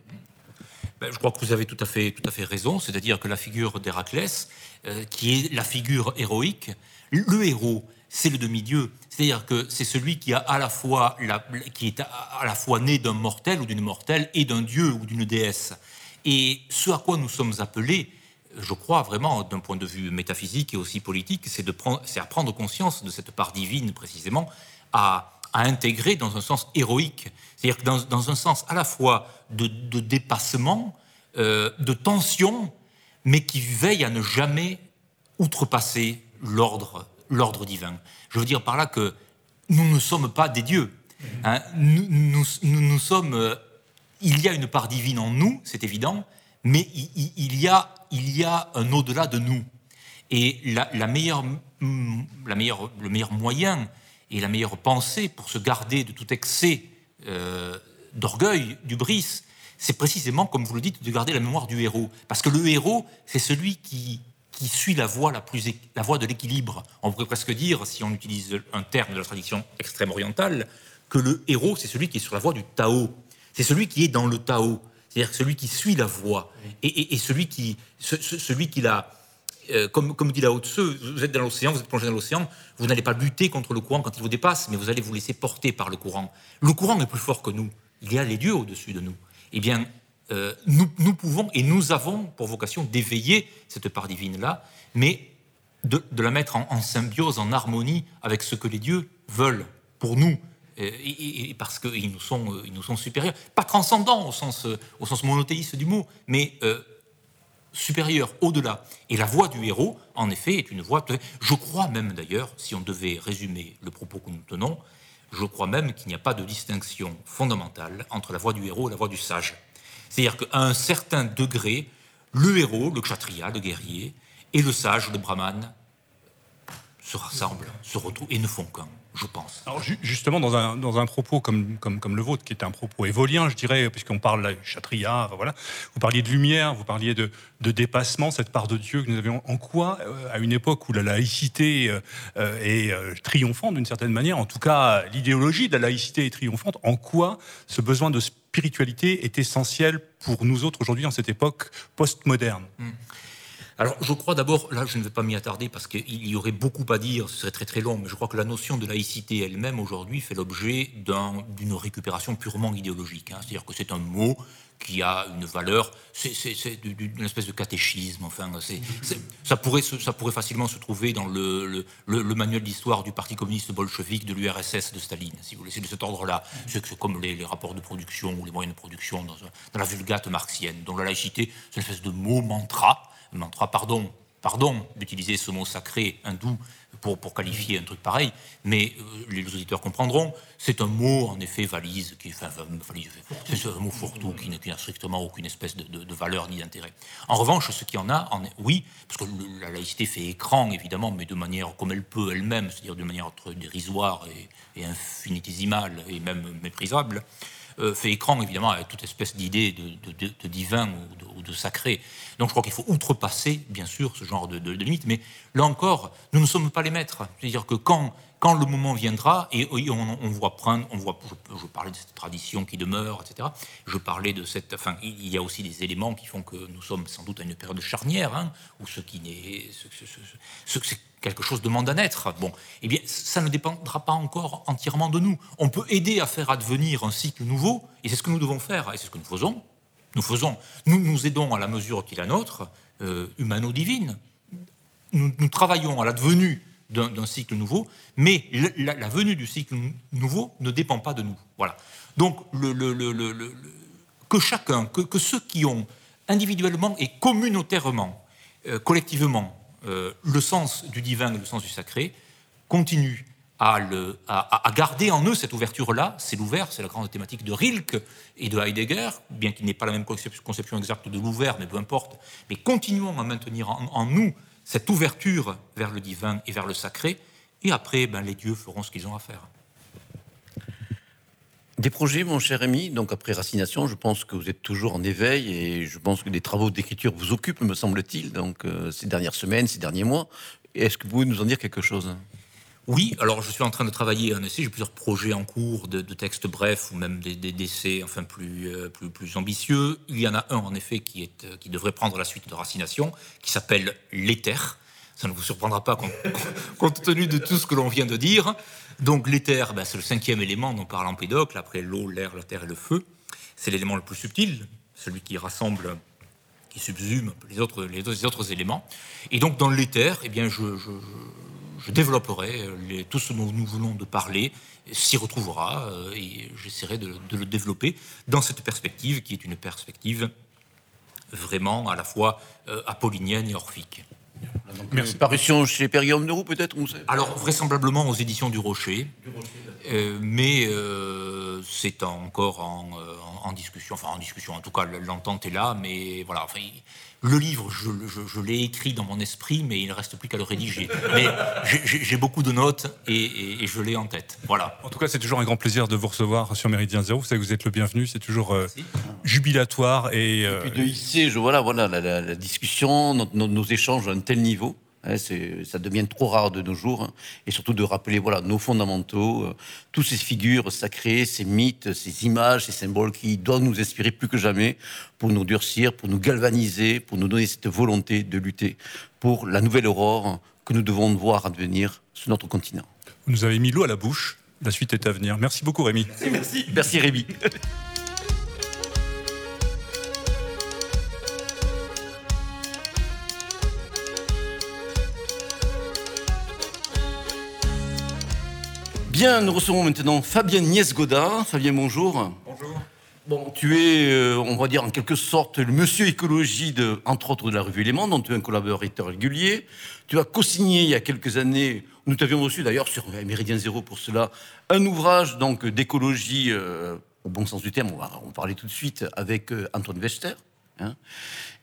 Ben, je crois que vous avez tout à fait, tout à fait raison, c'est-à-dire que la figure d'Héraclès, euh, qui est la figure héroïque, le héros, c'est le demi-dieu, c'est-à-dire que c'est celui qui a à la fois la- qui est à la fois né d'un mortel ou d'une mortelle et d'un dieu ou d'une déesse. Et ce à quoi nous sommes appelés, je crois vraiment d'un point de vue métaphysique et aussi politique, c'est à prendre conscience de cette part divine précisément, à, intégrer dans un sens héroïque, c'est-à-dire dans, un sens à la fois de, dépassement, euh, de tension, mais qui veille à ne jamais outrepasser l'ordre, l'ordre divin. Je veux dire par là que nous ne sommes pas des dieux. hein. Nous sommes. euh, il y a une part divine en nous, c'est évident, mais il, y a, un au-delà de nous. Et la, meilleure, le meilleur moyen et la meilleure pensée pour se garder de tout excès euh, d'orgueil, du bris, c'est précisément, comme vous le dites, de garder la mémoire du héros. Parce que le héros, c'est celui qui, qui suit la voie, la, plus, la voie de l'équilibre. On pourrait presque dire, si on utilise un terme de la tradition extrême orientale, que le héros, c'est celui qui est sur la voie du Tao. C'est celui qui est dans le Tao. C'est-à-dire celui qui suit la voie. Et, celui qui, ce- ce- celui qui la, euh, comme, comme dit Lao Tse, vous êtes dans l'océan, vous êtes plongé dans l'océan, vous n'allez pas lutter contre le courant quand il vous dépasse, mais vous allez vous laisser porter par le courant. Le courant est plus fort que nous. Il y a les dieux au-dessus de nous. Eh bien, euh, nous, pouvons et nous avons pour vocation d'éveiller cette part divine-là, mais de, la mettre en symbiose, en harmonie avec ce que les dieux veulent pour nous. Euh, Et, parce qu'ils nous, sont, euh, nous sont supérieurs. Pas transcendants au sens, euh, au sens monothéiste du mot, mais supérieur, au-delà. Et la voix du héros, en effet, est une voix. Je crois même d'ailleurs, si on devait résumer le propos que nous tenons, je crois même qu'il n'y a pas de distinction fondamentale entre la voix du héros et la voix du sage. C'est-à-dire qu'à un certain degré, le héros, le kshatriya, le guerrier, et le sage, le brahman, se rassemblent, se retrouvent et ne font qu'un, je pense. Alors, ju- justement, dans un, dans un propos comme, comme, comme le vôtre, qui est un propos évolien, je dirais, puisqu'on parle là, Chatriya, enfin, voilà, vous parliez de lumière, vous parliez de, de dépassement, cette part de Dieu que nous avions. En quoi, euh, à une époque où la laïcité euh, euh, est euh, triomphante d'une certaine manière, en tout cas l'idéologie de la laïcité est triomphante, en quoi ce besoin de spiritualité est essentielle pour nous autres aujourd'hui, dans cette époque postmoderne? Hmm. Alors, je crois d'abord, là, je ne vais pas m'y attarder parce qu'il y aurait beaucoup à dire, ce serait très très long, mais je crois que la notion de laïcité elle-même aujourd'hui fait l'objet d'un- d'une récupération purement idéologique. hein. C'est-à-dire que c'est un mot qui a une valeur, c'est une espèce de catéchisme, enfin, ça, pourrait facilement se trouver dans le, manuel d'histoire du Parti communiste bolchevique de l'URSS de Staline, si vous voulez, c'est de cet ordre-là. C'est comme les, rapports de production ou les moyens de production dans, dans la vulgate marxienne. Donc la laïcité, c'est une espèce de mot mantra, mantra, pardon, pardon d'utiliser ce mot sacré hindou pour, pour qualifier un truc pareil, mais euh, les auditeurs comprendront, c'est un mot en effet valise, qui, enfin, valise, c'est un mot fourre-tout qui n'a strictement aucune espèce de, de- valeur ni d'intérêt. En revanche, ce qui en a, en oui, parce que la laïcité fait écran évidemment, mais de manière comme elle peut elle-même, c'est-à-dire de manière entre dérisoire et, infinitésimale et même méprisable, fait écran évidemment avec toute espèce d'idée de, de- divin ou de, ou sacré. Donc je crois qu'il faut outrepasser, bien sûr, ce genre de limites, mais là encore, nous ne sommes pas les maîtres. C'est-à-dire que quand, quand le moment viendra, et on, voit prendre, on voit, je, parlais de cette tradition qui demeure, etc. Je parlais de cette, enfin, il y a aussi des éléments qui font que nous sommes sans doute à une période charnière, hein, où ce qui n'est, ce, ce- ce- quelque chose demande à naître. Bon, eh bien, ça ne dépendra pas encore entièrement de nous. On peut aider à faire advenir un cycle nouveau, et c'est ce que nous devons faire, et c'est ce que nous faisons. Nous faisons, nous nous aidons à la mesure qui est la nôtre, euh, humano-divine. Nous, nous travaillons à l'advenue d'un cycle nouveau, mais la, venue du cycle nou- nouveau ne dépend pas de nous. Voilà. Donc, le, que chacun, que, ceux qui ont individuellement et communautairement, euh, collectivement, euh, le sens du divin et le sens du sacré, continuent à, garder en eux cette ouverture-là. C'est l'ouvert, c'est la grande thématique de Rilke et de Heidegger, bien qu'il n'ait pas la même concep- conception exacte de l'ouvert, mais peu importe. Mais continuons à maintenir en, en nous cette ouverture vers le divin et vers le sacré, et après, ben, les dieux feront ce qu'ils ont à faire. Des projets, mon cher Rémi, donc après Racination, je pense que vous êtes toujours en éveil et je pense que des travaux d'écriture vous occupent, me semble-t-il, donc euh, ces dernières semaines, ces derniers mois. Est-ce que vous pouvez nous en dire quelque chose? Oui, alors je suis en train de travailler un essai, j'ai plusieurs projets en cours de, de textes brefs ou même des, d'essais enfin plus, euh, plus, plus ambitieux. Il y en a un en effet qui, est, euh, qui devrait prendre la suite de Racination, qui s'appelle L'éther. Ça ne vous surprendra pas compte, tenu de tout ce que l'on vient de dire. Donc l'éther, ben, c'est le cinquième élément dont parle Empédocle, après l'eau, l'air, la terre et le feu. C'est l'élément le plus subtil, celui qui rassemble qui subsume les autres, les autres, éléments. Et donc, dans l'éther, eh bien, je développerai les- tout ce dont nous venons de parler, s'y retrouvera, euh, et j'essaierai de, de le développer dans cette perspective qui est une perspective vraiment à la fois euh, apollinienne et orphique. Merci. Parution chez Perium de Roux, peut-être on sait Alors, vraisemblablement aux éditions du Rocher, Euh, mais euh, c'est encore en, euh, en- en discussion, enfin en discussion, en tout cas l'entente est là, mais voilà, enfin, le livre, je, je- je l'ai écrit dans mon esprit, mais il ne reste plus qu'à le rédiger. Mais j'ai- beaucoup de notes et, et- et je l'ai en tête. Voilà. En tout cas, c'est toujours un grand plaisir de vous recevoir sur Méridien Zéro. Vous savez que vous êtes le bienvenu. C'est toujours euh, jubilatoire et, euh, Et puis de hisser, je, voilà, voilà, la, la- la discussion, nos, nos- nos échanges à un tel niveau. Hein, ça devient trop rare de nos jours, hein, et surtout de rappeler voilà, nos fondamentaux, euh, toutes ces figures sacrées, ces mythes, ces images, ces symboles qui doivent nous inspirer plus que jamais pour nous durcir, pour nous galvaniser, pour nous donner cette volonté de lutter pour la nouvelle aurore que nous devons voir advenir sur notre continent. vous nous avez mis l'eau à la bouche. La suite est à venir. Merci beaucoup, Rémi. Merci, merci Rémi. Bien, nous recevons maintenant Fabien Niesgoda. Fabien, bonjour. Bonjour. Bon, tu es, euh, on va dire en quelque sorte, le monsieur écologie, de, entre autres, de la revue Éléments, dont tu es un collaborateur régulier. Tu as co-signé il y a quelques années, nous t'avions reçu d'ailleurs sur Méridien Zéro pour cela, un ouvrage donc d'écologie, euh, au bon sens du terme, on va en parler tout de suite, avec euh, Antoine Wester. Hein.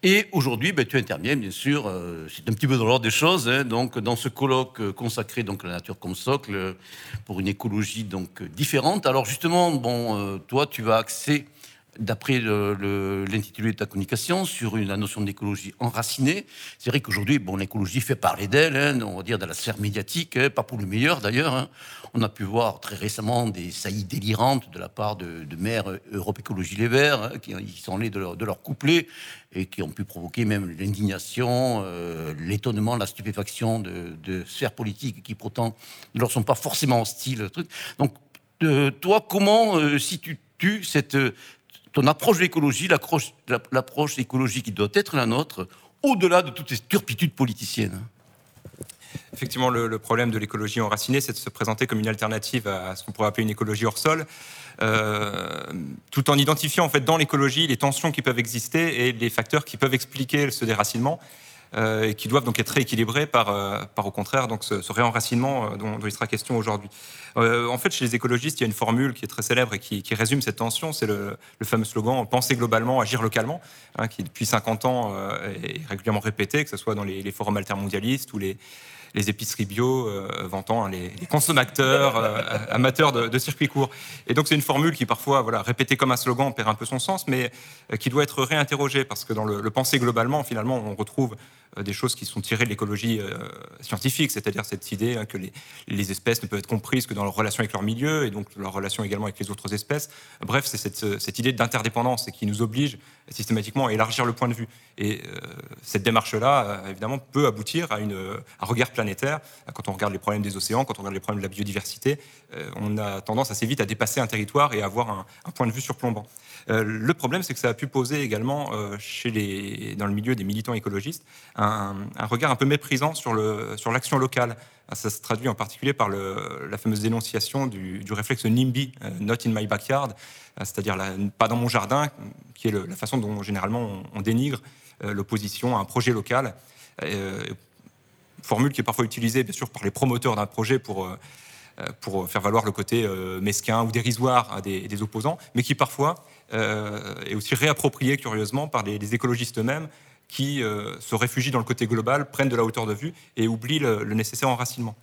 Et aujourd'hui, ben, tu interviens, bien sûr, euh, c'est un petit peu dans l'ordre des choses, hein, donc dans ce colloque euh, consacré donc à la nature comme socle euh, pour une écologie donc différente. Alors justement, bon, toi, tu vas axer d'après l'intitulé de ta communication, sur la notion d'écologie enracinée. C'est vrai qu'aujourd'hui, bon, l'écologie fait parler d'elle, hein, on va dire dans la sphère médiatique, hein, pas pour le meilleur d'ailleurs. hein. On a pu voir très récemment des saillies délirantes de la part de, maires euh, Europe Écologie Les Verts, qui, sont allés de leur, couplet et qui ont pu provoquer même l'indignation, euh, l'étonnement, la stupéfaction de, sphères politiques qui pourtant ne leur sont pas forcément hostiles. Donc, euh, toi, comment euh, situes-tu cette, euh, ton approche de l'écologie, l'approche écologique qui doit être la nôtre, au-delà de toutes ces turpitudes politiciennes Effectivement, le, le problème de l'écologie enracinée, c'est de se présenter comme une alternative à ce qu'on pourrait appeler une écologie hors sol, euh, tout en identifiant en fait dans l'écologie les tensions qui peuvent exister et les facteurs qui peuvent expliquer ce déracinement. Euh, et qui doivent donc être rééquilibrés par, euh, par au contraire donc ce, réenracinement euh, dont, il sera question aujourd'hui. En fait, chez les écologistes, il y a une formule qui est très célèbre et qui, résume cette tension, c'est le, fameux slogan "penser globalement, agir localement", hein, qui depuis 50 ans est régulièrement répété, que ce soit dans les, les forums altermondialistes ou les, épiceries bio vantant hein, les, consommateurs amateurs de, circuits courts. Et donc c'est une formule qui parfois, voilà, répétée comme un slogan, perd un peu son sens, mais qui doit être réinterrogée parce que dans le, penser globalement, finalement, on retrouve des choses qui sont tirées de l'écologie euh, scientifique, c'est-à-dire cette idée hein, que les, espèces ne peuvent être comprises que dans leur relation avec leur milieu et donc leur relation également avec les autres espèces. Bref, c'est cette, cette idée d'interdépendance qui nous oblige systématiquement à élargir le point de vue. Et euh, cette démarche-là, euh, évidemment, peut aboutir à un regard planétaire. Quand on regarde les problèmes des océans, quand on regarde les problèmes de la biodiversité, euh, on a tendance assez vite à dépasser un territoire et à avoir un, un point de vue surplombant. Euh, le problème, c'est que ça a pu poser également euh, dans le milieu des militants écologistes un, regard un peu méprisant sur l'action locale. Ah, Ça se traduit en particulier par la fameuse dénonciation du, réflexe NIMBY, euh, Not in my backyard, euh, c'est-à-dire pas dans mon jardin, qui est la façon dont généralement on, dénigre euh, l'opposition à un projet local. Euh, formule qui est parfois utilisée, bien sûr, par les promoteurs d'un projet pour, euh, euh, pour faire valoir le côté euh, mesquin ou dérisoire hein, des, des opposants, mais qui parfois euh, est aussi réappropriée curieusement par les, écologistes eux-mêmes qui euh, se réfugient dans le côté global, prennent de la hauteur de vue et oublient le, le nécessaire enracinement.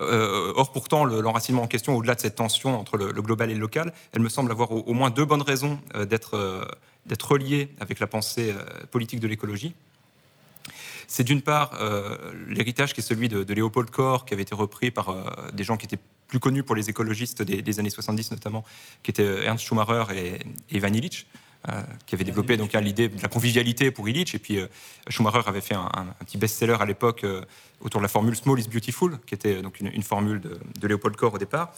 Euh, or, pourtant, le- l'enracinement en question, au-delà de cette tension entre le, global et le local, elle me semble avoir au, moins deux bonnes raisons euh, d'être euh, reliée avec la pensée euh, politique de l'écologie. C'est d'une part euh, l'héritage qui est celui de, Léopold Kohr, qui avait été repris par euh, des gens qui étaient plus connus pour les écologistes des, années 70 notamment, qui étaient Ernst Schumacher et, Ivan Illich, euh, qui avaient développé donc hein, l'idée de la convivialité pour Illich. Et puis euh, Schumacher avait fait un, petit best-seller à l'époque euh, autour de la formule Small is Beautiful, qui était donc une, formule de, Léopold Kohr au départ.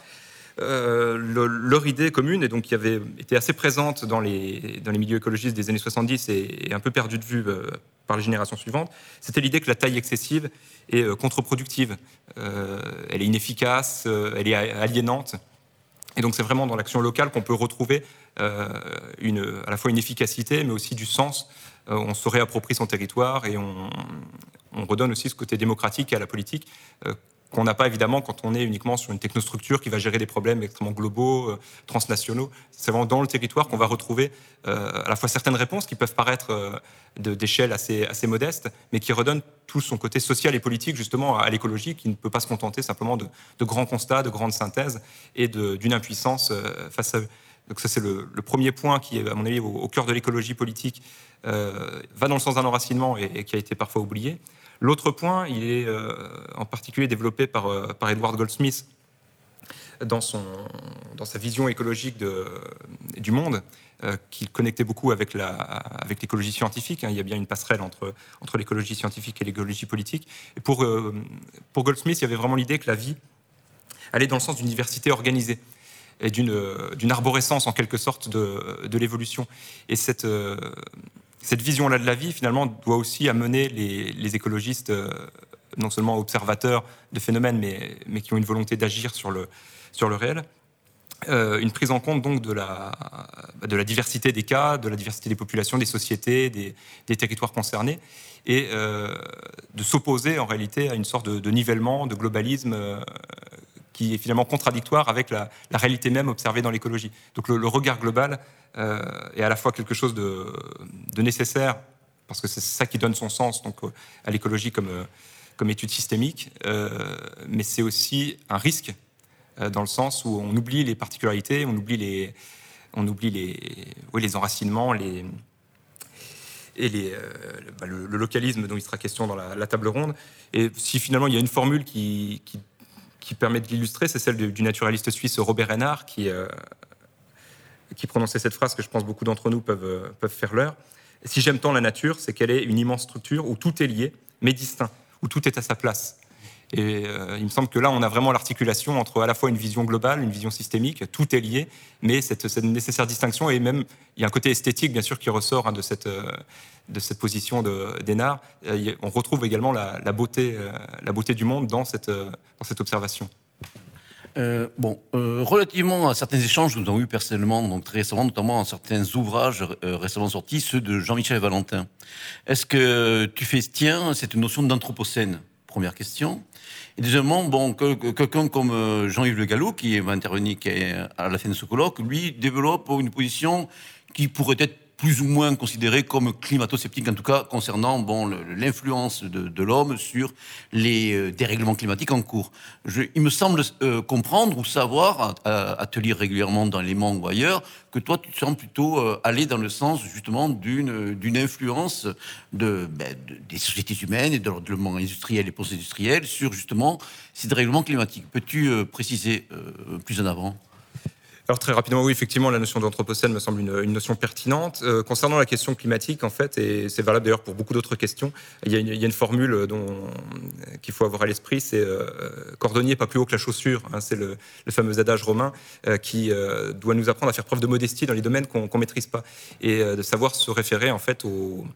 Euh, le- leur idée commune, et donc qui avait été assez présente dans les, dans les milieux écologistes des années 70 et, et un peu perdue de vue euh, par les générations suivantes, c'était l'idée que la taille excessive est euh, contre-productive. Euh, elle est inefficace, elle est aliénante. Et donc c'est vraiment dans l'action locale qu'on peut retrouver une, à la fois une efficacité, mais aussi du sens. On se réapproprie son territoire et on, on redonne aussi ce côté démocratique à la politique qu'on n'a pas évidemment quand on est uniquement sur une technostructure qui va gérer des problèmes extrêmement globaux, euh, transnationaux. C'est vraiment dans le territoire qu'on va retrouver euh, à la fois certaines réponses qui peuvent paraître euh, d'échelle assez, modeste, mais qui redonnent tout son côté social et politique justement à l'écologie, qui ne peut pas se contenter simplement de, grands constats, de grandes synthèses et d'une impuissance face à eux. Donc ça c'est le, premier point qui est à mon avis au, cœur de l'écologie politique, va dans le sens d'un enracinement et qui a été parfois oublié. L'autre point, il est euh, en particulier développé par, euh, par Edward Goldsmith dans, son, dans sa vision écologique du monde, euh, qu'il connectait beaucoup avec la- avec l'écologie scientifique. hein. Il y a bien une passerelle entre, entre l'écologie scientifique et l'écologie politique. Et pour, pour Goldsmith, il y avait vraiment l'idée que la vie allait dans le sens d'une diversité organisée et d'une d'une arborescence en quelque sorte de, de l'évolution. Et cette, cette vision-là de la vie, finalement, doit aussi amener les, écologistes, euh, non seulement observateurs de phénomènes, mais, qui ont une volonté d'agir sur le, réel, euh, une prise en compte donc de la, diversité des cas, de la diversité des populations, des sociétés, des, territoires concernés, et euh, de s'opposer en réalité à une sorte de, nivellement, de globalisme qui est finalement contradictoire avec la, réalité même observée dans l'écologie. Donc le, regard global euh, est à la fois quelque chose de, nécessaire, parce que c'est ça qui donne son sens donc, euh, à l'écologie comme, euh, comme étude systémique, mais c'est aussi un risque dans le sens où on oublie les particularités, on oublie les, on oublie les, les enracinements, les, et les, bah, le, localisme dont il sera question dans la, la table ronde. Et si finalement il y a une formule qui, qui, qui permet de l'illustrer, c'est celle du naturaliste suisse Robert Reinhardt qui, euh, qui prononçait cette phrase que je pense beaucoup d'entre nous peuvent, euh, peuvent faire leur. Si j'aime tant la nature, c'est qu'elle est une immense structure où tout est lié, mais distinct, où tout est à sa place. Et euh, il me semble que là, on a vraiment l'articulation entre à la fois une vision globale, une vision systémique, tout est lié, mais cette, nécessaire distinction, et même, il y a un côté esthétique, bien sûr, qui ressort hein, de, cette, euh, de cette position d'Hénard. Euh, on retrouve également la, beauté, la beauté du monde dans cette, dans cette observation. Bon, relativement à certains échanges que nous avons eus personnellement, donc très récemment, notamment en certains ouvrages récemment sortis, ceux de Jean-Michel Valentin. Est-ce que tu fais tien cette notion d'anthropocène? Première question. Et deuxièmement, bon, que- que- quelqu'un comme euh, Jean-Yves Le Gallo, qui va intervenir à la fin de ce colloque, lui développe une position qui pourrait être plus ou moins considérée comme climato-sceptique, en tout cas concernant bon, l'influence de, l'homme sur les euh, dérèglements climatiques en cours. Il me semble euh, comprendre ou savoir, à, te lire régulièrement dans les ou ailleurs, que toi, tu te sens plutôt euh, aller dans le sens justement d'une influence ben, de- des sociétés humaines et de leur développement industriel et post-industriel sur justement ces dérèglements climatiques. Peux-tu préciser plus en avant? Alors très rapidement, oui, effectivement, la notion d'anthropocène me semble une, notion pertinente. Euh, concernant la question climatique, en fait, et c'est valable d'ailleurs pour beaucoup d'autres questions, il y a une, formule qu'il faut avoir à l'esprit, c'est euh, cordonnier pas plus haut que la chaussure. hein, c'est le, fameux adage romain euh, qui doit nous apprendre à faire preuve de modestie dans les domaines qu'on qu'on maîtrise pas et de savoir se référer en fait aux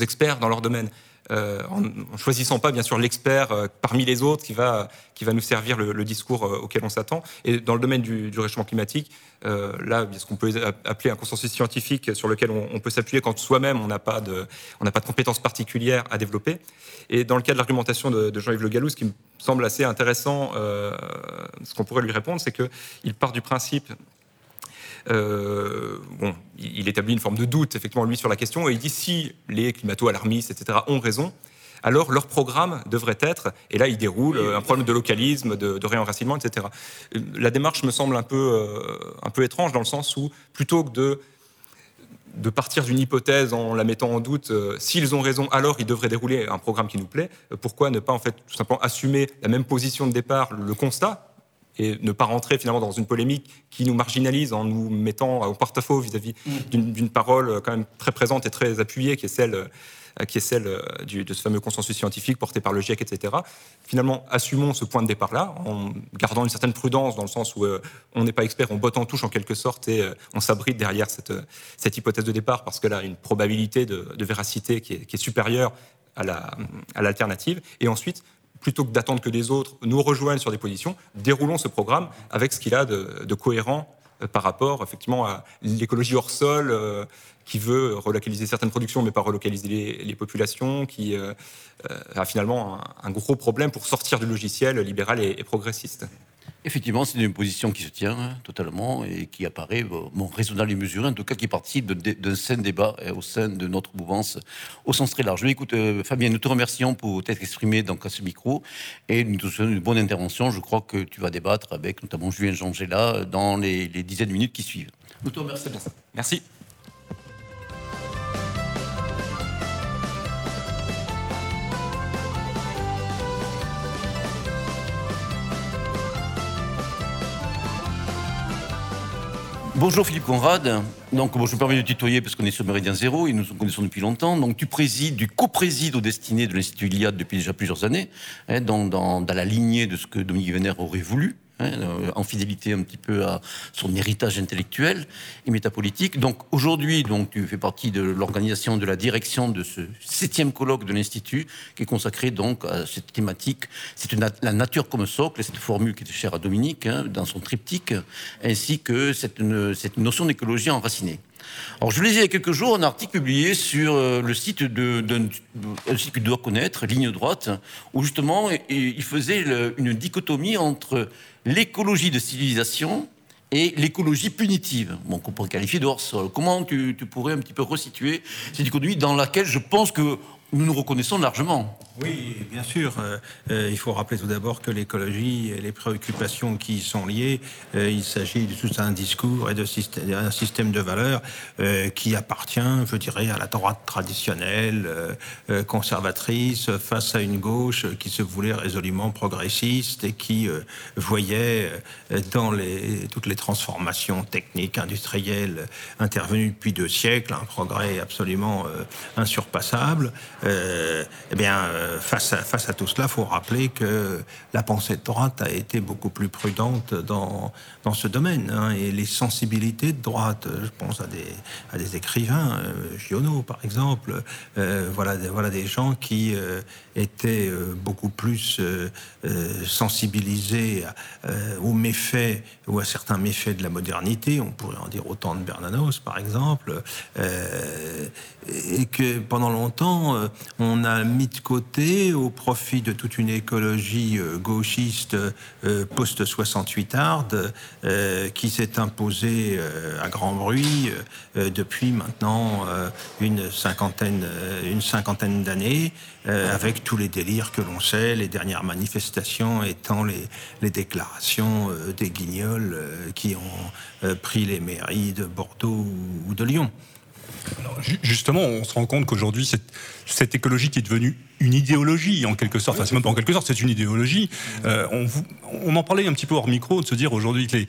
experts dans leur domaine. Euh, en, en choisissant pas bien sûr l'expert euh, parmi les autres qui va qui va nous servir le, discours euh, auquel on s'attend. Et dans le domaine du, réchauffement climatique, là, ce qu'on peut appeler un consensus scientifique sur lequel on, peut s'appuyer quand soi-même on n'a pas de on n'a pas de compétences particulières à développer. Et dans le cas de l'argumentation de, de Jean-Yves Le Gallou, ce qui me semble assez intéressant, ce qu'on pourrait lui répondre, c'est que il part du principe bon, il établit une forme de doute, effectivement, lui, sur la question, et il dit si les climato-alarmistes, etc., ont raison, alors leur programme devrait être, et là il déroule euh, un problème de localisme, de, réenracinement, etc. Euh, La démarche me semble un peu, euh, un peu étrange dans le sens où, plutôt que de partir d'une hypothèse en la mettant en doute, euh, s'ils ont raison, alors ils devraient dérouler un programme qui nous plaît. Euh, pourquoi ne pas en fait tout simplement assumer la même position de départ, le constat, et ne pas rentrer finalement dans une polémique qui nous marginalise en nous mettant au porte-à-faux vis-à-vis d'une d'une parole euh, quand même très présente et très appuyée, qui est celle, euh, qui est celle euh, du- de ce fameux consensus scientifique porté par le GIEC, etc. Finalement, assumons ce point de départ-là, en gardant une certaine prudence dans le sens où euh, on n'est pas expert, on botte en touche en quelque sorte et euh, on s'abrite derrière cette, cette hypothèse de départ parce qu'elle a une probabilité de, de véracité qui est, qui est supérieure à la- à l'alternative. et ensuite, plutôt que d'attendre que des autres nous rejoignent sur des positions, déroulons ce programme avec ce qu'il a de, cohérent euh, par rapport effectivement à l'écologie hors sol euh, qui veut relocaliser certaines productions mais pas relocaliser les, les populations, qui euh, a finalement un, gros problème pour sortir du logiciel libéral et progressiste. Effectivement, c'est une position qui se tient hein, totalement et qui apparaît bon, raisonnable et mesurée, en tout cas qui participe d'un sain débat euh, au sein de notre mouvance au sens très large. Mais écoute, euh, Fabien, nous te remercions pour t'être exprimé donc, à ce micro et nous te souhaitons une bonne intervention. Je crois que tu vas débattre avec notamment Julien Jangela dans les, les dizaines de minutes qui suivent. Nous te remercions. Merci. Bonjour Philippe Conrad. Donc, bon, je me permets de tutoyer parce qu'on est sur Méridien Zéro et nous nous connaissons depuis longtemps. Donc, tu présides, du co-présides aux destinées de l'Institut Iliade depuis déjà plusieurs années, hein, dans, dans, dans la lignée de ce que Dominique Vénère aurait voulu. Hein, euh, en fidélité un petit peu à son héritage intellectuel et métapolitique. Donc aujourd'hui, donc tu fais partie de l'organisation de la direction de ce septième colloque de l'institut qui est consacré donc à cette thématique. C'est la nature comme socle, cette formule qui était chère à Dominique hein, dans son triptyque, ainsi que cette, cette notion d'écologie enracinée. Alors, je lisais il y a quelques jours un article publié sur euh, le site d'un- un site que tu dois connaître, Ligne Droite, où justement il faisait une dichotomie entre l'écologie de civilisation et l'écologie punitive, bon, qu'on pourrait qualifier de hors-sol. Comment tu, pourrais un petit peu resituer cette dichotomie dans laquelle je pense que nous nous reconnaissons largement? Oui, bien sûr. Euh, euh, il faut rappeler tout d'abord que l'écologie et les préoccupations qui y sont liées, euh, il s'agit de tout un discours et de système, système de valeurs qui appartient, je dirais, à la droite traditionnelle, conservatrice, face à une gauche qui se voulait résolument progressiste et qui voyait dans les, toutes les transformations techniques, industrielles intervenues depuis deux siècles un progrès absolument insurpassable. Eh bien, euh, face, à, tout cela, il faut rappeler que la pensée de droite a été beaucoup plus prudente dans, dans ce domaine. hein, et les sensibilités de droite, euh, je pense à des, à des écrivains, euh, Giono par exemple, euh, voilà, voilà des gens qui étaient euh, beaucoup plus euh, euh, euh, aux méfaits ou à certains méfaits de la modernité. On pourrait en dire autant de Bernanos par exemple. Et que pendant longtemps, on a mis de côté au profit de toute une écologie gauchiste euh, post-68 arde euh, qui s'est imposée à grand bruit depuis maintenant une cinquantaine, une cinquantaine d'années, euh, avec tous les délires que l'on sait, les dernières manifestations étant les, déclarations euh, des guignols euh, qui ont pris les mairies de Bordeaux ou- de Lyon. Ju- Justement, on se rend compte qu'aujourd'hui, cette, écologie qui est devenue une idéologie, en quelque sorte, enfin, c'est même pas en quelque sorte, c'est une idéologie. On en parlait un petit peu hors micro, de se dire aujourd'hui que les,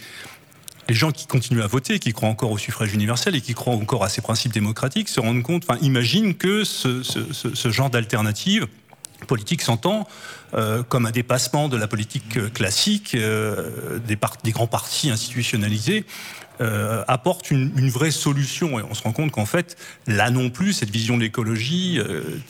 les gens qui continuent à voter, qui croient encore au suffrage universel et qui croient encore à ces principes démocratiques, se rendent compte, enfin, imaginent que ce, genre d'alternative politique s'entend euh, comme un dépassement de la politique euh, classique euh, des, grands partis institutionnalisés apporte une, vraie solution. Et on se rend compte qu'en fait, là non plus, cette vision de l'écologie,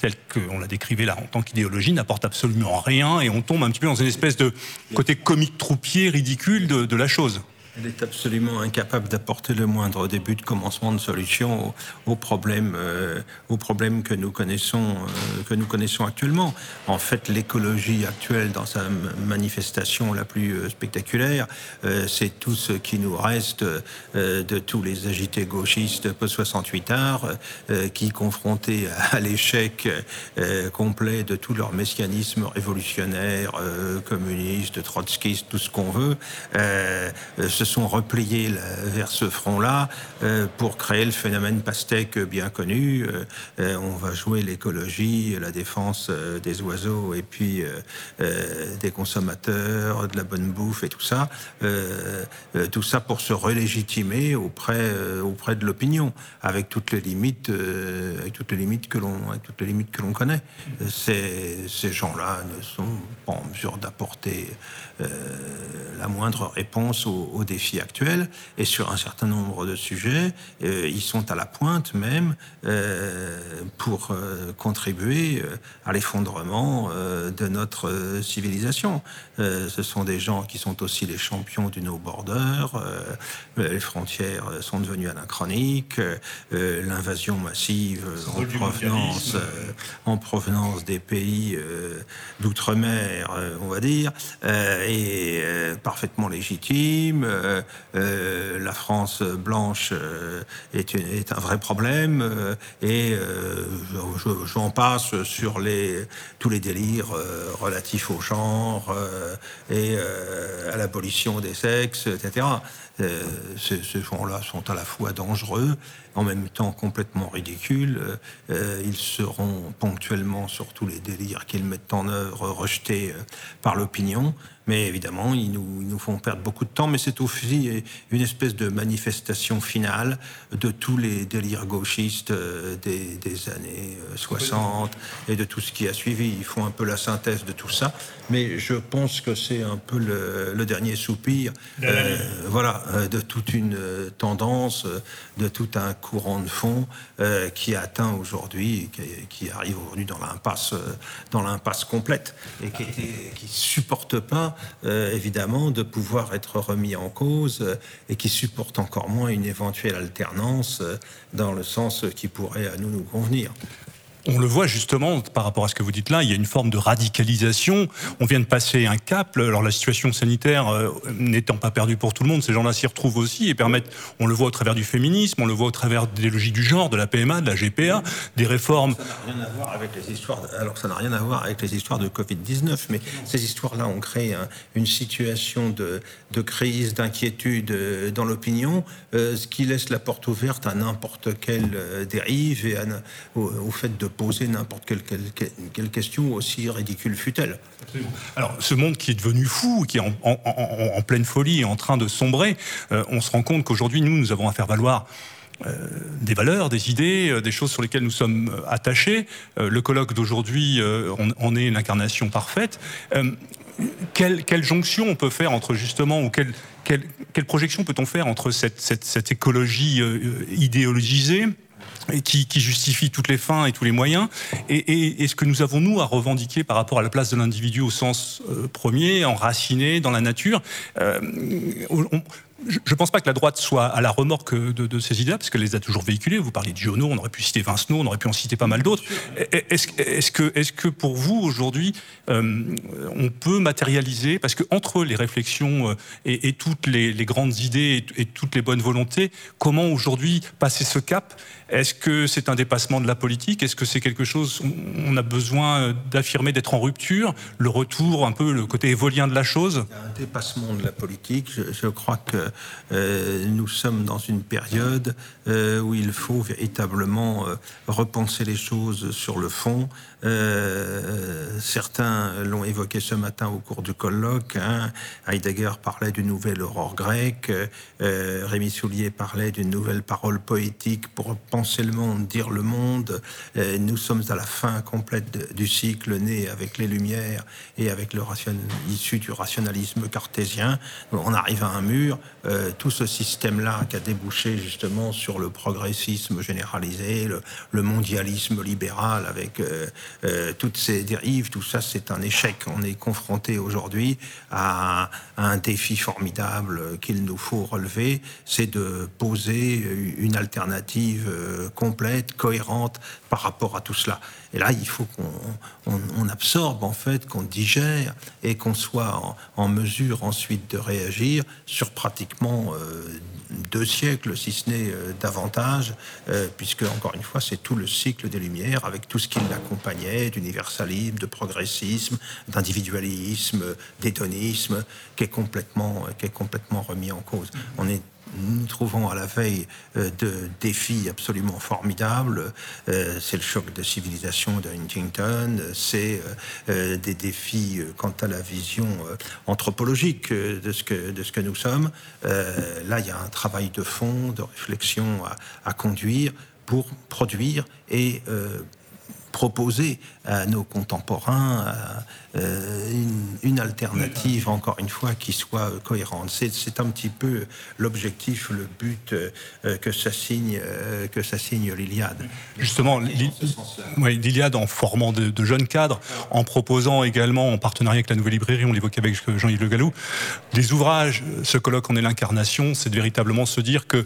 telle qu'on la décrivait là en tant qu'idéologie, n'apporte absolument rien et on tombe un petit peu dans une espèce de côté comique troupier ridicule de la chose. Elle est absolument incapable d'apporter le moindre début de commencement de solution aux, problèmes, euh, aux problèmes que nous connaissons, euh, que nous connaissons actuellement. En fait, l'écologie actuelle, dans sa manifestation la plus euh, spectaculaire, c'est tout ce qui nous reste de tous les agités gauchistes post-68 arts, euh, qui, confrontés à, l'échec complet de tout leur messianisme révolutionnaire, communiste, trotskiste, tout ce qu'on veut, euh, se sont repliés vers ce front-là euh, pour créer le phénomène pastèque bien connu. Euh, euh, on va jouer l'écologie, la défense des oiseaux et puis des consommateurs, de la bonne bouffe et tout ça. Tout ça pour se relégitimer auprès, auprès de l'opinion, avec toutes les limites, avec toutes les limites que l'on, avec toutes les limites que l'on connaît. Ces, ces gens-là ne sont pas en mesure d'apporter la moindre réponse aux, aux défis actuels. Et sur un certain nombre de sujets, euh, ils sont à la pointe même euh, pour euh, contribuer à l'effondrement de notre civilisation. Euh, ce sont des gens qui sont aussi les champions du no border. euh, les frontières sont devenues anachroniques. euh, L'invasion massive en provenance, mondialisme. en provenance des pays d'outre-mer, on va dire, est parfaitement légitime. La France blanche est, une- est un vrai problème et je- je- j'en passe sur les, tous les délires relatifs au genre et euh, à l'abolition des sexes, etc. Euh, ces gens-là sont à la fois dangereux, en même temps complètement ridicules. Euh, euh, ils seront ponctuellement sur tous les délires qu'ils mettent en œuvre rejetés euh, par l'opinion. Mais évidemment, ils nous, ils nous font perdre beaucoup de temps. Mais c'est aussi une espèce de manifestation finale de tous les délires gauchistes des, des années euh, 60 et de tout ce qui a suivi. Ils font un peu la synthèse de tout ça. Mais je pense que c'est un peu le, le dernier soupir. euh, voilà, de toute une tendance, de tout un courant de fond euh, qui atteint aujourd'hui, qui, arrive aujourd'hui dans l'impasse, euh, dans l'impasse complète et qui, qui supporte pas, euh, évidemment, de pouvoir être remis en cause et qui supporte encore moins une éventuelle alternance dans le sens qui pourrait à nous nous convenir. On le voit justement par rapport à ce que vous dites là, il y a une forme de radicalisation. On vient de passer un cap. Alors la situation sanitaire euh, n'étant pas perdue pour tout le monde, ces gens-là s'y retrouvent aussi et permettent, on le voit au travers du féminisme, on le voit au travers des logiques du genre, de la PMA, de la GPA, des réformes. Ça rien à voir avec les histoires. alors, ça n'a rien à voir avec les histoires de Covid-19, mais ces histoires-là ont créé un- une situation de, crise, d'inquiétude euh, dans l'opinion, euh, ce qui laisse la porte ouverte à n'importe quelle dérive et au fait de poser n'importe quelle, question, aussi ridicule fut-elle. Alors, ce monde qui est devenu fou, qui est en, en- en- en pleine folie et en train de sombrer, euh, on se rend compte qu'aujourd'hui, nous, nous avons à faire valoir euh, des valeurs, des idées, euh, des choses sur lesquelles nous sommes attachés. Le colloque d'aujourd'hui euh, on, est l'incarnation parfaite. Quelle, quelle jonction on peut faire entre justement, ou quelle, projection peut-on faire entre cette, écologie idéologisée qui, qui justifie toutes les fins et tous les moyens. Et, ce que nous avons, nous, à revendiquer par rapport à la place de l'individu au sens euh, premier, enraciné dans la nature, euh, je ne pense pas que la droite soit à la remorque de, de ces idées, parce qu'elle les a toujours véhiculées. Vous parlez de Giono, on aurait pu citer Vincenot, on aurait pu en citer pas mal d'autres. Est-ce est que, est que pour vous, aujourd'hui, euh, on peut matérialiser, parce que entre les réflexions euh, et, toutes les, grandes idées et, toutes les bonnes volontés, comment aujourd'hui passer ce cap? Est-ce que c'est un dépassement de la politique? Est-ce que c'est quelque chose, on- on a besoin euh, d'affirmer, d'être en rupture, le retour, un peu le côté évolien de la chose? Un dépassement de la politique. Je crois que euh, nous sommes dans une période euh, où il faut véritablement euh, repenser les choses sur le fond. Euh, certains l'ont évoqué ce matin au cours du colloque. hein. Heidegger parlait d'une nouvelle aurore grecque. euh, Rémi Soulier parlait d'une nouvelle parole poétique pour penser le monde, dire le monde. Euh, nous sommes à la fin complète du cycle né avec les Lumières et avec le ration, issu du rationalisme cartésien. On arrive à un mur. Tout ce système-là qui a débouché justement sur le progressisme généralisé, le mondialisme libéral avec euh, toutes ces dérives, tout ça, c'est un échec. On est confronté aujourd'hui à, un défi formidable qu'il nous faut relever, c'est de poser une alternative euh, complète, cohérente par rapport à tout cela. Et là, il faut qu'on on, on absorbe, en fait, qu'on digère et qu'on soit en, en mesure ensuite de réagir sur pratiquement euh, deux siècles, si ce n'est euh, davantage, euh, puisque, encore une fois, c'est tout le cycle des Lumières avec tout ce qui l'accompagnait, d'universalisme, de progressisme, d'individualisme, d'hédonisme, qui est complètement, qui est complètement remis en cause. On est nous trouvons à la veille euh, de défis absolument formidables. Euh, c'est le choc de civilisation de Huntington, c'est euh, des défis quant à la vision anthropologique de, ce que, de ce que nous sommes. Là, il y a un travail de fond, de réflexion à, à conduire pour produire et euh, proposer à nos contemporains euh, une, une alternative, encore une fois, qui soit cohérente. C'est, un petit peu l'objectif, le but euh, que ça signe, euh, que ça signe l'Iliade. Justement, l'Iliade en formant de, de jeunes cadres, en proposant également, en partenariat avec la Nouvelle Librairie, on l'évoquait avec Jean-Yves Le Gallou, des ouvrages, ce colloque en est l'incarnation, c'est de véritablement se dire que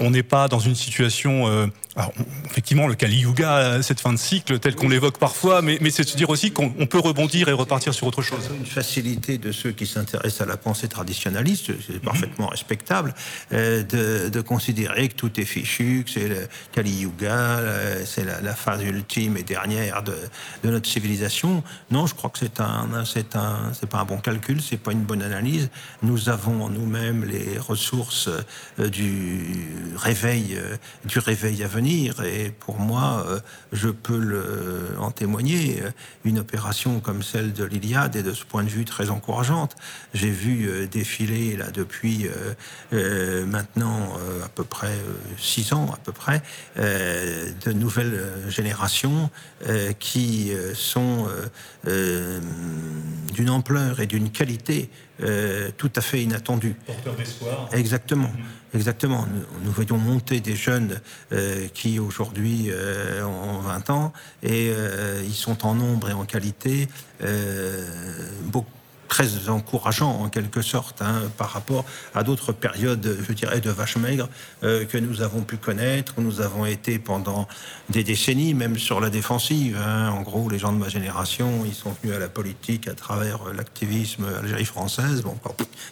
on n'est pas dans une situation, euh, alors, effectivement, le Kali Yuga, cette fin de cycle, tel qu'on l'évoque parfois, mais, mais c'est de se dire aussi qu'on on peut rebondir et repartir sur autre chose. Une facilité de ceux qui s'intéressent à la pensée traditionnaliste, c'est parfaitement respectable, euh, de, de considérer que tout est fichu, que c'est le Kali Yuga, euh, c'est la, la phase ultime et dernière de, de notre civilisation. Non, je crois que c'est un, c'est un, c'est pas un bon calcul, c'est pas une bonne analyse. Nous avons en nous-mêmes les ressources euh, du réveil, euh, du réveil à venir, et pour moi, euh, je peux le, en témoigner. euh, Une opération comme celle de l'Iliade est de ce point de vue très encourageante. J'ai vu euh, défiler là depuis euh, euh, maintenant euh, à peu près euh, six ans à peu près euh, de nouvelles euh, générations euh, qui euh, sont euh, euh, d'une ampleur et d'une qualité euh, tout à fait inattendue. Porteur d'espoir. Exactement, exactement. Nous, voyons monter des jeunes euh, qui aujourd'hui euh, ont 20 ans et euh, ils sont en nombre et en qualité beaucoup très encourageant en quelque sorte hein, par rapport à d'autres périodes, je dirais, de vaches maigres euh, que nous avons pu connaître, où nous avons été pendant des décennies, même sur la défensive. hein. En gros, les gens de ma génération, ils sont venus à la politique à travers euh, l'activisme Algérie française, bon,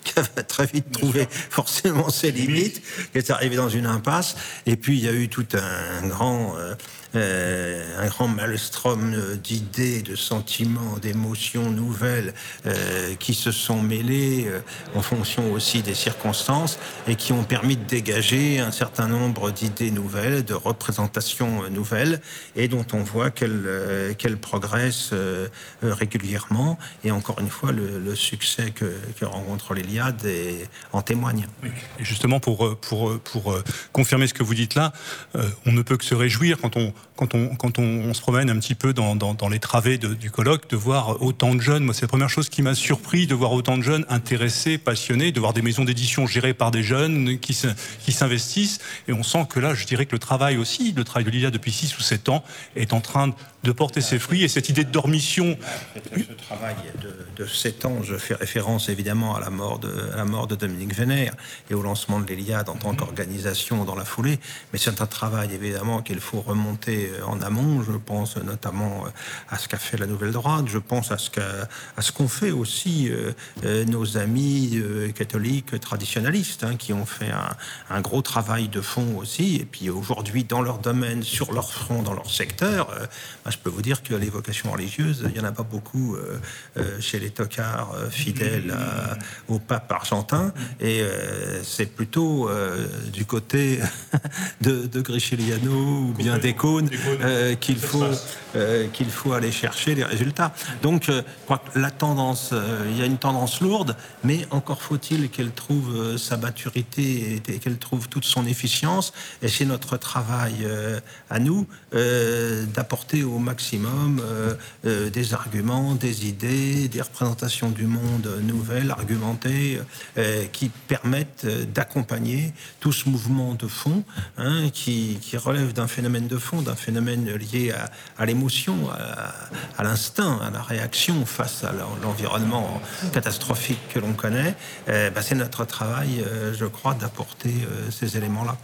qui a très vite trouvé forcément ses limites, qui est arrivé dans une impasse. Et puis, il y a eu tout un grand... euh, euh, un grand maelstrom euh, d'idées, de sentiments, d'émotions nouvelles euh, qui se sont mêlées euh, en fonction aussi des circonstances et qui ont permis de dégager un certain nombre d'idées nouvelles, de représentations euh, nouvelles et dont on voit qu'elles euh, progressent euh, euh, régulièrement. Et encore une fois, le, succès que, rencontre l'Iliade en témoigne. Justement, pour, euh, euh, euh, confirmer ce que vous dites là, euh, on ne peut que se réjouir quand on, quand on, se promène un petit peu dans, les travées du colloque de voir autant de jeunes. Moi, c'est la première chose qui m'a surpris de voir autant de jeunes intéressés, passionnés, de voir des maisons d'édition gérées par des jeunes qui se- qui s'investissent. Et on sent que là, je dirais que le travail aussi, le travail de l'IA depuis 6 ou 7 ans, est en train de porter ses fruits. Et cette idée de dormition ce travail de, de 7 ans, je fais référence évidemment à la mort de, à la mort de Dominique Vénère et au lancement de l'Iliade en tant qu'organisation dans la foulée. Mais c'est un travail évidemment qu'il faut remonter euh, en amont. Je pense notamment euh, à ce qu'a fait la Nouvelle Droite. Je pense à ce qu'a- à ce qu'ont fait aussi euh, nos amis catholiques traditionnalistes hein, qui ont fait un, un gros travail de fond aussi. Et puis aujourd'hui, dans leur domaine, sur leur front, dans leur secteur, euh, bah, je peux vous dire que les vocations religieuses, il n'y en a pas beaucoup euh, euh, chez les tocards euh, fidèles à- au pape argentin. Et euh, c'est plutôt du côté de, de ou bien des cônes qu'il faut, qu'il faut aller chercher les résultats. Donc, je crois que la tendance, il y a une tendance lourde, mais encore faut-il qu'elle trouve sa maturité et, qu'elle trouve toute son efficience. Et c'est notre travail à nous d'apporter au maximum euh, euh, des arguments, des idées, des représentations du monde nouvelles, argumentées, euh, qui permettent d'accompagner tout ce mouvement de fond hein, qui, relève d'un phénomène de fond, d'un phénomène lié à, l'émotion, à, l'instinct, à la réaction face à l'en- l'environnement catastrophique que l'on connaît. Euh, bah, c'est notre travail, je crois, d'apporter ces éléments-là.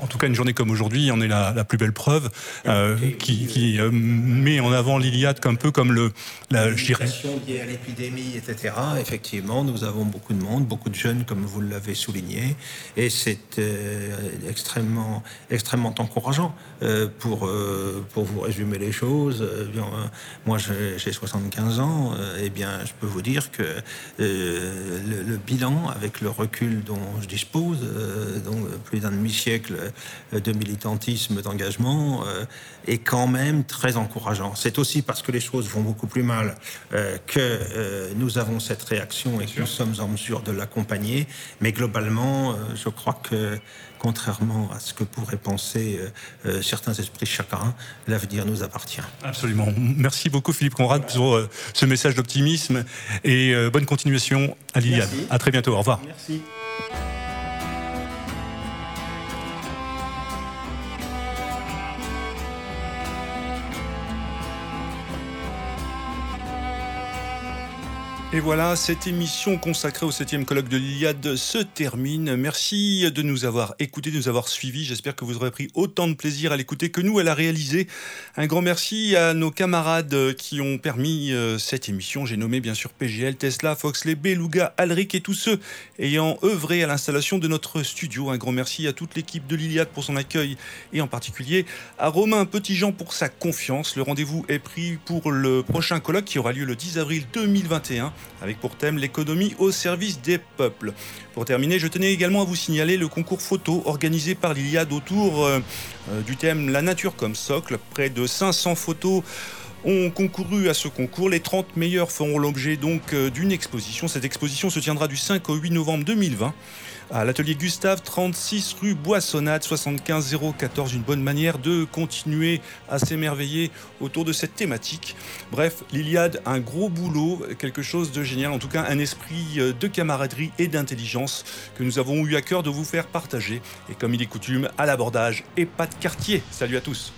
En tout cas, une journée comme aujourd'hui en est la, plus belle preuve, euh, qui, euh, met en avant l'Iliade un peu comme le, la, je dirais, liée à l'épidémie, etc. Effectivement, nous avons beaucoup de monde, beaucoup de jeunes, comme vous l'avez souligné, et c'est euh, extrêmement, extrêmement encourageant. Pour, pour vous résumer les choses, moi j'ai j'ai 75 ans, et bien je peux vous dire que le, le bilan, avec le recul dont je dispose, donc plus d'un demi-siècle euh, de militantisme, d'engagement, euh, est quand même très encourageant. C'est aussi parce que les choses vont beaucoup plus mal euh, que euh, nous avons cette réaction et que nous sommes en mesure de l'accompagner. Mais globalement, euh, je crois que contrairement à ce que pourraient penser euh, euh, certains esprits chacun, l'avenir nous appartient. Absolument. Merci beaucoup Philippe Conrad pour euh, ce message d'optimisme et euh, bonne continuation à l'Iliade. Merci. À très bientôt. Au revoir. Merci. Et voilà, cette émission consacrée au 7e colloque de l'Iliade se termine. Merci de nous avoir écoutés, de nous avoir suivis. J'espère que vous aurez pris autant de plaisir à l'écouter que nous à la réaliser. Un grand merci à nos camarades qui ont permis euh, cette émission. J'ai nommé bien sûr PGL, Tesla, Foxley, Beluga, Alric et tous ceux ayant œuvré à l'installation de notre studio. Un grand merci à toute l'équipe de l'Iliade pour son accueil et en particulier à Romain Petitjean pour sa confiance. Le rendez-vous est pris pour le prochain colloque qui aura lieu le 10 avril 2021 avec pour thème l'économie au service des peuples. Pour terminer, je tenais également à vous signaler le concours photo organisé par l'Iliade autour euh, euh, du thème La nature comme socle. Près de 500 photos ont concouru à ce concours. Les 30 meilleurs feront l'objet donc euh, d'une exposition. Cette exposition se tiendra du 5 au 8 novembre 2020 à l'atelier Gustave, 36 rue Boissonnade, 75 014. Une bonne manière de continuer à s'émerveiller autour de cette thématique. Bref, l'Iliade, un gros boulot, quelque chose de génial, en tout cas un esprit euh, de camaraderie et d'intelligence que nous avons eu à cœur de vous faire partager. Et comme il est coutume, à l'abordage et pas de quartier. Salut à tous.